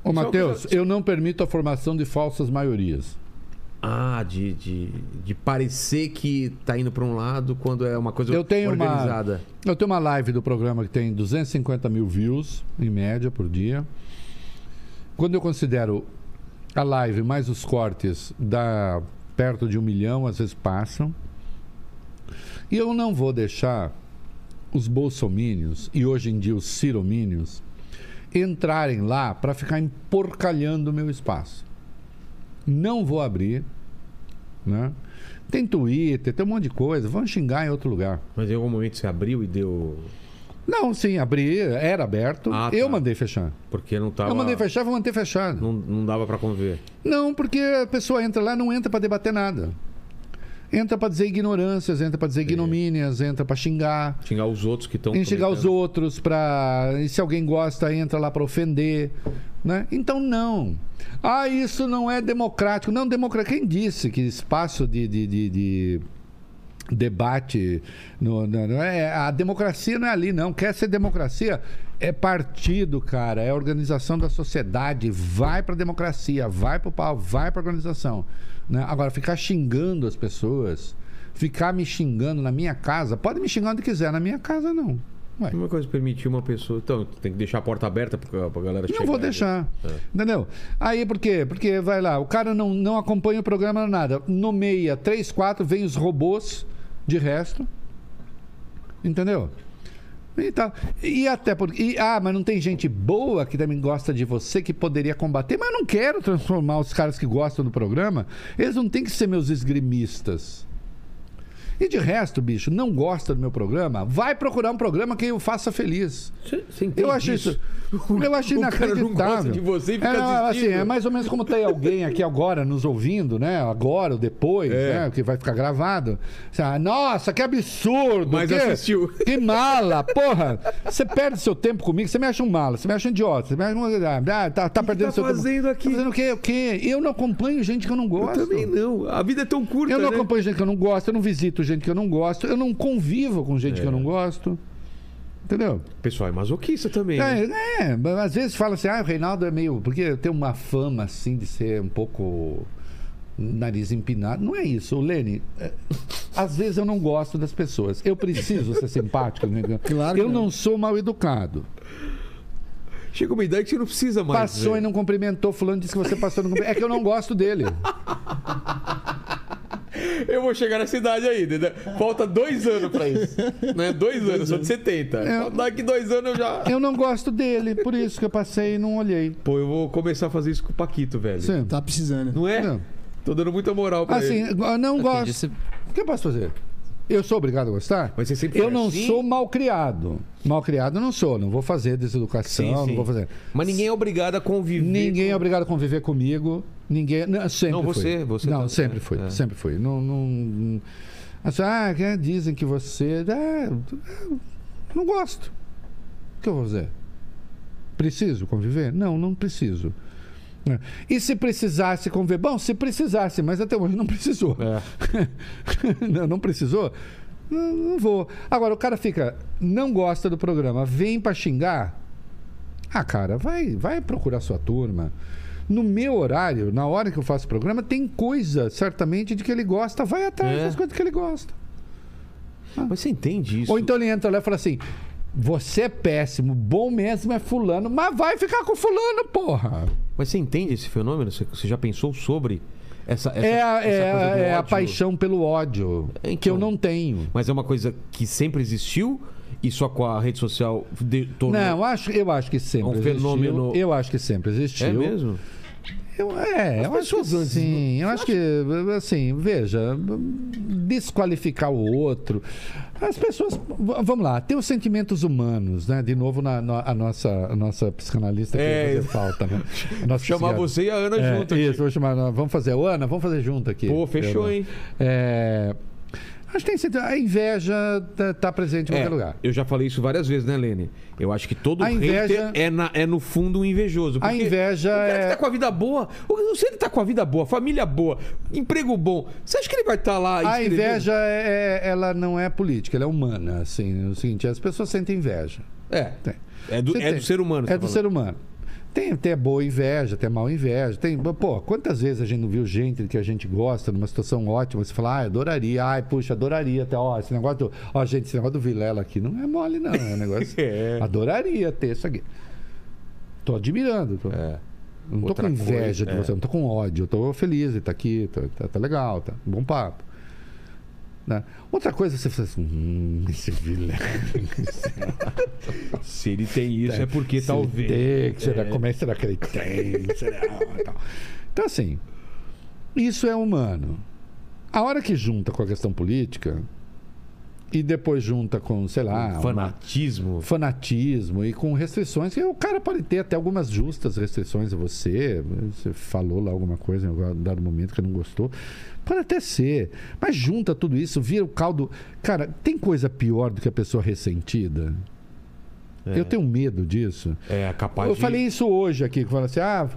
Ô, é uma Matheus, eu não permito a formação de falsas maiorias. Ah, de, de, de parecer que tá indo pra um lado quando é uma coisa Eu tenho uma- organizada. Eu tenho uma live do programa que tem 250 mil views, em média, por dia. Quando eu considero a live mais os cortes, dá perto de um milhão, às vezes passam. E eu não vou deixar os bolsomínios e hoje em dia os ciromínios entrarem lá para ficar emporcalhando o meu espaço. Não vou abrir. Né? Tem Twitter, tem um monte de coisa. Vão xingar em outro lugar. Mas em algum momento você abriu e deu. Não, sim, abri, era aberto. Ah, eu tá. mandei fechar. Porque não tava. Eu mandei fechar, vou manter fechado. Não, não dava pra conviver. Não, porque a pessoa entra lá, não entra para debater nada. Entra para dizer ignorâncias, entra para dizer ignomínias, entra para xingar, Xingar os outros que estão. xingar os outros, para se alguém gosta, entra lá para ofender, né? Então não. Ah, isso não é democrático. Não, democrático. Quem disse que espaço de, de, de- de debate no, no- não é a democracia não é ali não quer ser democracia é partido cara é organização da sociedade vai para democracia vai para o pau vai para organização né? agora ficar xingando as pessoas ficar me xingando na minha casa pode me xingar onde quiser na minha casa não Ué. Uma coisa permitir uma pessoa. Então, tem que deixar a porta aberta pra, pra galera chegar. Não vou deixar. É. Entendeu? Aí por quê? Porque vai lá, o cara não, não acompanha o programa nada. Nomeia três, quatro, vem os robôs de resto. Entendeu? E, tal. e até porque. e, ah, mas não tem gente boa que também gosta de você que poderia combater, mas eu não quero transformar os caras que gostam do programa. Eles não têm que ser meus esgrimistas. E de resto, bicho, não gosta do meu programa? Vai procurar um programa que eu faça feliz. Você Eu acho isso. Eu acho O cara não inacreditável. gosta de você e fica é, não, assim, é mais ou menos como tem alguém aqui agora nos ouvindo, né? Agora ou depois, É. né? Que vai ficar gravado. Assim, ah, Nossa, que absurdo! Mas que, assistiu. Que mala! Porra! Você perde seu tempo comigo, você me acha um mala, você me acha um idiota, você me acha um. Ah, tá, tá perdendo tá seu fazendo tempo. aqui? Tá fazendo o quê? O quê? Eu não acompanho gente que eu não Eu gosto. também não. A vida é tão curta, Eu não né? acompanho gente que eu não gosto, eu não visito gente que eu não gosto, eu não convivo com gente É. que eu não gosto. Entendeu? O pessoal é masoquista também. né? É, é, mas às vezes fala assim, ah, o Reinaldo é meio. Porque tem uma fama assim de ser um pouco nariz empinado. Não é isso, Lene. é, Às vezes eu não gosto das pessoas. Eu preciso ser simpático. né? Claro eu não. não sou mal educado. Chega uma idade que você não precisa mais. Passou né? e não cumprimentou, fulano disse que você passou e não cumprimentou. É que eu não gosto dele. Eu vou chegar nessa idade aí, entendeu? Falta dois anos pra isso. Né? Dois anos, eu sou de 70. É. Daqui dois anos eu já. Eu não gosto dele, por isso que eu passei e não olhei. Pô, eu vou começar a fazer isso com o Paquito, velho. Sim. Tá precisando. Não é? Não. Tô dando muita moral pra Assim, ele. eu não gosto. Você- O que eu posso fazer? Eu sou obrigado a gostar? Mas você sempre Eu foi não assim? sou mal criado. Mal criado eu não sou. Não vou fazer deseducação, Sim, sim. não vou fazer. Mas ninguém é obrigado a conviver. Ninguém com- é obrigado a conviver comigo. Ninguém. Não, sempre Não, você- fui. você Não, tá- sempre é, fui. é. Sempre fui. Não. não... Assim, ah, dizem que você. É, não gosto. O que eu vou fazer? Preciso conviver? Não, não preciso. E se precisasse conviver? Bom, se precisasse, mas até hoje não precisou. É. não, não precisou? Não, não vou. Agora, o cara fica, não gosta do programa, vem pra xingar. Ah, cara, vai, vai procurar sua turma. No meu horário, na hora que eu faço o programa, tem coisa, certamente, de que ele gosta. Vai atrás É. das coisas que ele gosta. Mas você entende isso? Ou então ele entra lá e fala assim: você é péssimo, bom mesmo é fulano, mas vai ficar com fulano, porra. Mas você entende esse fenômeno? Você, já pensou sobre essa, essa, é a, essa é, é a paixão pelo ódio, Então. que eu não tenho. Mas é uma coisa que sempre existiu e só com a rede social de, tornou... Não, eu acho, eu acho que sempre um existiu. fenômeno- Eu acho que sempre existiu. É mesmo? Eu, é, eu acho que antes sim. Eu acho que, assim, veja, desqualificar o outro. As pessoas, vamos lá, tem os sentimentos humanos, né? De novo, na, na- a, nossa, a nossa psicanalista que É, fazer falta, né? Nossa Chamar psiquiatra. você e a Ana É, junto aqui. Isso, vou chamar. Vamos fazer. Ô, Ana, vamos fazer junto aqui. Pô, fechou, Eu- hein? É, que tem sentido. A inveja tá, tá presente em É, qualquer lugar. eu já falei isso várias vezes, né, Lene? Eu acho que todo A inveja- é, na- é, no fundo, um invejoso. A inveja o cara que é- tá com a vida boa, o- se ele tá com a vida boa, família boa, emprego bom, você acha que ele vai estar lá A inveja, é, é- ela não é política, ela é humana. Assim, é o seguinte, as pessoas sentem inveja. É, Tem. é do, é do ser humano. É você do tá ser humano. Tem, tem a boa inveja, tem a mal inveja. Tem, pô, quantas vezes a gente não viu gente que a gente gosta numa situação ótima? Você fala, ah, adoraria, ai, puxa, adoraria até, ó, esse negócio do. Ó, gente, esse negócio do Vilela aqui não é mole, não. É um negócio. É. Adoraria ter isso aqui. Tô admirando. Tô, É. Não tô Outra com inveja coisa, de é. você, não tô com ódio, eu tô feliz de estar aqui, tô- tá, tá legal, tá bom papo. Né? Outra coisa, você fala assim, hum, esse Vilela. Se ele tem isso, é, porque Se talvez. tem, que será, É. Como é que será que ele tem? Será? Tal. Então, assim, isso é humano. A hora que junta com a questão política e depois junta com, sei lá, uma- Fanatismo. fanatismo e com restrições, que o cara pode ter até algumas justas restrições a você. Você falou lá alguma coisa em algum dado momento que não gostou. Pode até ser. Mas junta tudo isso, vira o caldo. Cara, tem coisa pior do que a pessoa ressentida? É. Eu tenho medo disso. É capaz Eu de... falei isso hoje aqui, que falaram assim, ah,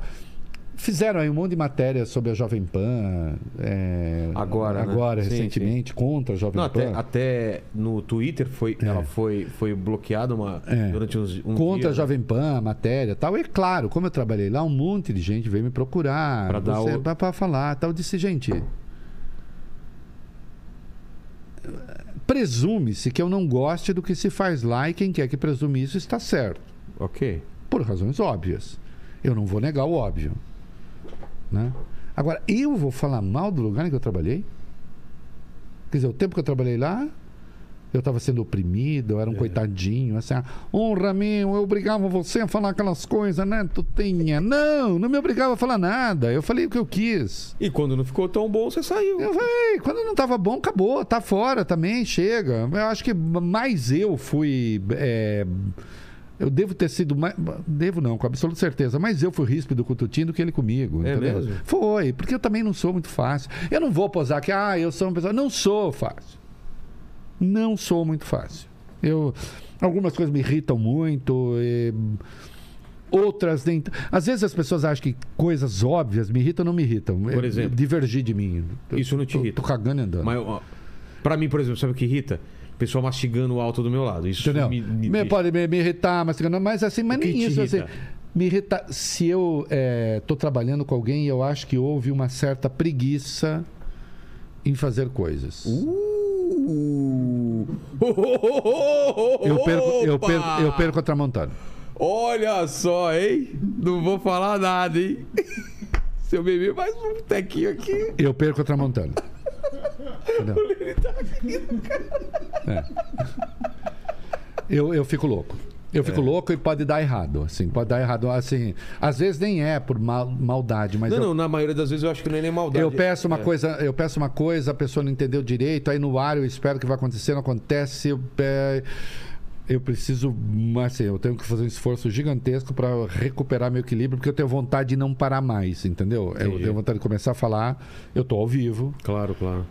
fizeram aí um monte de matéria sobre a Jovem Pan. é, Agora, né? Agora, Sim, recentemente, contra a Jovem Não, Pan. até, até no Twitter foi, É. ela foi, foi bloqueada uma, É. durante uns, um Contra dia, a Jovem Pan, a matéria e tal. E claro, como eu trabalhei lá, um monte de gente veio me procurar Pra dar o- pra- pra falar tal. Eu disse, gente. Presume-se que eu não goste do que se faz lá e quem quer que presume isso está certo. Ok. Por razões óbvias. Eu não vou negar o óbvio. Né? Agora, eu vou falar mal do lugar em que eu trabalhei? Quer dizer, o tempo que eu trabalhei lá, eu estava sendo oprimido, eu era um É. coitadinho, assim, ah, honra meu, eu obrigava você a falar aquelas coisas, né, tu tinha. Não, não me obrigava a falar nada, eu falei o que eu quis. E quando não ficou tão bom, você saiu. Eu falei, quando não tava bom, acabou, tá fora também, chega. Eu acho que mais eu fui. é, eu devo ter sido mais. Devo não, com absoluta certeza, mas eu fui ríspido com o Tutinho do que ele comigo. É entendeu? mesmo? Foi, porque eu também não sou muito fácil. Eu não vou posar que, ah, eu sou uma pessoa. Não sou fácil. Não sou muito fácil. Eu, algumas coisas me irritam muito. e outras nem. Às vezes as pessoas acham que coisas óbvias me irritam, não me irritam. Por É, exemplo? Divergir de mim. Isso não te Tô- irrita? Tô cagando e andando. Mas, ó, pra mim, por exemplo, sabe o que irrita? Pessoal mastigando alto do meu lado. Isso Entendeu? me, me pode me, me irritar, mas, mas assim, mas nem isso. irrita? Assim, me irrita se eu estou trabalhando com alguém e eu acho que houve uma certa preguiça em fazer coisas. Uh! Eu, perco, eu, perco, eu perco a tramontana. Olha só, hein? Não vou falar nada, hein? Se eu beber mais um tequinho aqui. Eu perco a tramontana. Entendeu? É. Eu, eu fico louco. Eu É. fico louco e pode dar errado, assim, pode dar errado, assim, às vezes nem é por mal- maldade, mas Não, eu, não, na maioria das vezes eu acho que não é nem maldade. Eu peço uma É. coisa, eu peço uma coisa, a pessoa não entendeu direito, aí no ar eu espero que vai acontecer, não acontece, eu, eu preciso, assim, eu tenho que fazer um esforço gigantesco para recuperar meu equilíbrio, porque eu tenho vontade de não parar mais, entendeu? Eu tenho vontade de começar a falar, eu tô ao vivo, Claro, claro.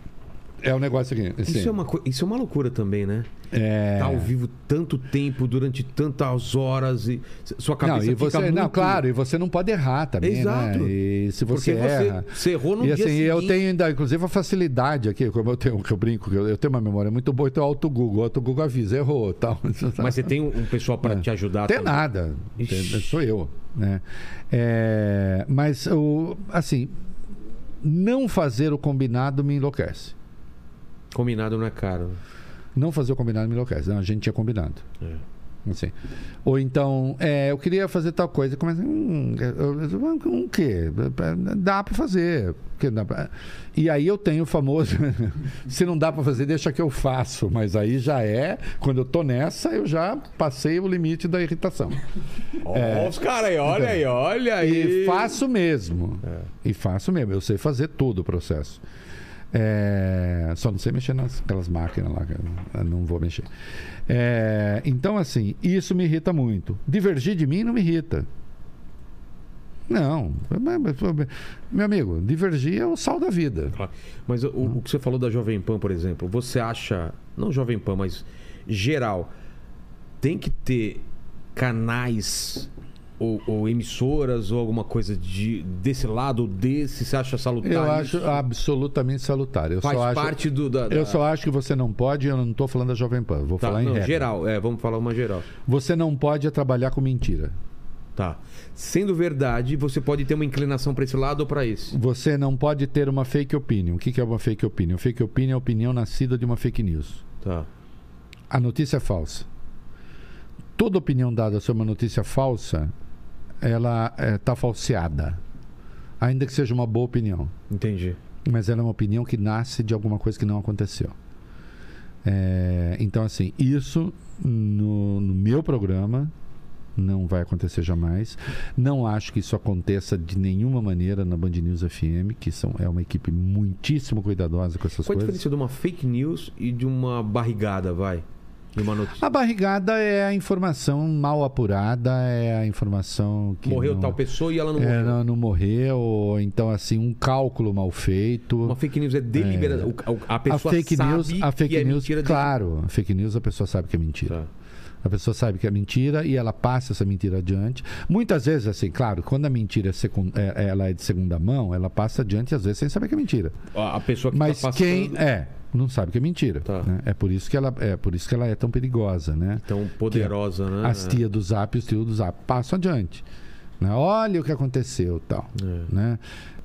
É um negócio seguinte, assim, Isso, é uma, isso é uma loucura também, né? é... Tá ao vivo tanto tempo, durante tantas horas e sua Não, cabeça e fica você, não, muito- claro, e você não pode errar também, Exato. né? E se você Porque você- erra, você errou no e assim, eu seguinte. tenho ainda, inclusive, a facilidade aqui, como eu tenho, que eu brinco, que eu, eu tenho uma memória muito boa, então o auto Google, o auto Google avisa, errou, tal. Mas você tem um pessoal pra te ajudar Tem também? nada, Ixi. sou eu, né? É, mas o, assim, não fazer o combinado me enlouquece. Combinado não é caro. Não fazer o combinado me enlouquece. Não, a gente tinha combinado. É. Assim. Ou então, é, eu queria fazer tal coisa, começa, hum, eu- um quê? Dá para fazer. Porque dá pra- E aí eu tenho o famoso, se não dá para fazer, deixa que eu faço. Mas aí já é, quando eu tô nessa, eu já passei o limite da irritação. Ó, os caras aí, olha aí, olha aí. E faço mesmo. E faço mesmo. Eu sei fazer todo o processo. É, só não sei mexer naquelas máquinas lá, não vou mexer. É, então, assim, isso me irrita muito. Divergir de mim não me irrita. Não. Meu amigo, divergir é o sal da vida. Mas o, o que você falou da Jovem Pan, por exemplo, você acha, não Jovem Pan, mas geral, tem que ter canais ou, ou emissoras ou alguma coisa de, desse lado ou desse? Você acha salutar Eu acho isso? absolutamente salutar. Eu Faz só acho, parte do, da, da- Eu só acho que você não pode, eu não estou falando da Jovem Pan, vou Tá, falar em não, regra. geral, é, vamos falar uma geral. Você não pode trabalhar com mentira. Tá. Sendo verdade, você pode ter uma inclinação para esse lado ou para esse. Você não pode ter uma fake opinion. O que que é uma fake opinion? Fake opinion é a opinião nascida de uma fake news. Tá. A notícia é falsa. Toda opinião dada sobre uma notícia falsa, ela está falseada. Ainda que seja uma boa opinião. Entendi. Mas ela é uma opinião que nasce de alguma coisa que não aconteceu. É, então, assim, isso no, no meu programa não vai acontecer jamais. Não acho que isso aconteça de nenhuma maneira na Band News FM, que são, é uma equipe muitíssimo cuidadosa com essas Qual a coisas. diferença de uma fake news e de uma barrigada, vai? De uma notícia. A barrigada é a informação mal apurada, é a informação que. Morreu não, tal pessoa e ela não é, morreu. não, não morreu, ou então, assim, um cálculo mal feito. Uma fake news é deliberada. o- A, pessoa a fake sabe news, a fake que é news, mentira. de- claro, a fake news a pessoa sabe que é mentira. Tá. A pessoa sabe que é mentira e ela passa essa mentira adiante. Muitas vezes, assim, claro, quando a mentira é, é- ela é de segunda mão, ela passa adiante às vezes sem saber que é mentira. A a pessoa que Mas tá passando... quem é não sabe que é mentira. Tá. né? É por isso que ela é por isso que ela é tão perigosa, né? Tão poderosa, né? As tias do Zap e os tios do Zap passam adiante. né? Olha o que aconteceu, tal, É. né?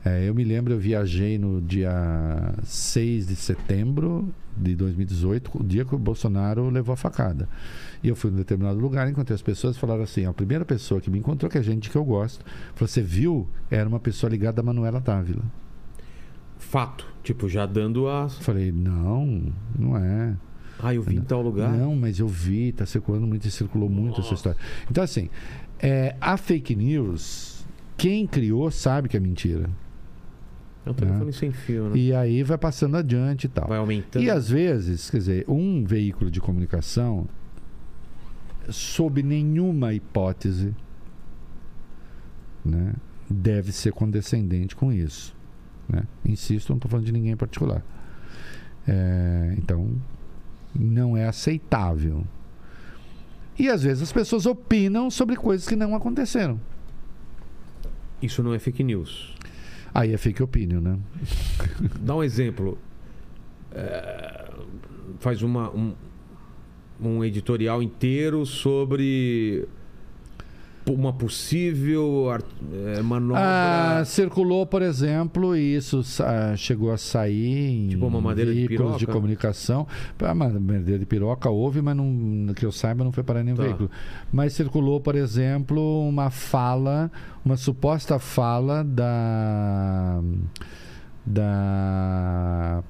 É, eu me lembro, eu viajei no dia 6 de setembro de 2018, o dia que o Bolsonaro levou a facada. E eu fui em um determinado lugar, encontrei as pessoas e falaram assim: a primeira pessoa que me encontrou, que é gente que eu gosto, falou: Você viu? Era uma pessoa ligada a Manuela Dávila. Fato. Tipo, já dando a... Falei: Não, não é. Ah, eu vi em tal lugar. Não, mas eu vi, está circulando muito e circulou muito essa história. Então, assim, é, a fake news, quem criou sabe que é mentira. É um telefone sem fio, né? E aí vai passando adiante e tal. Vai aumentando. E às vezes, quer dizer, um veículo de comunicação, sob nenhuma hipótese, né, deve ser condescendente com isso. Né? Insisto, não estou falando de ninguém em particular. É, então, não é aceitável. E às vezes as pessoas opinam sobre coisas que não aconteceram. Isso não é fake news. Aí é fake opinion, né? Dá um exemplo. É, faz uma, um, um editorial inteiro sobre uma possível é, manobra. Ah, circulou, por exemplo, e isso ah, chegou a sair em Tipo uma madeira de veículos de, piroca? comunicação. A madeira de piroca houve, mas não, que eu saiba não foi parar em nenhum Tá. veículo. Mas circulou, por exemplo, uma fala, uma suposta fala da da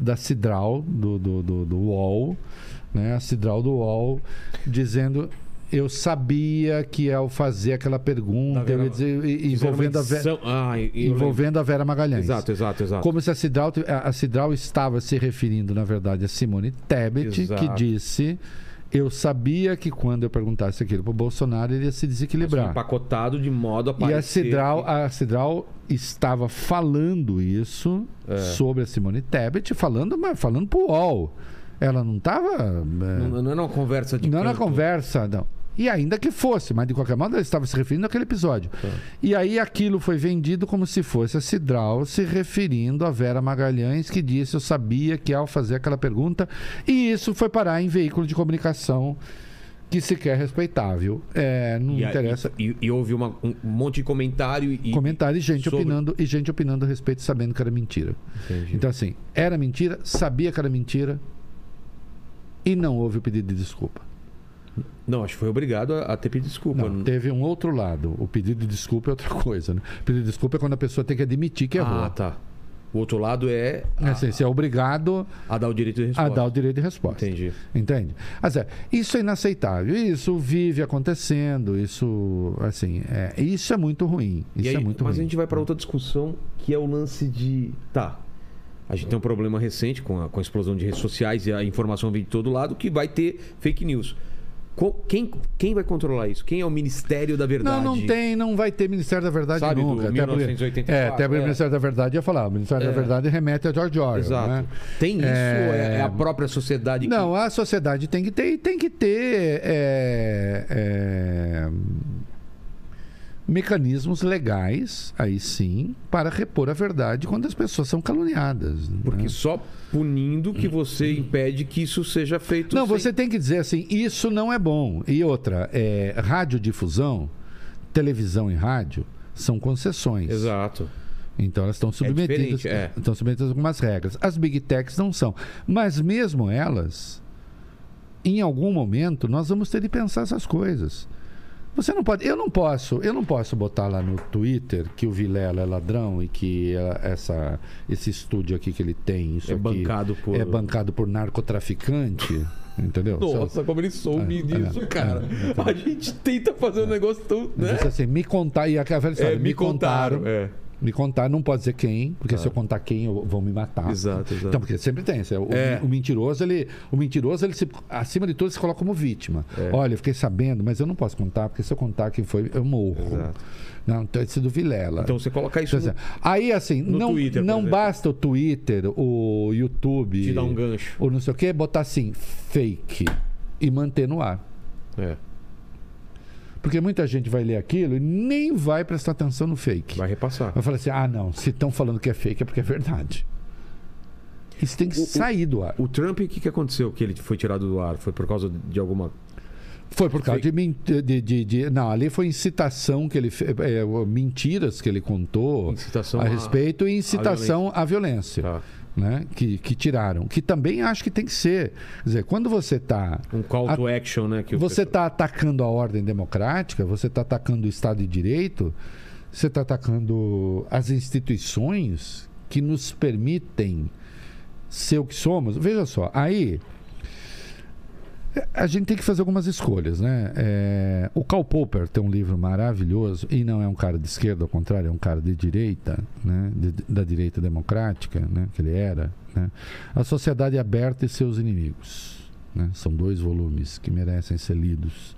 da Cidral do, do, do, do UOL, né? A Cidral do UOL dizendo eu sabia que ao fazer aquela pergunta Vera- eu ia dizer, envolvendo a, Ve- edição- Ah, envolvendo a Vera. Magalhães. Exato, exato, exato. Como se a Cidral, a Cidral estava se referindo, na verdade, a Simone Tebet, Exato. que disse: Eu sabia que quando eu perguntasse aquilo para o Bolsonaro, ele ia se desequilibrar. empacotado de modo a E a parecer Cidral, que- a Cidral estava falando isso É. sobre a Simone Tebet, falando, mas falando pro UOL. Ela não estava. Não, não era uma conversa de Não na canto. conversa, não. E ainda que fosse, mas de qualquer modo ela estava se referindo àquele episódio. Tá. E aí aquilo foi vendido como se fosse a Cidral se referindo a Vera Magalhães, que disse: Eu sabia que ao fazer aquela pergunta. E isso foi parar em veículo de comunicação que sequer respeitável. É, não E, interessa. E, e houve uma- um monte de comentário e. Comentário e gente sobre- opinando e gente opinando a respeito sabendo que era mentira. Entendi. Então assim, era mentira, sabia que era mentira e não houve o pedido de desculpa. Não, acho que foi obrigado a, a ter pedido desculpa. Não, teve um outro lado. O pedido de desculpa é outra coisa, né? O pedido de desculpa é quando a pessoa tem que admitir que errou. Ah, tá. O outro lado é É assim, você é obrigado a dar o direito de a resposta. dar o direito de resposta. Entendi. Entende? Mas é, isso é inaceitável. Isso vive acontecendo. Isso, assim, é, isso é muito ruim. Isso aí, é muito mas ruim. a gente vai para outra discussão que é o lance de. Tá. A gente tem um problema recente com a, com a explosão de redes sociais e a informação vem de todo lado que vai ter fake news. Quem, quem vai controlar isso? Quem é o Ministério da Verdade? Não, não tem, não vai ter Ministério da Verdade Sabe, do nunca. Até porque- 1984, é, até é. o Ministério da Verdade ia falar. O Ministério É. da Verdade remete a George Orwell. Exato. né? Tem isso É, é, é a própria sociedade que. Não, a sociedade tem que ter, e tem que ter é, é, mecanismos legais, aí sim, para repor a verdade quando as pessoas são caluniadas. né? Porque só punindo que você impede que isso seja feito. Não, sem- você tem que dizer assim, isso não é bom. E outra, é, radiodifusão, televisão e rádio são concessões. Exato. Então elas estão submetidas, diferente, é. estão submetidas a algumas regras. As big techs não são. Mas mesmo elas, em algum momento, nós vamos ter de pensar essas coisas. Você não pode, eu não posso, eu não posso botar lá no Twitter que o Vilela é ladrão e que eh, essa, esse estúdio aqui que ele tem, isso É bancado por- é bancado por narcotraficante, entendeu? Nossa, como ele soube É, disso, é, cara. é, A gente tenta fazer um negócio tão. Né? assim, me contar e aquela velha história, É, me contaram. É. Me contar, não pode dizer quem, porque se eu contar quem, eu, vão me matar. Exato, exato. Então, porque sempre tem. O, É. o mentiroso, ele, o mentiroso, ele se, acima de tudo, se coloca como vítima. É. Olha, eu fiquei sabendo, mas eu não posso contar, porque se eu contar quem foi, eu morro. Exato. Não, então esse do Vilela. Então você coloca isso. Quer dizer, aí, assim, no não, Twitter, não basta o Twitter, o YouTube. Te dá um gancho. Ou não sei o quê, botar assim, fake. E manter no ar. É. Porque muita gente vai ler aquilo e nem vai prestar atenção no fake. Vai repassar. Vai falar assim: ah, não, se estão falando que é fake é porque é verdade. Isso tem que O- sair do ar. O Trump, o que, que aconteceu que ele foi tirado do ar? Foi por causa de alguma. Foi por causa de, de, de- de- Não, ali foi incitação que ele fez. é, mentiras que ele contou Incitação a à- respeito e incitação à violência. Tá. Né? Que, que tiraram. Que também acho que tem que ser. Quer dizer, quando você está. Um call to action, né? Que Você está atacando a ordem democrática, você está atacando o Estado de Direito, você está atacando as instituições que nos permitem ser o que somos, veja só, aí a gente tem que fazer algumas escolhas, né? É, o Karl Popper tem um livro maravilhoso e não é um cara de esquerda, ao contrário, é um cara de direita, né? De, da direita democrática, né? Que ele era. Né? A sociedade aberta e seus inimigos. Né? São dois volumes que merecem ser lidos.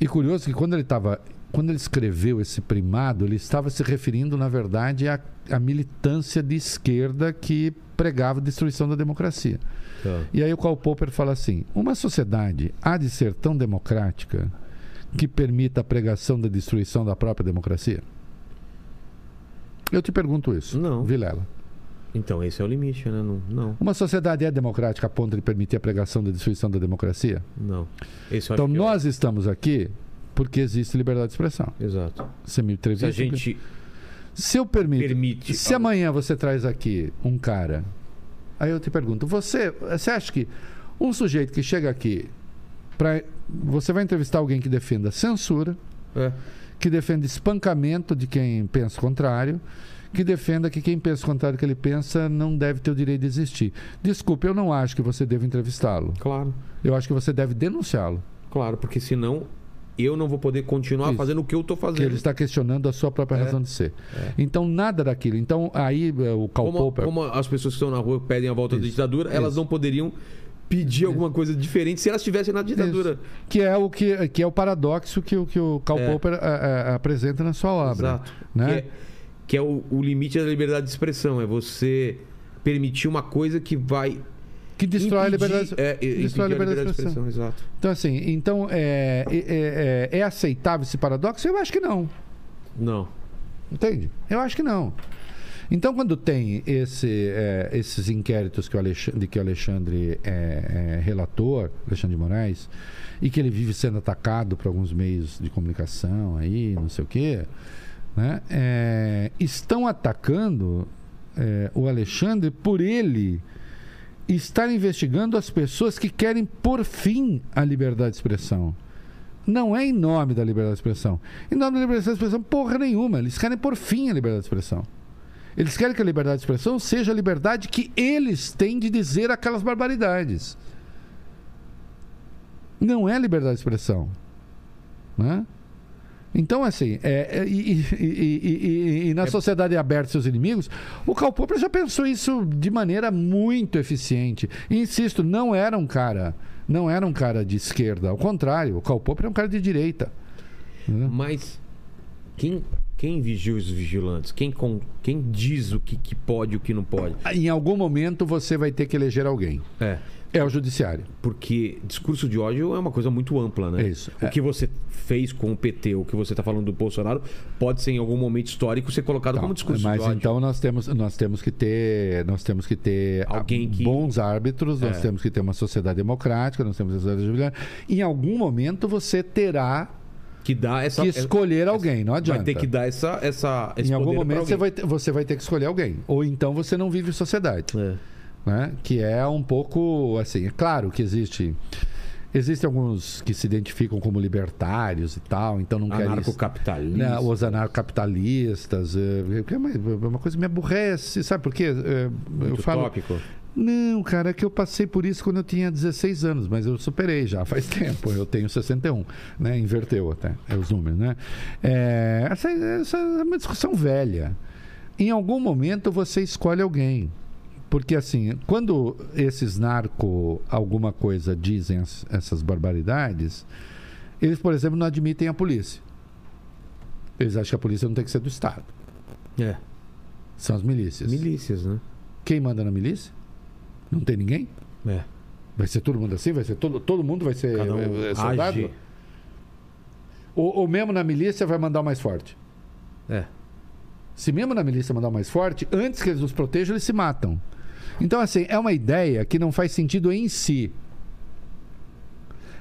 E curioso que quando ele estava quando ele escreveu esse primado, ele estava se referindo, na verdade, à, à militância de esquerda que pregava a destruição da democracia. Tá. E aí o Karl Popper fala assim: uma sociedade há de ser tão democrática que permita a pregação da destruição da própria democracia? Eu te pergunto isso. Não. Vilela. Então, esse é o limite, né? Não. não. Uma sociedade é democrática a ponto de permitir a pregação da destruição da democracia? Não. então, nós estamos aqui porque existe liberdade de expressão. Exato. Você me entrevista. Se a gente. Se eu permito. Permite se amanhã você traz aqui um cara. Aí eu te pergunto, você, você acha que um sujeito que chega aqui. Pra, você vai entrevistar alguém que defenda censura, é. que defenda espancamento de quem pensa o contrário, que defenda que quem pensa o contrário que ele pensa não deve ter o direito de existir. Desculpe, eu não acho que você deve entrevistá-lo. Claro. Eu acho que você deve denunciá-lo. Claro, porque senão eu não vou poder continuar Isso. fazendo o que eu estou fazendo. Que ele está questionando a sua própria é. razão de ser. É. Então, nada daquilo. Então, aí é, o Karl como, Popper... Como as pessoas que estão na rua pedem a volta Isso. da ditadura, elas Isso. não poderiam pedir alguma coisa diferente se elas estivessem na ditadura. Que é o que, que é o paradoxo que, que o Karl é. Popper a, é, a, é, apresenta na sua obra. Exato. Né? Que é, que é o, o limite da liberdade de expressão. É você permitir uma coisa que vai que destrói impedir, a liberdade, é, destrói a liberdade, de expressão. Exato. Então, assim, então, é, é, é, é, aceitável esse paradoxo? Eu acho que não. Não. Entende? Eu acho que não. Então, quando tem esse, é, esses inquéritos que o Alexandre, de que o Alexandre é, é, relator, Alexandre de Moraes, e que ele vive sendo atacado por alguns meios de comunicação aí, não sei o quê, né? É, estão atacando é, o Alexandre por ele estar investigando as pessoas que querem por fim a liberdade de expressão. Não é em nome da liberdade de expressão. Em nome da liberdade de expressão, porra nenhuma. Eles querem por fim a liberdade de expressão. Eles querem que a liberdade de expressão seja a liberdade que eles têm de dizer aquelas barbaridades. Não é liberdade de expressão. Né? Então, assim, é, é e, e, e, e, na é... sociedade aberta seus inimigos, o Karl Popper já pensou isso de maneira muito eficiente. E insisto, não era um cara, não era um cara de esquerda. Ao contrário, o Karl Popper é um cara de direita. Mas quem, quem vigia os vigilantes? Quem, com, quem diz o que, que pode e o que não pode? Em algum momento você vai ter que eleger alguém. É. É o judiciário. Porque discurso de ódio é uma coisa muito ampla, né? É isso. O é. que você fez com o PT, o que você está falando do Bolsonaro, pode ser em algum momento histórico ser colocado como discurso de ódio. Mas então nós temos, nós temos que ter, nós temos que ter alguém que... bons árbitros, nós é. temos que ter uma sociedade democrática, nós temos sociedade Em algum momento você terá que dá essa que escolher alguém, não adianta. Vai ter que dar essa essa Em algum momento você vai, ter, você vai ter que escolher alguém, ou então você não vive sociedade. É né? que é um pouco assim. É claro que existe. Existem alguns que se identificam como libertários e tal, então não querem. Anarcocapitalistas. Né, os anarcocapitalistas. É, é, uma, é uma coisa que me aborrece, sabe por quê? É, eu falo. Tópico. Não, cara, é que eu passei por isso quando eu tinha 16 anos, mas eu superei já faz tempo. Eu tenho 61, né? Inverteu até é os números, né? É, essa, essa é uma discussão velha. Em algum momento você escolhe alguém. Porque, assim, quando esses narco alguma coisa dizem as, essas barbaridades, eles, por exemplo, não admitem a polícia. Eles acham que a polícia não tem que ser do Estado. É. São as milícias. Milícias, né? Quem manda na milícia? Não tem ninguém? É. Vai ser todo mundo assim? Vai ser todo, todo mundo vai ser um é, é soldado? Ou, ou mesmo na milícia vai mandar o mais forte? É. Se mesmo na milícia mandar o mais forte, antes que eles nos protejam, eles se matam. Então, assim, é uma ideia que não faz sentido em si.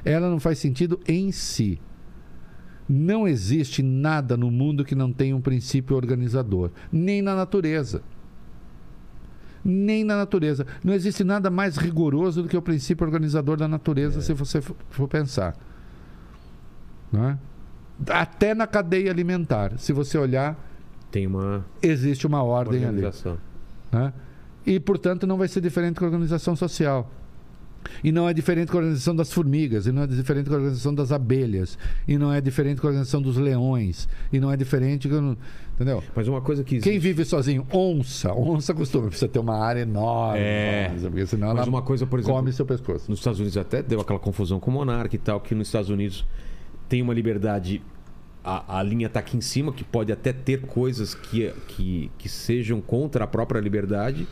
Ela não faz sentido em si. Não existe nada no mundo que não tenha um princípio organizador, nem na natureza. Nem na natureza. Não existe nada mais rigoroso do que o princípio organizador da natureza, é. se você for pensar. É? Até na cadeia alimentar, se você olhar, tem uma existe uma ordem ali. Né? E, portanto, não vai ser diferente com a organização social. E não é diferente com a organização das formigas, e não é diferente com a organização das abelhas, e não é diferente com a organização dos leões, e não é diferente com. Entendeu? Mas uma coisa que. Quem vive sozinho? Onça. Onça costuma. Precisa ter uma área enorme. É. onça, Porque senão Mas ela uma coisa, por exemplo, come seu pescoço. Nos Estados Unidos até deu aquela confusão com o Monark e tal, que nos Estados Unidos tem uma liberdade. A, a linha tá aqui em cima, que pode até ter coisas que, que, que sejam contra a própria liberdade,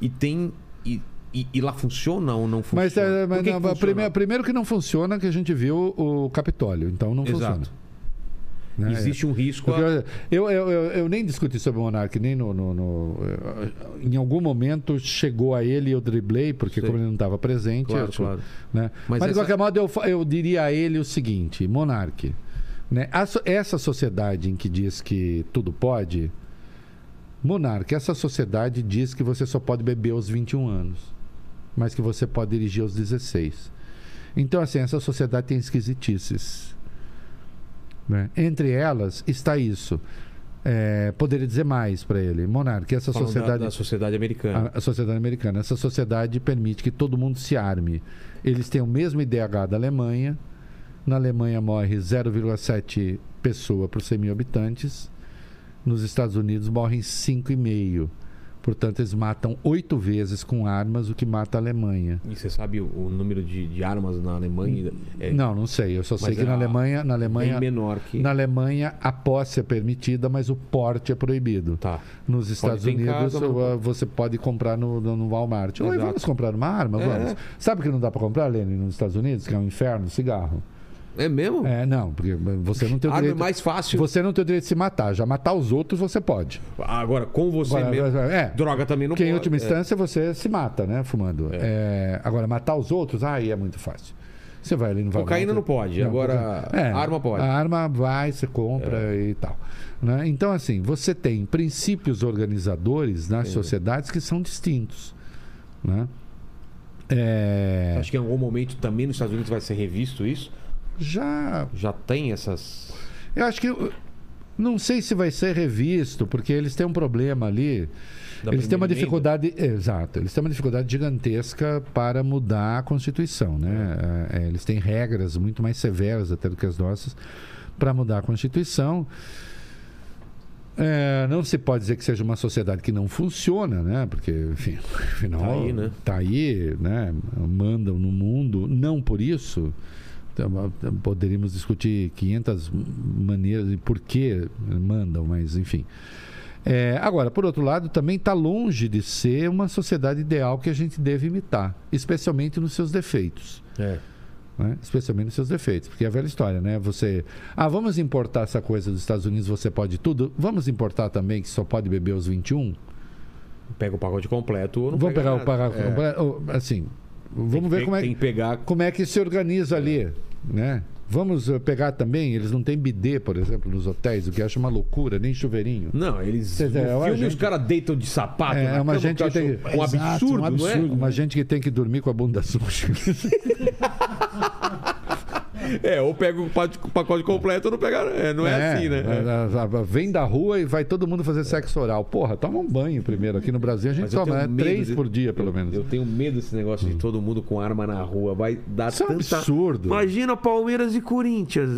e tem. E, e, e lá funciona ou não funciona? Mas, é, mas que não, que funciona? primeiro, primeiro que não funciona, que a gente viu o Capitólio. Então não Exato. funciona. né? Existe um risco. A- eu, eu, eu, eu nem discuti sobre o Monark, nem no, no- no- Em algum momento chegou a ele e eu driblei, porque como ele não estava presente. Claro, eu, claro. né? Mas Mas, de essa- qualquer modo, eu, eu diria a ele o seguinte: Monark, né? essa sociedade em que diz que tudo pode. Monark, essa sociedade diz que você só pode beber aos 21 anos, mas que você pode dirigir aos 16. Então, assim, essa sociedade tem esquisitices. né? Entre elas está isso. É, poderia dizer mais para ele, Monark, essa falando da- sociedade da, sociedade americana. a, a sociedade americana. Essa sociedade permite que todo mundo se arme. Eles têm o mesmo IDH da Alemanha. Na Alemanha morre 0,7 pessoa por 100 mil habitantes. Nos Estados Unidos morrem 5,5. Portanto, eles matam oito vezes com armas o que mata a Alemanha. E você sabe o, o número de, de armas na Alemanha? É Não, não sei. Eu só sei Mas que na é a- Alemanha, na Alemanha, menor que. na Alemanha a posse é permitida, mas o porte é proibido. Tá. Nos Estados em Unidos, casa, mas- uh, você pode comprar no, no, no Walmart. Oi, vamos comprar uma arma? É. Vamos. Sabe o que não dá para comprar, Lene, nos Estados Unidos? Que é um inferno, cigarro. É mesmo? É, não, porque você não tem o Arma é direito... mais fácil. Você não tem o direito de se matar. Já matar os outros você pode. Agora, com você Agora, mesmo. é. Droga também não Porque pode. em última É. instância você se mata, né, fumando. É, agora, matar os outros, aí é muito fácil. Você vai ali no Cocaína não pode, agora cocaína- a arma pode. A arma vai, você compra e tal. né? Então, assim, você tem princípios organizadores nas sociedades que são distintos. Né? É, Acho que em algum momento também nos Estados Unidos vai ser revisto isso. Já Já tem essas. Eu acho que. Não sei se vai ser revisto, porque eles têm um problema ali. Da eles têm uma dificuldade. Exato, eles têm uma dificuldade gigantesca para mudar a Constituição. Né? É, é, eles têm regras muito mais severas até do que as nossas para mudar a Constituição. É, não se pode dizer que seja uma sociedade que não funciona, né? Porque, enfim, afinal, Tá aí, né? tá aí, né? Mandam no mundo, não por isso. Então, Poderíamos discutir 500 maneiras e por que mandam, mas enfim. É, agora, por outro lado, também está longe de ser uma sociedade ideal que a gente deve imitar, especialmente nos seus defeitos É. né? especialmente nos seus defeitos, porque é a velha história, né? Você, ah, vamos importar essa coisa dos Estados Unidos, você pode tudo, vamos importar também que só pode beber aos 21? Pega o pacote completo ou não vamos pega pegar o nada. pagar É. completo, assim, vamos Tem ver pe- como é Tem que pegar. como é que se organiza ali, né? Vamos eh, pegar também, eles não têm bidê, por exemplo, nos hotéis, o que eu acho uma loucura, nem chuveirinho. Não, eles. Dizer, no é uma filme gente- os caras deitam de sapato. É, é uma gente que tem- Um Exato, absurdo, um não é? absurdo. Uma gente que tem que dormir com a bunda suja. É, ou pega o pacote- completo ou não pega. É, não é, assim, né? É. a- a- Vem da rua e vai todo mundo fazer sexo oral. Porra, toma um banho primeiro. Aqui no Brasil a gente Mas eu toma né? três de- por dia, pelo menos. Eu tenho medo desse negócio de todo mundo com arma na rua. Vai dar Isso é um tanta. absurdo. Imagina Palmeiras e Corinthians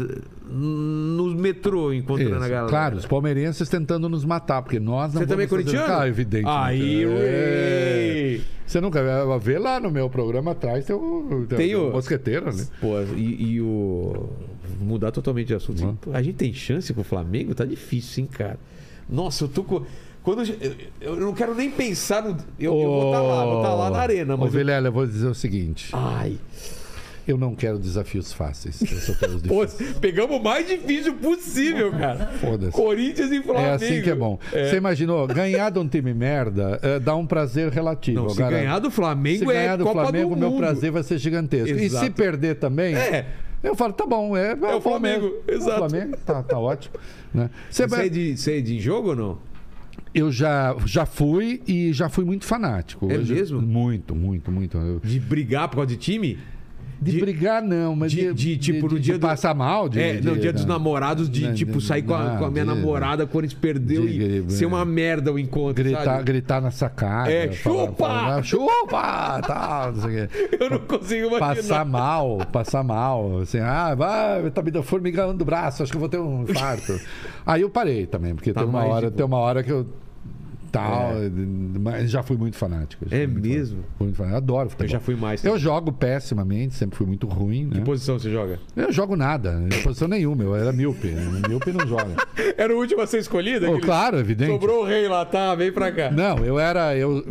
nos metrô encontrando Isso, a galera. Claro, os palmeirenses tentando nos matar, porque nós não Você também é fazer- corintiano? Claro, evidente. Aí, é. Você nunca vê lá no meu programa atrás tem o, tem Tem o- o mosqueteiro, né? Pô, e, e o. Mudar totalmente de assunto. Uhum. A gente tem chance pro Flamengo? Tá difícil, hein, cara? Nossa, eu tô com. Quando eu, eu- não quero nem pensar no. Eu, eu vou estar lá, vou estar lá na arena, Ô, mas. eu- Vilela, eu vou dizer o seguinte: Ai. eu não quero desafios fáceis. Eu só quero os Pô, difíceis. pegamos o mais difícil possível, cara. Foda-se. Corinthians e Flamengo. É assim que é bom. Você imaginou, ganhar de um time merda eh, dá um prazer relativo. Não, se Agora, ganhar do Flamengo se ganhar é do Copa Flamengo, do meu Mundo. prazer vai ser gigantesco. E Exato. se perder também, É. eu falo, tá bom, é, é o Flamengo, É exato. O Flamengo, tá, tá ótimo. Né? Você vai- é, de, você é de jogo ou não? Eu já, já fui e já fui muito fanático. É mesmo? Muito, muito, muito. Eu- De brigar por causa de time? De, De- brigar, não, mas de- de, tipo, no dia do- passar mal. De, é, de- no dia dos namorados, de Não, tipo, de- sair com a, não, com a minha de- namorada quando eles perdeu de- e ser uma merda o encontro. Gritar, sabe? gritar na sacada. É, falar- chupa! falar, chupa! Tal, não sei o quê. Eu não consigo imaginar. Passar mal, passar mal. Assim, ah, vai, tá me dando formigando do braço, acho que eu vou ter um infarto. Aí eu parei também, porque Tá tem uma mais hora, de tem uma hora que eu. Tal, mas já fui muito fanático. já É muito mesmo? fanático. Muito fanático. Adoro futebol. Eu já fui mais. Eu jogo pessimamente, sempre fui muito ruim, né? Que posição você joga? Eu jogo nada, em posição nenhuma, eu era míope. né? Míope não joga. Era o último a ser escolhido? Aquele- claro, evidente. Sobrou o rei lá, tá? Vem pra cá. Não, eu era. Eu,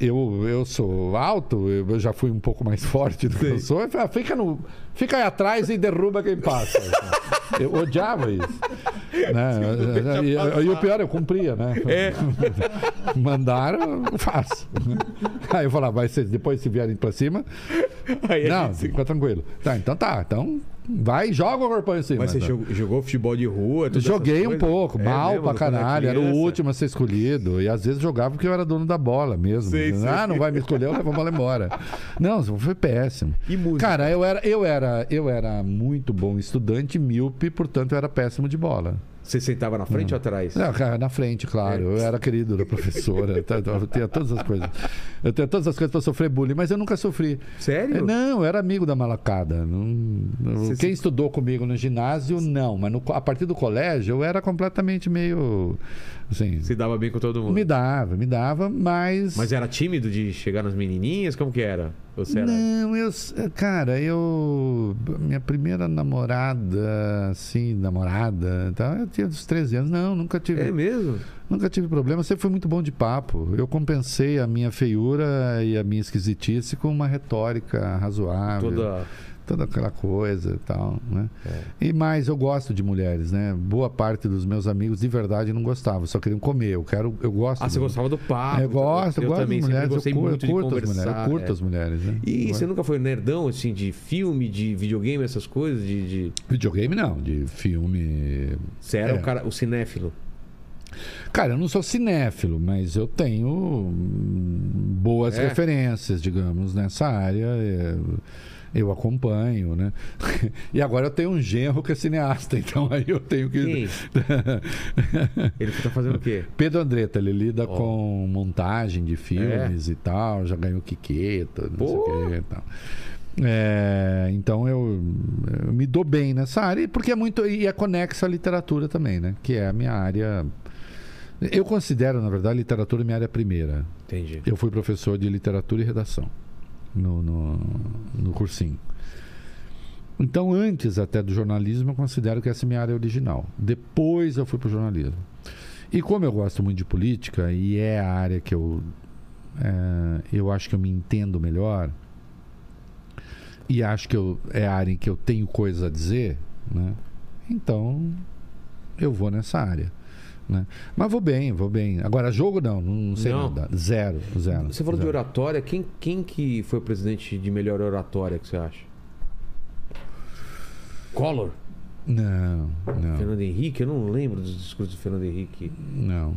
eu, eu sou alto, eu já fui um pouco mais forte do que eu sou. Eu falei, ah, Fica, no, fica aí atrás e derruba quem passa. Eu odiava isso. Né? E, e o pior, eu cumpria, né? É. Mandaram, faço. Aí eu falava, vai ser, depois se vierem pra cima. Aí Não, gente fica tranquilo. Tá, então tá. Então vai joga o corpão em cima. Mas você tá? jogou, jogou futebol de rua? Joguei um pouco, É mal mesmo, pra caralho. Era o último a ser escolhido. E às vezes jogava porque eu era dono da bola mesmo. Sei, sei. ah, não vai me escolher, eu levo a bola embora. Não, foi péssimo. E música? Cara, eu era, eu era, eu era muito bom estudante, míope, portanto eu era péssimo de bola. Você sentava na frente ou atrás? Não, cara, na frente, claro. Eu era querido da professora. Eu tinha todas as coisas. Eu tinha todas as coisas para sofrer bullying, mas eu nunca sofri. Sério? Não, eu era amigo da malacada. Não- quem se- estudou comigo no ginásio, não. Mas no- a partir do colégio, eu era completamente meio. Assim, Se dava bem com todo mundo. me dava, me dava, mas. Mas era tímido de chegar nas menininhas? Como que era? Era... Não, eu. Cara, eu. Minha primeira namorada, assim, namorada, tá? eu tinha uns 13 anos. Não, nunca tive. É mesmo? Nunca tive problema, sempre fui muito bom de papo. Eu compensei a minha feiura e a minha esquisitice com uma retórica razoável. Toda... toda aquela coisa e tal, né? É. E mais, eu gosto de mulheres, né? Boa parte dos meus amigos de verdade não gostavam, só queriam comer. Eu quero, eu gosto. Ah, você gostava do papo. Eu gosto, eu, gosto também de mulheres, gostei eu, muito eu de curto as mulheres, conversar. eu curto é. as mulheres, né? E você nunca foi nerdão, assim, de filme, de videogame, essas coisas? De, de... Videogame não, de filme. Você era É. o, cara, o cinéfilo? Cara, eu não sou cinéfilo, mas eu tenho boas É? referências, digamos, nessa área. é, Eu acompanho, né? E agora eu tenho um genro que é cineasta, então aí eu tenho que. Ele tá fazendo o quê? Pedro Andretta, ele lida Ó. com montagem de filmes e tal, já ganhou Quiqueta, não sei Pô. o que e tal. É, então eu, eu me dou bem nessa área, porque é muito. E é conexo à literatura também, né? Que é a minha área. Eu considero, na verdade, a literatura minha área primeira. Entendi. Eu fui professor de literatura e redação no, no, no cursinho. Então, antes até do jornalismo, eu considero que essa é a minha área original. Depois eu fui para o jornalismo. E como eu gosto muito de política, e é a área que eu, é, eu acho que eu me entendo melhor, e acho que eu, é a área em que eu tenho coisas a dizer, né? então eu vou nessa área. Né? Mas vou bem, vou bem. Agora, jogo não, não sei Não. nada. Zero, zero. Você falou de zero. oratória. Quem, quem que foi o presidente de melhor oratória que você acha? Collor? Não, não, Fernando Henrique? Eu não lembro dos discursos do Fernando Henrique. não.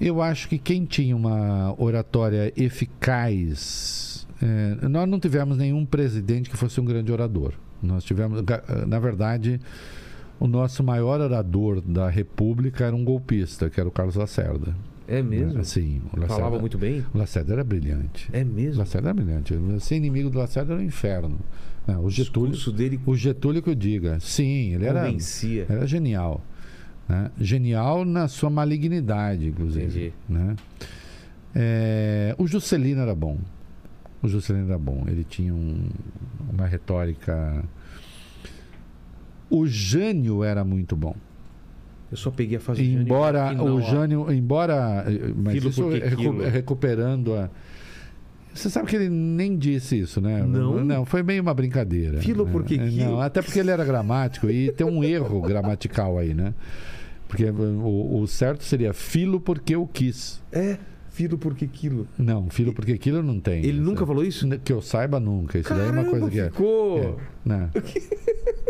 Eu acho que quem tinha uma oratória eficaz. é, nós não tivemos nenhum presidente que fosse um grande orador. Nós tivemos, na verdade, o nosso maior orador da República era um golpista, que era o Carlos Lacerda. É mesmo? Sim, o Lacerda, Falava muito bem? o Lacerda era brilhante. É O mesmo? Lacerda era brilhante. Ser inimigo do Lacerda era um inferno. né? o O Getúlio, discurso dele o Getúlio que eu diga. Sim, ele era, convencia. era genial. né? Genial na sua malignidade, inclusive. Entendi. né? É, o Juscelino era bom. O Juscelino era bom. Ele tinha um- uma retórica. O Jânio era muito bom. Eu só peguei a fase Jânio Embora final, o. Jânio, embora, mas Quilo isso recu- recuperando a você sabe que ele nem disse isso, né? Não? Não, foi meio uma brincadeira. Filo né? por que Eh, quilo? Não, até porque ele era gramático e tem um erro gramatical aí, né? Porque o, o certo seria filo porque eu quis. É, filo por que quilo? Não, filo porque quilo não tem. Ele nunca é- falou isso? Que eu saiba nunca. Isso daí é uma Caramba, coisa que é. ficou... É, né?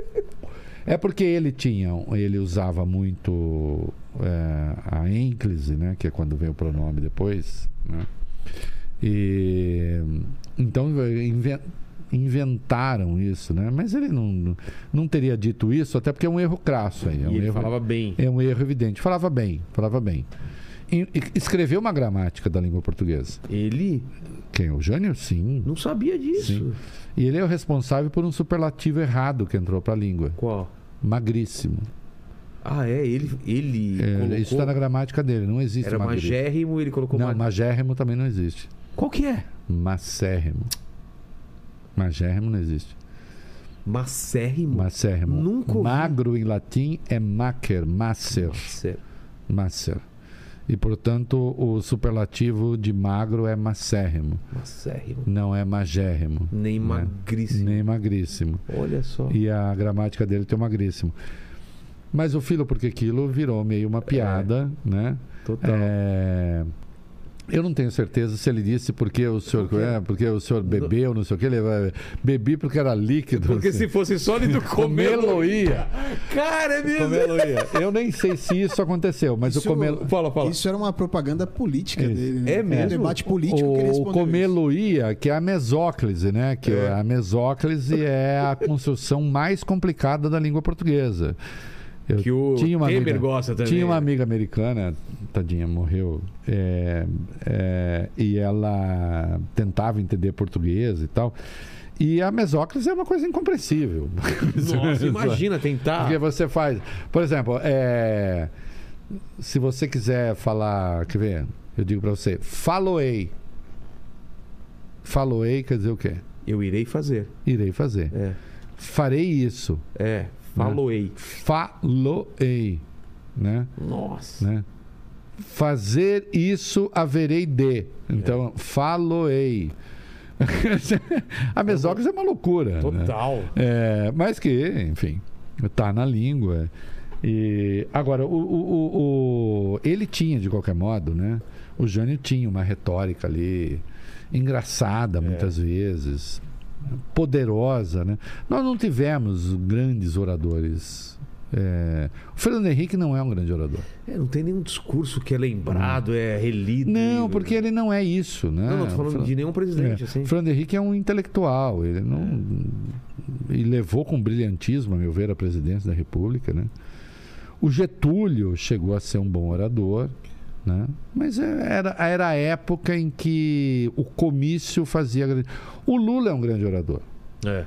É porque ele tinha, ele usava muito é, a ênclise, né? Que é quando vem o pronome depois, né? E então inven- Inventaram isso, né? Mas ele não, não teria dito isso, até porque é um erro crasso aí. É um ele erro, falava bem. É um erro evidente. Falava bem, falava bem. E- escreveu uma gramática da língua portuguesa. Ele Quem? O Jânio? Sim. não sabia disso. Sim. E ele é o responsável por um superlativo errado que entrou para a língua. Qual? Magríssimo. Ah, é, ele, ele É, colocou... Isso está na gramática dele, não existe Era magríssimo. magérrimo, ele colocou... Não, ma- magérrimo também não existe. Qual que é? Macérrimo. Magérrimo não existe. Macérrimo? Macérrimo. Nunca ouvi. Magro em latim é macer, macer, Macé- macer. E, portanto, o superlativo de magro é macérrimo, Macérrimo. não é magérrimo. Nem né? magríssimo. Nem magríssimo. Olha só. E a gramática dele tem o magríssimo. Mas o filo porque aquilo virou meio uma piada, né? Total. É, Eu não tenho certeza se ele disse porque o senhor, é, porque o senhor bebeu, não sei o que, ele vai bebi porque era líquido. Porque assim. se fosse sólido, comê-lo Comê-lo-ia. Cara, é mesmo. Comê-lo-ia. Eu nem sei se isso aconteceu, mas Isso- o comê-lo. Fala, fala. Isso era uma propaganda política Isso. dele. Né? É mesmo? Um debate político que ele O comê-lo-ia, que é a mesóclise, né? Que É. a mesóclise é a construção mais complicada da língua portuguesa. Eu Que o tinha uma Temer amiga- gosta também. Tinha uma amiga americana, tadinha, morreu, é, é, e ela tentava entender português e tal. E a mesóclise é uma coisa incompreensível. Nossa, imagina tentar. Porque você faz. Por exemplo, é, se você quiser falar. Quer ver? Eu digo pra você, faloei. Faloei quer dizer o quê? Eu irei fazer. Irei fazer. É. Farei isso. É. Faloei. Faloei. Né? Nossa. né? Fazer isso haverei de. Então, faloei. a mesóclise é uma loucura. né? Total. É, mas que, enfim, tá na língua. E agora, o, o- o- o- ele tinha, de qualquer modo, né? O Jânio tinha uma retórica ali engraçada muitas vezes, poderosa, né? Nós não tivemos grandes oradores. É, o Fernando Henrique não é um grande orador. É, não tem nenhum discurso que é lembrado, é relido. Não, porque ele não é isso, né? Não, não tô falando Fran- de nenhum presidente, é. assim. Fernando Henrique é um intelectual, ele não e levou com brilhantismo, a meu ver, a presidência da República, né? O Getúlio chegou a ser um bom orador, né? Mas é- era, era a época em que o comício fazia. O Lula é um grande orador. É.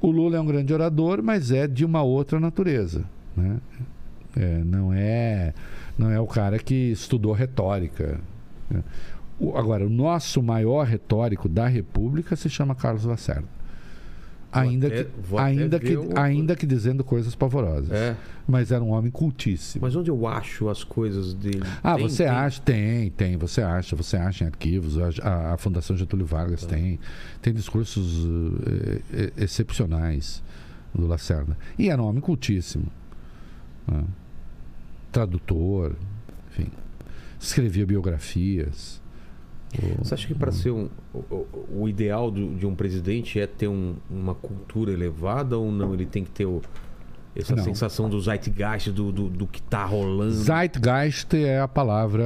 O Lula é um grande orador, mas é de uma outra natureza, né? É, não é não é o cara que estudou retórica. né? O- agora, o nosso maior retórico da República se chama Carlos Lacerda. Ainda, até- que, ainda, que, ainda que dizendo coisas pavorosas. É. Mas era um homem cultíssimo. Mas onde eu acho as coisas dele? Ah, Tem- você tem- acha? Tem, tem. Você acha, você acha em arquivos. A, a- Fundação Getúlio Vargas Tá. tem. Tem discursos eh, eh, excepcionais do Lacerda. E era um homem cultíssimo. né? Tradutor, enfim. Escrevia biografias. Você acha que para ser um. O, o- ideal do- de um presidente é ter um- uma cultura elevada ou não? Ele tem que ter o- essa Não. sensação do zeitgeist, do, do, do que tá rolando. Zeitgeist é a palavra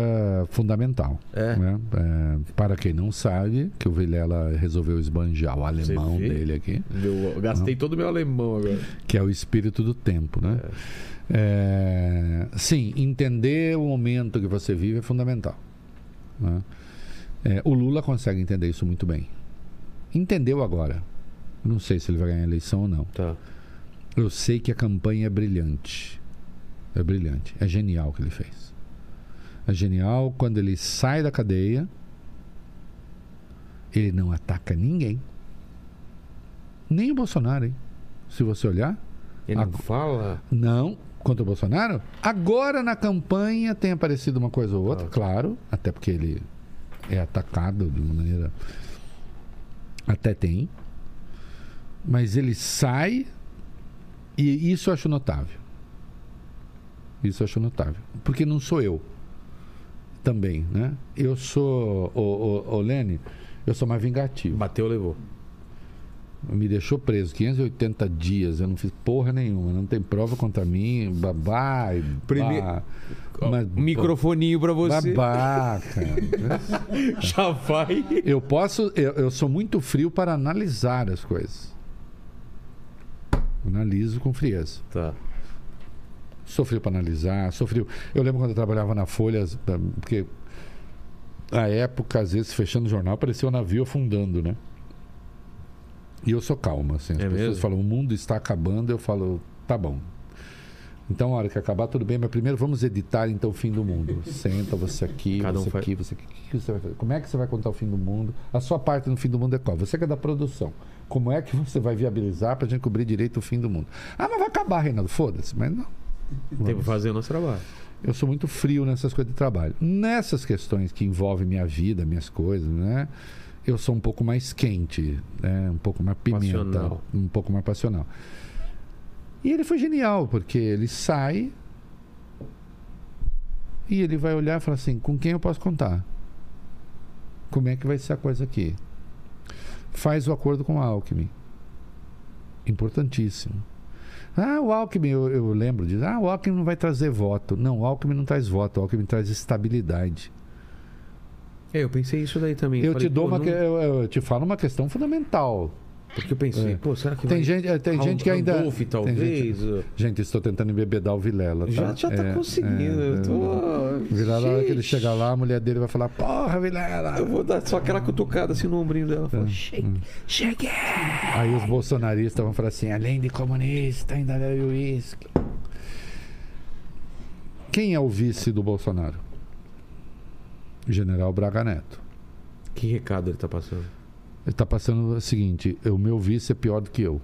fundamental. É. né? É, para quem não sabe, que o Vilela resolveu esbanjar o alemão dele aqui. Eu, gastei todo o meu alemão agora. que é o espírito do tempo, né? É, sim, entender o momento que você vive é fundamental. né? É, o Lula consegue entender isso muito bem. Entendeu agora. Não sei se ele vai ganhar a eleição ou não. Tá. Eu sei que a campanha é brilhante. É brilhante. É genial o que ele fez. É genial quando ele sai da cadeia, ele não ataca ninguém. Nem o Bolsonaro, hein? Se você olhar, Ele não Agora- fala. não contra o Bolsonaro. Agora na campanha tem aparecido uma coisa ou outra, Ah. claro, até porque ele é atacado de maneira. Até tem. Mas ele sai e isso eu acho notável. Isso eu acho notável. Porque não sou eu também, né? Eu sou, o, o, o Lene, eu sou mais vingativo. Bateu, levou. Me deixou preso 580 dias, eu não fiz porra nenhuma, não tem prova contra mim, babá, Primeiro- Mas- um microfoninho pra você. Babaca. Já vai. Eu posso, eu, eu sou muito frio para analisar as coisas. Analiso com frieza. Tá. Sou frio para analisar, sou frio. Eu lembro quando eu trabalhava na Folha, porque a época, às vezes, fechando o jornal, parecia um navio afundando, né? E eu sou calmo, assim. As É pessoas mesmo? falam, o mundo está acabando, eu falo, tá bom. Então, a hora que acabar, tudo bem, mas primeiro vamos editar então o fim do mundo. Senta você aqui, Cada um você faz- aqui, você aqui. O que você vai fazer? Como é que você vai contar o fim do mundo? A sua parte no fim do mundo é qual? Você que é da produção. Como é que você vai viabilizar para a gente cobrir direito o fim do mundo? Ah, mas vai acabar, Reinaldo. Foda-se, mas não. Tem que fazer o nosso trabalho. Eu sou muito frio nessas coisas de trabalho. Nessas questões que envolvem minha vida, minhas coisas, né? Eu sou um pouco mais quente, né? um pouco mais pimenta, Passional. um pouco mais passional. E ele foi genial, porque ele sai e ele vai olhar e falar assim: com quem eu posso contar? Como é que vai ser a coisa aqui? Faz o acordo com a Alckmin. Importantíssimo. Ah, o Alckmin, eu, eu lembro disso. Ah, o Alckmin não vai trazer voto. Não, o Alckmin não traz voto, o Alckmin traz estabilidade. É, eu pensei isso daí também. Eu Falei, te dou uma. não- Eu, eu te falo uma questão fundamental. Porque eu pensei, É. pô, será que Tem vai... gente, eh, tem Ram- gente que ainda. Randolph, talvez. gente, gente, estou tentando embebedar o Vilela. Tá? Já, já tá É, conseguindo. é, eu tô... Vilela, na hora que ele chegar lá, a mulher dele vai falar: Porra, Vilela! Eu vou dar só aquela cutucada assim no ombrinho dela. É. Fala, chegue, chegue. Aí os bolsonaristas vão falar assim: além de comunista, ainda bebe uísque. Quem é o vice do Bolsonaro? General Braga Neto. Que recado ele tá passando? Ele está passando o seguinte: o meu vice é pior do que eu.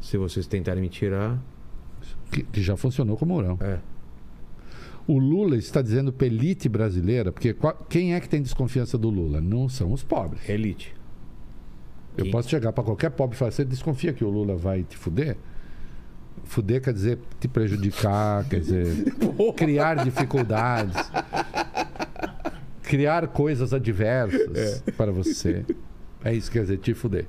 Se vocês tentarem me tirar... Que, que já funcionou com o Mourão. É. O Lula está dizendo para elite brasileira, porque qual- quem é que tem desconfiança do Lula? Não são os pobres. Elite. Eu Quem? posso chegar para qualquer pobre e falar: você desconfia que o Lula vai te fuder? Fuder quer dizer te prejudicar, quer dizer criar dificuldades, criar coisas adversas para você. É isso que quer dizer te fuder.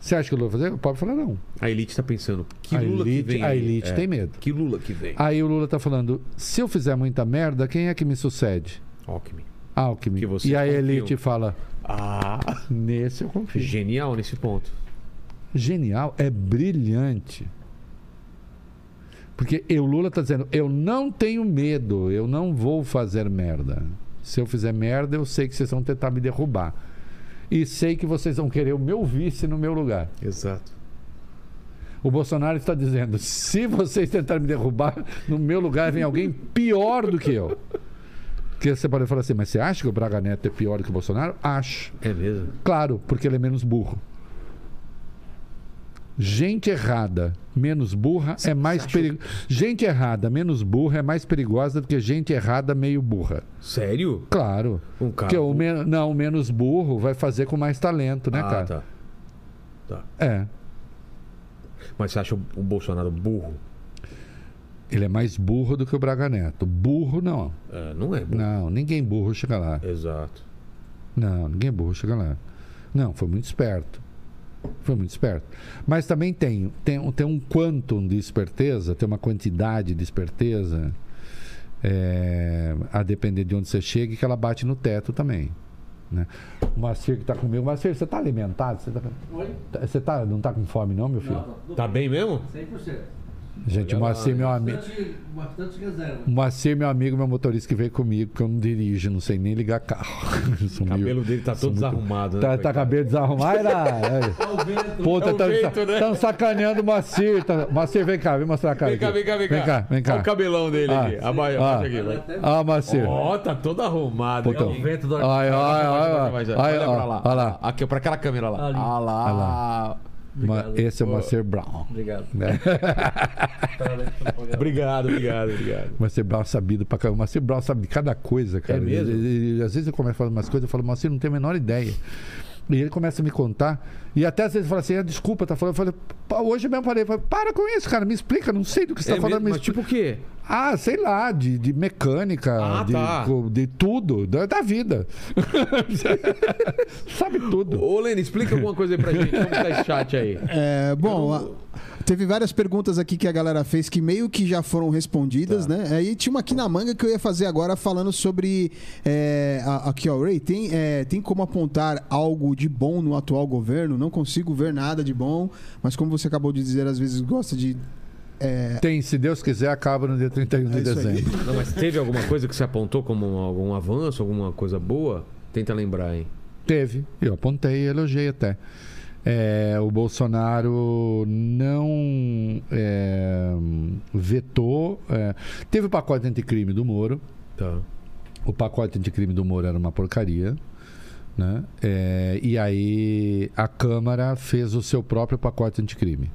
Você acha que o Lula vai fazer? O pobre fala: não. A elite tá pensando, que a Lula elite, que vem a elite É. tem medo. Que Lula que vem? Aí o Lula está falando: se eu fizer muita merda, quem é que me sucede? Alckmin. Alckmin. E a elite fala: Ah, nesse eu confio. genial nesse ponto. Genial, é brilhante. Porque o Lula está dizendo: eu não tenho medo, eu não vou fazer merda. Se eu fizer merda, eu sei que vocês vão tentar me derrubar. E sei que vocês vão querer o meu vice no meu lugar. Exato. O Bolsonaro está dizendo: se vocês tentarem me derrubar, no meu lugar vem alguém pior do que eu. Porque você pode falar assim, mas você acha que o Braga Neto é pior que o Bolsonaro? Acho. É mesmo? Claro, porque ele é menos burro. Gente errada, menos burra, é mais perigosa. Gente errada, menos burra, é mais perigosa do que gente errada, meio burra. Sério? Claro. Um cara... Porque o men- não, o menos burro vai fazer com mais talento, né, ah, cara? tá. Tá. É. Mas você acha o o Bolsonaro burro? Ele é mais burro do que o Braga Neto. Burro, não. É, não é burro. Não, ninguém burro chega lá. Exato. Não, ninguém burro chega lá. Não, foi muito esperto. Foi muito esperto. Mas também tem, tem, um- tem um quantum de esperteza, tem uma quantidade de esperteza, é, a depender de onde você chega, que ela bate no teto também. Né? O Macir que está comigo. Macir, você está alimentado? Você, tá, Oi? você tá, não está com fome, não, meu filho? Não, tudo Tá bem mesmo? 100%. Gente, o Olha Macir, meu amigo. O Macir, meu amigo, meu motorista que veio comigo, porque eu não dirijo, não sei nem ligar carro. O cabelo dele tá todo muito- desarrumado, né? Tá, tá cabelo desarrumado. Era, É o vento. Puta, É o estão vento, né? sacaneando o Macir. Tá... Macir, vem cá, vem mostrar a cara. Vem cá, vem cá, vem cá. Vem cá, vem cá. Olha o cabelão dele Ah. aqui. Abaixa, Ah. aqui, Ah, Macir. Ó, tá todo arrumado. Puta. hein? o vento do Olha pra lá. Olha lá. Aqui, pra aquela câmera lá. Ah lá. Obrigado. Esse é o Macir Brown. Obrigado. né? Obrigado, obrigado, obrigado. Macir Brown sabido pra caramba. Macir Brown sabe de cada coisa, cara. É mesmo? Ele- ele- às vezes eu começo a falar umas coisas, eu falo, Macir, não tenho a menor ideia. E ele começa a me contar. E até às vezes fala assim, ah, desculpa, tá falando. Eu falei, "Pô, hoje mesmo eu falei, falei, para com isso, cara, me explica, não sei do que você É tá falando, mesmo? me Mas tipo o quê? Ah, sei lá, de, de mecânica, Ah, de, tá. de tudo, da, da vida. Sabe tudo. Ô, Lene, explica alguma coisa aí pra gente. Como tá esse chat aí? É, bom, a- teve várias perguntas aqui que a galera fez que meio que já foram respondidas, Tá. né? Aí tinha uma aqui na manga que eu ia fazer agora falando sobre. é, a- aqui, ó, Ray, tem, é, tem como apontar algo de bom no atual governo? Não consigo ver nada de bom, mas como você acabou de dizer, às vezes gosta de. É, Tem, se Deus quiser, acaba no dia 31 de É dezembro. Não, mas teve alguma coisa que você apontou como um- algum avanço, alguma coisa boa? Tenta lembrar, hein? Teve, eu apontei e elogiei até. É, o Bolsonaro não é, vetou. é, teve o pacote anticrime do Moro. Tá. O pacote anticrime do Moro era uma porcaria. Né? É, e aí a Câmara fez o seu próprio pacote anticrime.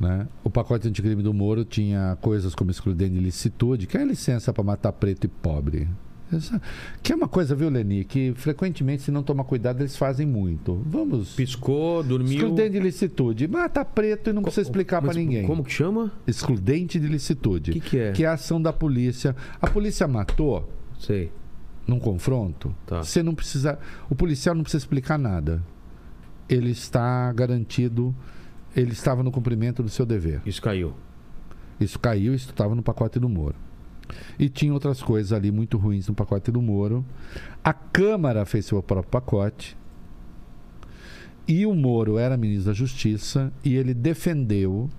Né? O pacote anticrime do Moro tinha coisas como excludente de licitude, que é licença para matar preto e pobre. Essa- que é uma coisa, viu, Leni, que frequentemente, se não tomar cuidado, eles fazem muito. Vamos. Piscou, dormiu. Excludente de licitude. Mata preto e não precisa explicar para ninguém. Como que chama? Excludente de licitude. O que, que é? Que é a ação da polícia. A polícia matou Sei. num confronto. Tá. Você não precisa. O policial não precisa explicar nada. Ele está garantido. Ele estava no cumprimento do seu dever. Isso caiu. Isso caiu, isso estava no pacote do Moro. E tinha outras coisas ali muito ruins no pacote do Moro. A Câmara fez seu próprio pacote. E o Moro era ministro da Justiça e ele defendeu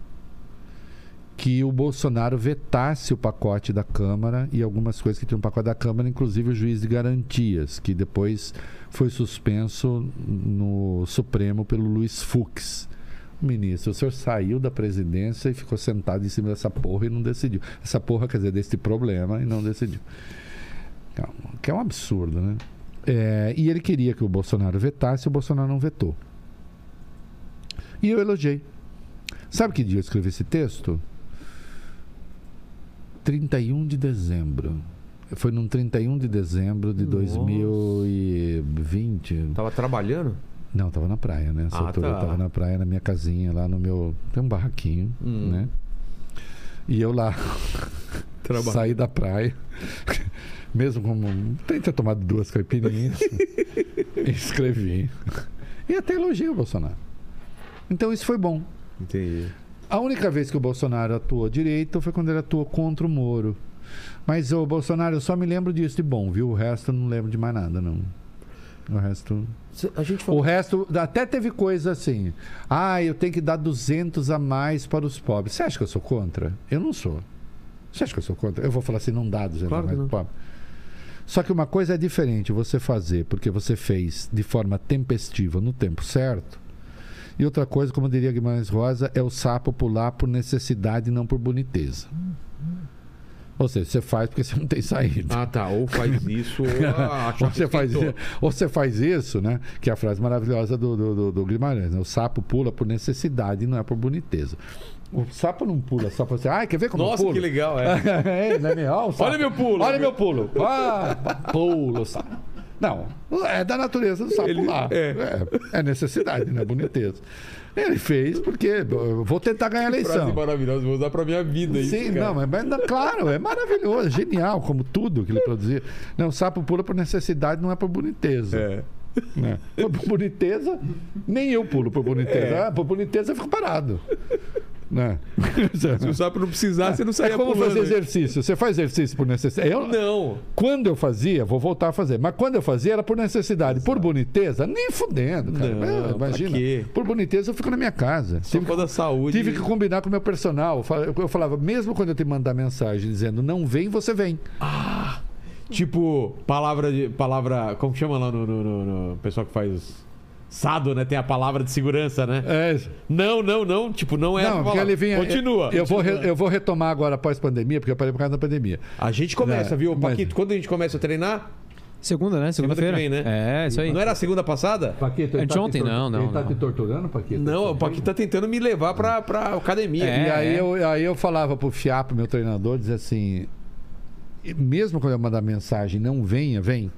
que o Bolsonaro vetasse o pacote da Câmara e algumas coisas que tinham no pacote da Câmara, inclusive o juiz de garantias, que depois foi suspenso no Supremo pelo Luiz Fux. Ministro, o senhor saiu da presidência e ficou sentado em cima dessa porra e não decidiu. Essa porra, quer dizer, desse problema e não decidiu. Que é um- absurdo, né? É, e ele queria que o Bolsonaro vetasse, o Bolsonaro não vetou. E eu elogiei. Sabe que dia eu escrevi esse texto? 31 de dezembro. Foi num 31 de dezembro de Nossa. 2020. Tava trabalhando? Não, tava na praia, né? Nessa Ah, altura tá. eu tava na praia, na minha casinha, lá no meu. Tem um barraquinho, Hum. né? E eu lá, Trabalhando. saí da praia, mesmo como. Ter tomado duas caipirinhas, e escrevi. E até elogiei o Bolsonaro. Então isso foi bom. Entendi. A única vez que o Bolsonaro atuou direito foi quando ele atuou contra o Moro. Mas o Bolsonaro, eu só me lembro disso de bom, viu? O resto eu não lembro de mais nada, não. O resto. A gente O falou. resto, até teve coisa assim. Ah, eu tenho que dar 200 a mais para os pobres. Você acha que eu sou contra? Eu não sou. Você acha que eu sou contra? Eu vou falar assim, não dá 200 Claro a mais para os pobres. Só que uma coisa é diferente você fazer porque você fez de forma tempestiva no tempo certo. E outra coisa, como diria Guimarães Rosa, é o sapo pular por necessidade e não por boniteza. Ou seja, você faz porque você não tem saída. Ah, tá. Ou faz isso, ou ah, Ou você, faz, ou você faz isso, né? Que é a frase maravilhosa do, do, do, do Guimarães. Né? O sapo pula por necessidade e não é por boniteza. O sapo não pula só para você. Ah, quer ver como eu Nossa, pulo? que legal, é. é, não é meu? Olha. Olha meu pulo. Olha meu pulo. Ah, pulo, sapo. Não, é da natureza do sapo Ele- pular. é. É, é necessidade, não é boniteza. Ele fez porque eu vou tentar ganhar a Frase eleição. maravilhosa, vou usar pra minha vida isso, Sim, cara. não, mas, mas, claro, é maravilhoso, genial, como tudo que ele produzia. Não, o sapo pula por necessidade, não é por boniteza. É. Né? Por boniteza, nem eu pulo por boniteza. É. Ah, por boniteza eu fico parado. Né? Se o sapo não precisar, você não É saia como pulando. fazer hein? exercício. Você faz exercício por necessidade. Eu, Não. quando eu fazia, vou voltar a fazer, mas quando eu fazia era por necessidade. Por boniteza, nem fudendo, cara. Não, É, imagina. Por boniteza eu fico na minha casa. Só por da saúde. Tive que combinar com o meu personal. Eu fal- Eu falava, mesmo quando eu te mandar mensagem dizendo não vem, você vem. Tipo, palavra de. Palavra. Como que chama lá no, no, no- no pessoal que faz. Sado, né? Tem a palavra de segurança, né? É, Não, não, não. Tipo, não é a não, porque ele vinha. Continua. Eu, vou, re- eu vou retomar agora após pandemia, porque eu parei por causa da pandemia. A gente começa, É, viu? mas- Paquito, quando a gente começa a treinar? Segunda, né? Segunda Segunda-feira. vem, né? É, isso aí. Não era a segunda passada? Paquito, ele tá te Anteontem, tor- não, não, ele tá não. te torturando, Paquito? Não, o Paquito tá tentando me levar pra, pra academia. É. E aí eu, aí eu falava pro Fiapo, meu treinador, dizia assim: "E mesmo quando eu mandar mensagem, não venha, vem.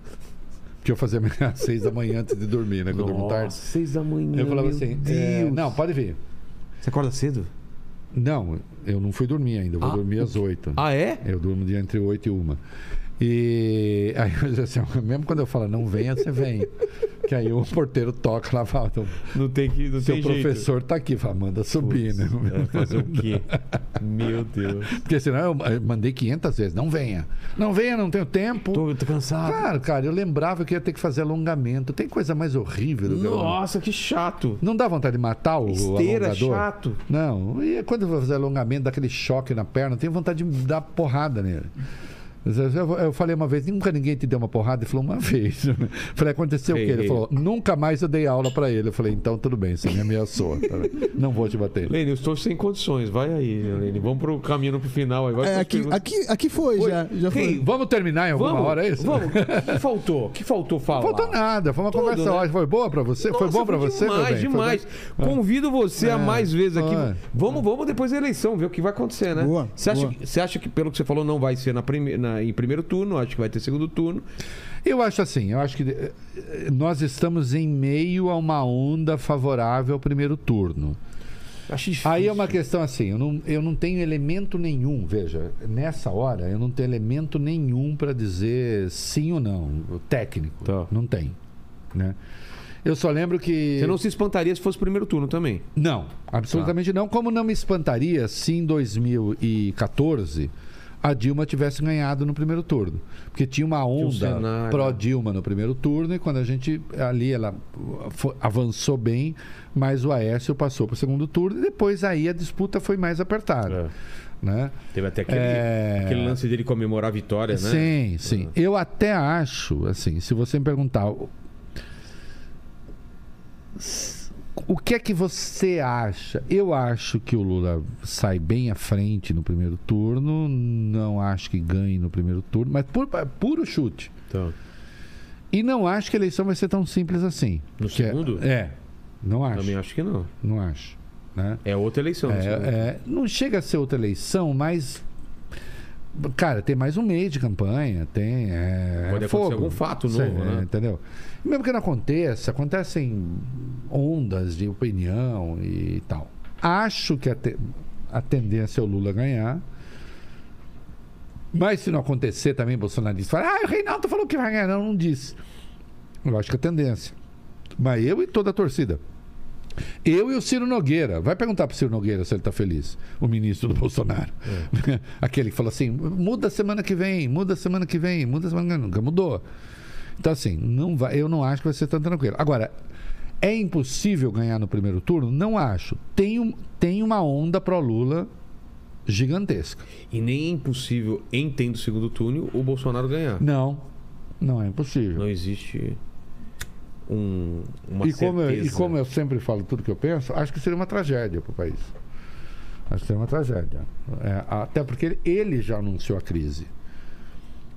Porque eu fazia às seis da manhã antes de dormir, né? Que eu durmo tarde. seis da manhã. Eu falava meu assim: Deus. é, não, pode vir. Você acorda cedo? Não, eu não fui dormir ainda. Eu vou Ah, dormir às 8. Ah, é? Eu durmo de entre 8 e 1. E aí, eu disse assim, mesmo quando eu falo não venha, você vem. Que aí o porteiro toca lá fala, "Então, Não tem que. Não seu tem jeito. professor tá aqui, fala, manda subir, né? É, fazer o quê? Meu Deus. Porque senão eu eu mandei 500 vezes, não venha. Não venha, não tenho tempo. Tô, tô cansado. Claro, cara, eu lembrava que ia ter que fazer alongamento. Tem coisa mais horrível do que eu- Nossa, que chato. Não dá vontade de matar o Esteira, alongador? chato. Não. E quando eu vou fazer alongamento, dá aquele choque na perna, tenho vontade de dar porrada nele. Eu, eu falei uma vez, nunca ninguém te deu uma porrada? Ele falou, uma vez. Falei, aconteceu Ei, o quê? Ele ei. falou, nunca mais eu dei aula pra ele. Eu falei, então tudo bem, você me ameaçou. tá? Não vou te bater. Lene, eu estou sem condições. Vai aí, Lene. Vamos pro caminho pro final aí. Vai É, aqui, perguntas. aqui, aqui foi, Foi. já. já foi. Ei, Vamos terminar em alguma Vamos, hora, é isso? Vamos. O que faltou? O que faltou falar? Não faltou nada, foi uma Tudo, conversa né? ótima. Foi boa pra você? foi Nossa, bom pra você, meu demais, bem? Foi demais. Convido você a É, mais vezes aqui. é. Vamos, vamos depois da eleição, ver o que vai acontecer, né? Boa, Você acha, boa. que- você acha que, pelo que você falou, não vai ser na prime- na- em primeiro turno? Acho que vai ter segundo turno. Eu acho assim, eu acho que eh, eh, nós estamos em meio a uma onda favorável ao primeiro turno. Acho difícil. Aí é uma questão assim, eu não, eu não tenho elemento nenhum, veja, nessa hora eu não tenho elemento nenhum para dizer sim ou não, o técnico. Tá. Não tem. Né? Eu só lembro que. Você não se espantaria se fosse primeiro turno também. Não, absolutamente não. Como não me espantaria se em 2014 a Dilma tivesse ganhado no primeiro turno. Porque tinha uma um onda pró-Dilma no primeiro turno e quando a gente ali ela avançou bem, mas o Aécio passou para o segundo turno e depois aí a disputa foi mais apertada. Né? Teve até aquele, É. aquele lance dele comemorar a vitória, né? Sim, sim. Eu até acho, assim, se você me perguntar o- que é que você acha? Eu acho que o Lula sai bem à frente no primeiro turno, não acho que ganhe no primeiro turno, mas por, puro chute. Então, E não acho que a eleição vai ser tão simples assim. No é- segundo? É, não acho. também acho que não. Não acho. Né? É outra eleição. É, é, não chega a ser outra eleição, mas. Cara, tem mais um mês de campanha, tem. É, Pode é acontecer fogo. algum fato Sei, novo, né? Entendeu? E mesmo que não aconteça, acontecem ondas de opinião e tal. Acho que a, te- a tendência é o Lula ganhar. Mas se não acontecer também, bolsonarista fala, ah, o Reinaldo falou que vai ganhar. Não, não disse. Eu acho que é tendência. Mas eu e toda a torcida. Eu e o Ciro Nogueira. Vai perguntar pro Ciro Nogueira se ele tá feliz. O ministro do Bolsonaro. Aquele que fala assim: muda semana que vem, muda semana que vem, muda semana que vem. Nunca mudou. Então, assim, não vai, eu não acho que vai ser tão tranquilo. Agora, é impossível ganhar no primeiro turno? Não acho. Tem, um, tem uma onda pro Lula gigantesca. E nem é impossível, em tendo segundo turno, o Bolsonaro ganhar. Não, não é impossível. Não existe um, uma e, como eu, e como eu sempre falo tudo que eu penso, acho que seria uma tragédia para o país. Acho que seria uma tragédia. É, até porque ele, ele já anunciou a crise.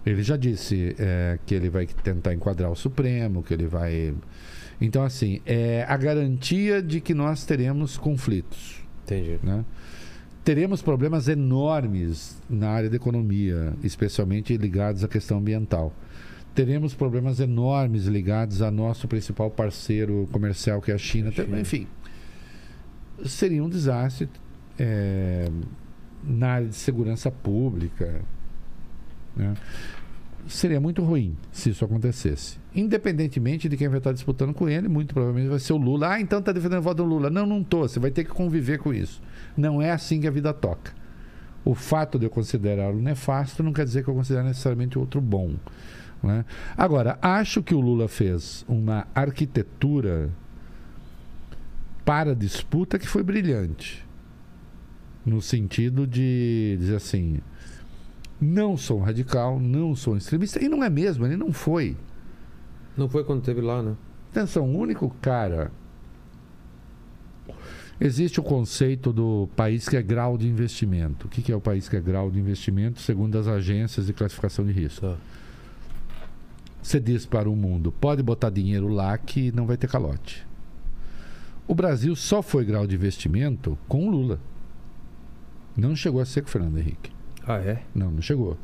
Ele já disse é, que ele vai tentar enquadrar o Supremo, que ele vai. Então, assim, é a garantia de que nós teremos conflitos. Entendi. né? Teremos problemas enormes na área da economia, especialmente ligados à questão ambiental. Teremos problemas enormes ligados ao nosso principal parceiro comercial, que é a China. China. Enfim, seria um desastre é, na área de segurança pública. né? Seria muito ruim se isso acontecesse. Independentemente de quem vai estar disputando com ele, muito provavelmente vai ser o Lula. Ah, então está defendendo o voto do Lula. Não, não estou. Você vai ter que conviver com isso. Não é assim que a vida toca. O fato de eu considerá-lo nefasto não quer dizer que eu considero necessariamente outro bom. Né? Agora, acho que o Lula fez uma arquitetura para a disputa que foi brilhante. No sentido de dizer assim: não sou um radical, não sou um extremista. E não é mesmo, ele não foi. Não foi quando teve lá, né? Atenção, o único cara. Existe o conceito do país que é grau de investimento. O que é o país que é grau de investimento, segundo as agências de classificação de risco? Tá. Você diz para o mundo: pode botar dinheiro lá que não vai ter calote. O Brasil só foi grau de investimento com o Lula. Não chegou a ser com o Fernando Henrique. Ah, é? Não, não chegou.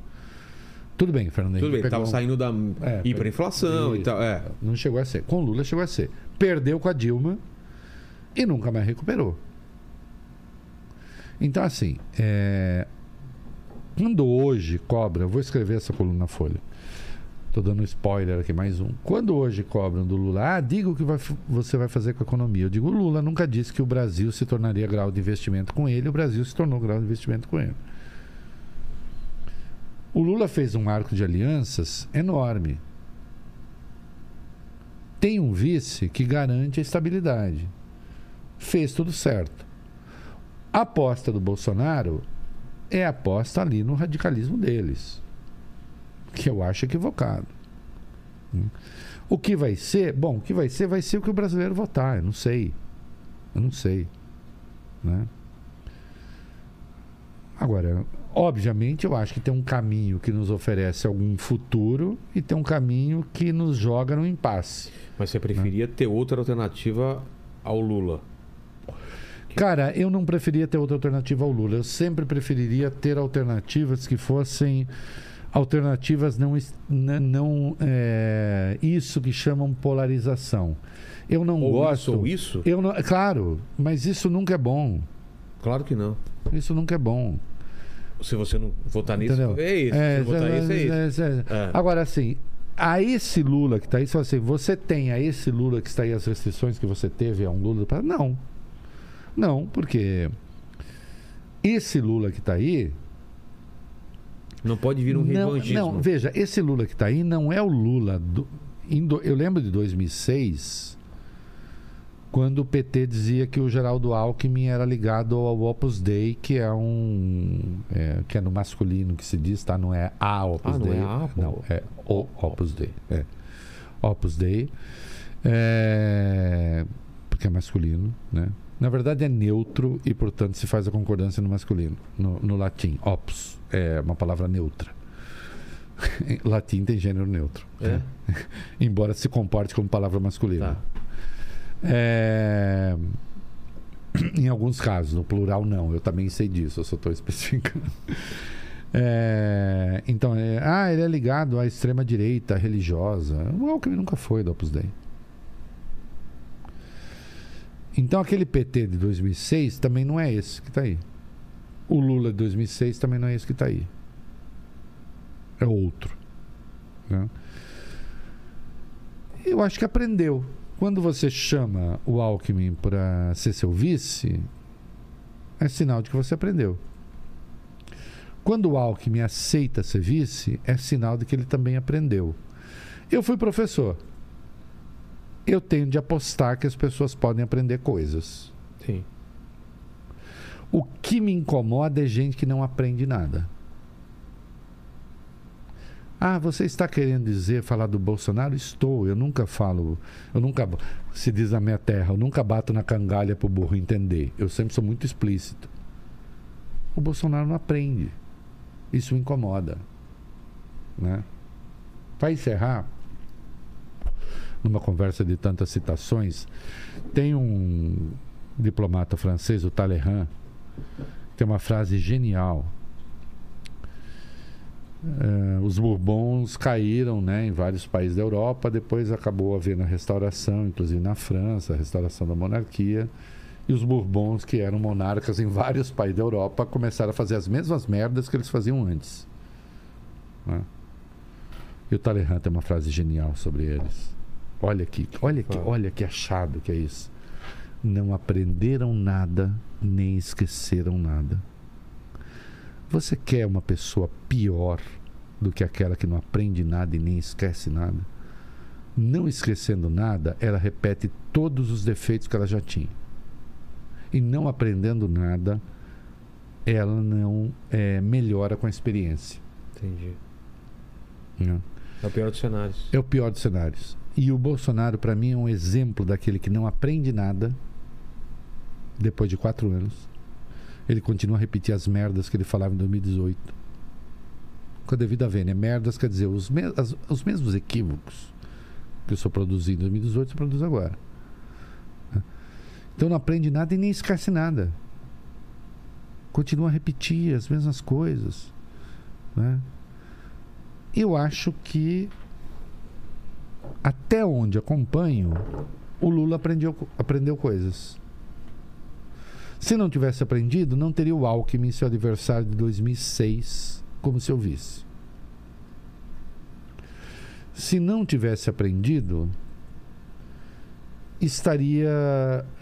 Tudo bem, Fernando Tudo Henrique. bem, tava pegou- saindo da É, hiperinflação e tal. É. Não chegou a ser. Com o Lula chegou a ser. Perdeu com a Dilma e nunca mais recuperou. Então, assim, é, quando hoje cobra, vou escrever essa coluna na Folha. Estou dando spoiler aqui, mais um. Quando hoje cobram do Lula, ah, diga o que vai você vai fazer com a economia. Eu digo, o Lula nunca disse que o Brasil se tornaria grau de investimento com ele, o Brasil se tornou grau de investimento com ele. O Lula fez um arco de alianças enorme. Tem um vice que garante a estabilidade. Fez tudo certo. A aposta do Bolsonaro é a aposta ali no radicalismo deles, que eu acho equivocado. O que vai ser? Bom, o que vai ser vai ser o que o brasileiro votar. Eu não sei. Eu não sei. Né? Agora, obviamente, eu acho que tem um caminho que nos oferece algum futuro e tem um caminho que nos joga no impasse. Mas você preferia ter outra alternativa ao Lula? Cara, eu não preferia ter outra alternativa ao Lula. Eu sempre preferiria ter alternativas que fossem alternativas não não é, isso que chamam polarização. Eu não Ou gosto. isso ou isso? Eu não, claro, mas isso nunca é bom. Claro que não. Isso nunca é bom. Se você não votar nisso, Entendeu? é isso. Se você votar é, nisso, é isso. é, é. É. Agora, assim, a esse Lula que está aí, se assim, você tem a esse Lula que está aí as restrições que você teve a um Lula? Não. Não, porque esse Lula que está aí. Não pode vir um não, revanchismo. não, veja, esse Lula que está aí não é o Lula. Do, eu lembro de 2006, quando o PT dizia que o Geraldo Alckmin era ligado ao Opus Dei, que é um. é, que é no masculino que se diz, tá? Não é a Opus Ah, não Dei. é a, não, é o Opus Dei. É. Opus Dei. É, porque é masculino, né? Na verdade é neutro e, portanto, se faz a concordância no masculino, no, no latim. Opus é uma palavra neutra. Em latim tem gênero neutro. É? né? Embora se comporte como palavra masculina. Tá. É, Em alguns casos, no plural não. Eu também sei disso, eu só estou especificando. É, Então, é... ah, ele é ligado à extrema direita religiosa. O Alckmin nunca foi do Opus Dei. Então, aquele PT de 2006 também não é esse que está aí. O Lula de 2006 também não é esse que está aí. É outro. né? Eu acho que aprendeu. Quando você chama o Alckmin para ser seu vice, é sinal de que você aprendeu. Quando o Alckmin aceita ser vice, é sinal de que ele também aprendeu. Eu fui professor. Eu tenho de apostar que as pessoas podem aprender coisas. Sim. O que me incomoda é gente que não aprende nada. Ah, você está querendo dizer, falar do Bolsonaro? Estou. Eu nunca falo, eu nunca, se diz na minha terra, eu nunca bato na cangalha para o burro entender. Eu sempre sou muito explícito. O Bolsonaro não aprende. Isso incomoda. Né? Para encerrar, numa conversa de tantas citações, tem um diplomata francês, o Talleyrand, tem uma frase genial. Eh, os Bourbons caíram né, em vários países da Europa, depois acabou havendo a restauração, inclusive na França, a restauração da monarquia. E os Bourbons, que eram monarcas em vários países da Europa, começaram a fazer as mesmas merdas que eles faziam antes. né? E o Talleyrand tem uma frase genial sobre eles. Olha aqui, olha Fala. olha que achado que é isso. Não aprenderam nada, nem esqueceram nada. Você quer uma pessoa pior do que aquela que não aprende nada e nem esquece nada? Não esquecendo nada, ela repete todos os defeitos que ela já tinha. E não aprendendo nada, ela não eh, melhora com a experiência. Entendi. né? É o pior dos cenários. É o pior dos cenários. E o Bolsonaro, para mim, é um exemplo daquele que não aprende nada depois de quatro anos. Ele continua a repetir as merdas que ele falava em 2018. Com a devida vênia. Merdas quer dizer os, me- as- os mesmos equívocos que eu só produzi em 2018, eu produzo agora. Então não aprende nada e nem esquece nada. Continua a repetir as mesmas coisas. Né? Eu acho que até onde acompanho, o Lula aprendeu, aprendeu coisas. Se não tivesse aprendido, não teria o Alckmin, seu adversário de 2006, como seu vice. Se não tivesse aprendido, estaria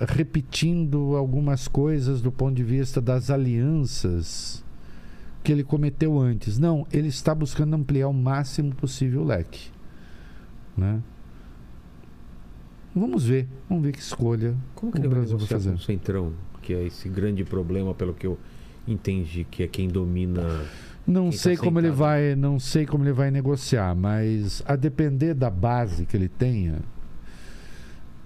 repetindo algumas coisas do ponto de vista das alianças que ele cometeu antes. Não, ele está buscando ampliar o máximo possível o leque. Né? Vamos ver, vamos ver que escolha Como que o Brasil vai fazer. o Centrão? Que é esse grande problema, pelo que eu entendi, que é quem domina. Não Quem tá sei como ele vai, não sei como ele vai negociar, mas a depender da base que ele tenha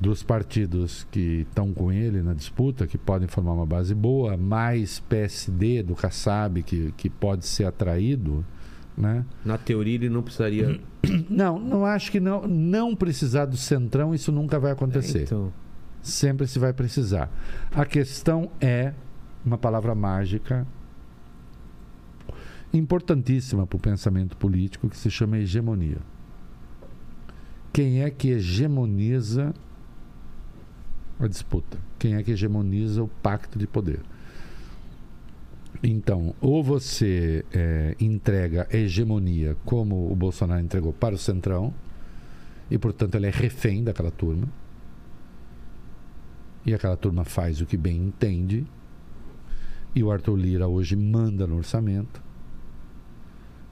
dos partidos que estão com ele na disputa, que podem formar uma base boa, mais PSD do Kassab que, que pode ser atraído, né? Na teoria, ele não precisaria. Não, não acho que não, não precisar do centrão, isso nunca vai acontecer. Então, Sempre se vai precisar. A questão é uma palavra mágica importantíssima para o pensamento político que se chama hegemonia. Quem é que hegemoniza a disputa? Quem é que hegemoniza o pacto de poder? Então, ou você eh, entrega a hegemonia como o Bolsonaro entregou para o Centrão, e portanto ele é refém daquela turma, e aquela turma faz o que bem entende, e o Arthur Lira hoje manda no orçamento.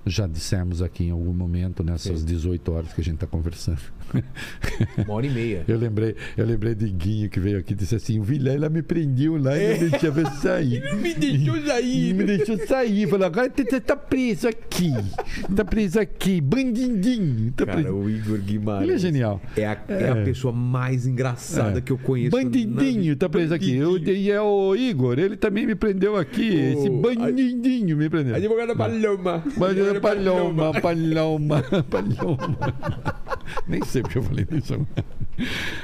Já dissemos aqui em algum momento, nessas Sim. 18 horas que a gente está conversando. Uma hora e meia. Eu lembrei, eu lembrei de Guinho que veio aqui e disse assim: o Vilela me prendeu lá e não deixava eu sair. É. me deixou sair. Me deixou sair. Falou: agora você tá preso aqui. Tá preso aqui. Bandidinho. Tá Cara, preso. o Igor Guimarães. Ele é genial. É a, é a É. pessoa mais engraçada É. que eu conheço. Bandidinho, na- tá preso aqui. Eu, e é o Igor, ele também me prendeu aqui. O- Esse bandidinho me prendeu. Advogada Paloma. Bandido Paloma, Paloma, Paloma. Nem sei porque eu falei isso.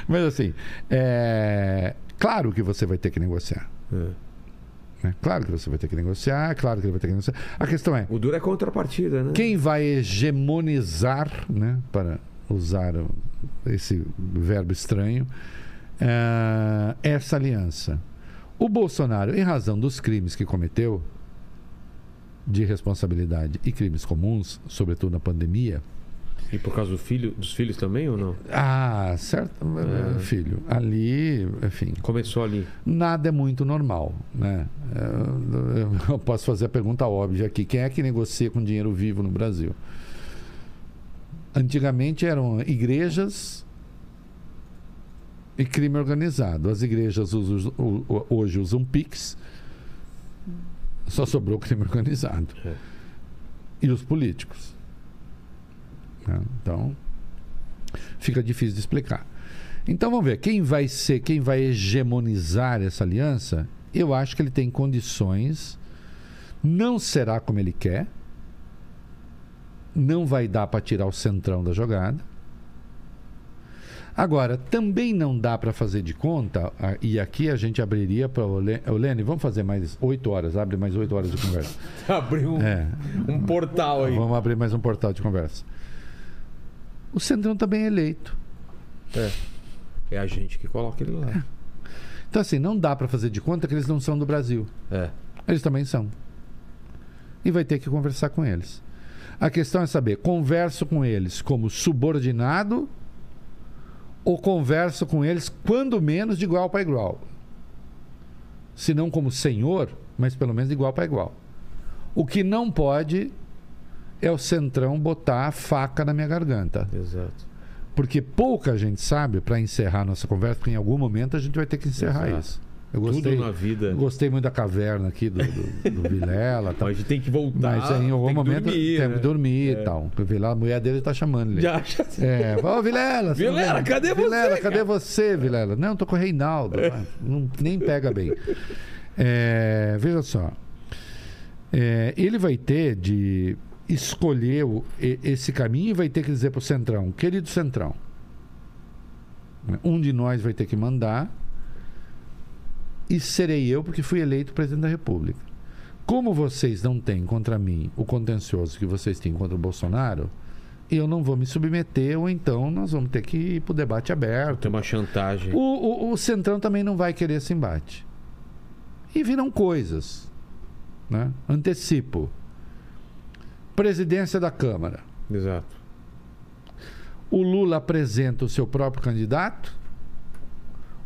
Mas assim, é... claro que você vai ter que negociar. É. né? Claro que você vai ter que negociar, claro que ele vai ter que negociar. A questão é, O duro é contrapartida, né? quem vai hegemonizar, né, para usar esse verbo estranho, eh, essa aliança? O Bolsonaro, em razão dos crimes que cometeu, de responsabilidade e crimes comuns, sobretudo na pandemia, E por causa do filho, dos filhos também ou não? ah, certo, É. filho, ali, enfim, Começou ali. nada é muito normal, né? Eu, eu posso fazer a pergunta óbvia aqui: quem é que negocia com dinheiro vivo no Brasil? Antigamente eram igrejas e crime organizado. As igrejas usam- hoje usam Pix, só sobrou crime organizado. É. E os políticos. Né? Então, fica difícil de explicar. Então vamos ver, quem vai ser, quem vai hegemonizar essa aliança? Eu acho que ele tem condições, não será como ele quer, não vai dar para tirar o centrão da jogada. Agora, também não dá para fazer de conta, e aqui a gente abriria para o Lene, vamos fazer mais oito horas, abre mais oito horas de conversa. Abriu um, É, um portal aí. vamos abrir mais um portal de conversa. O centrão também é eleito. É. É a gente que coloca ele lá. Então, assim, não dá para fazer de conta que eles não são do Brasil. É. Eles também são. E vai ter que conversar com eles. A questão é saber: converso com eles como subordinado ou converso com eles, quando menos, de igual para igual? Se não como senhor, mas pelo menos de igual para igual. O que não pode é o centrão botar a faca na minha garganta. Exato. Porque pouca gente sabe, para encerrar nossa conversa, porque em algum momento a gente vai ter que encerrar Exato. isso. Eu gostei, Tudo na vida. gostei muito da caverna aqui do, do, do Vilela. Tal. Mas a gente tem que voltar. Mas em algum tem momento dormir, tem né? que dormir e tal. O Vilela, a mulher dele tá chamando ele. Já, já. É, ô Vilela! Vilela, cadê você, Vilela, cadê você, Vilela? Não, tô com o Reinaldo. Ah, Não, nem pega bem. É, veja só. É, ele vai ter de escolher o- e- esse caminho e vai ter que dizer pro Centrão, querido Centrão, um de nós vai ter que mandar e serei eu porque fui eleito presidente da República. Como vocês não têm contra mim o contencioso que vocês têm contra o Bolsonaro, eu não vou me submeter, ou então nós vamos ter que ir para o debate aberto. Tem uma chantagem. O, o, o Centrão também não vai querer esse embate. E viram coisas. Né? Antecipo. Presidência da Câmara. Exato. O Lula apresenta o seu próprio candidato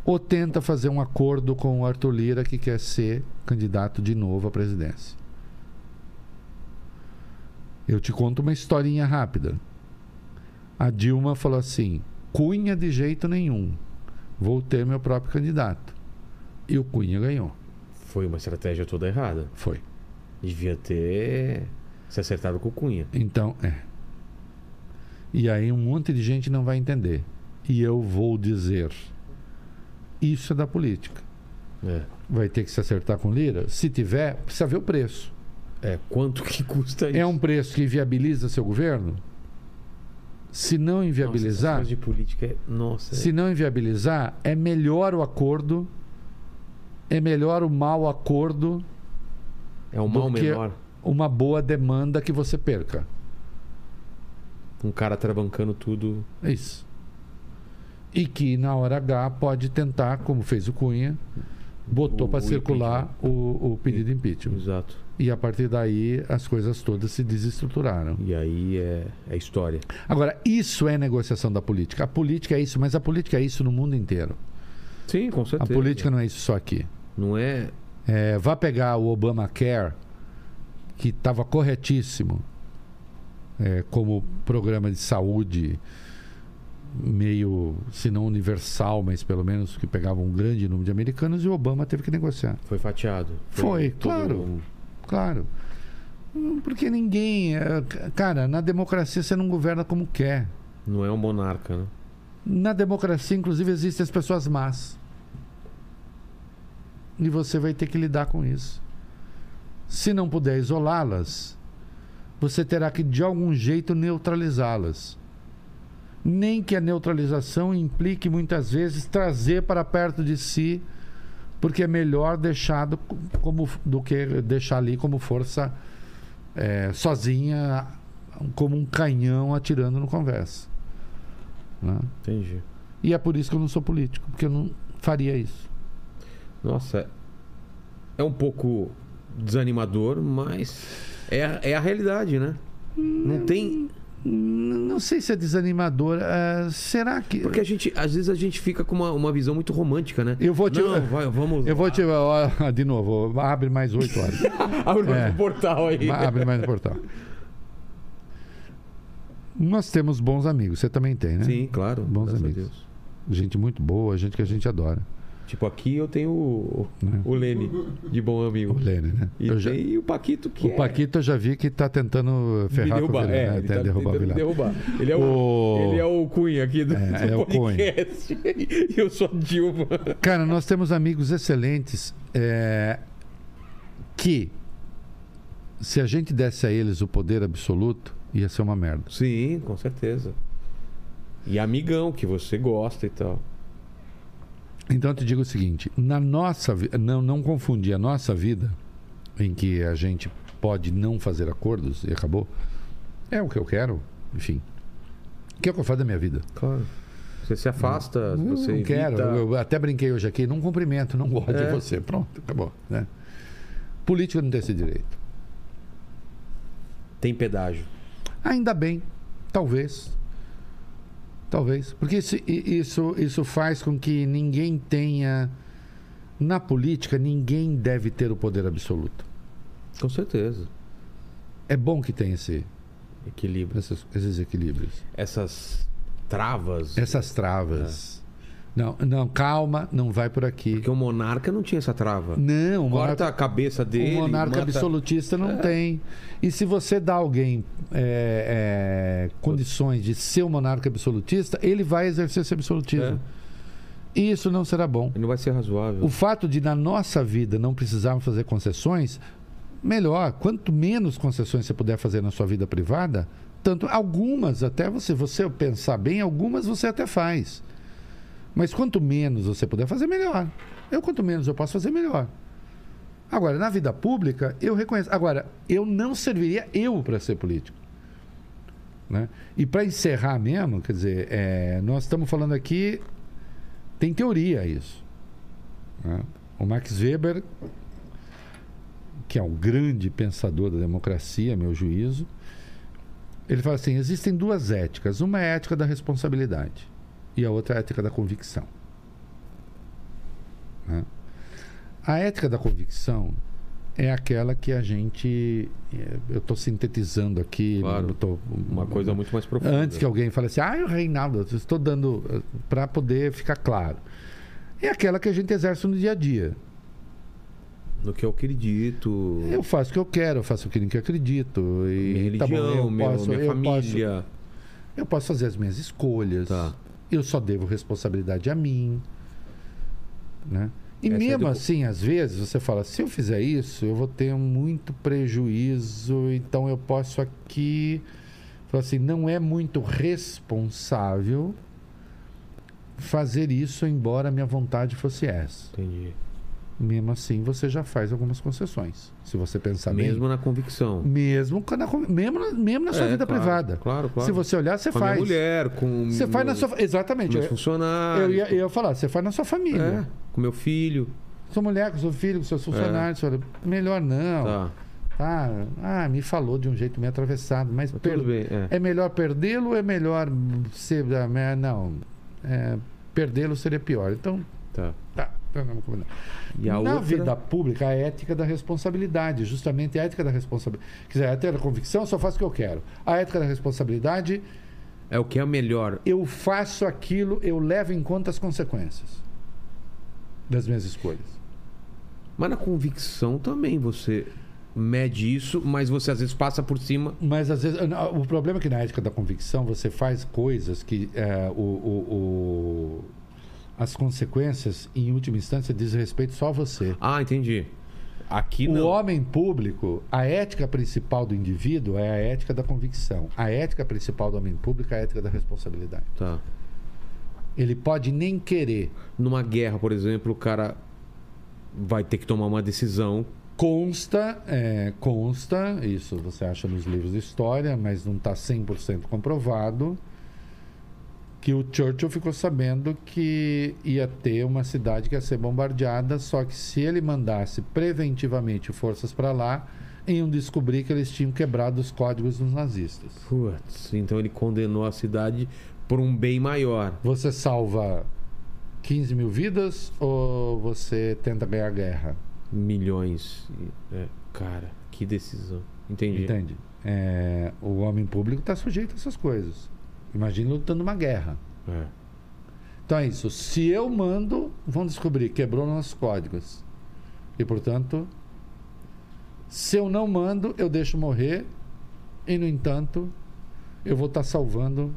ou tenta fazer um acordo com o Arthur Lira que quer ser candidato de novo à presidência? Eu te conto uma historinha rápida. A Dilma falou assim: Cunha de jeito nenhum. Vou ter meu próprio candidato. E o Cunha ganhou. Foi uma estratégia toda errada. Foi. Devia ter se acertado com o Cunha. Então, é. E aí um monte de gente não vai entender. E eu vou dizer: isso é da política. É. Vai ter que se acertar com Lira? Se tiver, precisa ver o preço. É, quanto que custa isso? É um preço que inviabiliza seu governo? Se não Nossa, inviabilizar, coisas de política é... Nossa, se não inviabilizar, é melhor o acordo, é melhor o mau acordo, é do mal menor. Uma boa demanda que você perca. Um cara travancando tudo. É isso. E que na hora H pode tentar, como fez o Cunha, botou para circular o, o pedido de impeachment. Exato. E a partir daí as coisas todas se desestruturaram. E aí é, é história. Agora, isso é negociação da política. A política é isso, mas a política é isso no mundo inteiro. Sim, com A certeza. política não é isso só aqui. Não é. É, vá pegar o Obamacare, que estava corretíssimo é, como programa de saúde, meio, se não universal, mas pelo menos que pegava um grande número de americanos, e o Obama teve que negociar. Foi fatiado. Foi, todo claro. um- Claro. Hum, Porque ninguém. é, Cara, na democracia você não governa como quer. Não é um monarca, né? Na democracia, inclusive, existem as pessoas más. E você vai ter que lidar com isso. Se não puder isolá-las, você terá que, de algum jeito, neutralizá-las. Nem que a neutralização implique, muitas vezes, trazer para perto de si, porque é melhor deixado como, do que deixar ali como força eh, sozinha, como um canhão atirando no conversa. Né? Entendi. E é por isso que eu não sou político, porque eu não faria isso. Nossa, é um pouco desanimador, mas é, a- é a realidade, né? Não tem. N- Não sei se é desanimador. eh, será que. Porque a gente, às vezes a gente fica com uma, uma visão muito romântica, né? Eu vou te- Não, vai, vamos. Eu vou te. ó, de novo, abre mais oito horas. Abre o É. portal aí. abre mais no portal. Nós temos bons amigos, você também tem, né? Sim, claro. Bons a amigos. Deus. Gente muito boa, gente que a gente adora. Tipo, aqui eu tenho o, Né? o Lene, de bom amigo. O Lene, né? E Eu já- tem o Paquito, que o Paquito eu já vi que está tentando é... me ferrar com o derrubar. É, né? ele tá derrubar tentando derrubar. Ele é o, O- ele é o Cunha aqui do, É, do é o Cunha. podcast. E eu sou a Dilma. Cara, nós temos amigos excelentes é, que, se a gente desse a eles o poder absoluto, ia ser uma merda. Sim, com certeza. E amigão, que você gosta e tal. Então eu te digo o seguinte: na nossa não, não confundir a nossa vida, em que a gente pode não fazer acordos e acabou, é o que eu quero, enfim. O que é o que eu faço da minha vida? Claro. Você se afasta, Eu você não evita... quero. Eu até brinquei hoje aqui, não cumprimento, não gosto É. de você. Pronto, acabou. Né? Política não tem esse direito. Tem pedágio. Ainda bem, talvez. Talvez. Porque isso, isso, isso faz com que ninguém tenha. Na política, ninguém deve ter o poder absoluto. Com certeza. É bom que tenha esse, Equilíbrio. esses, esses equilíbrios. Essas travas. Essas travas. Não, não, calma, não vai por aqui. Porque o monarca não tinha essa trava. Não, o Corta monarca, a cabeça dele. o monarca mata- absolutista não tem. E se você dá alguém é, é, condições de ser um monarca absolutista, ele vai exercer esse absolutismo. E isso não será bom. Ele não vai ser razoável. O fato de, na nossa vida, não precisarmos fazer concessões, melhor. Quanto menos concessões você puder fazer na sua vida privada, tanto. Algumas, até você, você pensar bem, algumas você até faz. Mas quanto menos você puder fazer, melhor. Eu, quanto menos eu posso fazer, melhor. Agora, na vida pública, eu reconheço. Agora, eu não serviria eu para ser político. Né? E para encerrar mesmo, quer dizer, é, nós estamos falando aqui, tem teoria isso. né? O Max Weber que é um grande pensador da democracia, meu juízo, ele fala assim: existem duas éticas. Uma é a ética da responsabilidade e a outra é a ética da convicção. né? A ética da convicção é aquela que a gente. eh, Eu estou sintetizando aqui. Claro. eu tô- Uma coisa muito mais profunda. Antes que alguém fale assim, ah, o Reinaldo, eu estou dando para poder ficar claro. É aquela que a gente exerce no dia a dia. No que eu acredito. Eu faço o que eu quero, eu faço aquilo em que eu acredito. E minha tá bom, religião, eu meu- posso- minha eu posso- família. Eu posso fazer as minhas escolhas. Tá. Eu só devo responsabilidade a mim. Né? E Essa é mesmo do- assim, às vezes, você fala, se eu fizer isso, eu vou ter muito prejuízo, então eu posso aqui. Falar assim, não é muito responsável fazer isso, embora a minha vontade fosse essa. Entendi. Mesmo assim, você já faz algumas concessões. Se você pensar bem. Mesmo na convicção. Mesmo, quando a- mesmo, na- mesmo na sua É, vida claro, privada. Claro, claro. Se você olhar, você com faz. minha mulher, com Você faz na meu- sua. Exatamente. meus Eu, funcionários. eu ia, eu ia falar, você faz na sua família. É, com meu filho. Sua mulher, com seu filho, com seus funcionários. você olha, Melhor não. Tá. Tá. Ah, me falou de um jeito meio atravessado. Mas Mas per- bem. É. é melhor perdê-lo ou é melhor ser. é, Não. É, perdê-lo seria pior. Então, Tá. tá. Então. E a Na outra. vida pública, a ética da responsabilidade, justamente a ética da responsabilidade. Quer dizer, a ética da convicção, eu só faço o que eu quero. A ética da responsabilidade, É o que é melhor. eu faço aquilo, eu levo em conta as consequências das minhas escolhas. Mas na convicção também você mede isso, mas você às vezes passa por cima. Mas às vezes, o problema é que na ética da convicção você faz coisas que é, o, o- o- as consequências, em última instância, diz respeito só a você. Ah, entendi. Aqui O não. homem público, a ética principal do indivíduo é a ética da convicção. A ética principal do homem público é a ética da responsabilidade. Tá. Ele pode nem querer. Numa guerra, por exemplo, o cara vai ter que tomar uma decisão. Consta, é, consta, isso você acha nos livros de história, mas não está 100% comprovado, que o Churchill ficou sabendo que ia ter uma cidade que ia ser bombardeada, só que se ele mandasse preventivamente forças para lá, iam descobrir que eles tinham quebrado os códigos dos nazistas. Putz, então ele condenou a cidade por um bem maior. Você salva 15 mil vidas ou você tenta ganhar a guerra? Milhões. É, cara, que decisão. Entendi. Entende? É, o homem público está sujeito a essas coisas. Imagine lutando uma guerra. É. Então é isso. Se eu mando, vão descobrir, quebrou nossos códigos. E portanto, se eu não mando, eu deixo morrer. E no entanto, eu vou estar salvando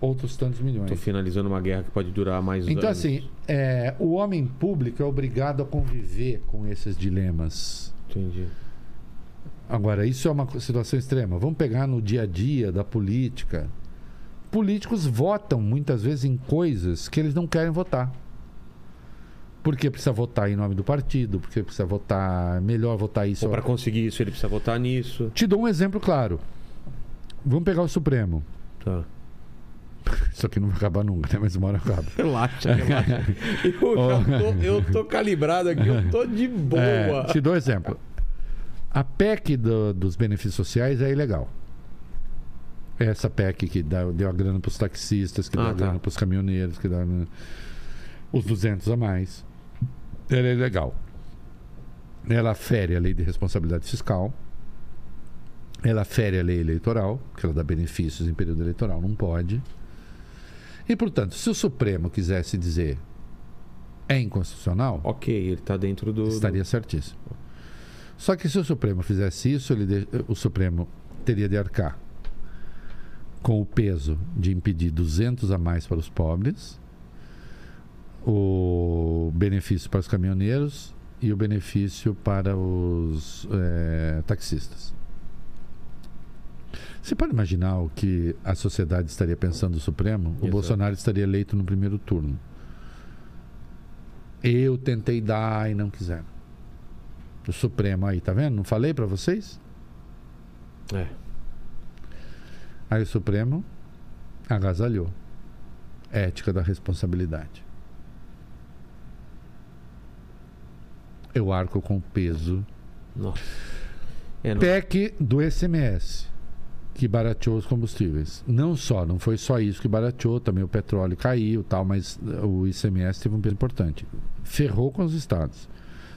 outros tantos milhões. Tô finalizando uma guerra que pode durar mais Então, anos. assim, é, o homem público é obrigado a conviver com esses dilemas. Entendi. Agora, isso é uma situação extrema. Vamos pegar no dia a dia da política. Políticos votam muitas vezes em coisas que eles não querem votar. Porque precisa votar em nome do partido, porque precisa votar, melhor votar isso. Ou para conseguir isso, ele precisa votar nisso. Te dou um exemplo claro. Vamos pegar o Supremo. Tá. Isso aqui não vai acabar nunca, né? Mas uma hora acaba. Relaxa, relaxa. Eu, tô, eu tô calibrado aqui, eu tô de boa. É, te dou um exemplo. A PEC do- dos benefícios sociais é ilegal. Essa PEC que dá- deu a grana para os taxistas, que deu Ah, a tá. grana para os caminhoneiros, que dá né, os 200 a mais. Ela é ilegal. Ela fere a lei de responsabilidade fiscal. Ela fere a lei eleitoral, que ela dá benefícios em período eleitoral, não pode. E, portanto, se o Supremo quisesse dizer é inconstitucional, Ok, ele tá dentro do. estaria certíssimo. Só que se o Supremo fizesse isso, ele o Supremo teria de arcar com o peso de impedir 200 a mais para os pobres, o benefício para os caminhoneiros e o benefício para os eh, taxistas. Você pode imaginar o que a sociedade estaria pensando do Supremo? O Exato. Bolsonaro estaria eleito no primeiro turno. Eu tentei dar e não quiseram. O Supremo aí, tá vendo? Não falei para vocês? É. Aí o Supremo agasalhou. Ética da responsabilidade. Eu arco com o peso Nossa. É, PEC do SMS, que barateou os combustíveis. Não só, não foi só isso que barateou, também o petróleo caiu tal, mas eh, o ICMS teve um peso importante. Ferrou com os estados.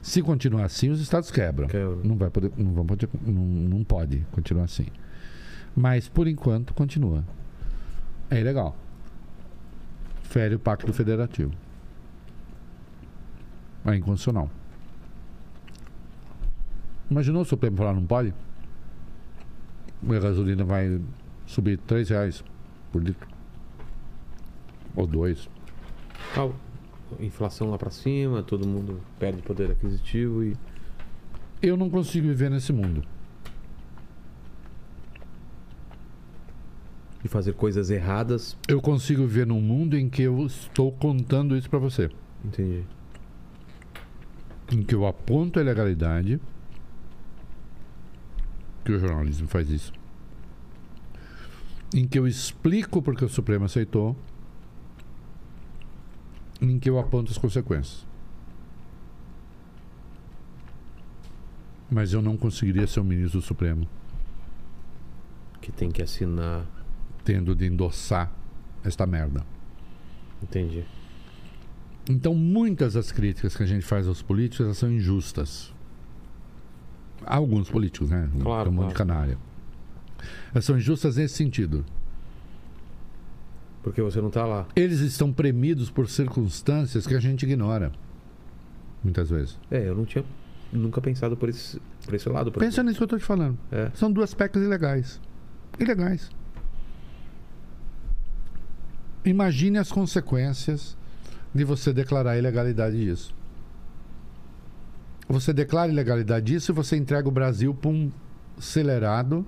Se continuar assim, os estados quebram. Não vai poder, não, vão poder, não, não pode continuar assim. Mas por enquanto continua. É ilegal. Fere o pacto federativo. É inconstitucional. Imaginou o Supremo falar não pode? A gasolina vai subir 3 reais por litro. Ou dois. Tá, inflação lá pra cima, todo mundo perde poder aquisitivo e. Eu não consigo viver nesse mundo. E fazer coisas erradas. Eu consigo viver num mundo em que eu estou contando isso para você. Entendi. Em que eu aponto a ilegalidade. Que o jornalismo faz isso. Em que eu explico porque o Supremo aceitou. Em que eu aponto as consequências. Mas eu não conseguiria ser o ministro do Supremo Que tem que assinar. Tendo de endossar esta merda. Entendi. Então, muitas das críticas que a gente faz aos políticos elas são injustas. Há alguns políticos, né? Claro, um monte de claro. canária. Elas são injustas nesse sentido. Porque você não tá lá. Eles estão premidos por circunstâncias que a gente ignora. Muitas vezes. É, eu não tinha nunca pensado por esse, por esse lado. Pensa nisso que eu estou te falando. É. São duas PECs ilegais. Ilegais. Imagine as consequências de você declarar a ilegalidade disso. Você declara a ilegalidade disso e você entrega o Brasil para um acelerado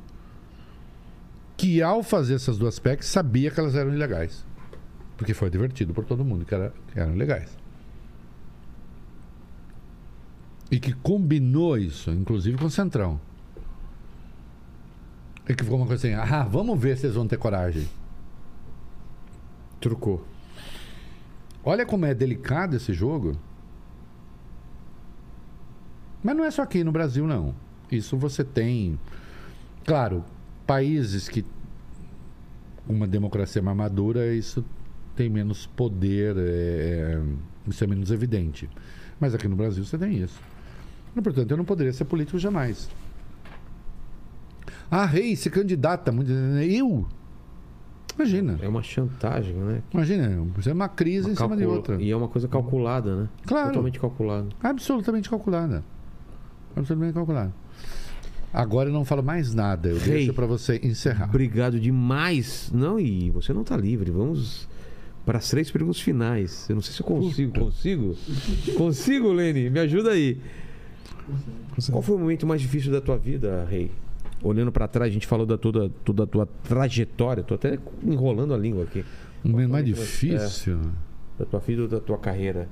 que, ao fazer essas duas PECs, sabia que elas eram ilegais. Porque foi divertido por todo mundo que, era- que eram ilegais. E que combinou isso, inclusive com o Centrão. E que ficou uma coisa assim: ah, vamos ver se eles vão ter coragem. Trucou. Olha como é delicado esse jogo. Mas não é só aqui no Brasil, não. Isso você tem. Claro, países que. Uma democracia mais madura, isso tem menos poder, é, isso é menos evidente. Mas aqui no Brasil você tem isso. E, portanto, eu não poderia ser político jamais. Ah, rei, se candidata. Eu? Imagina. É uma chantagem, né? Imagina, é uma crise Uma em cima de outra. E é uma coisa calculada, né? Claro. Totalmente calculada. Absolutamente calculada. Absolutamente calculada. Agora eu não falo mais nada. Eu Rei. deixo para você encerrar. Obrigado demais. Não, e você não tá livre. Vamos para as três perguntas finais. Eu não sei se eu consigo. Consigo? Consigo, Lene? Me ajuda aí. Qual foi o momento mais difícil da tua vida, Rei? Olhando para trás, a gente falou da toda, toda a tua trajetória. Tô até enrolando a língua aqui. Um momento mais É. difícil. Da tua vida ou da tua carreira.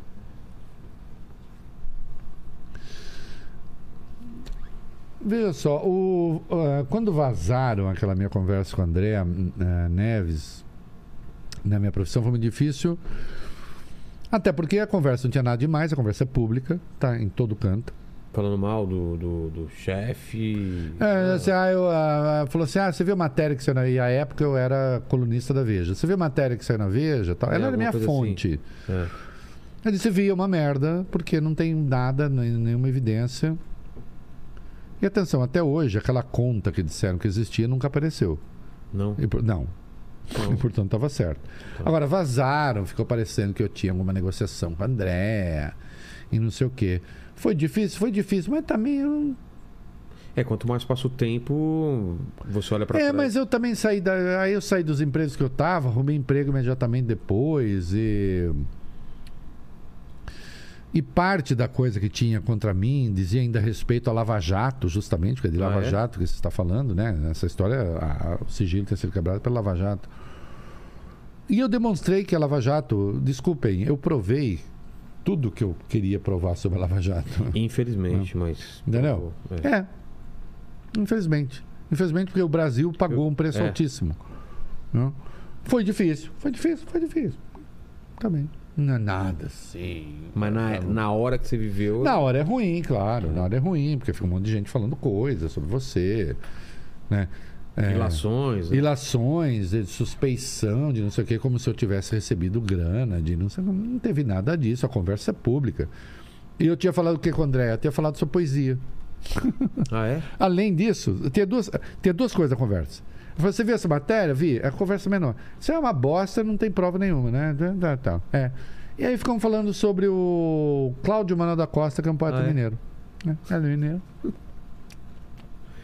Veja só, o, ah, quando vazaram aquela minha conversa com a André ah, Neves, na minha profissão, foi muito difícil. Até porque a conversa não tinha nada demais, a conversa é pública, tá em todo canto. Falando mal do, do, do chefe. É, assim, ah, eu, ah, falou assim: ah, você viu a matéria que saiu na. E à época eu era colunista da Veja. Você viu a matéria que saiu na Veja? Tal? É, Ela era minha fonte. É. Eu disse: vi, é uma merda, porque não tem nada, nenhuma evidência. E atenção, até hoje, aquela conta que disseram que existia nunca apareceu. Não. E não. Não. E portanto estava certo. Agora, vazaram, ficou parecendo que eu tinha alguma negociação com a André e não sei o quê. Foi difícil, foi difícil, mas também eu É, quanto mais passa o tempo, você olha pra É, trás. mas eu também saí da. Aí eu saí dos empregos que eu tava, arrumei emprego imediatamente depois e. E parte da coisa que tinha contra mim dizia ainda respeito a Lava Jato, justamente, porque é de Ah, Lava é? Jato que você está falando, né? Essa história, a- a- o sigilo ter sido quebrado pela Lava Jato. E eu demonstrei que a Lava Jato, desculpem, eu provei tudo que eu queria provar sobre a Lava Jato. Infelizmente, mas. Entendeu? É. É. Infelizmente. Infelizmente, porque o Brasil pagou um preço É. altíssimo. Não? Foi difícil. Foi difícil, foi difícil. Tá bem. Não é nada assim. Mas na, na hora que você viveu. Na hora é ruim, claro. Na hora é ruim, porque fica um monte de gente falando coisas sobre você. Né? É, Ilações. né? ilações, de suspeição de não sei o que, como se eu tivesse recebido grana, de não sei, não teve nada disso, a conversa é pública. E eu tinha falado o que com o André? Eu tinha falado sobre poesia. Ah, é? Além disso, tem duas, tem duas coisas da conversa. Eu falei, você viu essa matéria? Vi, é a conversa menor. Isso é uma bosta, não tem prova nenhuma, né? Tá, tá, é. E aí ficamos falando sobre o Cláudio Manuel da Costa, que é um poeta Ah, é? mineiro. É, é mineiro.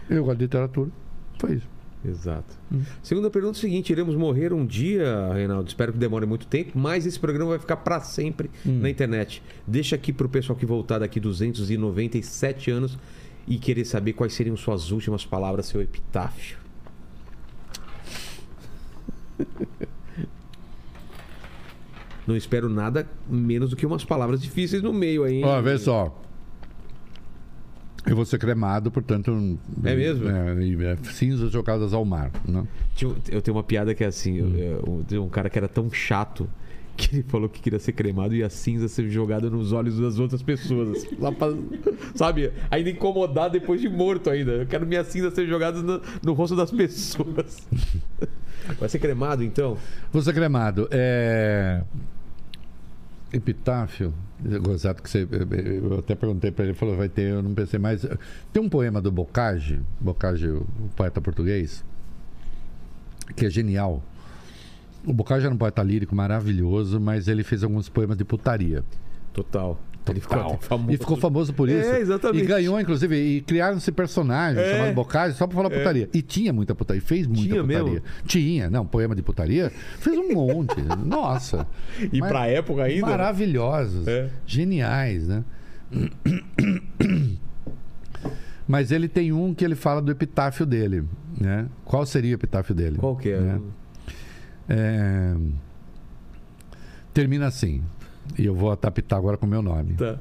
Eu gosto de literatura. Foi isso. Exato. Hum. Segunda pergunta é o seguinte: iremos morrer um dia, Reinaldo. Espero que demore muito tempo, mas esse programa vai ficar para sempre Hum. na internet. Deixa aqui pro pessoal que voltar daqui 297 anos e querer saber quais seriam suas últimas palavras, seu epitáfio. Não espero nada menos do que umas palavras difíceis no meio aí. Ó, vê só. Eu vou ser cremado, portanto. É mesmo? É, é, cinzas jogadas ao mar. Né? Eu tenho uma piada que é assim: Hum. tem um cara que era tão chato que ele falou que queria ser cremado e a cinza ser jogada nos olhos das outras pessoas. assim, lá pra- sabe? Ainda incomodar depois de morto ainda. Eu quero minha cinza ser jogada no, no rosto das pessoas. Vai ser cremado então? Vou ser cremado. É... Epitáfio. Gozado que você. Eu até perguntei para ele, ele falou, vai ter, eu não pensei mais. Tem um poema do Bocage, Bocage, o poeta português, que é genial. O Bocage era um poeta lírico maravilhoso, mas ele fez alguns poemas de putaria. Total. Ele ficou famoso. E ficou famoso por isso. É, exatamente. E ganhou, inclusive, e criaram-se personagens É. chamados Bocage só pra falar putaria. E tinha muita putaria, fez muita Tinha putaria. mesmo? Tinha, não, poema de putaria, fez um monte. Nossa. E Mas- pra época ainda. Maravilhosos, É. geniais, né? Mas ele tem um que ele fala do epitáfio dele, né? Qual seria o epitáfio dele? Qual que é? Né? É, Termina assim. E eu vou adaptar agora com o meu nome. Tá.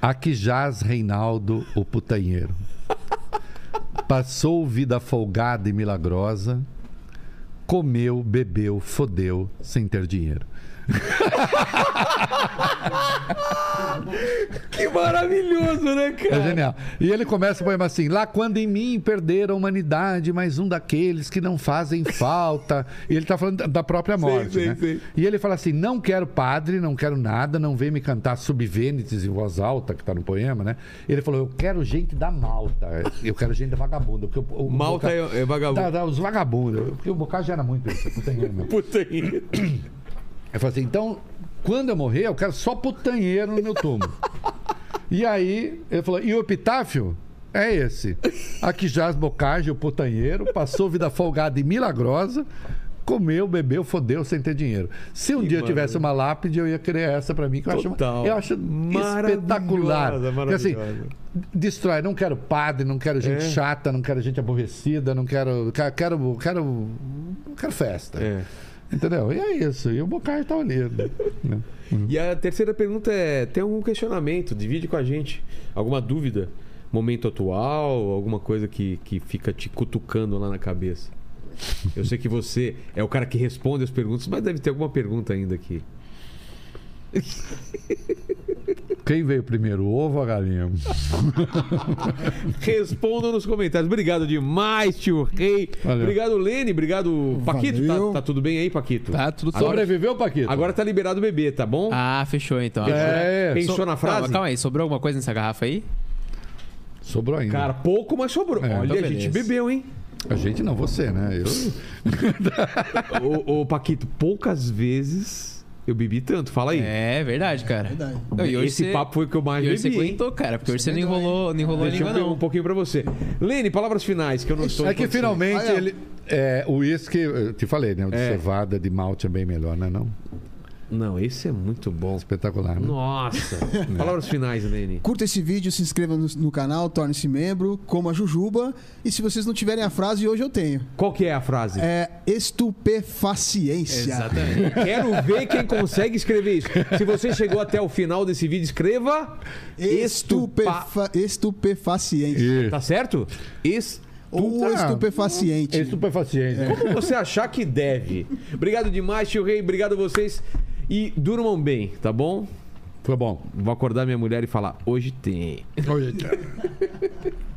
Aqui jaz Reinaldo, o putanheiro. Passou vida folgada e milagrosa. Comeu, bebeu, fodeu, sem ter dinheiro. Que maravilhoso, né, cara? É genial. E ele começa o poema assim: Lá quando em mim perder a humanidade, mais um daqueles que não fazem falta. E ele tá falando da- própria morte. sei, né? sei. E ele fala assim: Não quero padre, não quero nada, não vem me cantar subvênites em voz alta, que tá no poema, né? Ele falou: Eu quero gente da malta, eu quero gente da vagabunda. Porque o, o Malta Boca- é, é vagabundo. Tá, tá, os vagabundos. Porque o Bocage era muito isso, putanheiro mesmo. Puta aí. Eu falei assim, então, quando eu morrer, eu quero só putanheiro no meu túmulo. e aí, ele falou, e o epitáfio? É esse. Aqui jaz Bocage, o putanheiro, passou vida folgada e milagrosa, comeu, bebeu, fodeu sem ter dinheiro. Se um Que dia eu tivesse uma lápide, eu ia querer essa pra mim, que eu acho, eu acho Maravilhosa, espetacular. Porque, assim, maravilhosa. destrói, não quero padre, não quero gente É. chata, não quero gente aborrecida, não quero. Quero. Quero, quero, quero festa. É. Entendeu? E é isso. E o Bocage tá ali. né? E a terceira pergunta é: tem algum questionamento? Divide com a gente. Alguma dúvida? Momento atual? Alguma coisa que, que fica te cutucando lá na cabeça? Eu sei que você é o cara que responde as perguntas, mas deve ter alguma pergunta ainda aqui. Quem veio primeiro, o ovo ou a galinha? Respondam nos comentários. Obrigado demais, tio Rei. Valeu. Obrigado, Lene. Obrigado, Paquito. Tá, tá tudo bem aí, Paquito? Tá tudo Sobreviveu, Paquito? Agora tá liberado o bebê, tá bom? Ah, fechou então. É, Pensou So- na frase? Não, calma aí, sobrou alguma coisa nessa garrafa aí? sobrou ainda. Cara, pouco, mas sobrou. É, Olha, então a gente bebeu, hein? A gente não, você, né? Eu... ô, ô, Paquito, poucas vezes eu bebi tanto. Fala aí. É verdade, cara. Verdade. Não, e hoje Esse você- papo foi o que eu mais E hoje bebi. você aguentou, cara, porque hoje Você você não enrolou, não enrolou a Deixa eu língua, ver um não. pouquinho pra você. Lene, palavras finais, que eu não estou... É que finalmente Olha. ele. É, o uísque, eu te falei, né? O de É. cevada, de malte é bem melhor, né? Não? Não, esse é muito bom. Espetacular, né? Nossa. palavras finais, Lene. Curta esse vídeo, se inscreva no, no canal, torne-se membro, coma jujuba. E se vocês não tiverem a frase, hoje eu tenho. Qual que é a frase? É estupefaciência. Exatamente. Quero ver quem consegue escrever isso. Se você chegou até o final desse vídeo, escreva... Estupefa... Estupefaciência. Isso. Tá certo? Estu... Ou Ah, estupefaciente. Estupefaciente. Como você achar que deve. Obrigado demais, tio Rei. Obrigado a vocês. E durmam bem, tá bom? Foi bom. Vou acordar minha mulher e falar: hoje tem. Oi, tchau.